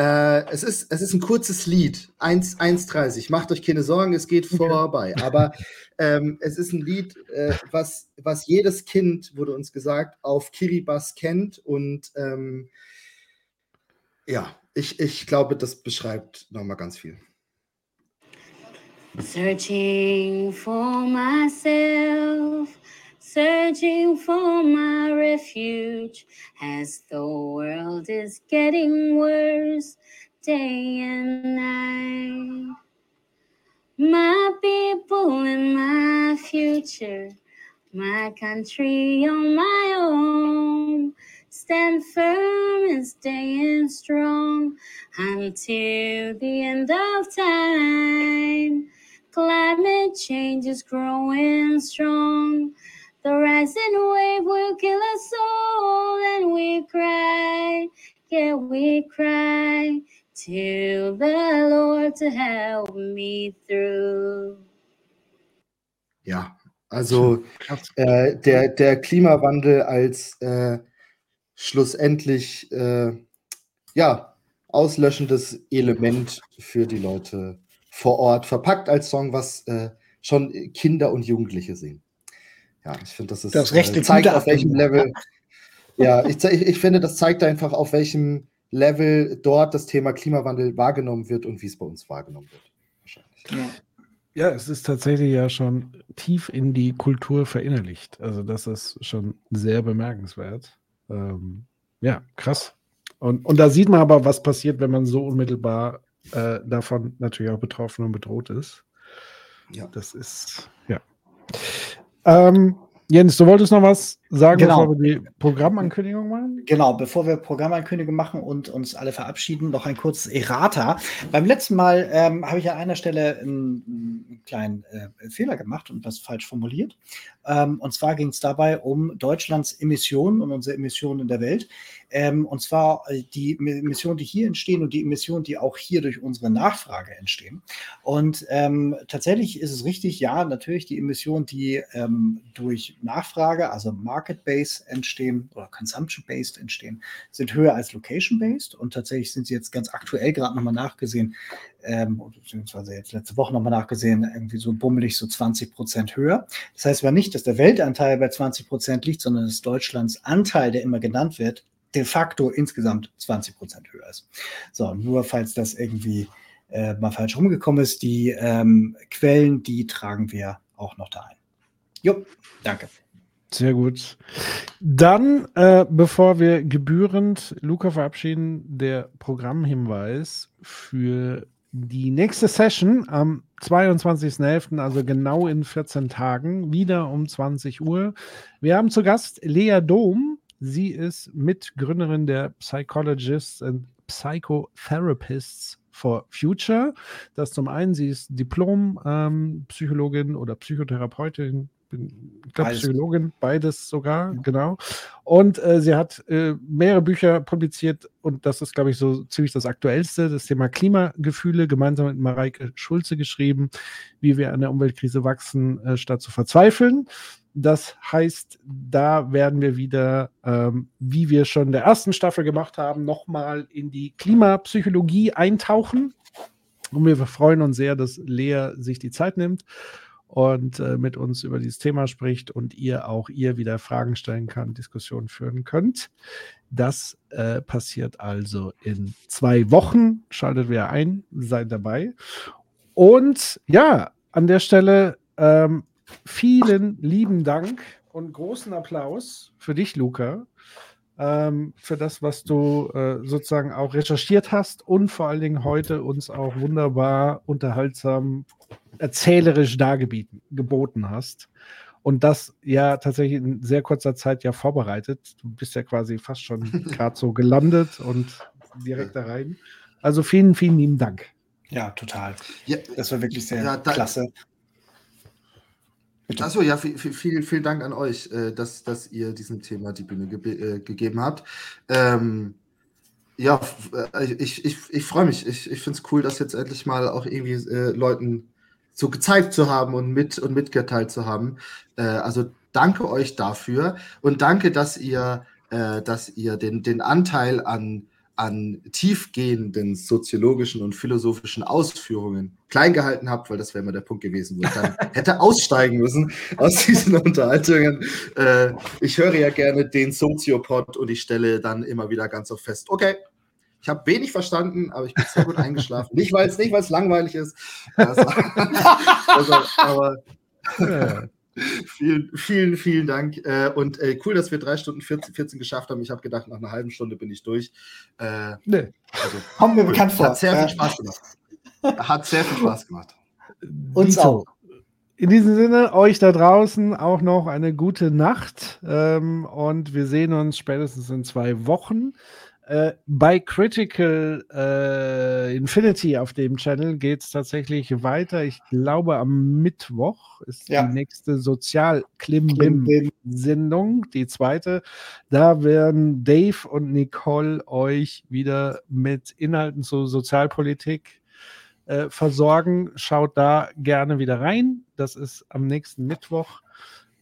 Äh, es, ist, es ist ein kurzes Lied, 1,30. Macht euch keine Sorgen, es geht vorbei. Aber ähm, es ist ein Lied, äh, was, was jedes Kind, wurde uns gesagt, auf Kiribati kennt. Und ähm, ja, ich, ich glaube, das beschreibt nochmal ganz viel. Searching for myself. searching for my refuge as the world is getting worse day and night. My people and my future, my country on my own. Stand firm and staying strong until the end of time. Climate change is growing strong. The rising wave will kill us all, and we cry, yeah, we cry to the Lord to help me through. Ja, also äh, der, der Klimawandel als äh, schlussendlich äh, ja, auslöschendes Element für die Leute vor Ort, verpackt als Song, was äh, schon Kinder und Jugendliche sehen ja, ich finde, das ist das rechte äh, zeigt auf welchem Level. Ja, ich, ich, ich finde, das zeigt einfach, auf welchem Level dort das Thema Klimawandel wahrgenommen wird und wie es bei uns wahrgenommen wird. Wahrscheinlich. Ja. ja, es ist tatsächlich ja schon tief in die Kultur verinnerlicht. Also das ist schon sehr bemerkenswert. Ähm, ja, krass. Und, und da sieht man aber, was passiert, wenn man so unmittelbar äh, davon natürlich auch betroffen und bedroht ist. Ja. Das ist, ja. Ähm, Jens, du wolltest noch was sagen, genau. bevor wir die Programmankündigung machen? Genau, bevor wir Programmankündigung machen und uns alle verabschieden, noch ein kurzes Errata. Beim letzten Mal ähm, habe ich an einer Stelle einen, einen kleinen äh, Fehler gemacht und was falsch formuliert. Ähm, und zwar ging es dabei um Deutschlands Emissionen und unsere Emissionen in der Welt. Ähm, und zwar äh, die Emissionen, die hier entstehen und die Emissionen, die auch hier durch unsere Nachfrage entstehen. Und ähm, tatsächlich ist es richtig, ja, natürlich die Emissionen, die ähm, durch Nachfrage, also Market-Based entstehen oder Consumption-Based entstehen, sind höher als Location-Based. Und tatsächlich sind sie jetzt ganz aktuell gerade nochmal nachgesehen, ähm, beziehungsweise jetzt letzte Woche nochmal nachgesehen, irgendwie so bummelig so 20 Prozent höher. Das heißt aber nicht, dass der Weltanteil bei 20 Prozent liegt, sondern dass Deutschlands Anteil, der immer genannt wird, de facto insgesamt 20 Prozent höher ist. So, nur falls das irgendwie äh, mal falsch rumgekommen ist, die ähm, Quellen, die tragen wir auch noch da ein. Jo, danke. Sehr gut. Dann, äh, bevor wir gebührend Luca verabschieden, der Programmhinweis für die nächste Session am 22.11., also genau in 14 Tagen, wieder um 20 Uhr. Wir haben zu Gast Lea Dom. Sie ist Mitgründerin der Psychologists and Psychotherapists for Future. Das zum einen, sie ist Diplom-Psychologin ähm, oder Psychotherapeutin bin, ich glaube, Psychologin, beides sogar, ja. genau. Und äh, sie hat äh, mehrere Bücher publiziert und das ist, glaube ich, so ziemlich das aktuellste, das Thema Klimagefühle, gemeinsam mit Mareike Schulze geschrieben, wie wir an der Umweltkrise wachsen, äh, statt zu verzweifeln. Das heißt, da werden wir wieder, ähm, wie wir schon in der ersten Staffel gemacht haben, nochmal in die Klimapsychologie eintauchen. Und wir freuen uns sehr, dass Lea sich die Zeit nimmt und äh, mit uns über dieses Thema spricht und ihr auch ihr wieder Fragen stellen kann, Diskussionen führen könnt. Das äh, passiert also in zwei Wochen. Schaltet wieder ein, seid dabei. Und ja, an der Stelle ähm, vielen lieben Dank und großen Applaus für dich, Luca, ähm, für das, was du äh, sozusagen auch recherchiert hast und vor allen Dingen heute uns auch wunderbar unterhaltsam erzählerisch dargeboten hast. Und das ja tatsächlich in sehr kurzer Zeit ja vorbereitet. Du bist ja quasi fast schon gerade so gelandet und direkt da rein. Also vielen, vielen lieben Dank. Ja, total. Ja, das war wirklich sehr ja, da, klasse. Achso, ja, viel, viel, vielen Dank an euch, äh, dass, dass ihr diesem Thema die Bühne ge äh, gegeben habt. Ähm, ja, äh, ich, ich, ich freue mich. Ich, ich finde es cool, dass jetzt endlich mal auch irgendwie äh, Leuten so gezeigt zu haben und mit und mitgeteilt zu haben. Äh, also danke euch dafür und danke, dass ihr, äh, dass ihr den, den Anteil an, an tiefgehenden soziologischen und philosophischen Ausführungen klein gehalten habt, weil das wäre immer der Punkt gewesen, wo ich dann hätte aussteigen müssen aus diesen Unterhaltungen. Äh, ich höre ja gerne den Soziopod und ich stelle dann immer wieder ganz oft fest, okay, ich habe wenig verstanden, aber ich bin sehr gut eingeschlafen. Nicht, weil es nicht, weil es langweilig ist. Also, also, aber ja. vielen, vielen, vielen Dank. Äh, und äh, cool, dass wir drei Stunden 14, 14 geschafft haben. Ich habe gedacht, nach einer halben Stunde bin ich durch. Äh, nee. Also, Kommen wir bekannt vor. Hat sehr viel Spaß gemacht. Hat sehr viel Spaß gemacht. Uns auch. In diesem Sinne, euch da draußen auch noch eine gute Nacht ähm, und wir sehen uns spätestens in zwei Wochen. Äh, bei Critical äh, Infinity auf dem Channel geht es tatsächlich weiter. Ich glaube, am Mittwoch ist ja. die nächste Sozial-Klimbim-Sendung, die zweite. Da werden Dave und Nicole euch wieder mit Inhalten zur Sozialpolitik äh, versorgen. Schaut da gerne wieder rein. Das ist am nächsten Mittwoch.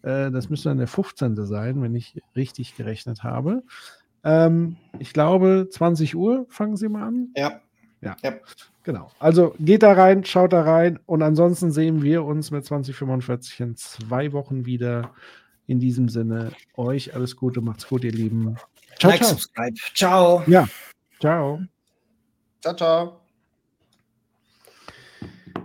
Äh, das müsste dann der 15. sein, wenn ich richtig gerechnet habe. Ähm, ich glaube, 20 Uhr fangen sie mal an. Ja. Ja. ja. Genau. Also geht da rein, schaut da rein und ansonsten sehen wir uns mit 2045 in zwei Wochen wieder. In diesem Sinne, euch alles Gute, macht's gut, ihr Lieben. Ciao, like, ciao. Subscribe. Ciao. Ja. Ciao. Ciao, ciao.